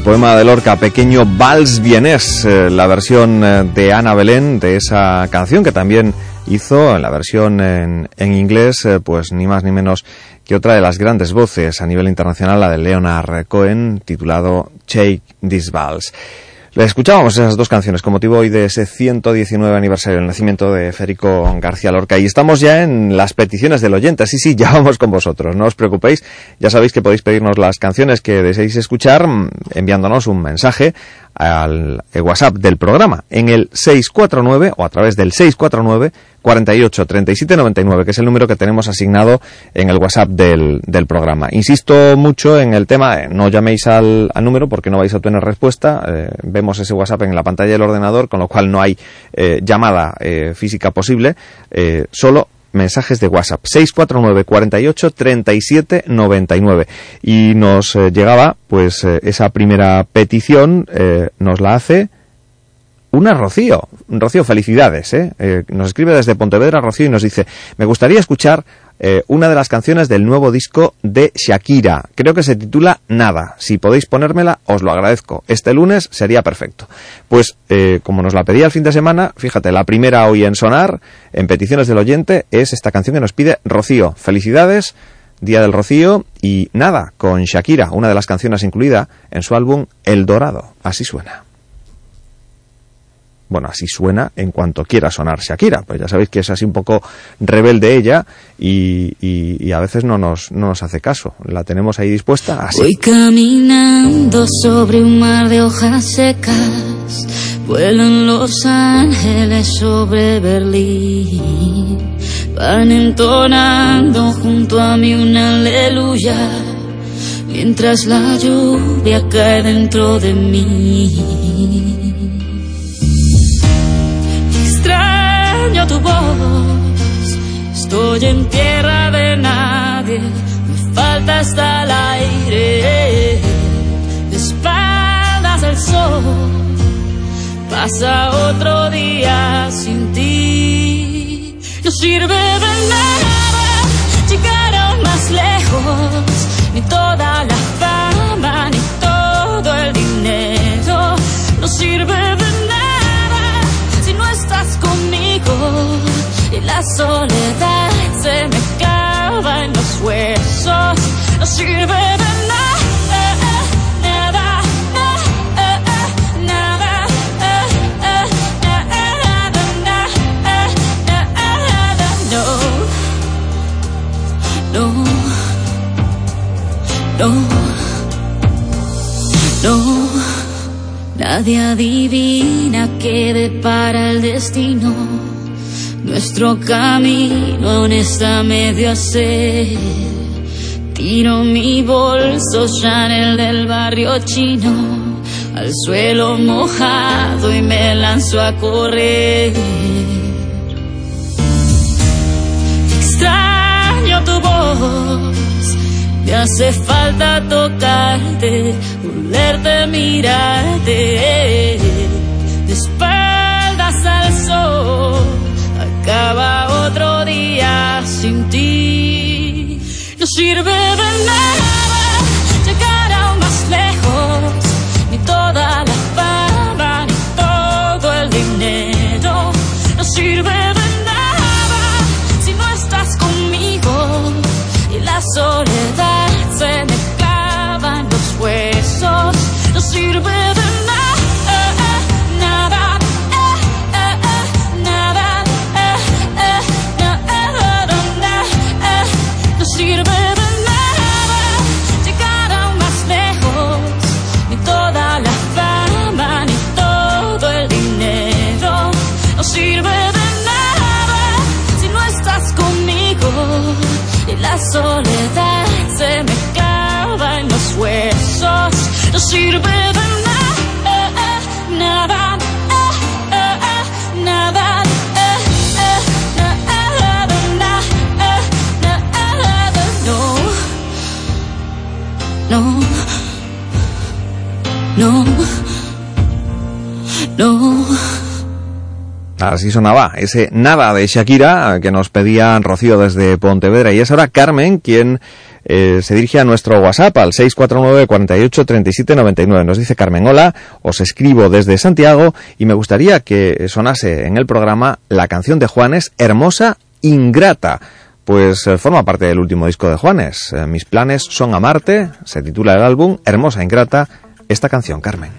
Poema de Lorca, Pequeño Vals Vienés, eh, la versión eh, de Ana Belén de esa canción que también hizo la versión en, en inglés, eh, pues ni más ni menos que otra de las grandes voces a nivel internacional, la de Leonard Cohen, titulado Shake This Vals. Le escuchábamos esas dos canciones con motivo hoy de ese 119 aniversario del nacimiento de Federico García Lorca. Y estamos ya en las peticiones del oyente. Sí, sí, ya vamos con vosotros. No os preocupéis. Ya sabéis que podéis pedirnos las canciones que deseéis escuchar mm, enviándonos un mensaje al WhatsApp del programa en el 649 o a través del 649 48 37 99, que es el número que tenemos asignado en el WhatsApp del, del programa. Insisto mucho en el tema, eh, no llaméis al, al, número porque no vais a obtener respuesta. Eh, vemos ese WhatsApp en la pantalla del ordenador, con lo cual no hay eh, llamada eh, física posible. Eh, solo mensajes de WhatsApp 649 48 37 99 y nos eh, llegaba pues eh, esa primera petición eh, nos la hace una Rocío. Rocío, felicidades. ¿eh? Nos escribe desde Pontevedra Rocío y nos dice, me gustaría escuchar eh, una de las canciones del nuevo disco de Shakira. Creo que se titula Nada. Si podéis ponérmela, os lo agradezco. Este lunes sería perfecto. Pues, eh, como nos la pedía el fin de semana, fíjate, la primera hoy en sonar, en peticiones del oyente, es esta canción que nos pide Rocío. Felicidades. Día del Rocío y nada, con Shakira, una de las canciones incluida en su álbum El Dorado. Así suena bueno, así suena en cuanto quiera sonar Shakira, pues ya sabéis que es así un poco rebelde ella y, y, y a veces no nos, no nos hace caso. La tenemos ahí dispuesta así. Voy caminando sobre un mar de hojas secas, vuelan los ángeles sobre Berlín, van entonando junto a mí una aleluya, mientras la lluvia cae dentro de mí. Tu voz. Estoy en tierra de nadie, me falta hasta el aire. De espaldas al sol, pasa otro día sin ti. No sirve de nada llegar aún más lejos, ni toda la fama, y la soledad se me clava en los huesos. No sirve de nada. Nada, nada, no, no, no, no. Nadie adivina qué depara el destino. Nuestro camino aún está medio a ser. Tiro mi bolso Chanel del barrio chino al suelo mojado y me lanzo a correr. Extraño tu voz, me hace falta tocarte, olerte, mirarte. Otro día sin ti. No sirve de nada llegar aún más lejos, ni toda la Así sonaba ese nada de Shakira que nos pedía Rocío desde Pontevedra. Y es ahora Carmen quien eh, se dirige a nuestro WhatsApp al 649 48 37 99. Nos dice Carmen, hola, os escribo desde Santiago y me gustaría que sonase en el programa la canción de Juanes, Hermosa Ingrata. Pues eh, forma parte del último disco de Juanes. Eh, mis planes son amarte, se titula el álbum Hermosa Ingrata, esta canción, Carmen.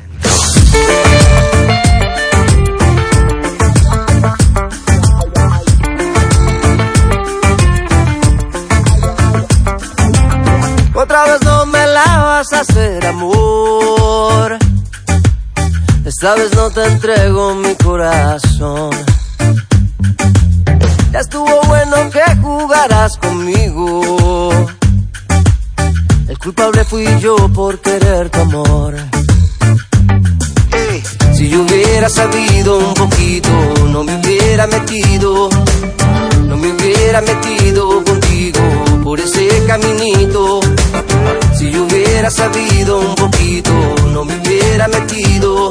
otra vez no me la vas a hacer, amor. Esta vez no te entrego mi corazón. Ya estuvo bueno que jugaras conmigo. El culpable fui yo por querer tu amor. Si yo hubiera sabido un poquito, no me hubiera metido, no me hubiera metido contigo por ese caminito Hubiera sabido un poquito, no me hubiera metido,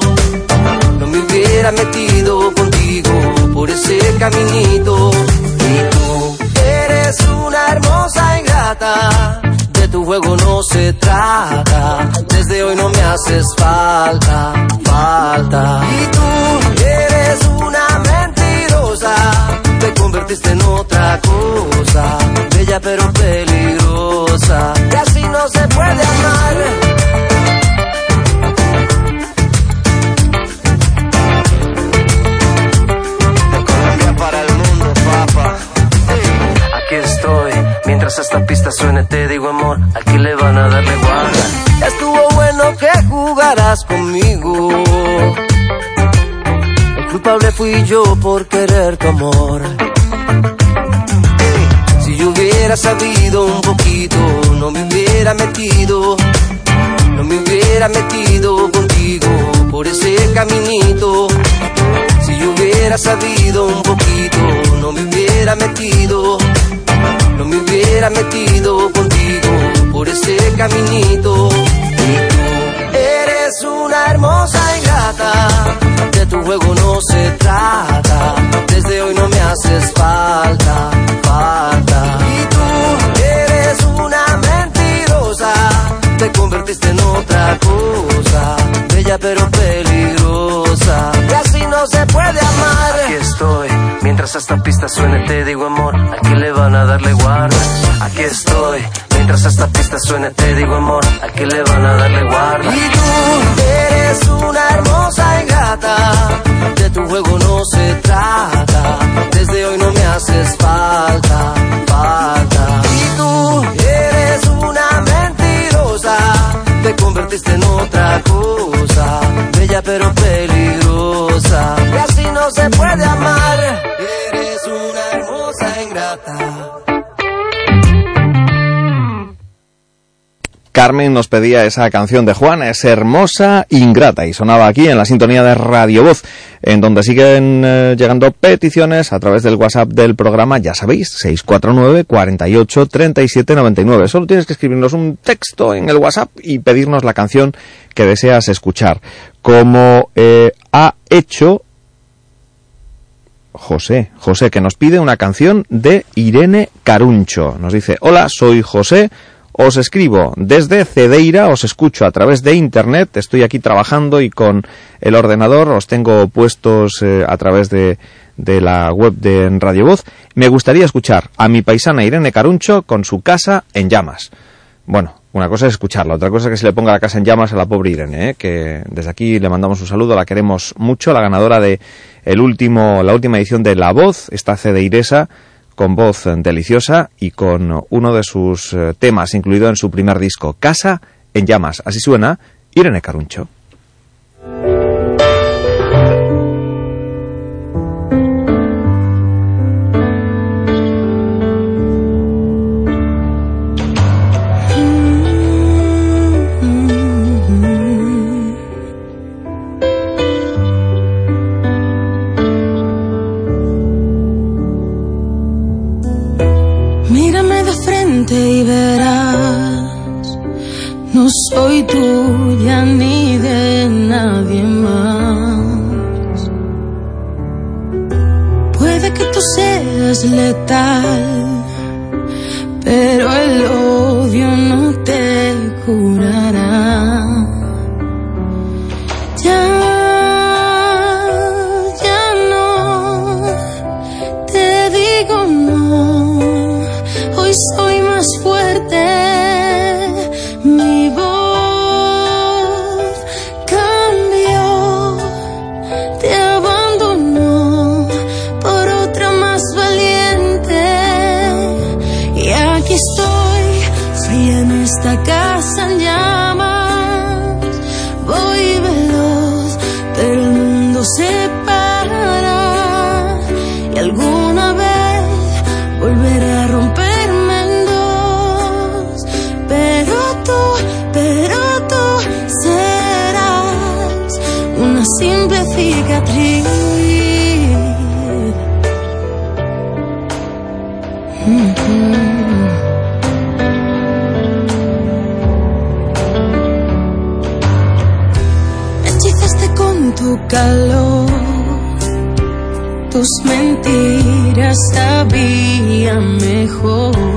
no me hubiera metido contigo por ese caminito. Y tú eres una hermosa ingrata, de tu juego no se trata. Desde hoy no me haces falta, falta. Y tú eres una mentirosa, te convertiste en otra cosa, bella pero peligrosa. Y así no se puede mientras esta pista suene te digo amor, aquí le van a darle guarda. Estuvo bueno que jugaras conmigo. El culpable fui yo por querer tu amor. Si yo hubiera sabido un poquito, no me hubiera metido, no me hubiera metido contigo por ese caminito. Si yo hubiera sabido un poquito, no me hubiera metido, me hubiera metido contigo por ese caminito. Y tú eres una hermosa ingrata, de tu juego no se trata. Desde hoy no me haces falta, falta. Y tú eres una mentirosa, te convertiste en otra cosa, bella pero peligrosa. Y así no se puede amar. Aquí estoy, mientras esta pista suene te digo amor, aquí le van a darle guarda. Aquí estoy, mientras esta pista suene te digo amor, aquí le van a darle guarda. Y tú eres una hermosa ingrata, de tu juego no se trata. Desde hoy no me haces falta, falta. Y tú eres una mentirosa, te convertiste en otra bella pero peligrosa. No se puede amar. Eres una hermosa ingrata. Carmen nos pedía esa canción de Juana, es hermosa, ingrata, y sonaba aquí en la sintonía de Radio Voz, en donde siguen eh, llegando peticiones a través del WhatsApp del programa, ya sabéis, 649 48 37 99. Solo tienes que escribirnos un texto en el WhatsApp y pedirnos la canción que deseas escuchar. Como eh, ha hecho José, José, que nos pide una canción de Irene Caruncho. Nos dice, hola, soy José, os escribo desde Cedeira, os escucho a través de internet, estoy aquí trabajando y con el ordenador os tengo puestos eh, a través de, de la web de Radio Voz. Me gustaría escuchar a mi paisana Irene Caruncho con su casa en llamas. Bueno, una cosa es escucharla, otra cosa es que se le ponga la casa en llamas a la pobre Irene, ¿eh? que desde aquí le mandamos un saludo, la queremos mucho, la ganadora de el último, la última edición de La Voz, esta cedeiresa, con voz deliciosa y con uno de sus eh, temas incluido en su primer disco, Casa en llamas. Así suena Irene Caruncho. Frente y verás, no soy tuya ni de nadie más. Puede que tú seas letal, pero el odio no te curará. Tus mentiras sabían mejor.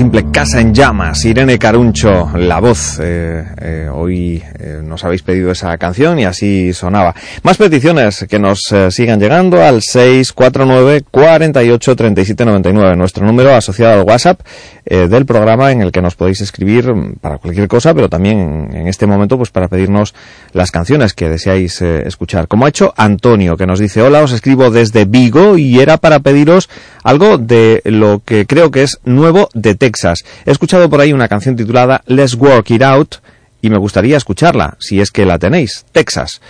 Simple casa en llamas. Irene Caruncho, la voz. Eh, eh, hoy eh, nos habéis pedido esa canción y así sonaba. Más peticiones que nos sigan llegando al 649 48 37 99, nuestro número asociado al WhatsApp del programa en el que nos podéis escribir para cualquier cosa, pero también en, este momento pues para pedirnos las canciones que deseáis escuchar. Como ha hecho Antonio, que nos dice, hola, os escribo desde Vigo y era para pediros algo de lo que creo que es nuevo de Texas. He escuchado por ahí una canción titulada Let's Work It Out y me gustaría escucharla, si es que la tenéis. Texas.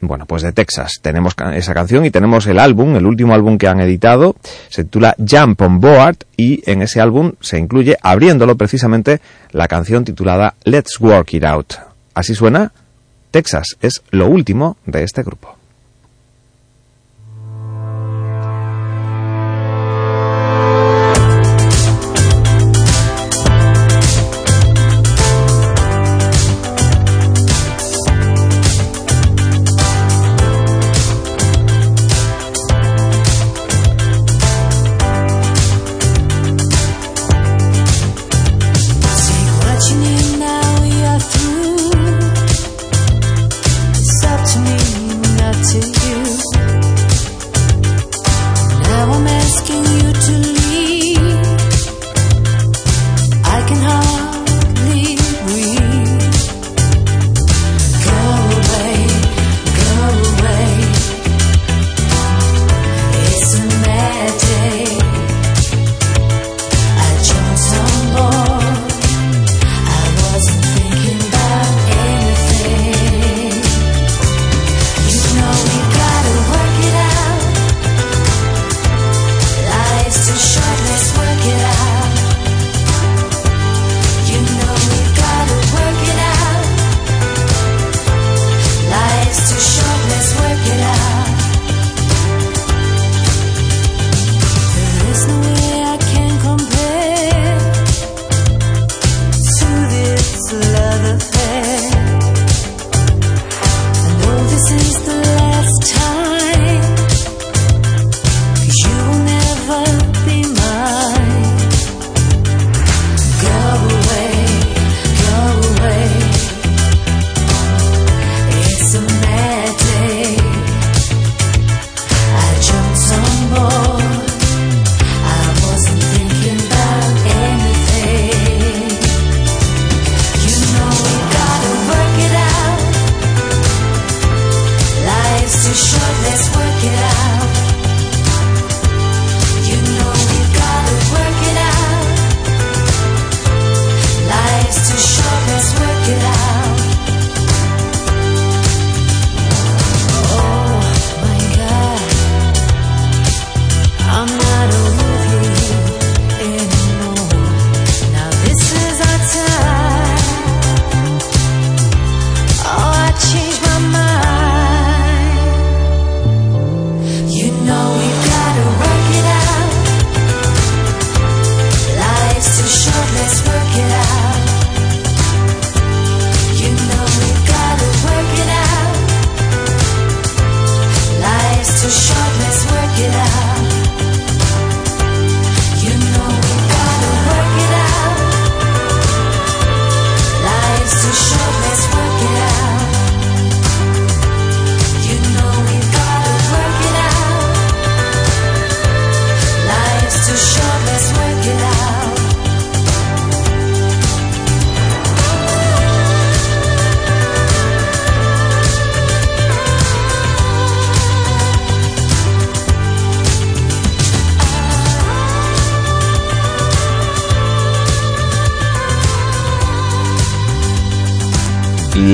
Bueno, pues de Texas tenemos esa canción y tenemos el álbum, el último álbum que han editado, se titula Jump on Board y en ese álbum se incluye, abriéndolo precisamente, la canción titulada Let's Work It Out. Así suena, Texas es lo último de este grupo.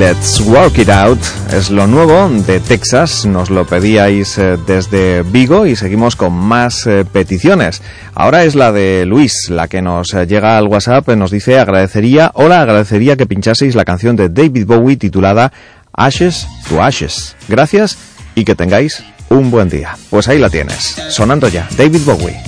Let's Work It Out es lo nuevo de Texas. Nos lo pedíais eh, desde Vigo y seguimos con más eh, peticiones. Ahora es la de Luis, la que nos eh, llega al WhatsApp. Nos dice agradecería, hola, agradecería que pinchaseis la canción de David Bowie titulada Ashes to Ashes. Gracias y que tengáis un buen día. Pues ahí la tienes, sonando ya, David Bowie.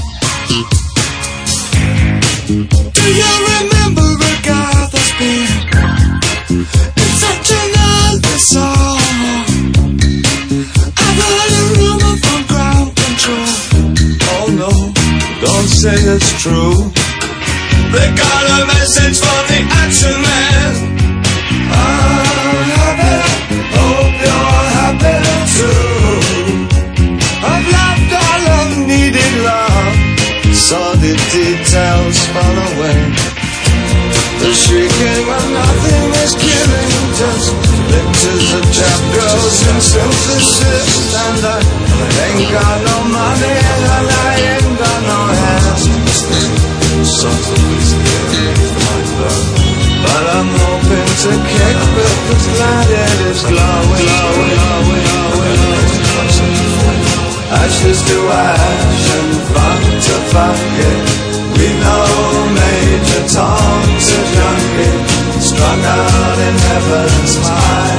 Say it's true. They got a message from the action man. Happy, hope you're happy too. I've loved I've needed love. Details fall away. The shrieking when nothing is killing. Just pictures of chap girls in synthesis. And I ain't got no money the planet is glowing, glowing, glowing, glowing. Ashes to ash and funk to funky. We know Major Tom's a junkie, strung out in heaven's high,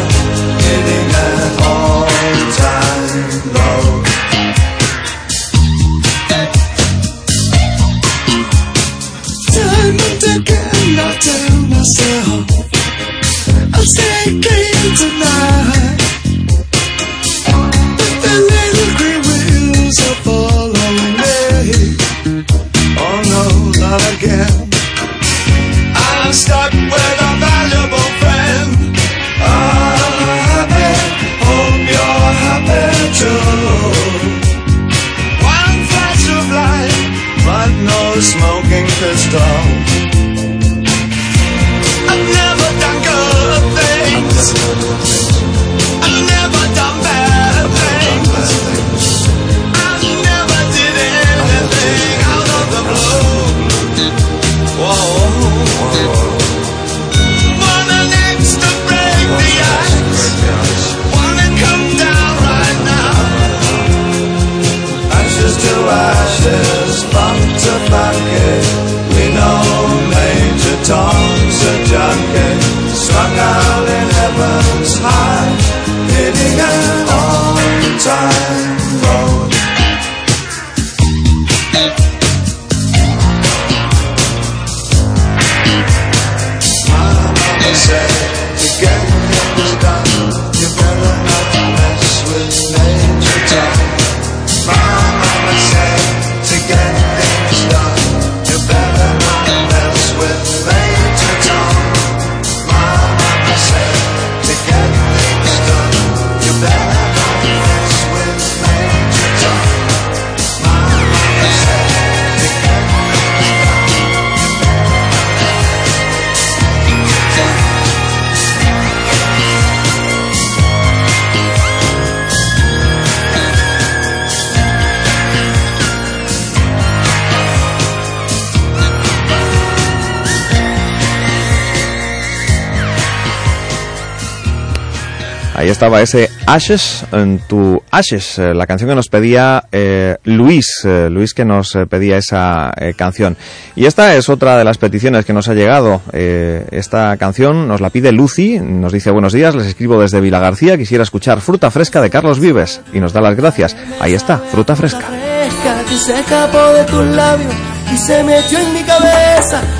estaba ese Ashes en tu Ashes, eh, la canción que nos pedía eh, Luis, eh, Luis que nos pedía esa canción. Y esta es otra de las peticiones que nos ha llegado. Esta canción nos la pide Lucy, nos dice buenos días, les escribo desde Vila García, quisiera escuchar Fruta Fresca de Carlos Vives y nos da las gracias. Ahí está, Fruta Fresca. fresca que se escapó de tus labios y se metió en mi cabeza.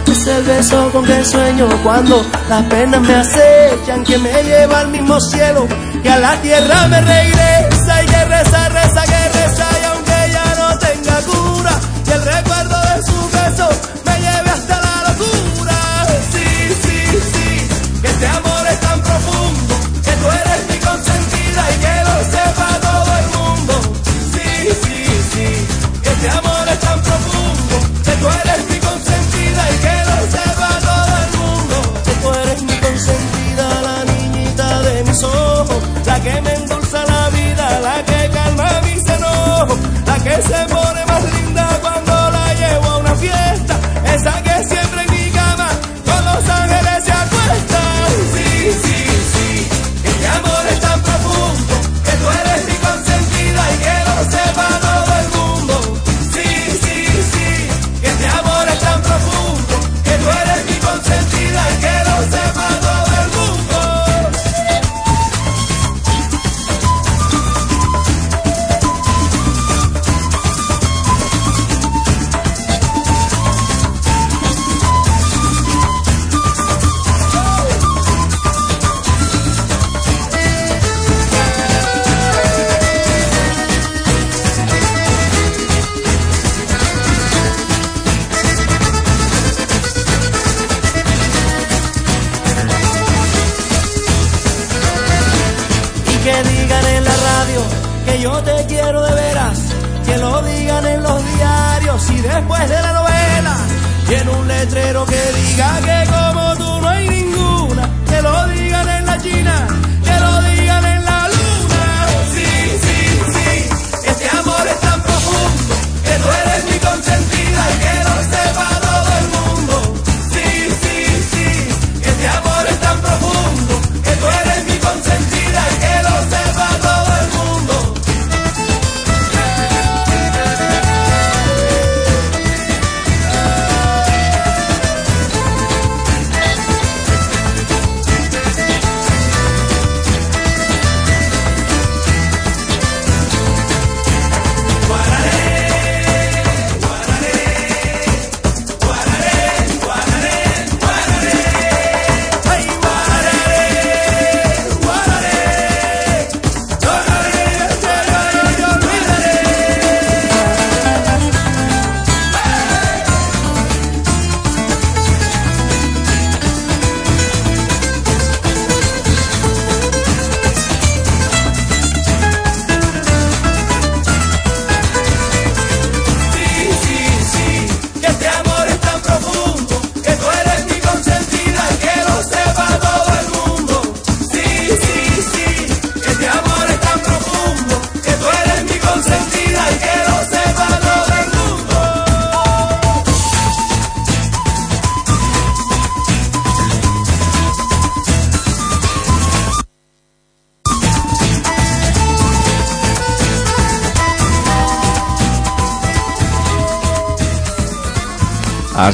Es el beso con que sueño cuando las penas me acechan, que me lleva al mismo cielo y a la tierra me regresa y que reza, reza, que reza y aunque ya no tenga cura y el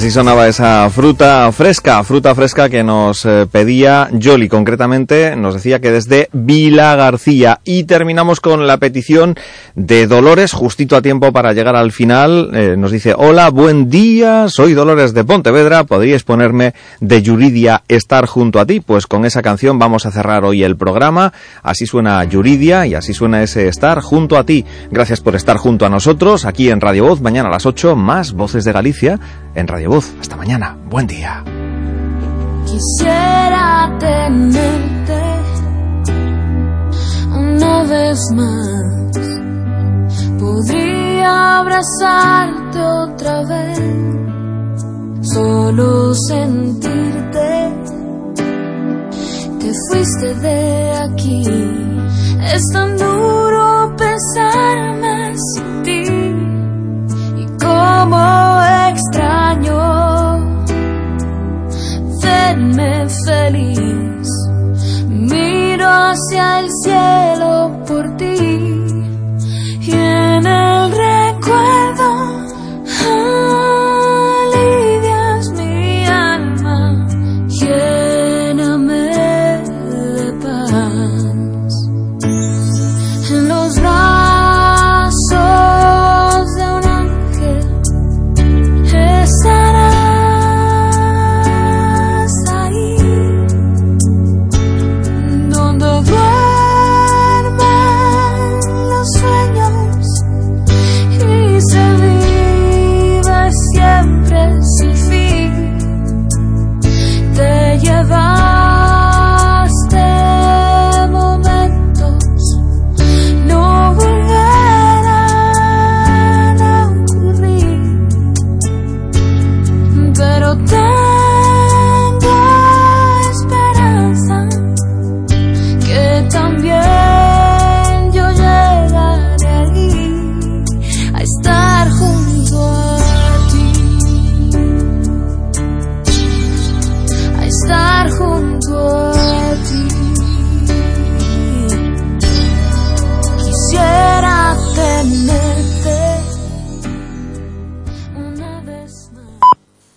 Así sonaba esa fruta fresca, fruta fresca que nos eh, pedía Jolly, concretamente nos decía que desde Vila García. Y terminamos con la petición de Dolores, justito a tiempo para llegar al final. Eh, nos dice, hola, buen día, soy Dolores de Pontevedra, ¿podríais ponerme de Yuridia estar junto a ti? Pues con esa canción vamos a cerrar hoy el programa. Así suena Yuridia y así suena ese estar junto a ti. Gracias por estar junto a nosotros aquí en Radio Voz, mañana a las 8, más Voces de Galicia en Radio Voz. Hasta mañana. Buen día. Podría abrazarte otra vez. Solo sentirte que fuiste de aquí. Es tan duro pensarme sin ti. Y como extraño verme feliz. Miro hacia el cielo por ti